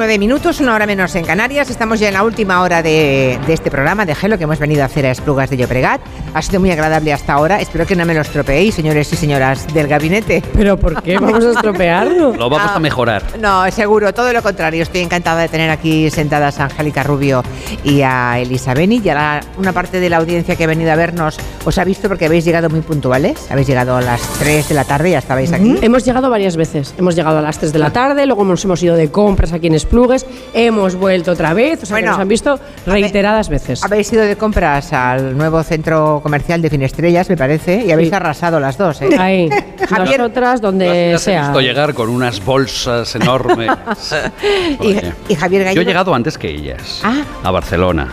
S2: Son las 6 y 9 minutos, una hora menos en Canarias. Estamos ya en la última hora de, de este programa de Gelo que hemos venido a hacer a Esplugas de Llobregat. Ha sido muy agradable hasta ahora. Espero que no me lo estropeéis, señores y señoras del gabinete.
S142: ¿Pero por qué vamos a estropearlo?
S80: Lo vamos
S2: Ah.
S80: a mejorar.
S2: No, seguro, todo lo contrario. Estoy encantada de tener aquí sentadas a Angélica Rubio y a Elisa Beni. Y ahora una parte de la audiencia que ha venido a vernos os ha visto porque habéis llegado muy puntuales. Habéis llegado a las 3 de la tarde y ya estabais aquí.
S143: Hemos llegado varias veces. Hemos llegado a las 3 de la tarde, luego nos hemos ido de compras aquí en Esplugues, hemos vuelto otra vez, o sea que
S2: Bueno,
S143: nos han visto reiteradas veces.
S2: Habéis ido de compras al nuevo centro comercial de Finestrellas, me parece, y habéis
S143: Sí.
S2: arrasado las dos, ¿eh?
S143: Ahí,
S2: Javier,
S143: nosotras donde
S80: Has
S143: sea.
S80: visto llegar con unas bolsas enormes.
S2: y, y Javier
S80: Yo
S2: Gallego.
S80: he llegado antes que ellas
S143: Ah.
S80: a Barcelona,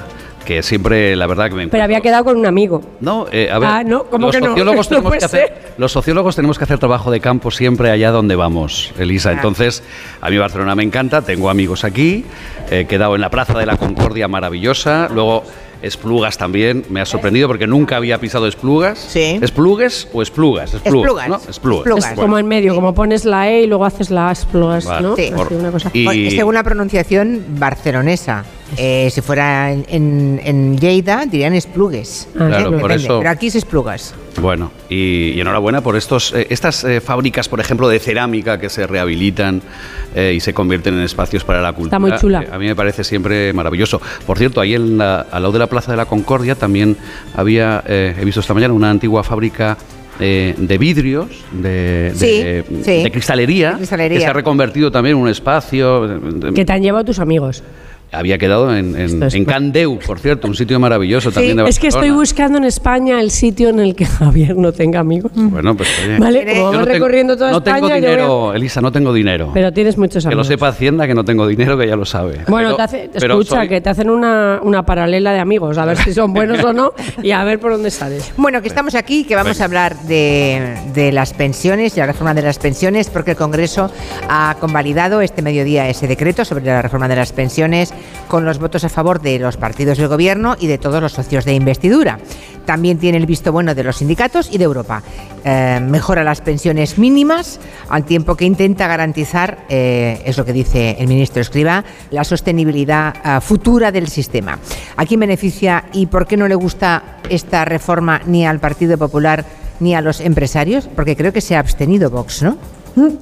S80: que siempre, la verdad, que me
S143: Pero había quedado con un amigo.
S80: No, eh, a ver,
S143: Ah, no, ¿cómo
S80: los
S143: que no?
S80: sociólogos
S143: No
S80: tenemos
S143: puede
S80: que hacer, los sociólogos tenemos que hacer trabajo de campo siempre allá donde vamos, Elisa.
S143: Ah.
S80: Entonces, a mí Barcelona me encanta, tengo amigos aquí, he quedado en la Plaza de la Concordia maravillosa, luego Esplugas también, me ha sorprendido porque nunca había pisado Esplugas.
S2: Sí.
S80: ¿Esplugues o Esplugas?
S143: Esplugas.
S80: ¿no? Esplugas.
S143: Es como en medio, como pones la E y luego haces la Esplugas,
S80: Vale,
S143: ¿no?
S80: sí.
S143: Así, una cosa.
S80: Y-
S2: según la pronunciación barcelonesa. Eh, si fuera en, en, en Lleida, dirían esplugues.
S80: Ah, Claro,
S2: Depende,
S80: por eso-
S2: Pero aquí es esplugas.
S80: Bueno, y, y enhorabuena por estos, eh, estas eh, fábricas, por ejemplo, de cerámica que se rehabilitan eh, y se convierten en espacios para la cultura.
S143: muy chula.
S80: Eh, a mí me parece siempre maravilloso. Por cierto, ahí en la- al lado de la Plaza de la Concordia también había, eh, he visto esta mañana, una antigua fábrica eh, de vidrios, de,
S2: Sí,
S80: de-
S2: sí.
S80: de cristalería,
S2: De cristalería.
S80: que se ha reconvertido también en un espacio. eh,
S143: Que te han llevado tus amigos.
S80: Había quedado en, en,
S143: Esto es
S80: en Candeu, por cierto, un sitio maravilloso también de
S143: es que estoy
S80: Barcelona.
S143: buscando en España el sitio en el que Javier no tenga amigos.
S80: Bueno, pues oye.
S143: Vale, como
S80: Yo
S143: vamos
S80: no tengo-
S143: recorriendo toda
S80: no
S143: España,
S80: tengo
S143: voy a-
S80: dinero, Elisa, no tengo dinero.
S143: Pero tienes muchos
S80: que lo
S143: amigos.
S80: sepa Hacienda, que no tengo dinero, que ya lo sabe.
S143: Bueno,
S80: Pero-
S143: te hace-
S80: pero
S143: escucha,
S80: soy-
S143: que te hacen una, una paralela de amigos, a ver si son buenos o no, y a ver por dónde sales.
S2: Bueno, que estamos aquí, que vamos a hablar de, de las pensiones y la reforma de las pensiones, porque el Congreso ha convalidado este mediodía ese decreto sobre la reforma de las pensiones con los votos a favor de los partidos del Gobierno y de todos los socios de investidura. También tiene el visto bueno de los sindicatos y de Europa. Eh, mejora las pensiones mínimas al tiempo que intenta garantizar, eh, es lo que dice el ministro Escriba, la sostenibilidad ah, futura del sistema. ¿A quién beneficia y por qué no le gusta esta reforma ni al Partido Popular ni a los empresarios? Porque creo que se ha abstenido Vox, ¿no?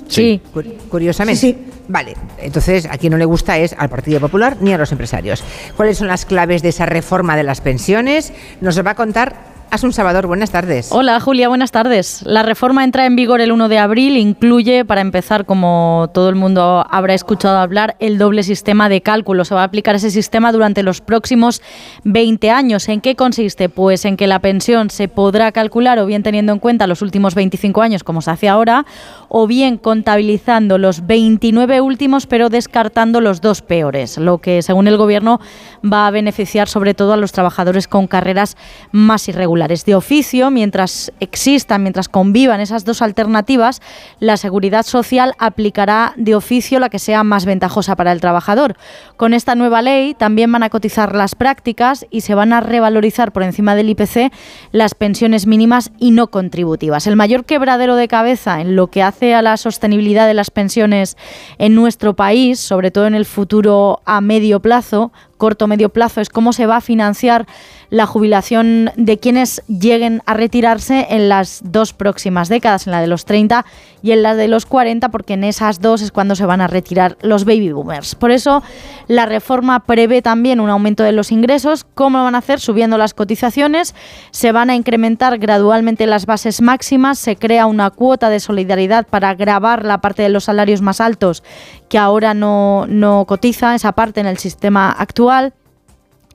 S144: Sí.
S2: Cu- Curiosamente. Vale, entonces a quien no le gusta es al Partido Popular ni a los empresarios. ¿Cuáles son las claves de esa reforma de las pensiones? Nos lo va a contar Asun Salvador. Buenas tardes.
S145: Hola Julia, buenas tardes. La reforma entra en vigor el 1 de abril, incluye, para empezar, como todo el mundo habrá escuchado hablar, el doble sistema de cálculo. Se va a aplicar ese sistema durante los próximos 20 años. ¿En qué consiste? Pues en que la pensión se podrá calcular o bien teniendo en cuenta los últimos 25 años, como se hace ahora, o bien contabilizando los 29 últimos, pero descartando los dos peores, lo que, según el Gobierno, va a beneficiar sobre todo a los trabajadores con carreras más irregulares. De oficio, mientras existan, mientras convivan esas dos alternativas, la seguridad social aplicará de oficio la que sea más ventajosa para el trabajador. Con esta nueva ley también van a cotizar las prácticas y se van a revalorizar por encima del IPC las pensiones mínimas y no contributivas. El mayor quebradero de cabeza en lo que hace a la sostenibilidad de las pensiones en nuestro país, sobre todo en el futuro a medio plazo, corto medio plazo es cómo se va a financiar la jubilación de quienes lleguen a retirarse en las dos próximas décadas, en la de los 30 y en la de los 40, porque en esas dos es cuando se van a retirar los baby boomers. Por eso la reforma prevé también un aumento de los ingresos. ¿Cómo lo van a hacer? Subiendo las cotizaciones, se van a incrementar gradualmente las bases máximas, se crea una cuota de solidaridad para grabar la parte de los salarios más altos que ahora no, no cotiza esa parte en el sistema actual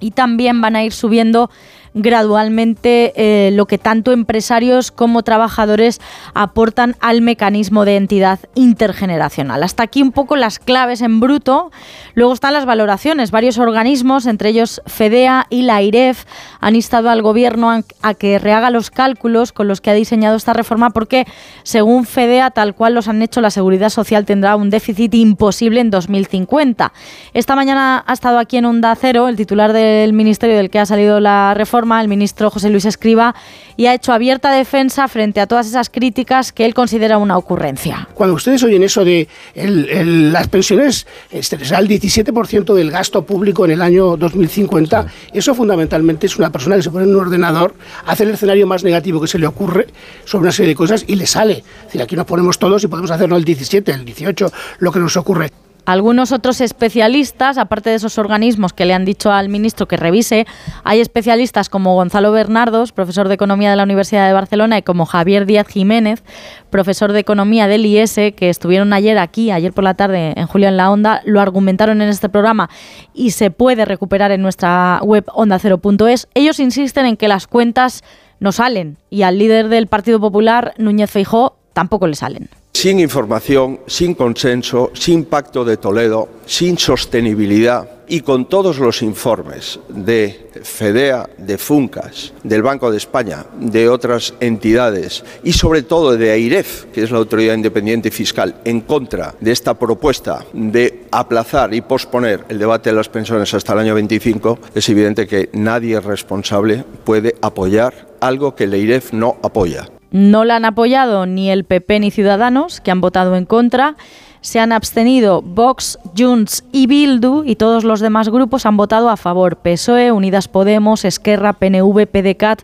S145: y también van a ir subiendo gradualmente eh, lo que tanto empresarios como trabajadores aportan al mecanismo de entidad intergeneracional. Hasta aquí un poco las claves en bruto. Luego están las valoraciones. Varios organismos, entre ellos FEDEA y la IREF, han instado al gobierno a, que rehaga los cálculos con los que ha diseñado esta reforma porque, según FEDEA, tal cual los han hecho, la seguridad social tendrá un déficit imposible en 2050. Esta mañana ha estado aquí en Onda Cero el titular del ministerio del que ha salido la reforma el ministro José Luis Escriba, y ha hecho abierta defensa frente a todas esas críticas que él considera una ocurrencia.
S146: Cuando ustedes oyen eso de las pensiones, este, el 17% del gasto público en el año 2050, eso fundamentalmente es una persona que se pone en un ordenador, hace el escenario más negativo que se le ocurre sobre una serie de cosas y le sale. Es decir, aquí nos ponemos todos y podemos hacerlo el 17, el 18, lo que nos ocurre.
S145: Algunos otros especialistas, aparte de esos organismos que le han dicho al ministro que revise, hay especialistas como Gonzalo Bernardos, profesor de Economía de la Universidad de Barcelona, y como Javier Díaz Jiménez, profesor de Economía del IES, que estuvieron ayer aquí, ayer por la tarde en Julio en la Onda, lo argumentaron en este programa y se puede recuperar en nuestra web ondacero.es. Ellos insisten en que las cuentas no salen y al líder del Partido Popular, Núñez Feijó, tampoco le salen
S147: sin información, sin consenso, sin pacto de Toledo, sin sostenibilidad y con todos los informes de FEDEA, de FUNCAS, del Banco de España, de otras entidades y sobre todo de AIREF, que es la Autoridad Independiente Fiscal, en contra de esta propuesta de aplazar y posponer el debate de las pensiones hasta el año 25, es evidente que nadie responsable puede apoyar algo que el AIREF no apoya.
S145: No la han apoyado ni el PP ni Ciudadanos, que han votado en contra. Se han abstenido Vox, Junts y Bildu y todos los demás grupos han votado a favor. PSOE, Unidas Podemos, Esquerra, PNV, PDCAT,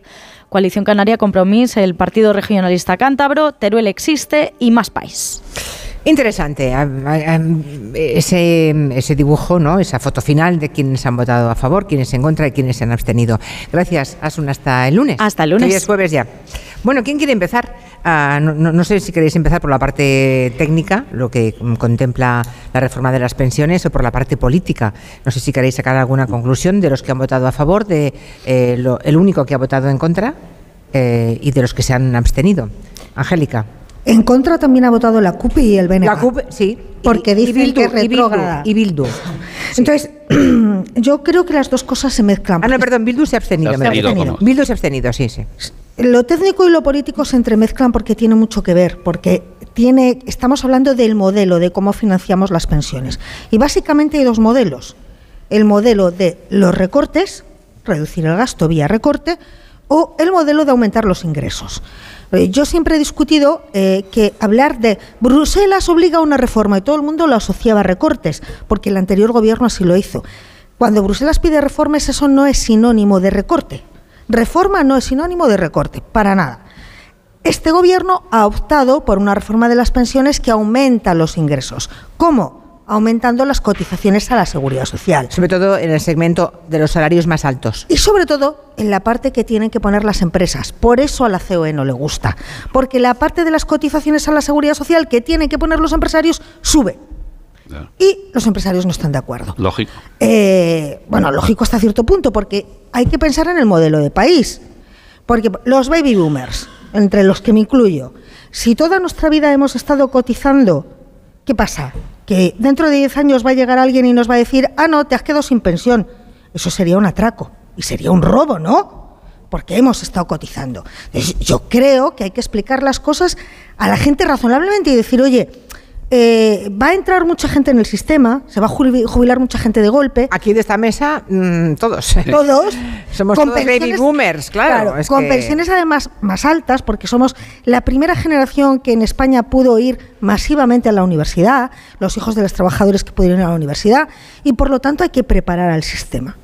S145: Coalición Canaria Compromís, el Partido Regionalista Cántabro, Teruel Existe y Más País.
S148: Interesante ese, ese dibujo, ¿no? esa foto final de quienes han votado a favor, quienes en contra y quienes se han abstenido. Gracias, Asun. Hasta el lunes.
S145: Hasta el lunes.
S148: Hoy es jueves ya. Bueno, ¿quién quiere empezar? Ah, no, sé si queréis empezar por la parte técnica, lo que contempla la reforma de las pensiones, o por la parte política. No sé si queréis sacar alguna conclusión de los que han votado a favor, de eh, el único que ha votado en contra eh, y de los que se han abstenido. Angélica.
S117: En contra también ha votado la CUP y el BNP.
S148: La CUP, sí.
S117: Porque dicen que es retrógrada.
S148: Y Bildu.
S117: Entonces, yo creo que las dos cosas se mezclan.
S148: Ah, no, perdón, Bildu se ha abstenido. Se ha abstenido. Bildu se ha abstenido, sí, sí.
S117: Lo técnico y lo político se entremezclan porque tiene mucho que ver, porque tiene, estamos hablando del modelo, de cómo financiamos las pensiones. Y básicamente hay dos modelos. El modelo de los recortes, reducir el gasto vía recorte, o el modelo de aumentar los ingresos. Eh, yo siempre he discutido eh, que hablar de Bruselas obliga a una reforma y todo el mundo lo asociaba a recortes, porque el anterior gobierno así lo hizo. Cuando Bruselas pide reformas, eso no es sinónimo de recorte. Reforma no es sinónimo de recorte, para nada. Este gobierno ha optado por una reforma de las pensiones que aumenta los ingresos. ¿Cómo? Aumentando las cotizaciones a la seguridad social.
S148: Sobre todo en el segmento de los salarios más altos.
S117: Y sobre todo en la parte que tienen que poner las empresas. Por eso a la COE no le gusta. Porque la parte de las cotizaciones a la seguridad social que tienen que poner los empresarios sube. Y los empresarios no están de acuerdo.
S80: Lógico.
S117: Eh, bueno, lógico hasta cierto punto, porque hay que pensar en el modelo de país. Porque los baby boomers, entre los que me incluyo, si toda nuestra vida hemos estado cotizando, ¿qué pasa? Que dentro de 10 años va a llegar alguien y nos va a decir, ah, no, te has quedado sin pensión. Eso sería un atraco y sería un robo, ¿no? porque hemos estado cotizando. Yo creo que hay que explicar las cosas a la gente razonablemente y decir, oye, eh, va a entrar mucha gente en el sistema, se va a jubi- jubilar mucha gente de golpe.
S148: Aquí de esta mesa, mm, todos.
S117: Todos.
S148: Somos todos baby boomers, claro.
S117: con
S148: que-
S117: pensiones además más altas, porque somos la primera generación que en España pudo ir masivamente a la universidad, los hijos de los trabajadores que pudieron ir a la universidad, y por lo tanto hay que preparar al sistema.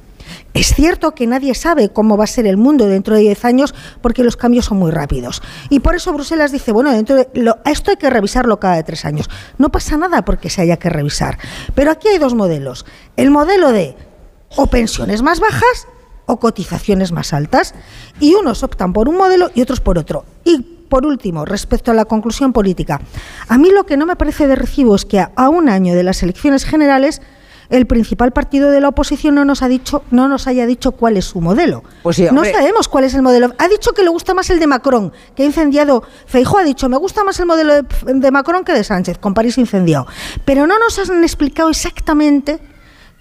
S117: Es cierto que nadie sabe cómo va a ser el mundo dentro de 10 años porque los cambios son muy rápidos. Y por eso Bruselas dice, bueno, dentro de esto hay que revisarlo cada tres años. No pasa nada porque se haya que revisar. Pero aquí hay dos modelos. El modelo de o pensiones más bajas o cotizaciones más altas. Y unos optan por un modelo y otros por otro. Y por último, respecto a la conclusión política, a mí lo que no me parece de recibo es que a un año de las elecciones generales el principal partido de la oposición no nos ha dicho, no nos haya dicho cuál es su modelo.
S148: Pues sí,
S117: no sabemos cuál es el modelo. Ha dicho que le gusta más el de Macron, que ha incendiado. Feijóo ha dicho, me gusta más el modelo de, de Macron que de Sánchez, con París incendiado. Pero no nos han explicado exactamente.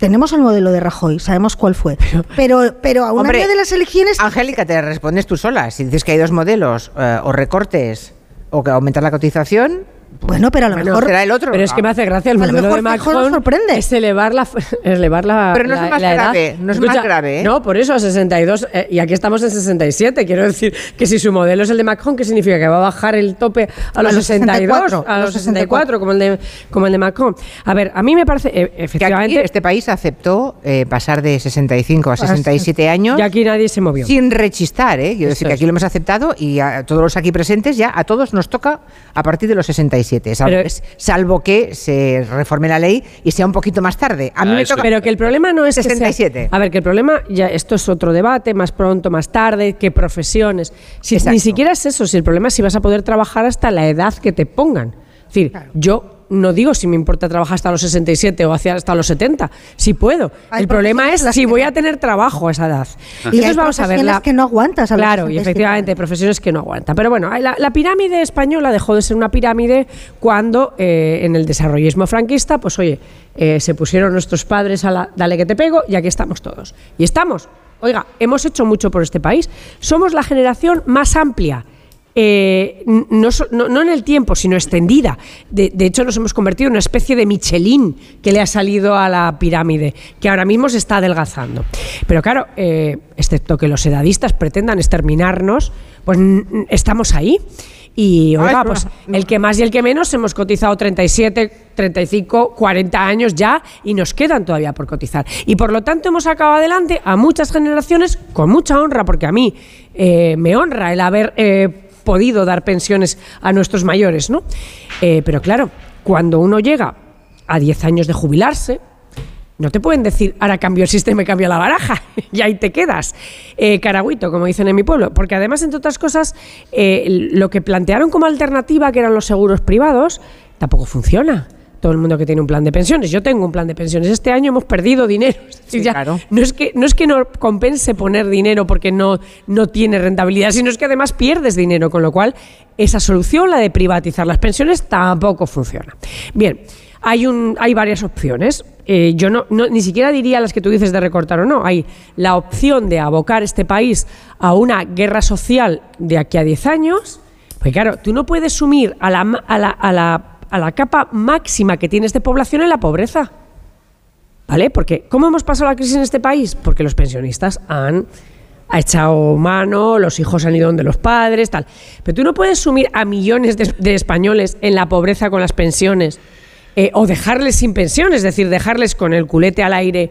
S117: Tenemos el modelo de Rajoy, sabemos cuál fue. Pero, pero a un
S148: Hombre,
S117: año de las elecciones.
S148: Angélica, te respondes tú sola. Si dices que hay dos modelos, eh, o recortes o que aumentar la cotización.
S117: Bueno, pero a lo
S148: bueno,
S117: mejor-
S148: será el otro.
S143: Pero es que me hace gracia el
S117: A lo
S143: modelo de
S117: mejor
S143: Macron
S117: sorprende.
S143: es elevar la, elevar la
S148: Pero no es más grave, no es más grave, ¿eh?
S143: No, por eso a 62 eh, y aquí estamos en 67. Quiero decir que si su modelo es el de Macron, ¿qué significa? Que va a bajar el tope a los,
S117: los
S143: 62,
S117: 64,
S143: a los 64, como el de como el de Macron. A ver, a mí me parece eh,
S148: Que aquí
S143: efectivamente
S148: este país aceptó eh, pasar de 65 a 67 años.
S143: Y aquí nadie se movió.
S148: Sin rechistar, ¿eh? Quiero
S143: Eso
S148: decir que
S143: es.
S148: aquí lo hemos aceptado y a todos los aquí presentes ya, a todos nos toca a partir de los 67, salvo,
S143: Pero-
S148: salvo que se reforme la ley y sea un poquito más tarde. A mí
S143: Ah,
S148: me toca
S143: Pero que el problema no es que sea-
S148: 67.
S143: a ver, que el problema, ya esto es otro debate, más pronto, más tarde, qué profesiones. Si,
S148: Exacto.
S143: ni siquiera es eso, si el problema es si vas a poder trabajar hasta la edad que te pongan. Es decir, yo no digo si me importa trabajar hasta los 67 o hacia hasta los 70, si puedo.
S117: Hay
S143: el problema es si voy a tener trabajo a esa edad.
S117: Y
S143: Entonces vamos a ver la-
S117: que no aguantas a
S143: Claro, y
S117: 67
S143: efectivamente profesiones que no aguantan. Pero bueno, la pirámide española dejó de ser una pirámide cuando eh, en el desarrollismo franquista, pues oye, eh, se pusieron nuestros padres a la dale que te pego y aquí estamos todos. Y estamos, oiga, hemos hecho mucho por este país. Somos la generación más amplia. Eh, no, so- no- no en el tiempo, sino extendida. De, de hecho, nos hemos convertido en una especie de Michelin que le ha salido a la pirámide, que ahora mismo se está adelgazando. Pero claro, eh, excepto que los edadistas pretendan exterminarnos, pues estamos ahí. Y
S148: Ay,
S143: oiga, pues el que más y el que menos hemos cotizado 37, 35, 40 años ya y nos quedan todavía por cotizar. Y por lo tanto hemos sacado adelante a muchas generaciones con mucha honra, porque a mí eh, me honra el haber eh, podido dar pensiones a nuestros mayores, ¿no? Eh, pero claro, cuando uno llega a 10 años de jubilarse, no te pueden decir, ahora cambio el sistema y cambio la baraja, y ahí te quedas. Eh, como dicen en mi pueblo. Porque además, entre otras cosas, eh, lo que plantearon como alternativa, que eran los seguros privados, tampoco funciona. Todo el mundo que tiene un plan de pensiones. Yo tengo un plan de pensiones. Este año hemos perdido dinero.
S148: Sí,
S143: ya
S148: claro.
S143: no, es que, no es que no compense poner dinero porque no, no tiene rentabilidad, sino es que además pierdes dinero, con lo cual esa solución, la de privatizar las pensiones, tampoco funciona. Bien, hay, un, hay varias opciones. Eh, yo no, no- ni siquiera diría las que tú dices de recortar o no. Hay la opción de abocar este país a una guerra social de aquí a 10 años. Pues claro, tú no puedes sumir a la, ma- a la, a la, a la capa máxima que tienes de población en la pobreza. ¿Vale? Porque ¿cómo hemos pasado la crisis en este país? Porque los pensionistas han ha echado mano, los hijos han ido donde los padres, tal. Pero tú no puedes sumir a millones de, españoles en la pobreza con las pensiones eh, o dejarles sin pensiones, es decir, dejarles con el culete al aire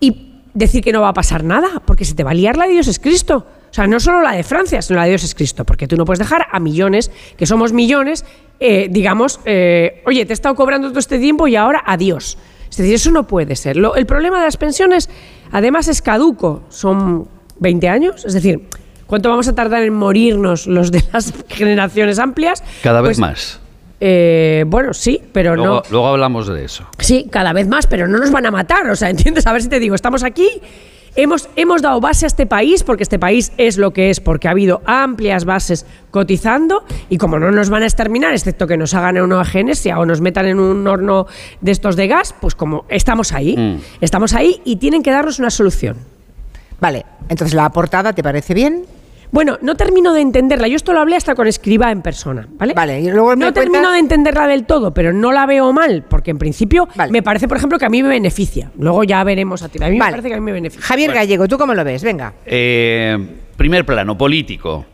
S143: y decir que no va a pasar nada, porque si te va a liar la de Dios es Cristo. O sea, no solo la de Francia, sino la de Dios es Cristo, porque tú no puedes dejar a millones, que somos millones, eh, digamos, eh, oye, te he estado cobrando todo este tiempo y ahora adiós. Es decir, eso no puede ser. Lo- el problema de las pensiones, además, es caduco. Son 20 años, es decir, ¿cuánto vamos a tardar en morirnos los de las generaciones amplias?
S80: Cada vez
S143: Pues,
S80: más.
S143: eh, bueno, sí, pero
S80: Luego,
S143: no.
S80: luego hablamos de eso.
S143: Sí, cada vez más, pero no nos van a matar. O sea, ¿entiendes? A ver si te digo, estamos aquí. Hemos, hemos dado base a este país porque este país es lo que es, porque ha habido amplias bases cotizando y como no nos van a exterminar, excepto que nos hagan una genesia o nos metan en un horno de estos de gas, pues como estamos ahí,
S80: Mm.
S143: estamos ahí y tienen que darnos una solución.
S148: Vale, entonces la portada, ¿te parece bien?
S143: Bueno, no termino de entenderla. Yo esto lo hablé hasta con escriba en persona, ¿vale?
S148: Vale, y luego me
S143: no termino
S148: cuentas-
S143: de entenderla del todo, pero no la veo mal, porque en principio me parece, por ejemplo, que a mí me beneficia. Luego ya veremos a ti. A mí
S148: Vale.
S143: me parece que a mí me beneficia.
S148: Javier Gallego, ¿tú cómo lo ves? Venga.
S80: Eh, primer plano, político.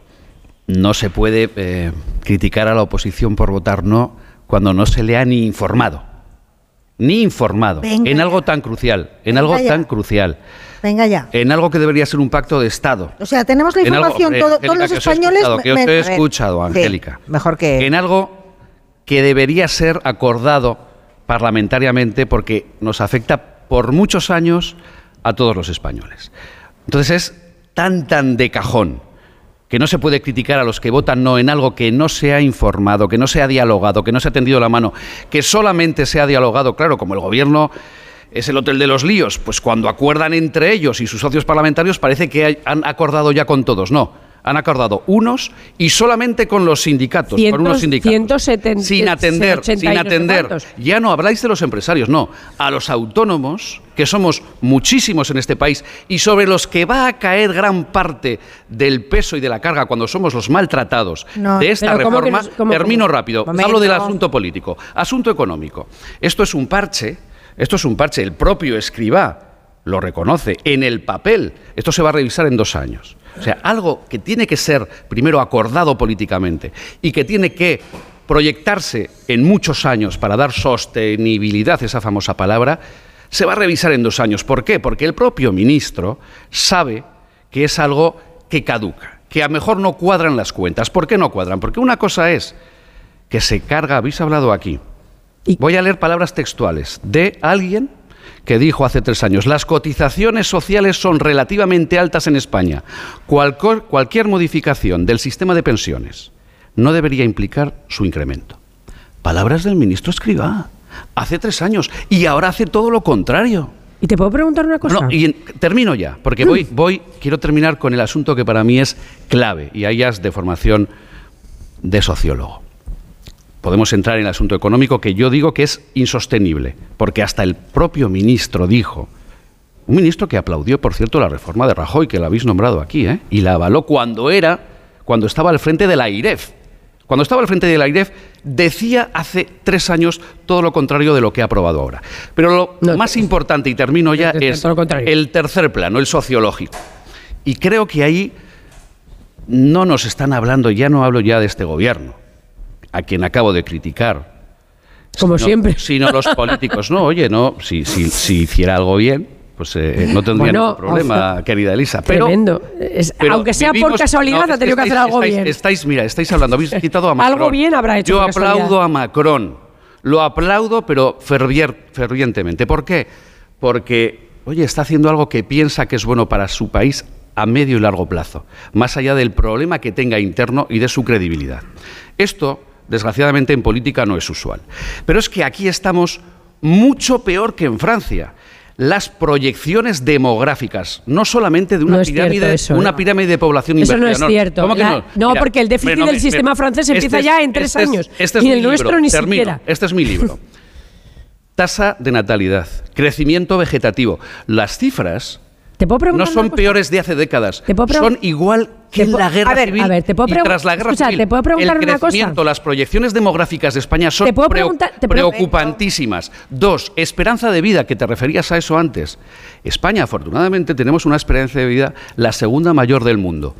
S80: No se puede eh, criticar a la oposición por votar no cuando no se le ha ni informado. Ni informado.
S117: Venga
S80: en algo tan crucial. En
S117: Venga
S80: algo
S117: ya.
S80: tan crucial.
S117: Venga ya.
S80: En algo que debería ser un pacto de Estado.
S117: O sea, tenemos la
S80: algo-
S117: información,
S80: hombre,
S117: todo-
S80: Angélica,
S117: todos los
S80: que os he
S117: españoles...
S80: escuchado,
S117: me-
S80: he escuchado,
S117: Sí,
S80: Angélica.
S148: mejor que...
S80: En algo que debería ser acordado parlamentariamente porque nos afecta por muchos años a todos los españoles. Entonces es tan, tan de cajón que no se puede criticar a los que votan no en algo que no se ha informado, que no se ha dialogado, que no se ha tendido la mano, que solamente se ha dialogado, claro, como el gobierno es el hotel de los líos, pues cuando acuerdan entre ellos y sus socios parlamentarios parece que hay- han acordado ya con todos. No, han acordado unos y solamente con los sindicatos, con unos sindicatos.
S143: 170,
S80: sin atender,
S143: 80 y
S80: sin
S143: no sé
S80: atender. Ya no habláis de los empresarios, no, a los autónomos, que somos muchísimos en este país y sobre los que va a caer gran parte del peso y de la carga cuando somos los maltratados
S143: No,
S80: de esta
S143: pero ¿cómo que
S80: reforma.
S143: nos- cómo-
S80: termino
S143: cómo?
S80: rápido.
S143: Momento.
S80: hablo del asunto político. Asunto económico. Esto es un parche, esto es un parche. El propio escribá lo reconoce en el papel. Esto se va a revisar en dos años. O sea, algo que tiene que ser primero acordado políticamente y que tiene que proyectarse en muchos años para dar sostenibilidad, esa famosa palabra, se va a revisar en dos años. ¿Por qué? Porque el propio ministro sabe que es algo que caduca, que a lo mejor no cuadran las cuentas. ¿Por qué no cuadran? Porque una cosa es que se carga, habéis hablado aquí. Voy a leer palabras textuales de alguien que dijo hace tres años, las cotizaciones sociales son relativamente altas en España. Cualco- cualquier modificación del sistema de pensiones no debería implicar su incremento. Palabras del ministro Escribá, hace tres años, y ahora hace todo lo contrario.
S143: ¿Y te puedo preguntar una cosa?
S80: No, y en- termino ya, porque voy, voy, quiero terminar con el asunto que para mí es clave, y ahí es de formación de sociólogo. Podemos entrar en el asunto económico que yo digo que es insostenible, porque hasta el propio ministro dijo, un ministro que aplaudió, por cierto, la reforma de Rajoy, que la habéis nombrado aquí, ¿eh? y la avaló cuando era, cuando estaba al frente de la IREF. Cuando estaba al frente de la IREF, decía hace tres años todo lo contrario de lo que ha aprobado ahora. Pero lo más importante, y termino ya, es el tercer plano, el sociológico. Y creo que ahí no nos están hablando, ya no hablo ya de este gobierno, a quien acabo de criticar.
S143: Como
S80: sino-
S143: siempre.
S80: Sino los políticos. No, oye, no, si, si, si hiciera algo bien, pues eh, no tendría
S143: Bueno,
S80: ningún problema,
S143: ojo.
S80: querida Elisa. Pero,
S143: Tremendo. Es-
S80: pero
S143: aunque sea por casualidad,
S80: no,
S143: ha tenido que hacer algo
S80: estáis-
S143: bien.
S80: Estáis, mira, estáis hablando, habéis quitado a Macron.
S143: Algo bien habrá hecho
S80: Yo
S143: casualidad.
S80: aplaudo a Macron. Lo aplaudo, pero fervier- fervientemente. ¿Por qué? Porque, oye, está haciendo algo que piensa que es bueno para su país a medio y largo plazo, más allá del problema que tenga interno y de su credibilidad. Esto, desgraciadamente, en política no es usual. Pero es que aquí estamos mucho peor que en Francia. Las proyecciones demográficas, no solamente de una
S143: No
S80: pirámide,
S143: eso,
S80: una
S143: ¿eh?
S80: pirámide de población
S143: Eso no es cierto.
S80: ¿Cómo que
S143: La-
S80: no?
S143: no,
S80: Mira,
S143: porque el déficit
S80: no
S143: del
S80: me-
S143: sistema
S80: me-
S143: francés empieza
S80: es-
S143: ya en tres
S80: este es-
S143: años.
S80: Este es
S143: Y el nuestro ni
S80: termino.
S143: siquiera.
S80: Este es mi libro. Tasa de natalidad, crecimiento vegetativo. Las cifras
S143: ¿Te puedo preguntar
S80: no
S143: una
S80: son
S143: cosa?
S80: peores de hace décadas.
S143: ¿Te puedo pregun-
S80: Son igual que en la guerra
S143: a ver,
S80: civil
S143: a ver, te puedo
S80: y tras la guerra
S143: escucha,
S80: civil.
S143: te puedo preguntar
S80: el
S143: una cosa.
S80: crecimiento, las proyecciones demográficas de España son
S143: Te puedo
S80: preo-
S143: preguntar- te puedo-
S80: preocupantísimas. Dos, esperanza de vida, que te referías a eso antes. España, afortunadamente, tenemos una esperanza de vida la segunda mayor del mundo.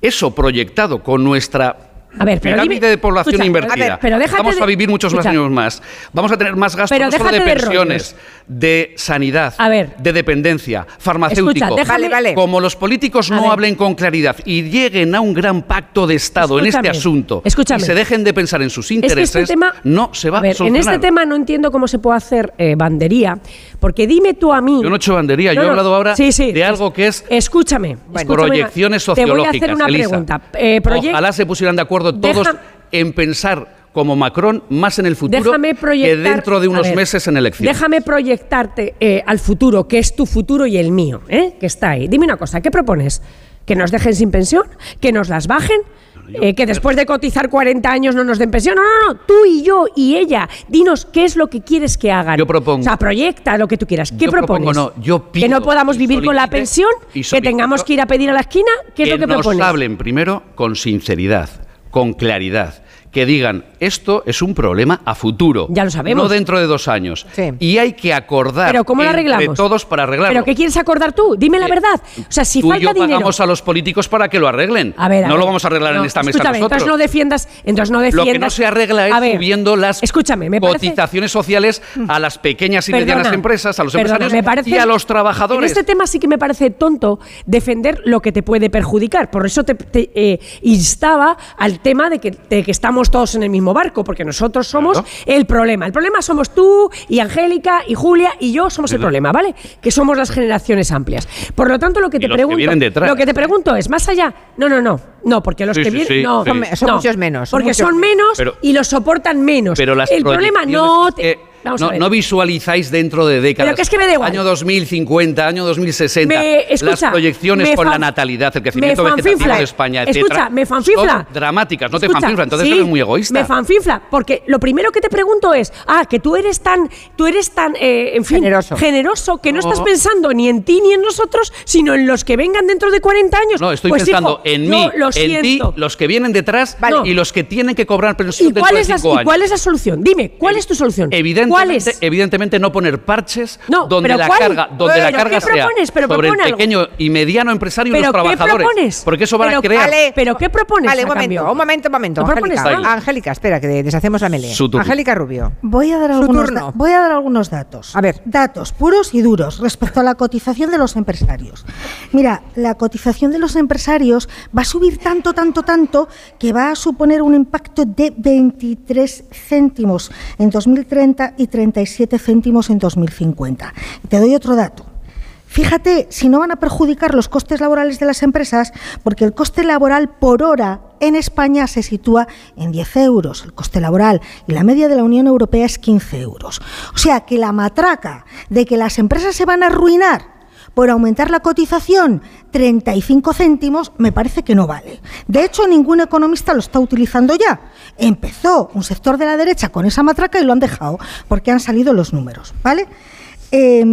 S80: Eso proyectado con nuestra
S143: A ver, pero
S80: pirámide
S143: dime-
S80: de población
S143: escucha,
S80: invertida.
S143: a ver, pero déjate
S80: Vamos
S143: de-
S80: a vivir muchos más años más. Vamos a tener más gastos no solo de pensiones, de sanidad,
S143: A ver.
S80: de dependencia, farmacéutico.
S143: Escucha, déjame- Vale.
S80: Como los políticos no
S143: ver.
S80: hablen con claridad y lleguen a un gran pacto de Estado en este asunto y se dejen de pensar en sus
S143: Es que
S80: intereses,
S143: este tema,
S80: no se va
S143: a ver,
S80: a
S143: en este tema no entiendo cómo se puede hacer eh, bandería, porque dime tú a mí.
S80: Yo no he hecho bandería,
S143: No,
S80: yo he hablado ahora
S143: sí, sí,
S80: de algo que es
S143: Escúchame,
S80: proyecciones
S143: Te voy a
S80: sociológicas.
S143: hacer una
S80: Elisa.
S143: pregunta. Eh,
S80: Ojalá se pusieran de acuerdo todos
S143: Deja-
S80: en pensar como Macron más en el futuro que dentro de unos
S143: ver,
S80: meses en elecciones.
S143: Déjame proyectarte eh, al futuro, que es tu futuro y el mío, ¿eh? que está ahí. Dime una cosa, ¿qué propones? que nos dejen sin pensión, que nos las bajen. eh, que después de cotizar 40 años no nos den pensión. No, no, no. Tú y yo y ella. Dinos qué es lo que quieres que hagan.
S80: Yo propongo-
S143: O sea, proyecta lo que tú quieras. ¿Qué
S80: Yo propongo,
S143: propones?
S80: no, yo
S143: que no podamos vivir con la pensión,
S80: y
S143: que tengamos que ir a pedir a la esquina. ¿Qué es lo que
S80: nos
S143: propones?
S80: hablen primero con sinceridad, con claridad. Que digan, esto es un problema a futuro.
S143: Ya lo sabemos.
S80: No dentro de dos años. Y hay que acordar
S143: Pero ¿cómo lo
S80: entre
S143: arreglamos?
S80: todos para arreglarlo.
S143: ¿Pero qué quieres acordar tú? Dime la verdad. O sea, si
S80: Tú y
S143: falta
S80: yo
S143: dinero...
S80: pagamos a los políticos para que lo arreglen.
S143: A ver, a
S80: no
S143: ver.
S80: lo vamos a arreglar en esta mesa nosotros.
S143: Entonces no defiendas, entonces no
S80: Lo
S143: defiendas.
S80: que no se arregla es
S143: ver,
S80: subiendo las
S143: escúchame, me parece-
S80: cotizaciones sociales a las pequeñas y medianas empresas, a los
S143: perdona,
S80: empresarios
S143: me parece-
S80: y a los trabajadores.
S143: En este tema sí que me parece tonto defender lo que te puede perjudicar. Por eso te, te, eh, instaba al tema de que, de que estamos todos en el mismo barco, porque nosotros somos el problema. El problema somos tú y Angélica y Julia y yo somos el problema, ¿vale? Que somos las generaciones amplias. Por lo tanto, lo que
S80: Y
S143: te
S80: los que
S143: pregunto,
S80: vienen detrás.
S143: lo que te pregunto es más allá. No, no, no, no, porque los
S80: Sí,
S143: que
S80: sí,
S143: vienen,
S80: sí,
S143: no,
S80: sí. Son
S148: me- son
S143: no,
S148: muchos menos, son
S143: porque
S148: muchos
S143: son
S148: menos.
S80: Pero-
S143: y los soportan menos.
S80: Pero las
S143: el problema no
S80: es que
S143: Vamos a
S80: no,
S143: ver.
S80: no visualizáis dentro de décadas.
S143: Pero que es que me da igual.
S80: Año 2050, año 2060.
S143: Me- escucha,
S80: las proyecciones con la natalidad, el crecimiento vegetativo de España,
S143: Escucha,
S80: etcétera,
S143: me fanfinfla.
S80: Son dramáticas, no te
S143: Escucha,
S80: fanfinfla, entonces
S143: sí,
S80: eres muy egoísta.
S143: Me fanfinfla, porque lo primero que te pregunto es, ah, que tú eres tan, tú eres tan, eh, en fin,
S148: Generoso.
S143: generoso, que no,
S80: No.
S143: estás pensando ni en ti ni en nosotros, sino en los que vengan dentro de 40 años.
S80: No, estoy
S143: Pues,
S80: pensando
S143: hijo,
S80: en mí,
S143: lo
S80: en ti, los que vienen detrás
S143: Vale.
S80: y los que tienen que cobrar pensión
S143: ¿Y
S80: dentro
S143: cuál,
S80: de
S143: es la, y
S80: años.
S143: cuál es la solución? Dime, ¿cuál es tu solución? ¿Cuál
S80: Evidentemente,
S143: es?
S80: evidentemente no poner parches
S143: No,
S80: donde
S143: pero
S80: la
S143: ¿cuál?
S80: carga, donde la
S143: Pero
S80: carga
S143: ¿qué
S80: sea
S143: propones? Pero
S80: sobre el
S143: algo.
S80: pequeño y mediano empresario y
S143: ¿Pero
S80: los
S143: qué
S80: trabajadores.
S143: propones?
S80: Porque eso van a crear.
S143: vale, ¿Pero qué propones?
S148: Vale,
S143: a
S148: un momento,
S143: cambio?
S148: un momento, un momento. Angélica,
S143: nada.
S148: Angélica, espera, que deshacemos la melea. Angélica Rubio.
S117: Voy a dar algunos voy a dar algunos datos.
S148: A ver.
S117: Datos puros y duros respecto a la cotización de los empresarios. Mira, la cotización de los empresarios va a subir tanto, tanto, tanto que va a suponer un impacto de 23 céntimos en 2030 y 37 céntimos en 2050. Te doy otro dato. Fíjate si no van a perjudicar los costes laborales de las empresas, porque el coste laboral por hora en España se sitúa en 10 euros, el coste laboral, y la media de la Unión Europea es 15 euros. O sea que la matraca de que las empresas se van a arruinar por aumentar la cotización 35 céntimos, me parece que no vale. De hecho, ningún economista lo está utilizando ya. Empezó un sector de la derecha con esa matraca y lo han dejado, porque han salido los números, ¿vale? Eh,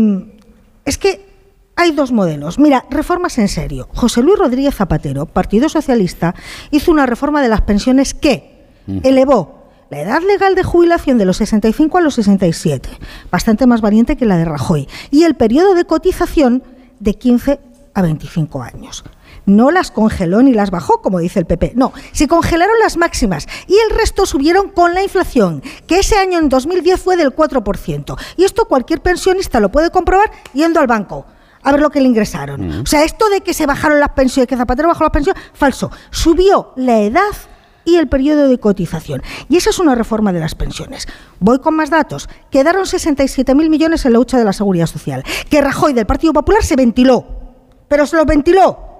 S117: es que hay dos modelos. Mira, reformas en serio. José Luis Rodríguez Zapatero, Partido Socialista, hizo una reforma de las pensiones que elevó la edad legal de jubilación de los 65 a los 67, bastante más valiente que la de Rajoy, y el periodo de cotización de 15 a 25 años. No las congeló ni las bajó, como dice el PP. No, se congelaron las máximas y el resto subieron con la inflación, que ese año en 2010 fue del 4%. Y esto cualquier pensionista lo puede comprobar yendo al banco a ver lo que le ingresaron. O sea, esto de que se bajaron las pensiones, que Zapatero bajó las pensiones, falso. Subió la edad y el periodo de cotización. Y esa es una reforma de las pensiones. Voy con más datos. Quedaron 67.000 millones en la hucha de la Seguridad Social. Que Rajoy del Partido Popular se ventiló. Pero se lo ventiló.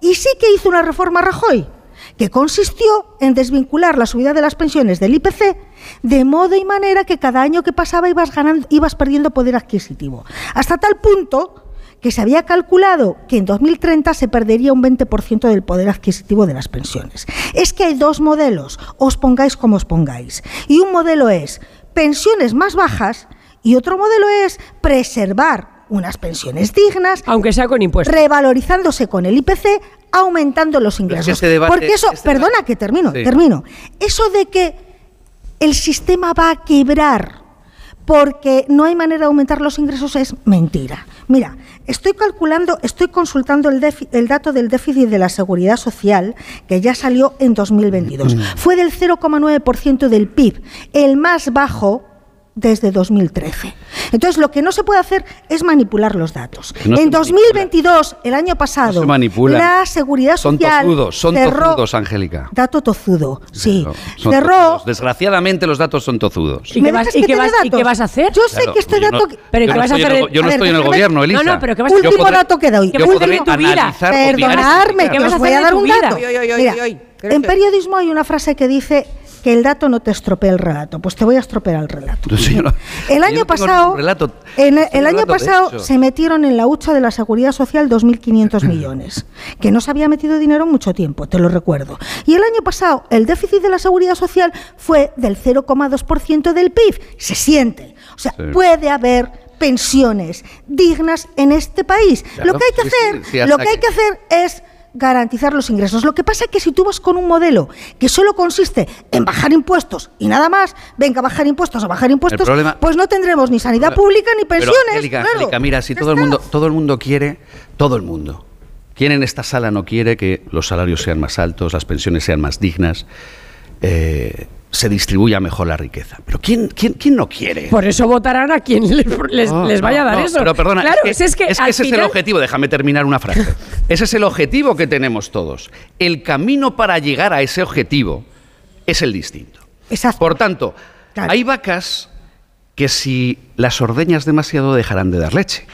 S117: Y sí que hizo una reforma Rajoy, que consistió en desvincular la subida de las pensiones del IPC de modo y manera que cada año que pasaba ibas, perdiendo poder adquisitivo. Hasta tal punto que se había calculado que en 2030 se perdería un 20% del poder adquisitivo de las pensiones. Es que hay dos modelos, os pongáis como os pongáis. Y un modelo es pensiones más bajas y otro modelo es preservar unas pensiones dignas,
S143: aunque sea con impuestos,
S117: revalorizándose con el IPC, aumentando los
S80: Pero es que
S117: ingresos.
S80: este debate-
S117: Porque eso,
S80: este
S117: perdona
S80: debate-
S117: que termino,
S80: Sí.
S117: termino. Eso de que el sistema va a quebrar porque no hay manera de aumentar los ingresos es mentira. Mira, estoy calculando, estoy consultando el, el dato del déficit de la seguridad social que ya salió en 2022.
S80: Mm.
S117: Fue del 0,9% del PIB, el más bajo desde 2013. Entonces, lo que no se puede hacer es manipular los datos.
S80: No
S117: en 2022, el año pasado,
S80: se
S117: la seguridad
S80: Son
S117: social
S80: tozudos, son
S117: cerró-
S80: tozudos, Angélica.
S117: Dato tozudo, sí.
S80: Son
S117: cerró
S80: tozudos. Desgraciadamente los datos son tozudos.
S143: ¿Y qué, vas, y qué vas- y qué vas a hacer?
S117: Yo sé
S80: Claro,
S117: que este
S80: yo no-
S117: dato...
S143: Pero
S80: yo
S143: ¿qué
S80: no
S143: vas a
S80: estoy en
S143: hacer?
S80: el- yo no
S117: ver,
S80: estoy en el gobierno, Elisa.
S143: No, no, pero ¿qué vas a
S117: Último
S80: Yo podré-
S117: dato que doy.
S80: yo
S117: Último- Perdonadme, que
S143: ¿Qué vas
S117: os voy
S143: hacer
S117: a dar un dato. En periodismo hay una frase que dice que el dato no te estropee el relato. Pues te voy a estropear el relato.
S80: No no-
S117: El año pasado,
S80: ningún relato.
S117: en el, año pasado se metieron en la hucha de la seguridad social 2.500 millones, que no se había metido dinero en mucho tiempo, te lo recuerdo. Y el año pasado el déficit de la seguridad social fue del 0,2% del PIB. Se siente. O sea,
S80: Sí.
S117: puede haber pensiones dignas en este país.
S80: Claro,
S117: lo que hay que
S80: sí,
S117: hacer,
S80: sí,
S117: lo que hay
S80: que
S117: hacer es garantizar los ingresos. Lo que pasa es que si tú vas con un modelo que solo consiste en bajar impuestos y nada más, venga, bajar impuestos o bajar impuestos,
S80: problema-
S117: pues no tendremos ni sanidad
S80: Pero-
S117: pública ni
S80: Pero,
S117: pensiones.
S80: Angélica,
S117: claro.
S80: Angélica, mira, si todo el mundo, todo el mundo quiere, todo el mundo. ¿Quién en esta sala no quiere que los salarios sean más altos, las pensiones sean más dignas, eh, se distribuya mejor la riqueza? Pero ¿quién, quién, quién no quiere?
S143: Por eso votarán a quien les, les- vaya a dar
S80: no,
S143: eso.
S80: Pero perdona,
S143: claro,
S80: es que,
S143: es que,
S80: es que
S143: al
S80: ese es el objetivo. Déjame terminar una frase. ese es el objetivo que tenemos todos. El camino para llegar a ese objetivo es el distinto. Por tanto, hay vacas que si las ordeñas demasiado dejarán de dar leche.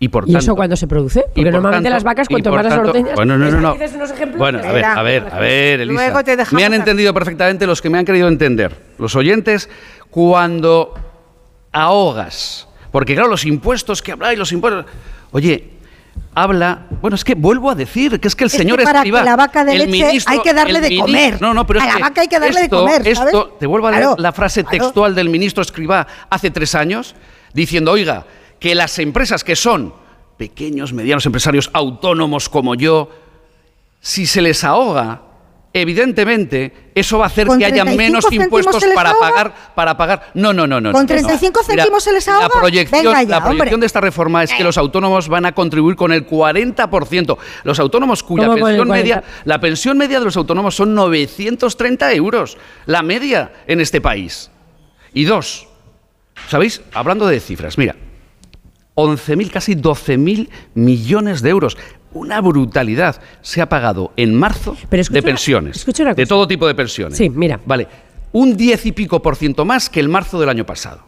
S80: Y por
S143: ¿Y
S80: tanto,
S143: eso cuándo se produce? Porque normalmente
S80: tanto-
S143: las vacas, cuanto más las ordeñas.
S80: Bueno, no, no, no.
S143: ¿Dices unos ejemplos?
S80: Bueno, a ver, a ver, a ver, Elisa.
S148: Luego te dejamos
S80: me han entendido perfectamente los que me han querido entender. Los oyentes, cuando ahogas. Porque claro, los impuestos que habláis, los impuestos. Oye, habla. Bueno, es que vuelvo a decir que es que el
S117: Es que
S80: señor
S117: para
S80: Escrivá,
S117: que la vaca de
S80: el
S117: leche
S80: ministro-
S117: hay que darle
S80: el
S117: de comer.
S80: No, no, pero
S117: A
S80: es
S117: la
S80: que
S117: vaca hay que darle de comer, ¿sabes?
S80: Esto, te vuelvo a leer
S117: Claro,
S80: la frase
S117: claro.
S80: textual del ministro Escrivá hace tres años, diciendo, oiga, que las empresas que son pequeños, medianos empresarios autónomos como yo, si se les ahoga, evidentemente eso va a hacer
S117: ¿Con
S80: que haya
S117: 35
S80: menos impuestos para
S117: ahoga?
S80: pagar para pagar. No, no, no, no.
S117: ¿Con
S80: no,
S117: 35
S80: no. Mira,
S117: céntimos se les ahoga?
S80: La proyección,
S117: Venga ya,
S80: la proyección
S117: hombre.
S80: de esta reforma es que los autónomos van a contribuir con el 40%. Los autónomos cuya
S143: ¿Cómo con el
S80: pensión media,
S143: 40?
S80: la pensión media de los autónomos son 930 euros, la media en este país. Y dos, ¿sabéis? Hablando de cifras, mira, 11.000, casi 12.000 millones de euros. Una brutalidad se ha pagado en marzo de pensiones.
S143: una
S80: de todo tipo de pensiones.
S143: Sí, mira.
S80: Vale, un 10 y pico por ciento más que el marzo del año pasado.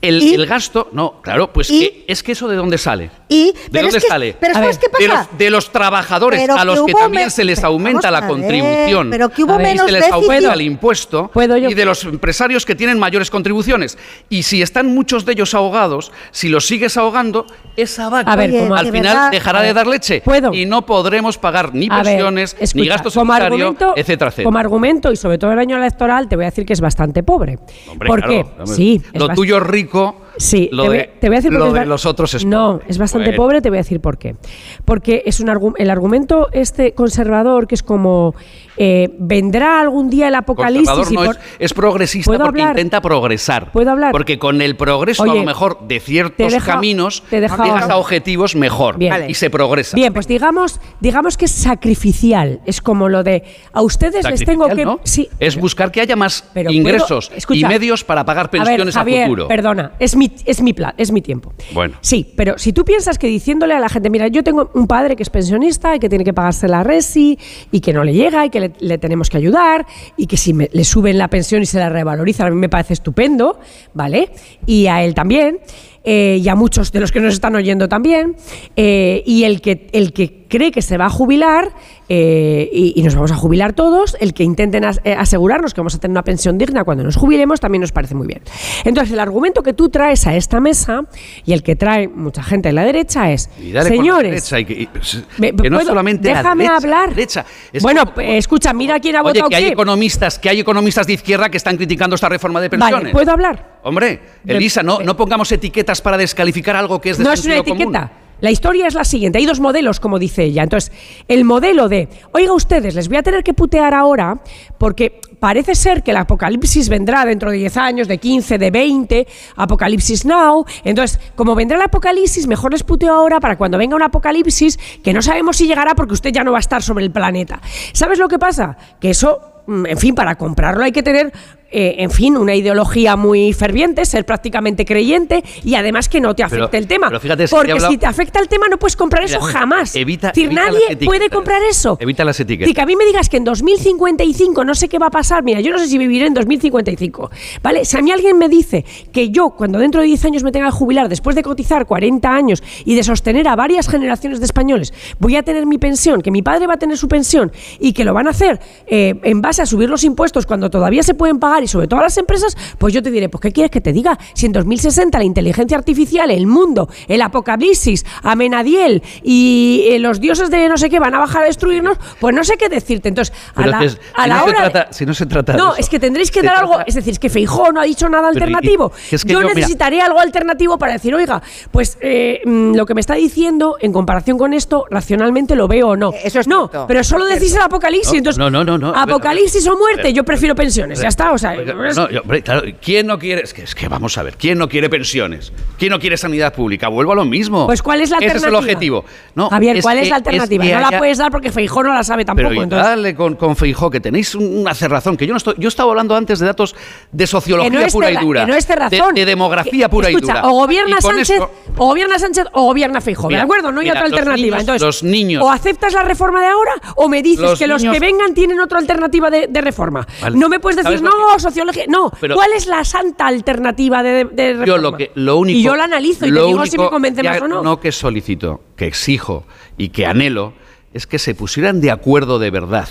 S80: El, gasto, no, claro, pues es que eso de dónde sale.
S117: Y,
S80: ¿De
S117: pero
S80: dónde
S117: es que-
S80: sale?
S117: Pero
S143: A
S117: ¿sabes
S143: ver,
S117: qué
S80: de los, de los trabajadores
S117: Pero
S80: a los
S117: que
S80: también se les aumenta la
S117: ver,
S80: contribución
S117: pero que hubo menos
S80: se les
S117: déficit.
S80: aumenta el impuesto
S143: ¿Puedo yo?
S80: y de los empresarios que tienen mayores contribuciones. Y si están muchos de ellos ahogados, si los sigues ahogando, esa vaca
S143: A ver,
S80: al
S117: de
S80: final
S117: verdad-
S80: dejará de dar leche
S143: ¿puedo?
S80: y no podremos pagar ni pensiones, ni gastos sanitarios, etcétera, etcétera.
S143: Como argumento, y sobre todo el año electoral, te voy a decir que es bastante pobre.
S80: Hombre,
S143: ¿Por
S80: claro,
S143: qué? Sí.
S80: lo tuyo es rico,
S143: Sí,
S80: lo
S143: te, voy,
S80: de,
S143: te voy a decir
S80: lo de los otros es
S143: No,
S80: pobre.
S143: es bastante
S80: Bueno.
S143: pobre, te voy a decir por qué. Porque es un el argumento este conservador que es como eh, vendrá algún día el apocalipsis y
S80: no
S143: por-
S80: es, es progresista
S143: ¿Puedo
S80: porque
S143: hablar?
S80: intenta progresar.
S143: ¿Puedo hablar?
S80: Porque con el progreso, a lo mejor, de
S143: te
S80: ciertos
S143: deja-
S80: caminos,
S143: te deja-
S80: llegas a objetivos mejor
S143: Bien.
S80: y se progresa.
S143: Bien, pues digamos, digamos que es sacrificial. Es como lo de a ustedes les tengo que
S80: ¿no?
S143: sí,
S80: Es buscar que haya más
S143: Pero puedo-
S80: ingresos y medios para pagar pensiones
S143: a, ver, Javier,
S80: futuro.
S143: Perdona, es mi, es mi plan, es mi tiempo.
S80: Bueno.
S143: Sí, pero si tú piensas que diciéndole a la gente, mira, yo tengo un padre que es pensionista y que tiene que pagarse la resi y que no le llega y que le, tenemos que ayudar y que si me- le suben la pensión y se la revalorizan, a mí me parece estupendo, ¿vale? Y a él también. eh, y a muchos de los que nos están oyendo también, eh, y el que, el que cree que se va a jubilar, eh, y, y nos vamos a jubilar todos, el que intenten as- eh, asegurarnos que vamos a tener una pensión digna cuando nos jubilemos, también nos parece muy bien. Entonces, el argumento que tú traes a esta mesa, y el que trae mucha gente en la derecha, es, señores,
S80: derecha y que, y, pues, que no solamente la
S143: déjame
S80: derecha,
S143: hablar.
S80: derecha. Es
S143: bueno, eh, escucha, mira quién ha
S80: Oye,
S143: votado
S80: que hay
S143: qué.
S80: economistas, que hay economistas de izquierda que están criticando esta reforma de pensiones.
S143: Vale, ¿puedo hablar?
S80: Hombre, Elisa, no, no pongamos etiquetas para descalificar algo que es de
S143: no es una
S80: común.
S143: La historia es la siguiente. Hay dos modelos, como dice ella. Entonces, el modelo de, oiga ustedes, les voy a tener que putear ahora porque parece ser que el apocalipsis vendrá dentro de 10 años, de 15, de 20, apocalipsis now. Entonces, como vendrá el apocalipsis, mejor les puteo ahora para cuando venga un apocalipsis que no sabemos si llegará porque usted ya no va a estar sobre el planeta. ¿Sabes lo que pasa? Que eso, en fin, para comprarlo hay que tener eh, en fin, una ideología muy ferviente, ser prácticamente creyente y además que no te afecte
S80: Pero-
S143: el tema.
S80: pero fíjate,
S143: Porque
S80: hablado-
S143: si te afecta el tema no puedes comprar eso jamás.
S80: evita-
S143: es decir,
S80: evita las
S143: nadie puede comprar eso.
S80: Evita las etiquetas.
S143: decir, que a mí me digas que en 2055 no sé qué va a pasar, mira, yo no sé si viviré en 2055, ¿vale? Si a mí alguien me dice que yo, cuando dentro de 10 años me tenga que jubilar, después de cotizar 40 años y de sostener a varias generaciones de españoles, voy a tener mi pensión, que mi padre va a tener su pensión y que lo van a hacer eh, en base a subir los impuestos cuando todavía se pueden pagar y sobre todo a las empresas, pues yo te diré, pues ¿qué quieres que te diga? Si en 2060 la inteligencia artificial, el mundo, el apocalipsis, Amenadiel y eh, los dioses de no sé qué van a bajar a destruirnos, pues no sé qué decirte. Entonces, a la,
S80: es que
S143: a
S80: si,
S143: la
S80: no se
S143: hora de-
S80: trata, si no se trata de
S143: no,
S80: eso.
S143: es que tendréis que
S80: Se
S143: dar algo. Es decir, es que Feijó no ha dicho nada
S80: Pero,
S143: alternativo.
S80: y- es que
S143: yo,
S80: yo, mira-
S143: necesitaré algo alternativo para decir, oiga, pues eh, mm, lo que me está diciendo, en comparación con esto, racionalmente lo veo o no. Eso es No, pero solo decís el apocalipsis.
S80: No,
S143: entonces,
S80: no, no, no, no.
S143: apocalipsis o muerte,
S80: Pero-
S143: yo prefiero pensiones. Ya está, o sea.
S80: No, yo- hombre, claro, ¿quién no quiere? Es que, es que vamos a ver, ¿quién no quiere pensiones? ¿Quién no quiere sanidad pública? Vuelvo a lo mismo.
S143: Pues ¿cuál es la
S80: Ese es el objetivo. No,
S143: Javier, ¿cuál es la alternativa?
S80: que
S143: no la puedes dar porque Feijó no la sabe tampoco.
S80: Pero
S143: entonces-
S80: dale con, con Feijó, que tenéis un- una cerrazón, que yo no estoy. Yo estaba hablando antes de datos de sociología
S143: no
S80: pura y dura.
S143: que no es cerrazón.
S80: de demografía pura
S143: escucha,
S80: y dura.
S143: O gobierna
S80: Y
S143: Sánchez, o gobierna Sánchez, o gobierna Feijóo, ¿de acuerdo? No hay
S80: mira,
S143: otra alternativa.
S80: niños-
S143: Entonces,
S80: los niños-
S143: o aceptas la reforma de ahora, o me dices que los que vengan tienen otra alternativa de, de reforma.
S80: Vale.
S143: No me puedes decir,
S80: ¿Sabes lo
S143: no, sociología. No,
S80: Pero-
S143: ¿cuál es la santa alternativa de, de reforma?
S80: Yo lo que lo único
S143: y yo la analizo y te digo si me convence
S80: que
S143: más o no.
S80: No que solicito, que exijo y que anhelo es que se pusieran de acuerdo de verdad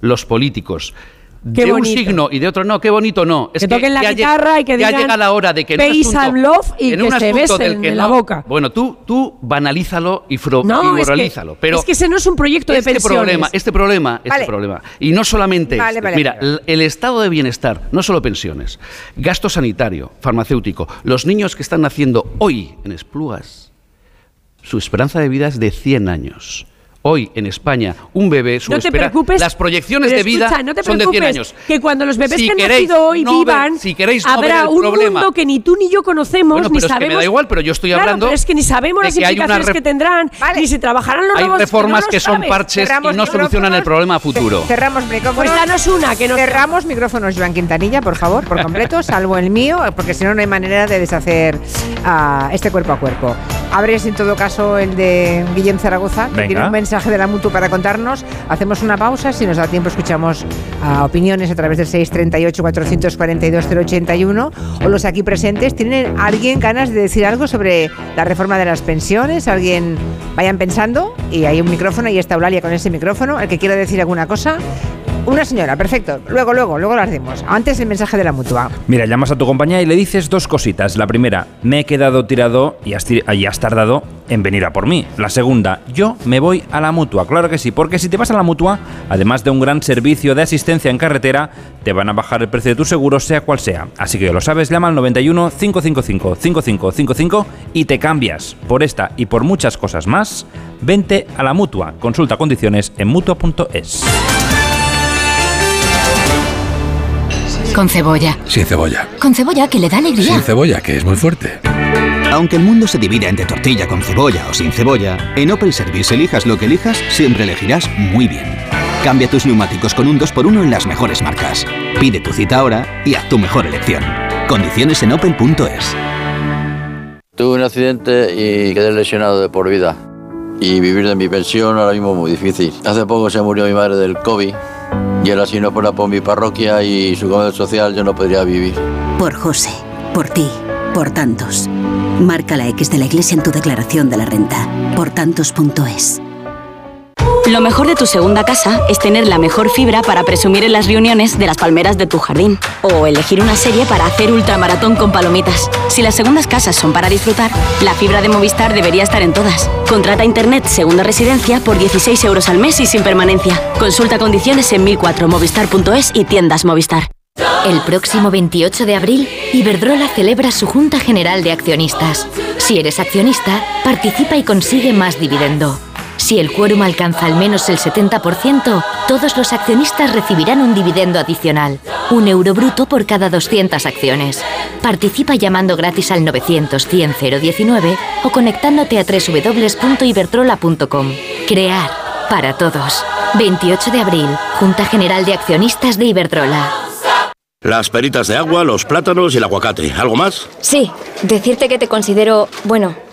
S80: los políticos.
S143: Qué
S80: de un signo y de otro no, qué bonito no. Es
S143: Que toquen la
S80: ya
S143: guitarra y que
S80: ya
S143: digan
S80: llega la hora de que en un
S143: peace
S80: asunto-
S143: and love y
S80: en
S143: que
S80: un
S143: se besen
S80: del que
S143: en la boca.
S80: Bueno, tú, tú banalízalo y, fro-
S143: No,
S80: y moralízalo. pero
S143: es que ese no es un proyecto de
S80: este
S143: pensiones.
S80: problema, este problema, este
S143: Vale.
S80: problema. Y no solamente
S143: Vale,
S80: este.
S143: vale,
S80: Mira, el estado de bienestar, no solo pensiones, gasto sanitario, farmacéutico, los niños que están naciendo hoy en Esplugas, su esperanza de vida es de 100 años. Hoy en España, un bebé, su
S143: No te
S80: espera-
S143: preocupes.
S80: las proyecciones de vida
S143: escucha, no te
S80: son de 100
S143: preocupes,
S80: años.
S143: Que cuando los bebés
S80: Si
S143: que han
S80: queréis
S143: nacido hoy
S80: no ver-
S143: vivan,
S80: si queréis no ver
S143: habrá
S80: el
S143: un
S80: problema-
S143: mundo que ni tú ni yo conocemos,
S80: Bueno,
S143: ni
S80: pero es que me
S143: sabemos.
S80: da igual, pero yo estoy
S143: Claro,
S80: hablando
S143: pero es que ni sabemos las implicaciones que tendrán, ni si trabajarán los
S80: Hay
S143: robots.
S80: reformas que son
S143: sabes.
S80: parches
S2: Cerramos
S80: y no solucionan el
S2: micrófonos.
S80: problema a futuro.
S2: Cerramos micrófonos.
S143: Pues danos una, que nos-
S2: Cerramos micrófonos, Joan Quintanilla, por favor, por completo, salvo el mío, porque si no, no hay manera de deshacer ah, este cuerpo a cuerpo. Abres, en todo caso, el de Guillem Zaragoza, que tiene un mensaje de la Mutu para contarnos. Hacemos una pausa, si nos da tiempo, escuchamos ah, opiniones a través del 638-442-081 o los aquí presentes. ¿Tienen alguien ganas de decir algo sobre la reforma de las pensiones? ¿Alguien vayan pensando? Y hay un micrófono y está Eulalia con ese micrófono. El que quiera decir alguna cosa. Una señora, perfecto. Luego, luego, luego lo hacemos. Antes el mensaje de la mutua.
S9: Mira, llamas a tu compañía y le dices dos cositas. La primera, me he quedado tirado y has, has tardado en venir a por mí. La segunda, yo me voy a la mutua. Claro que sí, porque si te vas a la mutua, además de un gran servicio de asistencia en carretera, te van a bajar el precio de tu seguro, sea cual sea. Así que ya lo sabes, llama al 91 555 5555 y te cambias. Por esta y por muchas cosas más, vente a la mutua. Consulta condiciones en mutua.es.
S149: Con cebolla.
S150: Sin cebolla.
S149: Con cebolla que le da alegría.
S150: Sin cebolla, que es muy fuerte.
S151: Aunque el mundo se divida entre tortilla con cebolla o sin cebolla, en Opel Service elijas lo que elijas, siempre elegirás muy bien. Cambia tus neumáticos con un 2x1 en las mejores marcas. Pide tu cita ahora y haz tu mejor elección. Condiciones en opel.es.
S152: Tuve un accidente y quedé lesionado de por vida. Y vivir de mi pensión ahora mismo es muy difícil. Hace poco se murió mi madre del COVID y ahora si no fuera por mi parroquia y su comedor social yo no podría vivir.
S35: Por José, por ti, por tantos. Marca la X de la iglesia en tu declaración de la renta. Por tantos.es.
S153: Lo mejor de tu segunda casa es tener la mejor fibra para presumir en las reuniones de las palmeras de tu jardín. O elegir una serie para hacer ultramaratón con palomitas. Si las segundas casas son para disfrutar, la fibra de Movistar debería estar en todas. Contrata Internet Segunda Residencia por 16 euros al mes y sin permanencia. Consulta condiciones en 1004movistar.es y tiendas Movistar.
S149: El próximo 28 de abril, Iberdrola celebra su Junta General de Accionistas. Si eres accionista, participa y consigue más dividendo. Si el quórum alcanza al menos el 70%, todos los accionistas recibirán un dividendo adicional, un euro bruto por cada 200 acciones. Participa llamando gratis al 900 100 019 o conectándote a www.iberdrola.com. Crear para todos. 28 de abril, Junta General de Accionistas de Iberdrola.
S26: Las peritas de agua, los plátanos y el aguacate. ¿Algo más?
S149: Sí, decirte que te considero, bueno,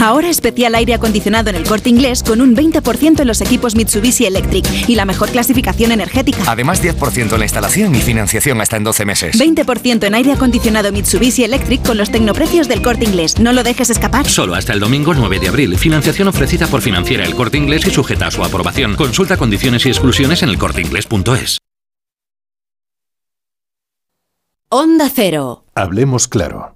S27: Ahora especial aire acondicionado en el corte inglés con un 20% en los equipos Mitsubishi Electric y la mejor clasificación energética.
S154: Además 10% en la instalación y financiación hasta en 12 meses.
S27: 20% en aire acondicionado Mitsubishi Electric con los tecnoprecios del corte inglés. No lo dejes escapar.
S35: Solo hasta el domingo 9 de abril. Financiación ofrecida por Financiera el corte inglés y sujeta a su aprobación. Consulta condiciones y exclusiones en elcorteinglés.es. Onda Cero.
S155: Hablemos claro.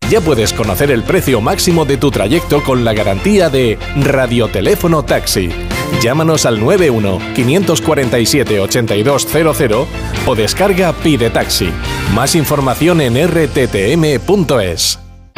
S156: Ya puedes conocer el precio máximo de tu trayecto con la garantía de Radioteléfono Taxi. Llámanos al 91-547-8200 o descarga Pide Taxi. Más información en rttm.es.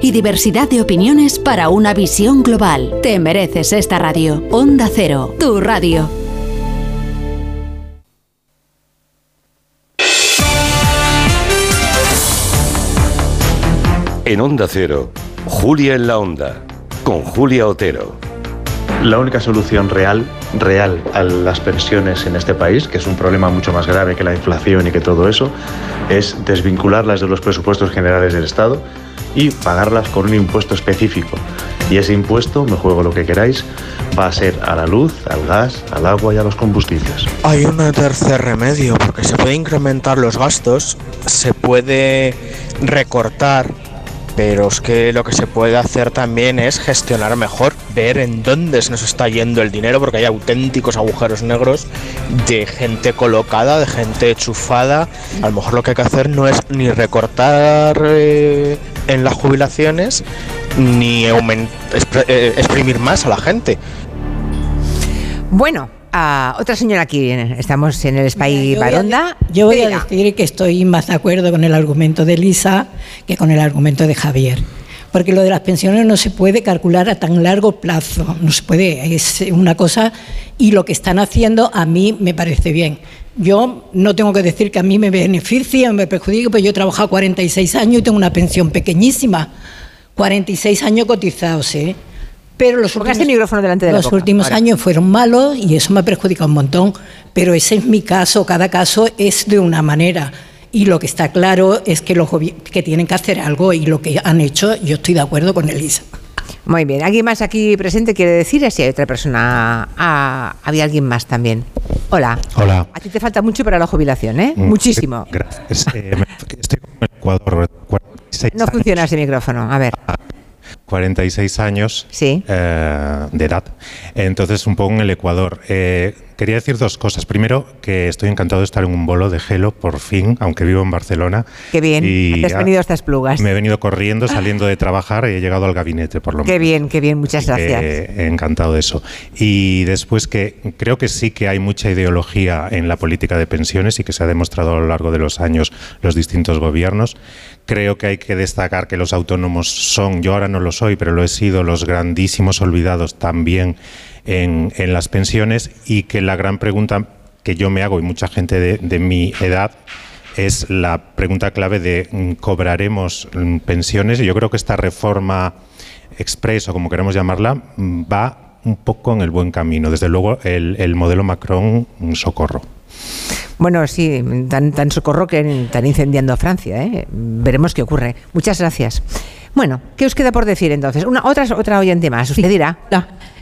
S35: y diversidad de opiniones para una visión global. Te mereces esta radio. Onda Cero, tu radio.
S26: En Onda Cero, Julia en la Onda, con Julia Otero.
S157: La única solución real, real a las pensiones en este país, que es un problema mucho más grave que la inflación y que todo eso, es desvincularlas de los presupuestos generales del Estado y pagarlas con un impuesto específico. Y ese impuesto, me juego lo que queráis, va a ser a la luz, al gas, al agua y a los combustibles.
S158: Hay un tercer remedio, porque se puede incrementar los gastos, se puede recortar, pero es que lo que se puede hacer también es gestionar mejor, ver en dónde se nos está yendo el dinero, porque hay auténticos agujeros negros de gente colocada, de gente chufada. A lo mejor lo que hay que hacer no es ni recortar eh, en las jubilaciones, ni eh, exprimir más a la gente.
S159: Bueno, a otra señora aquí. Estamos en el Spy Baronda.
S2: Yo voy a decir que estoy más de acuerdo con el argumento de Lisa que con el argumento de Javier.
S158: porque lo de las pensiones no se puede calcular a tan largo plazo, no se puede, es una cosa, y lo que están haciendo a mí me parece bien. Yo no tengo que decir que a mí me beneficia, me perjudica, pues yo he trabajado 46 años y tengo una pensión pequeñísima. 46 años cotizados, ¿eh? Pero los últimos,
S2: micrófono delante de
S158: los últimos años fueron malos y eso me ha perjudicado un montón. Pero ese es mi caso, cada caso es de una manera. Y lo que está claro es que, los que tienen que hacer algo y lo que han hecho, yo estoy de acuerdo con Elisa.
S2: Muy bien. ¿Alguien más aquí presente quiere decir? Si hay otra persona. Ah, había alguien más también. Hola.
S159: Hola.
S2: A ti te falta mucho para la jubilación, ¿eh? Mm, Muchísimo.
S159: Gracias. Eh, estoy con el Ecuador.
S2: no funciona ese micrófono. A ver.
S159: 46 años
S2: sí.
S159: Eh, de edad. Entonces, un poco en el Ecuador. Eh, quería decir dos cosas. Primero, que estoy encantado de estar en un bolo de gelo, por fin, aunque vivo en Barcelona.
S2: Qué bien, y has venido estas plugas.
S159: Me he venido corriendo, saliendo de trabajar y he llegado al gabinete, por lo
S2: menos. Qué bien, qué bien, muchas gracias.
S159: encantado de eso. Y después que creo que sí que hay mucha ideología en la política de pensiones y que se ha demostrado a lo largo de los años los distintos gobiernos. Creo que hay que destacar que los autónomos son, yo ahora no lo soy, pero lo he sido, los grandísimos olvidados también en, las pensiones y que la gran pregunta que yo me hago y mucha gente de, mi edad es la pregunta clave de mm, ¿cobraremos mm, pensiones? Y yo creo que esta reforma express o como queremos llamarla mm, va un poco en el buen camino. Desde luego el, el modelo Macron, socorro.
S2: Bueno, sí, tan, tan socorro que están incendiando a Francia. ¿eh? Veremos qué ocurre. Muchas gracias. Bueno, ¿qué os queda por decir entonces? Una, otra, otra oyente más, usted dirá.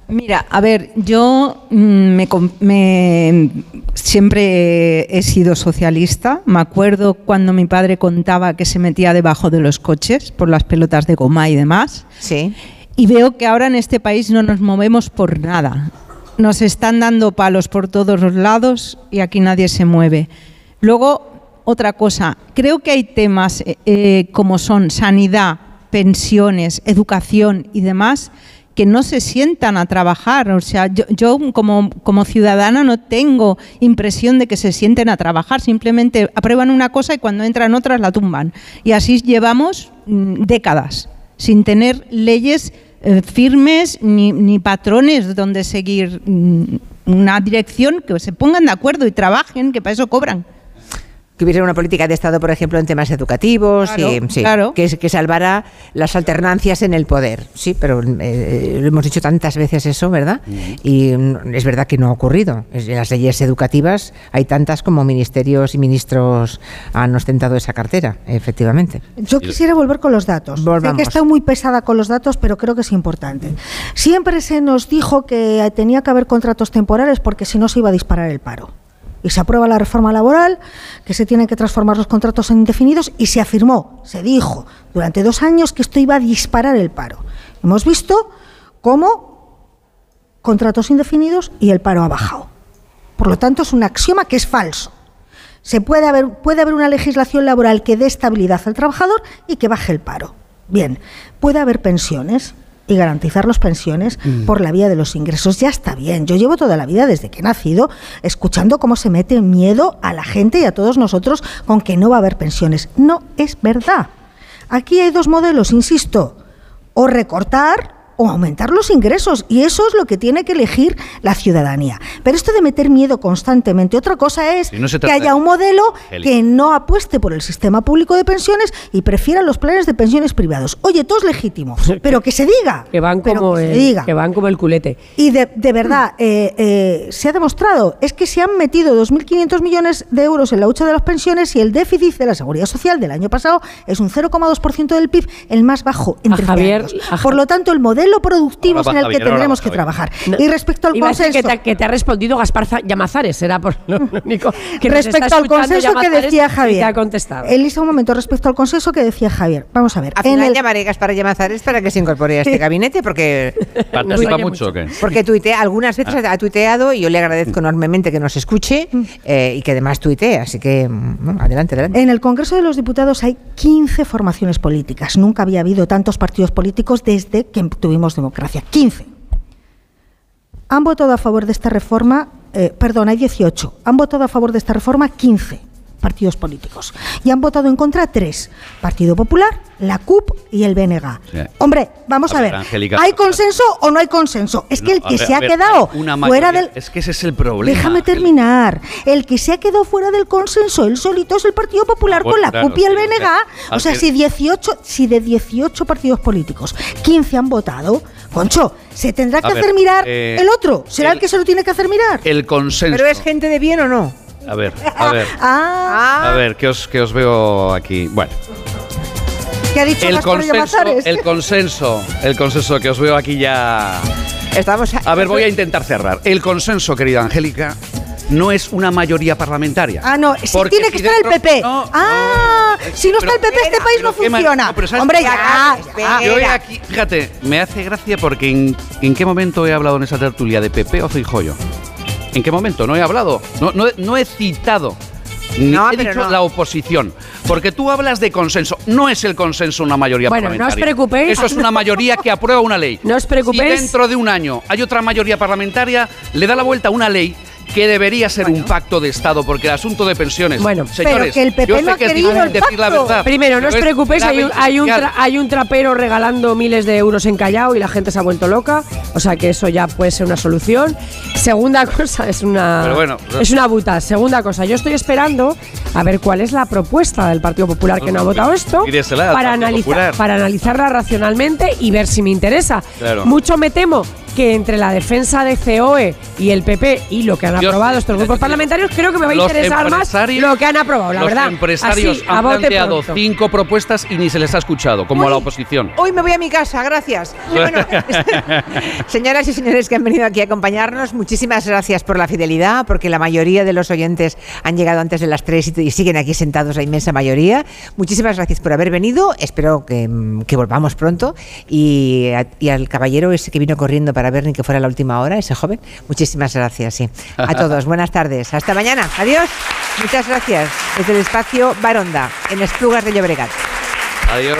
S70: Mira, a ver, yo mm, me, siempre he sido socialista. Me acuerdo cuando mi padre contaba que se metía debajo de los coches por las pelotas de goma y demás.
S2: Sí.
S70: Y veo que ahora en este país no nos movemos por nada. Nos están dando palos por todos los lados y aquí nadie se mueve. Luego, otra cosa, creo que hay temas eh, eh, como son sanidad, pensiones, educación y demás que no se sientan a trabajar. O sea, yo, como, como, ciudadana no tengo impresión de que se sienten a trabajar, simplemente aprueban una cosa y cuando entran otras la tumban. Y así llevamos mm, décadas, sin tener leyes eh, firmes ni, ni, patrones donde seguir mm, una dirección que se pongan de acuerdo y trabajen, que para eso cobran
S2: que hubiera una política de Estado, por ejemplo, en temas educativos, y, que, que, salvara las alternancias en el poder. Sí, pero eh, lo hemos dicho tantas veces eso, ¿verdad? Y es verdad que no ha ocurrido. En las leyes educativas hay tantas como ministerios y ministros han ostentado esa cartera, efectivamente.
S117: Yo quisiera volver con los datos. Sé que he estado muy pesada con los datos, pero creo que es importante. Siempre se nos dijo que tenía que haber contratos temporales porque si no se iba a disparar el paro y se aprueba la reforma laboral, que se tienen que transformar los contratos en indefinidos y se afirmó, se dijo durante dos años que esto iba a disparar el paro. Hemos visto cómo contratos indefinidos y el paro ha bajado. Por lo tanto, es un axioma que es falso. Se puede haber, puede haber una legislación laboral que dé estabilidad al trabajador y que baje el paro. Bien, puede haber pensiones, y garantizar las pensiones mm. por la vía de los ingresos. Ya está bien. Yo llevo toda la vida, desde que he nacido, escuchando cómo se mete miedo a la gente y a todos nosotros con que no va a haber pensiones. No es verdad. Aquí hay dos modelos, insisto. O recortar o aumentar los ingresos. Y eso es lo que tiene que elegir la ciudadanía. Pero esto de meter miedo constantemente, otra cosa es que haya un modelo que no apueste por el sistema público de pensiones y prefiera los planes de pensiones privados. Oye, todo es legítimo, pero que se diga.
S143: Que van como, el, diga. Que van como el culete.
S117: Y de, verdad, eh, eh, se ha demostrado, es que se han metido 2.500 millones de euros en la hucha de las pensiones y el déficit de la seguridad social del año pasado es un 0,2% del PIB, el más bajo en Javier, Por lo tanto, el modelo lo productivos en el que tendremos que trabajar. y respecto al consenso...
S143: Que te, ha respondido Gaspar Llamazares, será por lo único que
S117: Respecto al consenso que decía Javier.
S143: ha contestado.
S117: Elisa, un momento, respecto al consenso que decía Javier. Vamos a ver.
S2: Al final el... llamaré Gaspar Llamazares para que se incorpore a este gabinete porque...
S158: ¿Participa mucho o qué?
S2: Porque tuitea, algunas veces ha tuiteado y yo le agradezco enormemente que nos escuche mm. eh, y que además tuitee, así que mm, adelante, adelante.
S117: En el Congreso de los Diputados hay 15 formaciones políticas. Nunca había habido tantos partidos políticos desde que tuvimos democracia. 15. Han votado a favor de esta reforma, eh, perdón, hay 18. Han votado a favor de esta reforma 15. Partidos políticos. Y han votado en contra tres. Partido Popular, la CUP y el BNG. Hombre, vamos a, ver, ¿hay consenso o no hay consenso? Es que el que se ha quedado fuera del...
S80: Es que ese es el problema.
S117: Déjame terminar. El que se ha quedado fuera del consenso, él solito es el Partido Popular con la CUP y el BNG. O sea, si 18, si de 18 partidos políticos 15 han votado, Concho, se tendrá que hacer mirar eh, el otro. ¿Será el, que se lo tiene que hacer mirar?
S80: El consenso.
S2: ¿Pero es gente de bien o no?
S80: A ver, a ver. Ah. A ver, ¿qué os, os veo aquí? Bueno.
S117: ¿Qué ha dicho
S80: el consenso, el consenso, el consenso que os veo aquí ya.
S2: Estamos.
S80: A ver, voy a intentar cerrar. El consenso, querida Angélica, no es una mayoría parlamentaria.
S117: Ah, no, si tiene que estar el PP. ah, si no está el PP, este país no funciona. Hombre, ya.
S80: Yo aquí, fíjate, me hace gracia porque en, en, qué momento he hablado en esa tertulia de PP o Fijoyo. ¿En qué momento? No he hablado, no, no, he citado ni he dicho la oposición. Porque tú hablas de consenso. No es el consenso una mayoría
S143: bueno,
S80: parlamentaria.
S143: no os preocupéis.
S80: Eso es una mayoría que aprueba una ley.
S143: No os preocupéis.
S80: Si dentro de un año hay otra mayoría parlamentaria, le da la vuelta a una lley que debería ser un pacto de Estado, porque el asunto de pensiones, bueno, señores,
S117: que el PP yo sé que es decir la verdad.
S143: Primero, no os preocupéis, hay un, hay, un trapero regalando miles de euros en Callao y la gente se ha vuelto loca, o sea que eso ya puede ser una solución. Segunda cosa, es una, es una buta. Segunda cosa, yo estoy esperando a ver cuál es la propuesta del Partido Popular que no ha votado esto para, analizar, para analizarla racionalmente y ver si me interesa. Mucho me temo que entre la defensa de COE y el PP y lo que han aprobado estos grupos parlamentarios, creo que me va a interesar más lo que han aprobado, la verdad.
S80: Los empresarios han planteado cinco propuestas y ni se les ha escuchado, como a la oposición.
S2: Hoy me voy a mi casa, gracias. señoras y señores que han venido aquí a acompañarnos, muchísimas gracias por la fidelidad, porque la mayoría de los oyentes han llegado antes de las tres y, siguen aquí sentados, la inmensa mayoría. Muchísimas gracias por haber venido, espero que, volvamos pronto. Y, y al caballero ese que vino corriendo para ver ni que fuera la última hora, ese joven. Muchísimas gracias, sí. A todos, buenas tardes. Hasta mañana. Adiós. Muchas gracias. Desde el espacio Baronda, en Esplugas de Llobregat.
S80: Adiós.